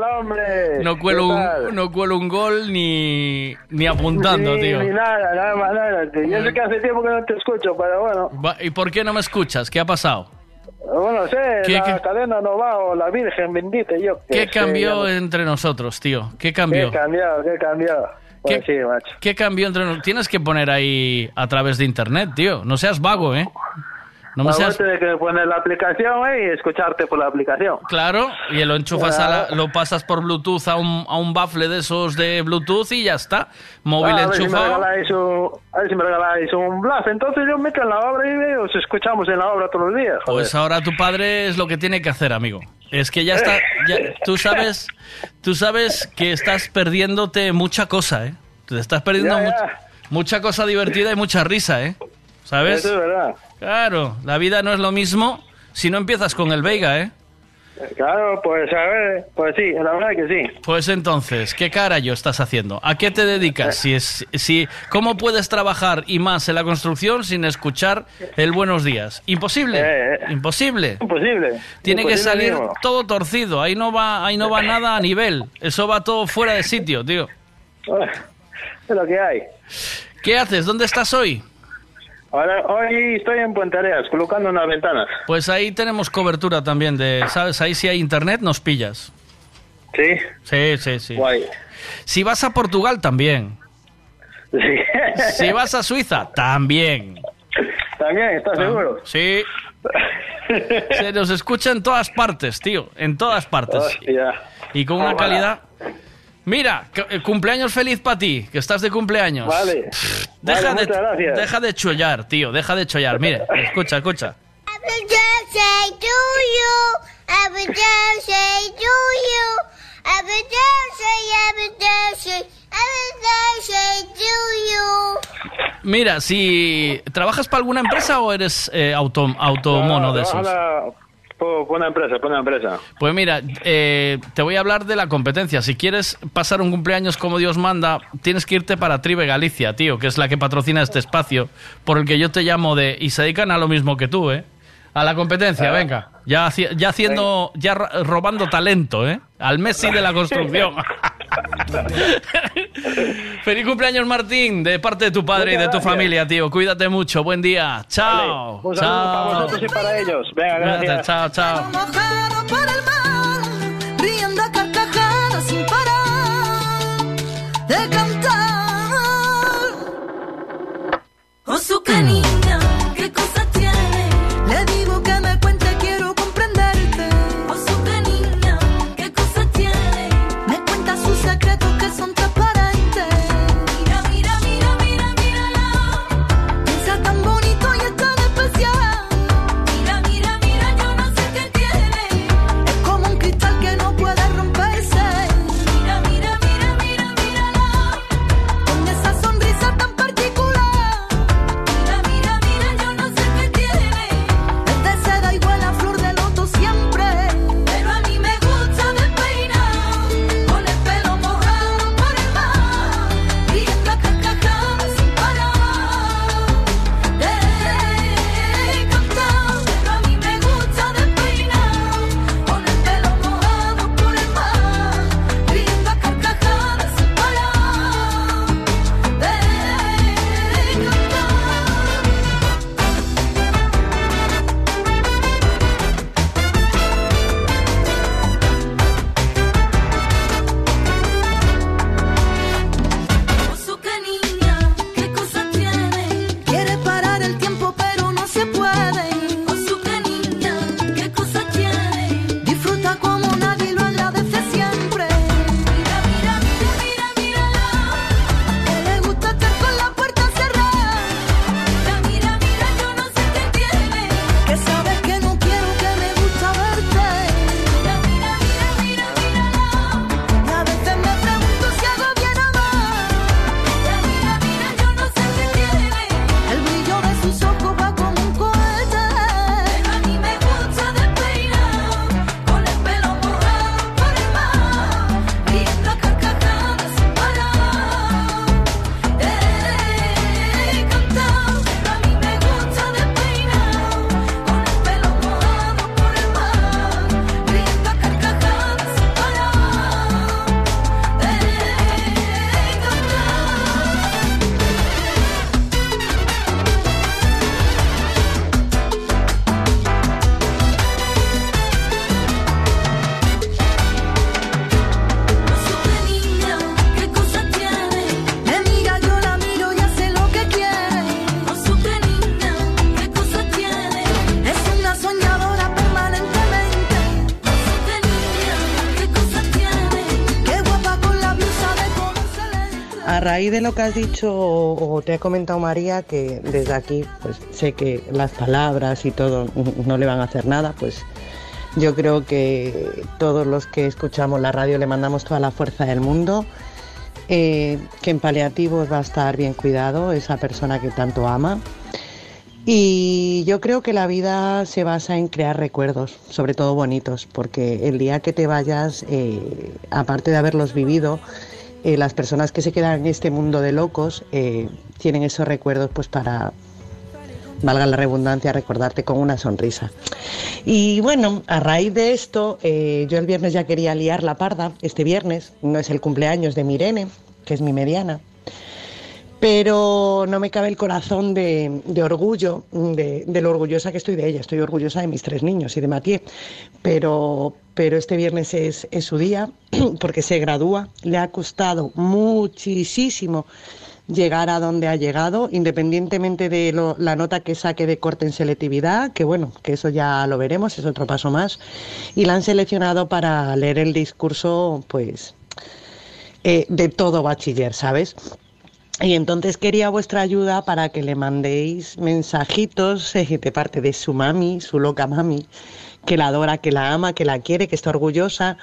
no cuelo, ¿Qué un, no cuelo un gol ni, ni apuntando, Ni- tío. Ni nada, nada más, nada. Yo sé que hace tiempo que no te escucho, pero bueno. ¿Y por qué no me escuchas? ¿Qué ha pasado? Bueno, sé, ¿Qué- la qué- cadena no va o la Virgen bendita, yo ¿Qué sé, cambió ya entre nosotros, tío? ¿Qué cambió? ¿Qué cambió? ¿Qué cambió? Pues ¿Qué- sí, macho. ¿Qué cambió entre nosotros? Tienes que poner ahí a través de internet, tío. No seas vago, ¿eh? No me seas... Que poner la aplicación eh, y escucharte por la aplicación. Claro, y lo enchufas a la- lo pasas por Bluetooth a un, a un bafle de esos de Bluetooth y ya está. Móvil Ah, a ver enchufado. un, a ver si me regaláis un blast. Entonces yo meto en la obra y os escuchamos en la obra todos los días. Pues ahora tu padre es lo que tiene que hacer, amigo. Es que ya está, ya- tú sabes, tú sabes que estás perdiéndote mucha cosa, ¿eh? Te estás perdiendo Ya, ya. much- mucha cosa divertida y mucha risa, ¿eh? ¿Sabes? Eso es verdad. Claro, la vida no es lo mismo si no empiezas con el Veiga, ¿eh? Claro, pues a ver, pues sí, la verdad que sí. Pues entonces, ¿qué carajo estás haciendo? ¿A qué te dedicas? Si es, si, ¿Cómo puedes trabajar y más en la construcción sin escuchar el buenos días? Imposible, Eh, imposible. Imposible. Tiene que salir mismo. todo torcido, ahí no va, ahí no va nada a nivel, eso va todo fuera de sitio, tío. Es lo que hay. ¿Qué haces? ¿Dónde estás hoy? Ahora, hoy estoy en Puente Areas, colocando unas ventanas. Pues ahí tenemos cobertura también de, ¿sabes? Ahí si hay internet nos pillas. ¿Sí? Sí, sí, sí. Guay. Si vas a Portugal también. Sí. Si vas a Suiza también. También, ¿estás seguro? Sí. Se nos escucha en todas partes, tío. En todas partes. Hostia. Y con una Ah, calidad. Mira, eh, cumpleaños feliz para ti, que estás de cumpleaños. Vale. Deja, Vale, de, muchas gracias. deja de chollar, tío. Deja de chollar. Mire, escucha, escucha. Happy birthday to you. Happy birthday to you. Happy birthday, happy birthday, happy birthday to you. Mira, si trabajas para alguna empresa o eres eh, auto, automono de esos. Una empresa, por una empresa. Pues mira, eh, te voy a hablar de la competencia. Si quieres pasar un cumpleaños como Dios manda, tienes que irte para Tribe Galicia, tío, que es la que patrocina este espacio, por el que yo te llamo de... Y se dedican a lo mismo que tú, ¿eh? A la competencia, Ah. venga. Ya, ya haciendo, ya ro- robando talento, ¿eh? Al Messi de la construcción. Feliz cumpleaños, Martín, de parte de tu padre y de Muchas tu gracias. familia, tío. Cuídate mucho. Buen día. Chao. Un saludo para Chao. vosotros y para ellos. Venga, Cuídate, gracias. Chao, chao. mojado por el mar, riendo a carcajadas sin parar de cantar. Oh, su canina, ¿qué cosa raíz de lo que has dicho o, te ha comentado María, que desde aquí pues sé que las palabras y todo no le van a hacer nada, pues yo creo que todos los que escuchamos la radio le mandamos toda la fuerza del mundo, eh, que en paliativos va a estar bien cuidado esa persona que tanto ama. Y yo creo que la vida se basa en crear recuerdos, sobre todo bonitos, porque el día que te vayas, eh, aparte de haberlos vivido, eh, las personas que se quedan en este mundo de locos eh, tienen esos recuerdos pues para, valga la redundancia, recordarte con una sonrisa. Y bueno, a raíz de esto, eh, yo el viernes ya quería liar la parda, este viernes, no es el cumpleaños de Mirene, que es mi mediana, pero no me cabe el corazón de, orgullo, de, lo orgullosa que estoy de ella. Estoy orgullosa de mis tres niños y de Mathieu, pero, pero este viernes es, su día porque se gradúa. Le ha costado muchísimo llegar a donde ha llegado, independientemente de la nota que saque de corte en selectividad, que bueno, que eso ya lo veremos, es otro paso más. Y la han seleccionado para leer el discurso, pues, eh, de todo bachiller, ¿sabes? Y entonces quería vuestra ayuda para que le mandéis mensajitos eh, de parte de su mami, su loca mami, que la adora, que la ama, que la quiere, que está orgullosa.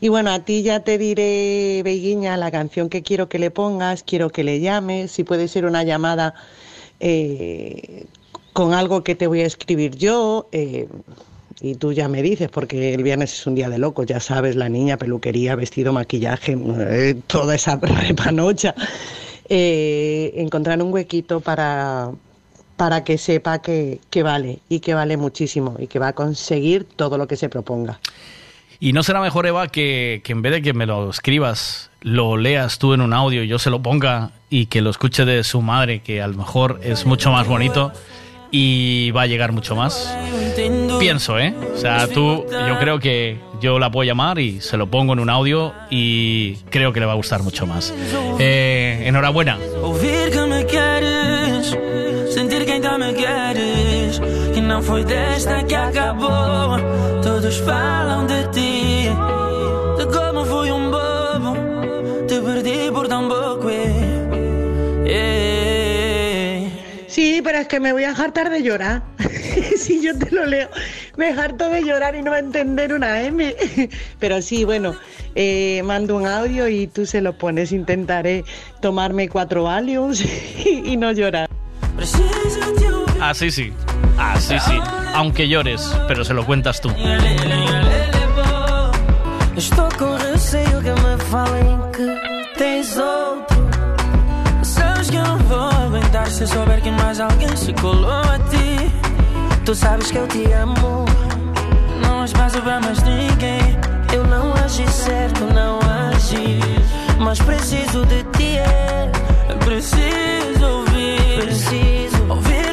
Y bueno, a ti ya te diré, Beguiña, la canción que quiero que le pongas, quiero que le llames, si puede ser una llamada eh, con algo que te voy a escribir yo. eh, y tú ya me dices, porque el viernes es un día de locos, ya sabes, la niña, peluquería, vestido, maquillaje, eh, toda esa repanocha. Eh, encontrar un huequito para, para que sepa que, que vale y que vale muchísimo y que va a conseguir todo lo que se proponga. Y no será mejor, Eva, que, que en vez de que me lo escribas, lo leas tú en un audio y yo se lo ponga y que lo escuche de su madre, que a lo mejor es mucho más bonito y va a llegar mucho más. Pienso, ¿eh? O sea, tú, yo creo que yo la puedo llamar y se lo pongo en un audio y creo que le va a gustar mucho más. Eh, enhorabuena. Ouvir que me queres, sentir que ainda me queres, que não foi desta que acabou. Todos falam de ti, pero es que me voy a hartar de llorar. si yo te lo leo, me harto de llorar y no va a entender una M. pero sí, bueno, eh, mando un audio y tú se lo pones. Intentaré tomarme cuatro Valiums y, y no llorar. Así sí. Así sí. Aunque llores, pero se lo cuentas tú. Se souber que mais alguém se colou a ti. Tu sabes que eu te amo. Não há espaço pra mais ninguém. Eu não agi certo, não agi. Mas preciso de ti, é. Preciso ouvir. Preciso ouvir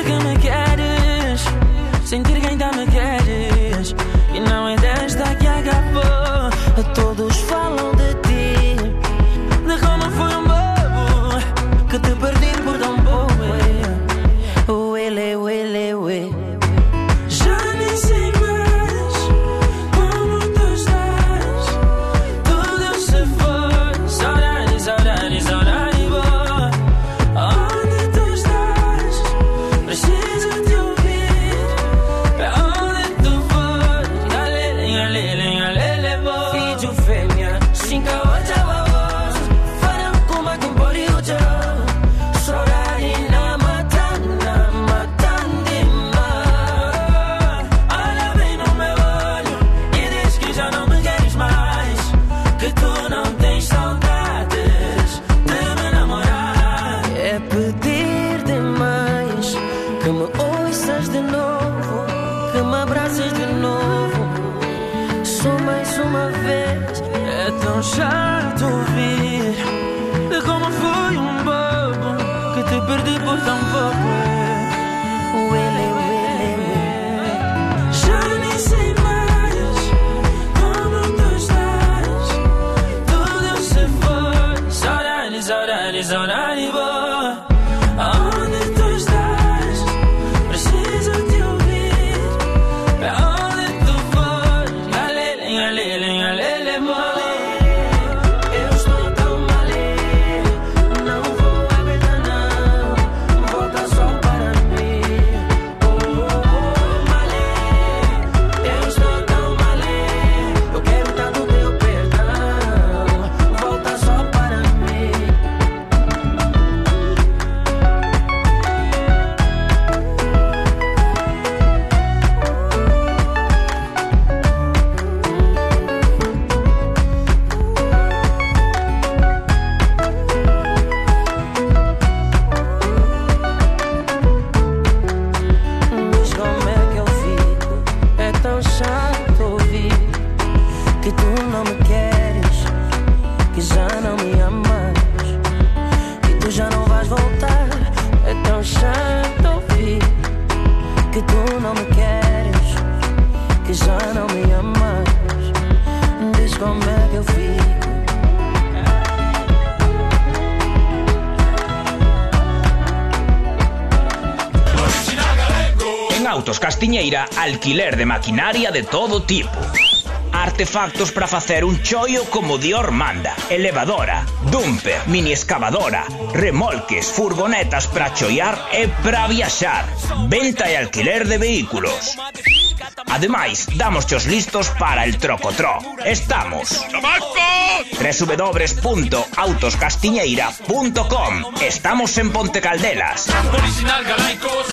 Artefactos Castiñeira alquiler de maquinaria de todo tipo. Artefactos para facer un choio como Dior manda. Elevadora, dumper, mini excavadora, remolques, furgonetas para choiar e para viaxar. Venta e alquiler de vehículos. Ademais, damos os listos para el trocotró. Estamos. www.autoscastiñeira.com Estamos en Ponte Caldelas. Original Galaicos.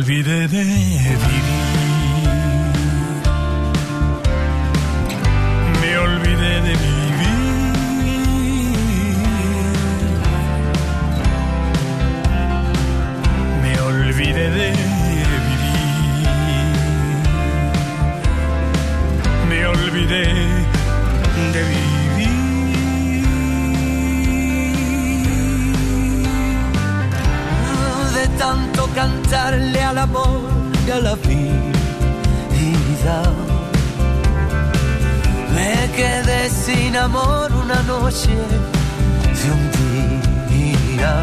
olvidé de vivir. De un día.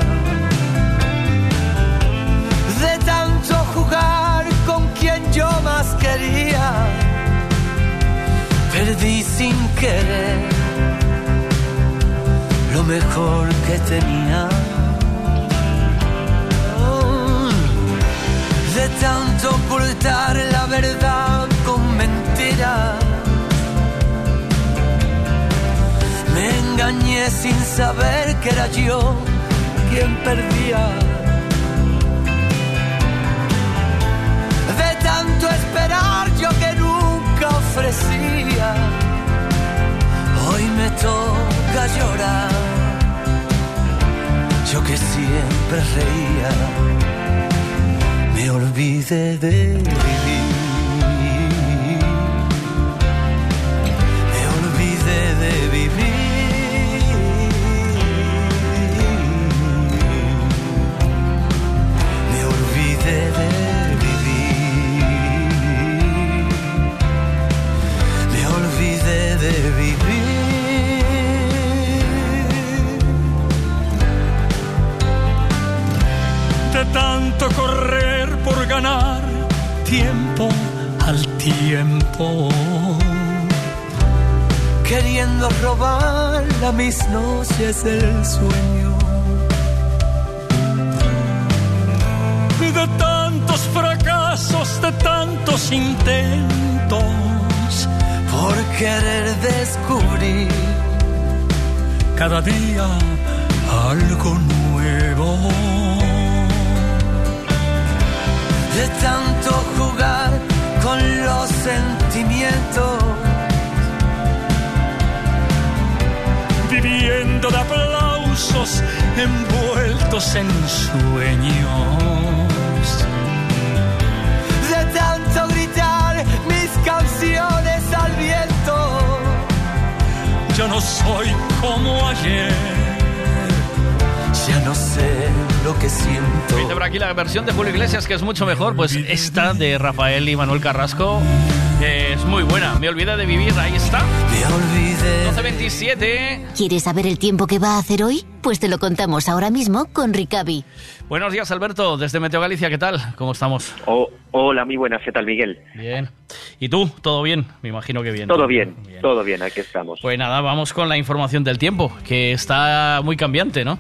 De tanto jugar con quien yo más quería, perdí sin querer lo mejor que tenía. de tanto ocultar la verdad con mentiras. Engañé sin saber que era yo quien perdía. De tanto esperar yo que nunca ofrecía. Hoy me toca llorar. Yo que siempre reía me olvidé de vivir. Me olvidé de vivir. De vivir. Me olvidé de vivir. de tanto correr por ganar tiempo al tiempo. Queriendo robar a mis noches el sueño. De tantos fracasos, de tantos intentos, por querer descubrir cada día algo nuevo. de tanto jugar con los sentimientos. Viviendo de aplausos envueltos en sueños. Yo no soy como ayer. Ya no sé lo que siento. Dice por aquí la versión de Julio Iglesias que es mucho mejor, pues esta de Rafael y Manuel Carrasco es muy buena. Me olvidé de vivir, ahí está. Me olvidé. 12.27. ¿Quieres saber el tiempo que va a hacer hoy? Pues te lo contamos ahora mismo con Ricavi. Buenos días, Alberto, desde Meteo Galicia, ¿qué tal? ¿Cómo estamos? Oh, hola, muy buenas, ¿qué tal, Miguel? Bien. ¿Y tú? ¿Todo bien? Me imagino que bien. Todo bien, todo bien, aquí estamos. Pues nada, vamos con la información del tiempo, que está muy cambiante, ¿no?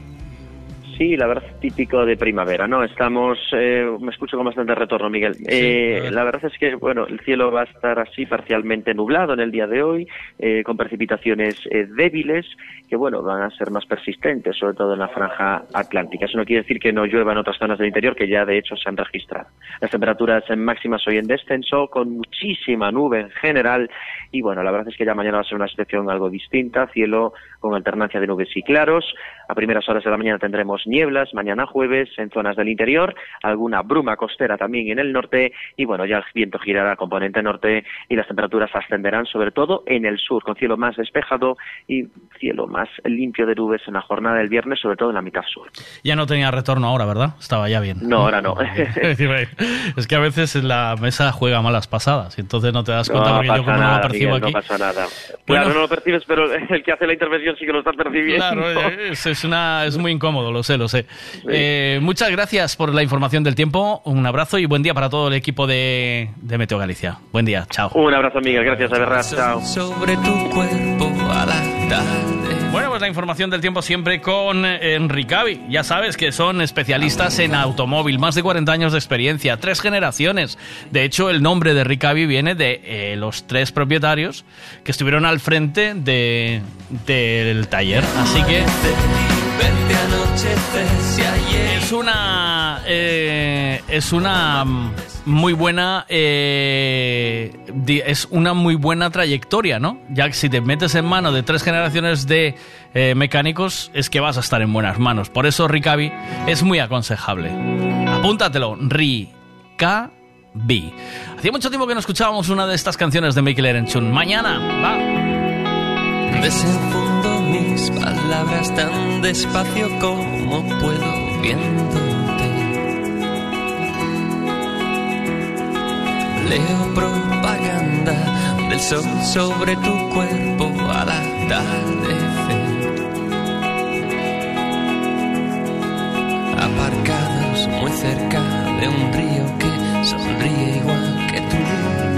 Sí, la verdad, típico de primavera, ¿no? Estamos, eh, me escucho con bastante retorno, Miguel. Eh, la verdad es que, bueno, el cielo va a estar así parcialmente nublado en el día de hoy, eh, con precipitaciones eh, débiles, que, bueno, van a ser más persistentes, sobre todo en la franja atlántica. Eso no quiere decir que no llueva en otras zonas del interior, que ya, de hecho, se han registrado. Las temperaturas en máximas hoy en descenso, con muchísima nube en general, y, bueno, la verdad es que ya mañana va a ser una situación algo distinta, cielo con alternancia de nubes y claros. A primeras horas de la mañana tendremos nieblas, mañana jueves en zonas del interior, alguna bruma costera también en el norte y bueno, ya el viento girará a componente norte y las temperaturas ascenderán sobre todo en el sur, con cielo más despejado y cielo más limpio de nubes en la jornada del viernes, sobre todo en la mitad sur. Ya no tenía retorno ahora, ¿verdad? Estaba ya bien. No, ahora no. es que a veces la mesa juega malas pasadas y entonces no te das cuenta No porque pasa yo como no lo percibo Miguel, aquí. No pasa nada. Bueno. Claro, no lo percibes, pero el que hace la intervención sí que lo está percibiendo. Claro, es, es una, es muy incómodo, lo sé, lo sé. Eh, muchas gracias por la información del tiempo, un abrazo y buen día para todo el equipo de, de Meteo Galicia. Buen día, chao. Un abrazo, Miguel. Gracias. Chao. Sobre tu cuerpo a la tarde. La información del tiempo siempre con Enricavi. Ya sabes que son especialistas en automóvil, más de 40 años de experiencia, tres generaciones. De hecho, el nombre de Ricavi viene de eh, los tres propietarios que estuvieron al frente de, del taller. Así que Verte anochecer si ayer es una eh, es una muy buena eh, es una muy buena trayectoria, ¿no? Ya que si te metes en mano de tres generaciones de eh, mecánicos es que vas a estar en buenas manos. Por eso Ricavi es muy aconsejable. Apúntatelo, Ricavi. Hacía mucho tiempo que no escuchábamos una de estas canciones de Mikel Erenchun. Mañana, va. Mis palabras tan despacio como puedo viéndote. Leo propaganda del sol sobre tu cuerpo al atardecer. Aparcados muy cerca de un río que sonríe igual que tú.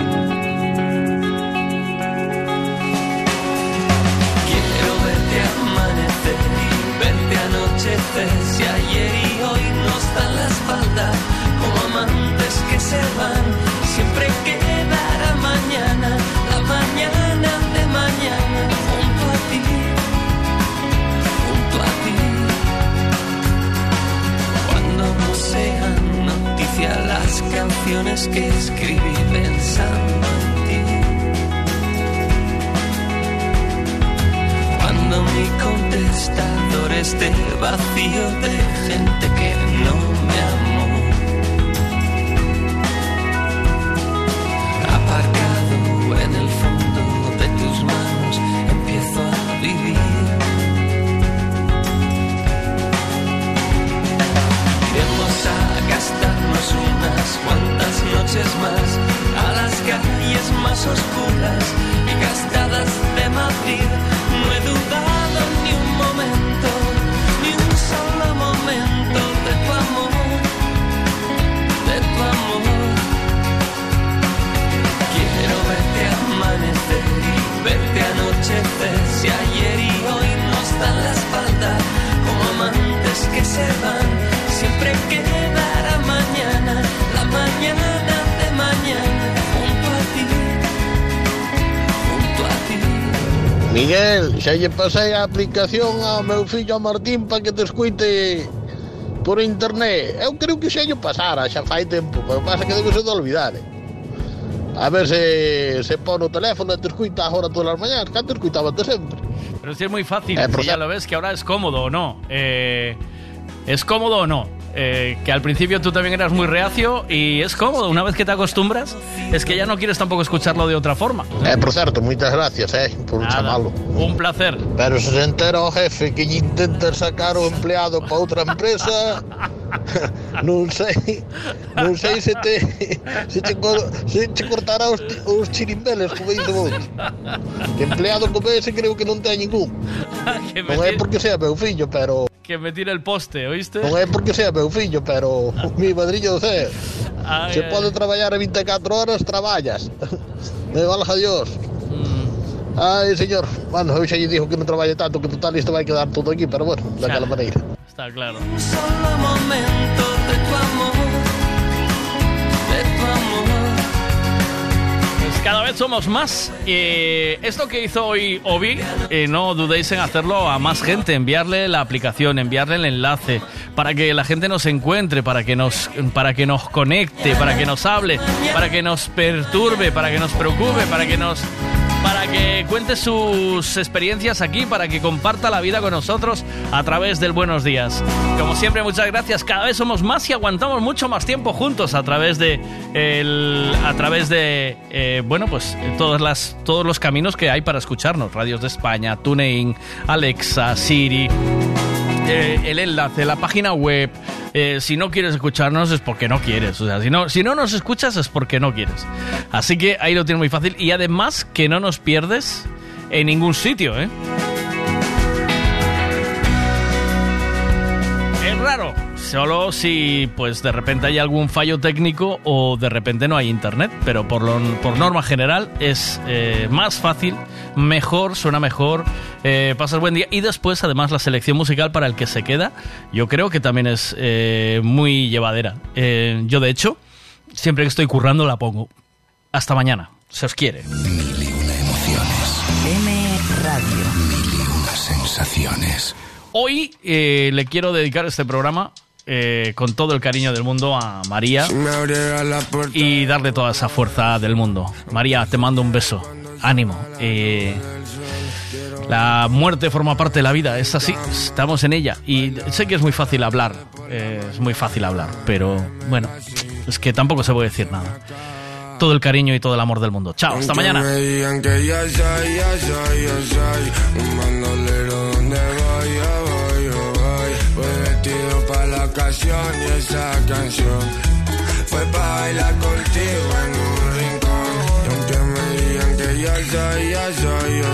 Si ayer y hoy nos dan la espalda Como amantes que se van Siempre quedará mañana La mañana de mañana Junto a ti Junto a ti. Cuando no sean noticia Las canciones que escribí pensando mi contestador esté vacío de gente que no me amó. Aparcado en el fondo de tus manos, empiezo a vivir. Vamos a gastarnos unas cuantas noches más a las calles más oscuras y gastadas de Madrid. No ni un momento, ni un solo momento de tu amor, de tu amor. Quiero verte amanecer y verte anochecer. Si ayer y hoy nos dan la espalda, como amantes que se van, siempre quedará mañana, la mañana Miguel, xa lle pasei a aplicación ao meu fillo Martín para que te escuite por internet. Eu creo que xa lle pasara, xa fai tempo, pero pasa que debe se de olvidar. eh. A ver se se pon o teléfono e te escuita agora todas as mañás, que te escuitaba te sempre. Pero sí es muy fácil, Eh, si ya lo ves que ahora es cómodo o no. Eh, ¿Es cómodo o no? Eh, que al principio tú también eras muy reacio y es cómodo. Una vez que te acostumbras, es que ya no quieres tampoco escucharlo de otra forma. Eh, por certo, moitas gracias, eh, por Nada, chamalo. Un placer. Pero se se entera o jefe que intenta sacar o empleado para outra empresa, non sei, non sei se te che, co- se che cortará os, ti- os chirimbeles, como dice vos. Que empleado como ese creo que non ten ningún. É tire- porque sea meu pero Que me tire el poste, ¿oíste? non é porque sea meu fillo, pero mi madriño ceo. Ay, Se ay. pode traballar 24 horas, traballas. Me valga Dios. Ai, señor. Bueno, eu xa lle dijo que non traballe tanto, que total isto vai quedar todo aquí, pero bueno, daquela maneira. Está claro. Solo momentos cada vez somos más. Eh, esto que hizo hoy Obi, eh, no dudéis en hacerlo a más gente, enviarle la aplicación, enviarle el enlace, para que la gente nos encuentre, para que nos, para que nos conecte, para que nos hable, para que nos perturbe, para que nos preocupe, para que nos para que cuente sus experiencias aquí, para que comparta la vida con nosotros a través del Buenos Días. Como siempre, muchas gracias. Cada vez somos más y aguantamos mucho más tiempo juntos a través de el, a través de eh, bueno pues todas las todos los caminos que hay para escucharnos. Radios de España, TuneIn, Alexa, Siri. eh, el enlace, la página web. Eh, si no quieres escucharnos es porque no quieres. O sea, si no, si no nos escuchas es porque no quieres. Así que ahí lo tienes muy fácil. Y además que no nos pierdes en ningún sitio, ¿eh? Es raro. Solo si pues de repente hay algún fallo técnico o de repente no hay internet. Pero por, lo- por norma general es eh, más fácil, mejor, suena mejor, eh, pasas buen día. Y después además la selección musical para el que se queda, yo creo que también es eh, muy llevadera. Eh, yo de hecho, siempre que estoy currando la pongo. Hasta mañana. Se os quiere. M Radio. Mil y unas sensaciones. Hoy eh, le quiero dedicar este programa eh, con todo el cariño del mundo a María y darle toda esa fuerza del mundo. María, te mando un beso. Ánimo. Eh, la muerte forma parte de la vida, es así, estamos en ella. Y sé que es muy fácil hablar, eh, es muy fácil hablar, pero bueno, es que tampoco se puede decir nada. Todo el cariño y todo el amor del mundo. Chao, hasta mañana. esta canción fue para bailar contigo en un rincón. Y aunque me digan que ya soy, ya soy yo.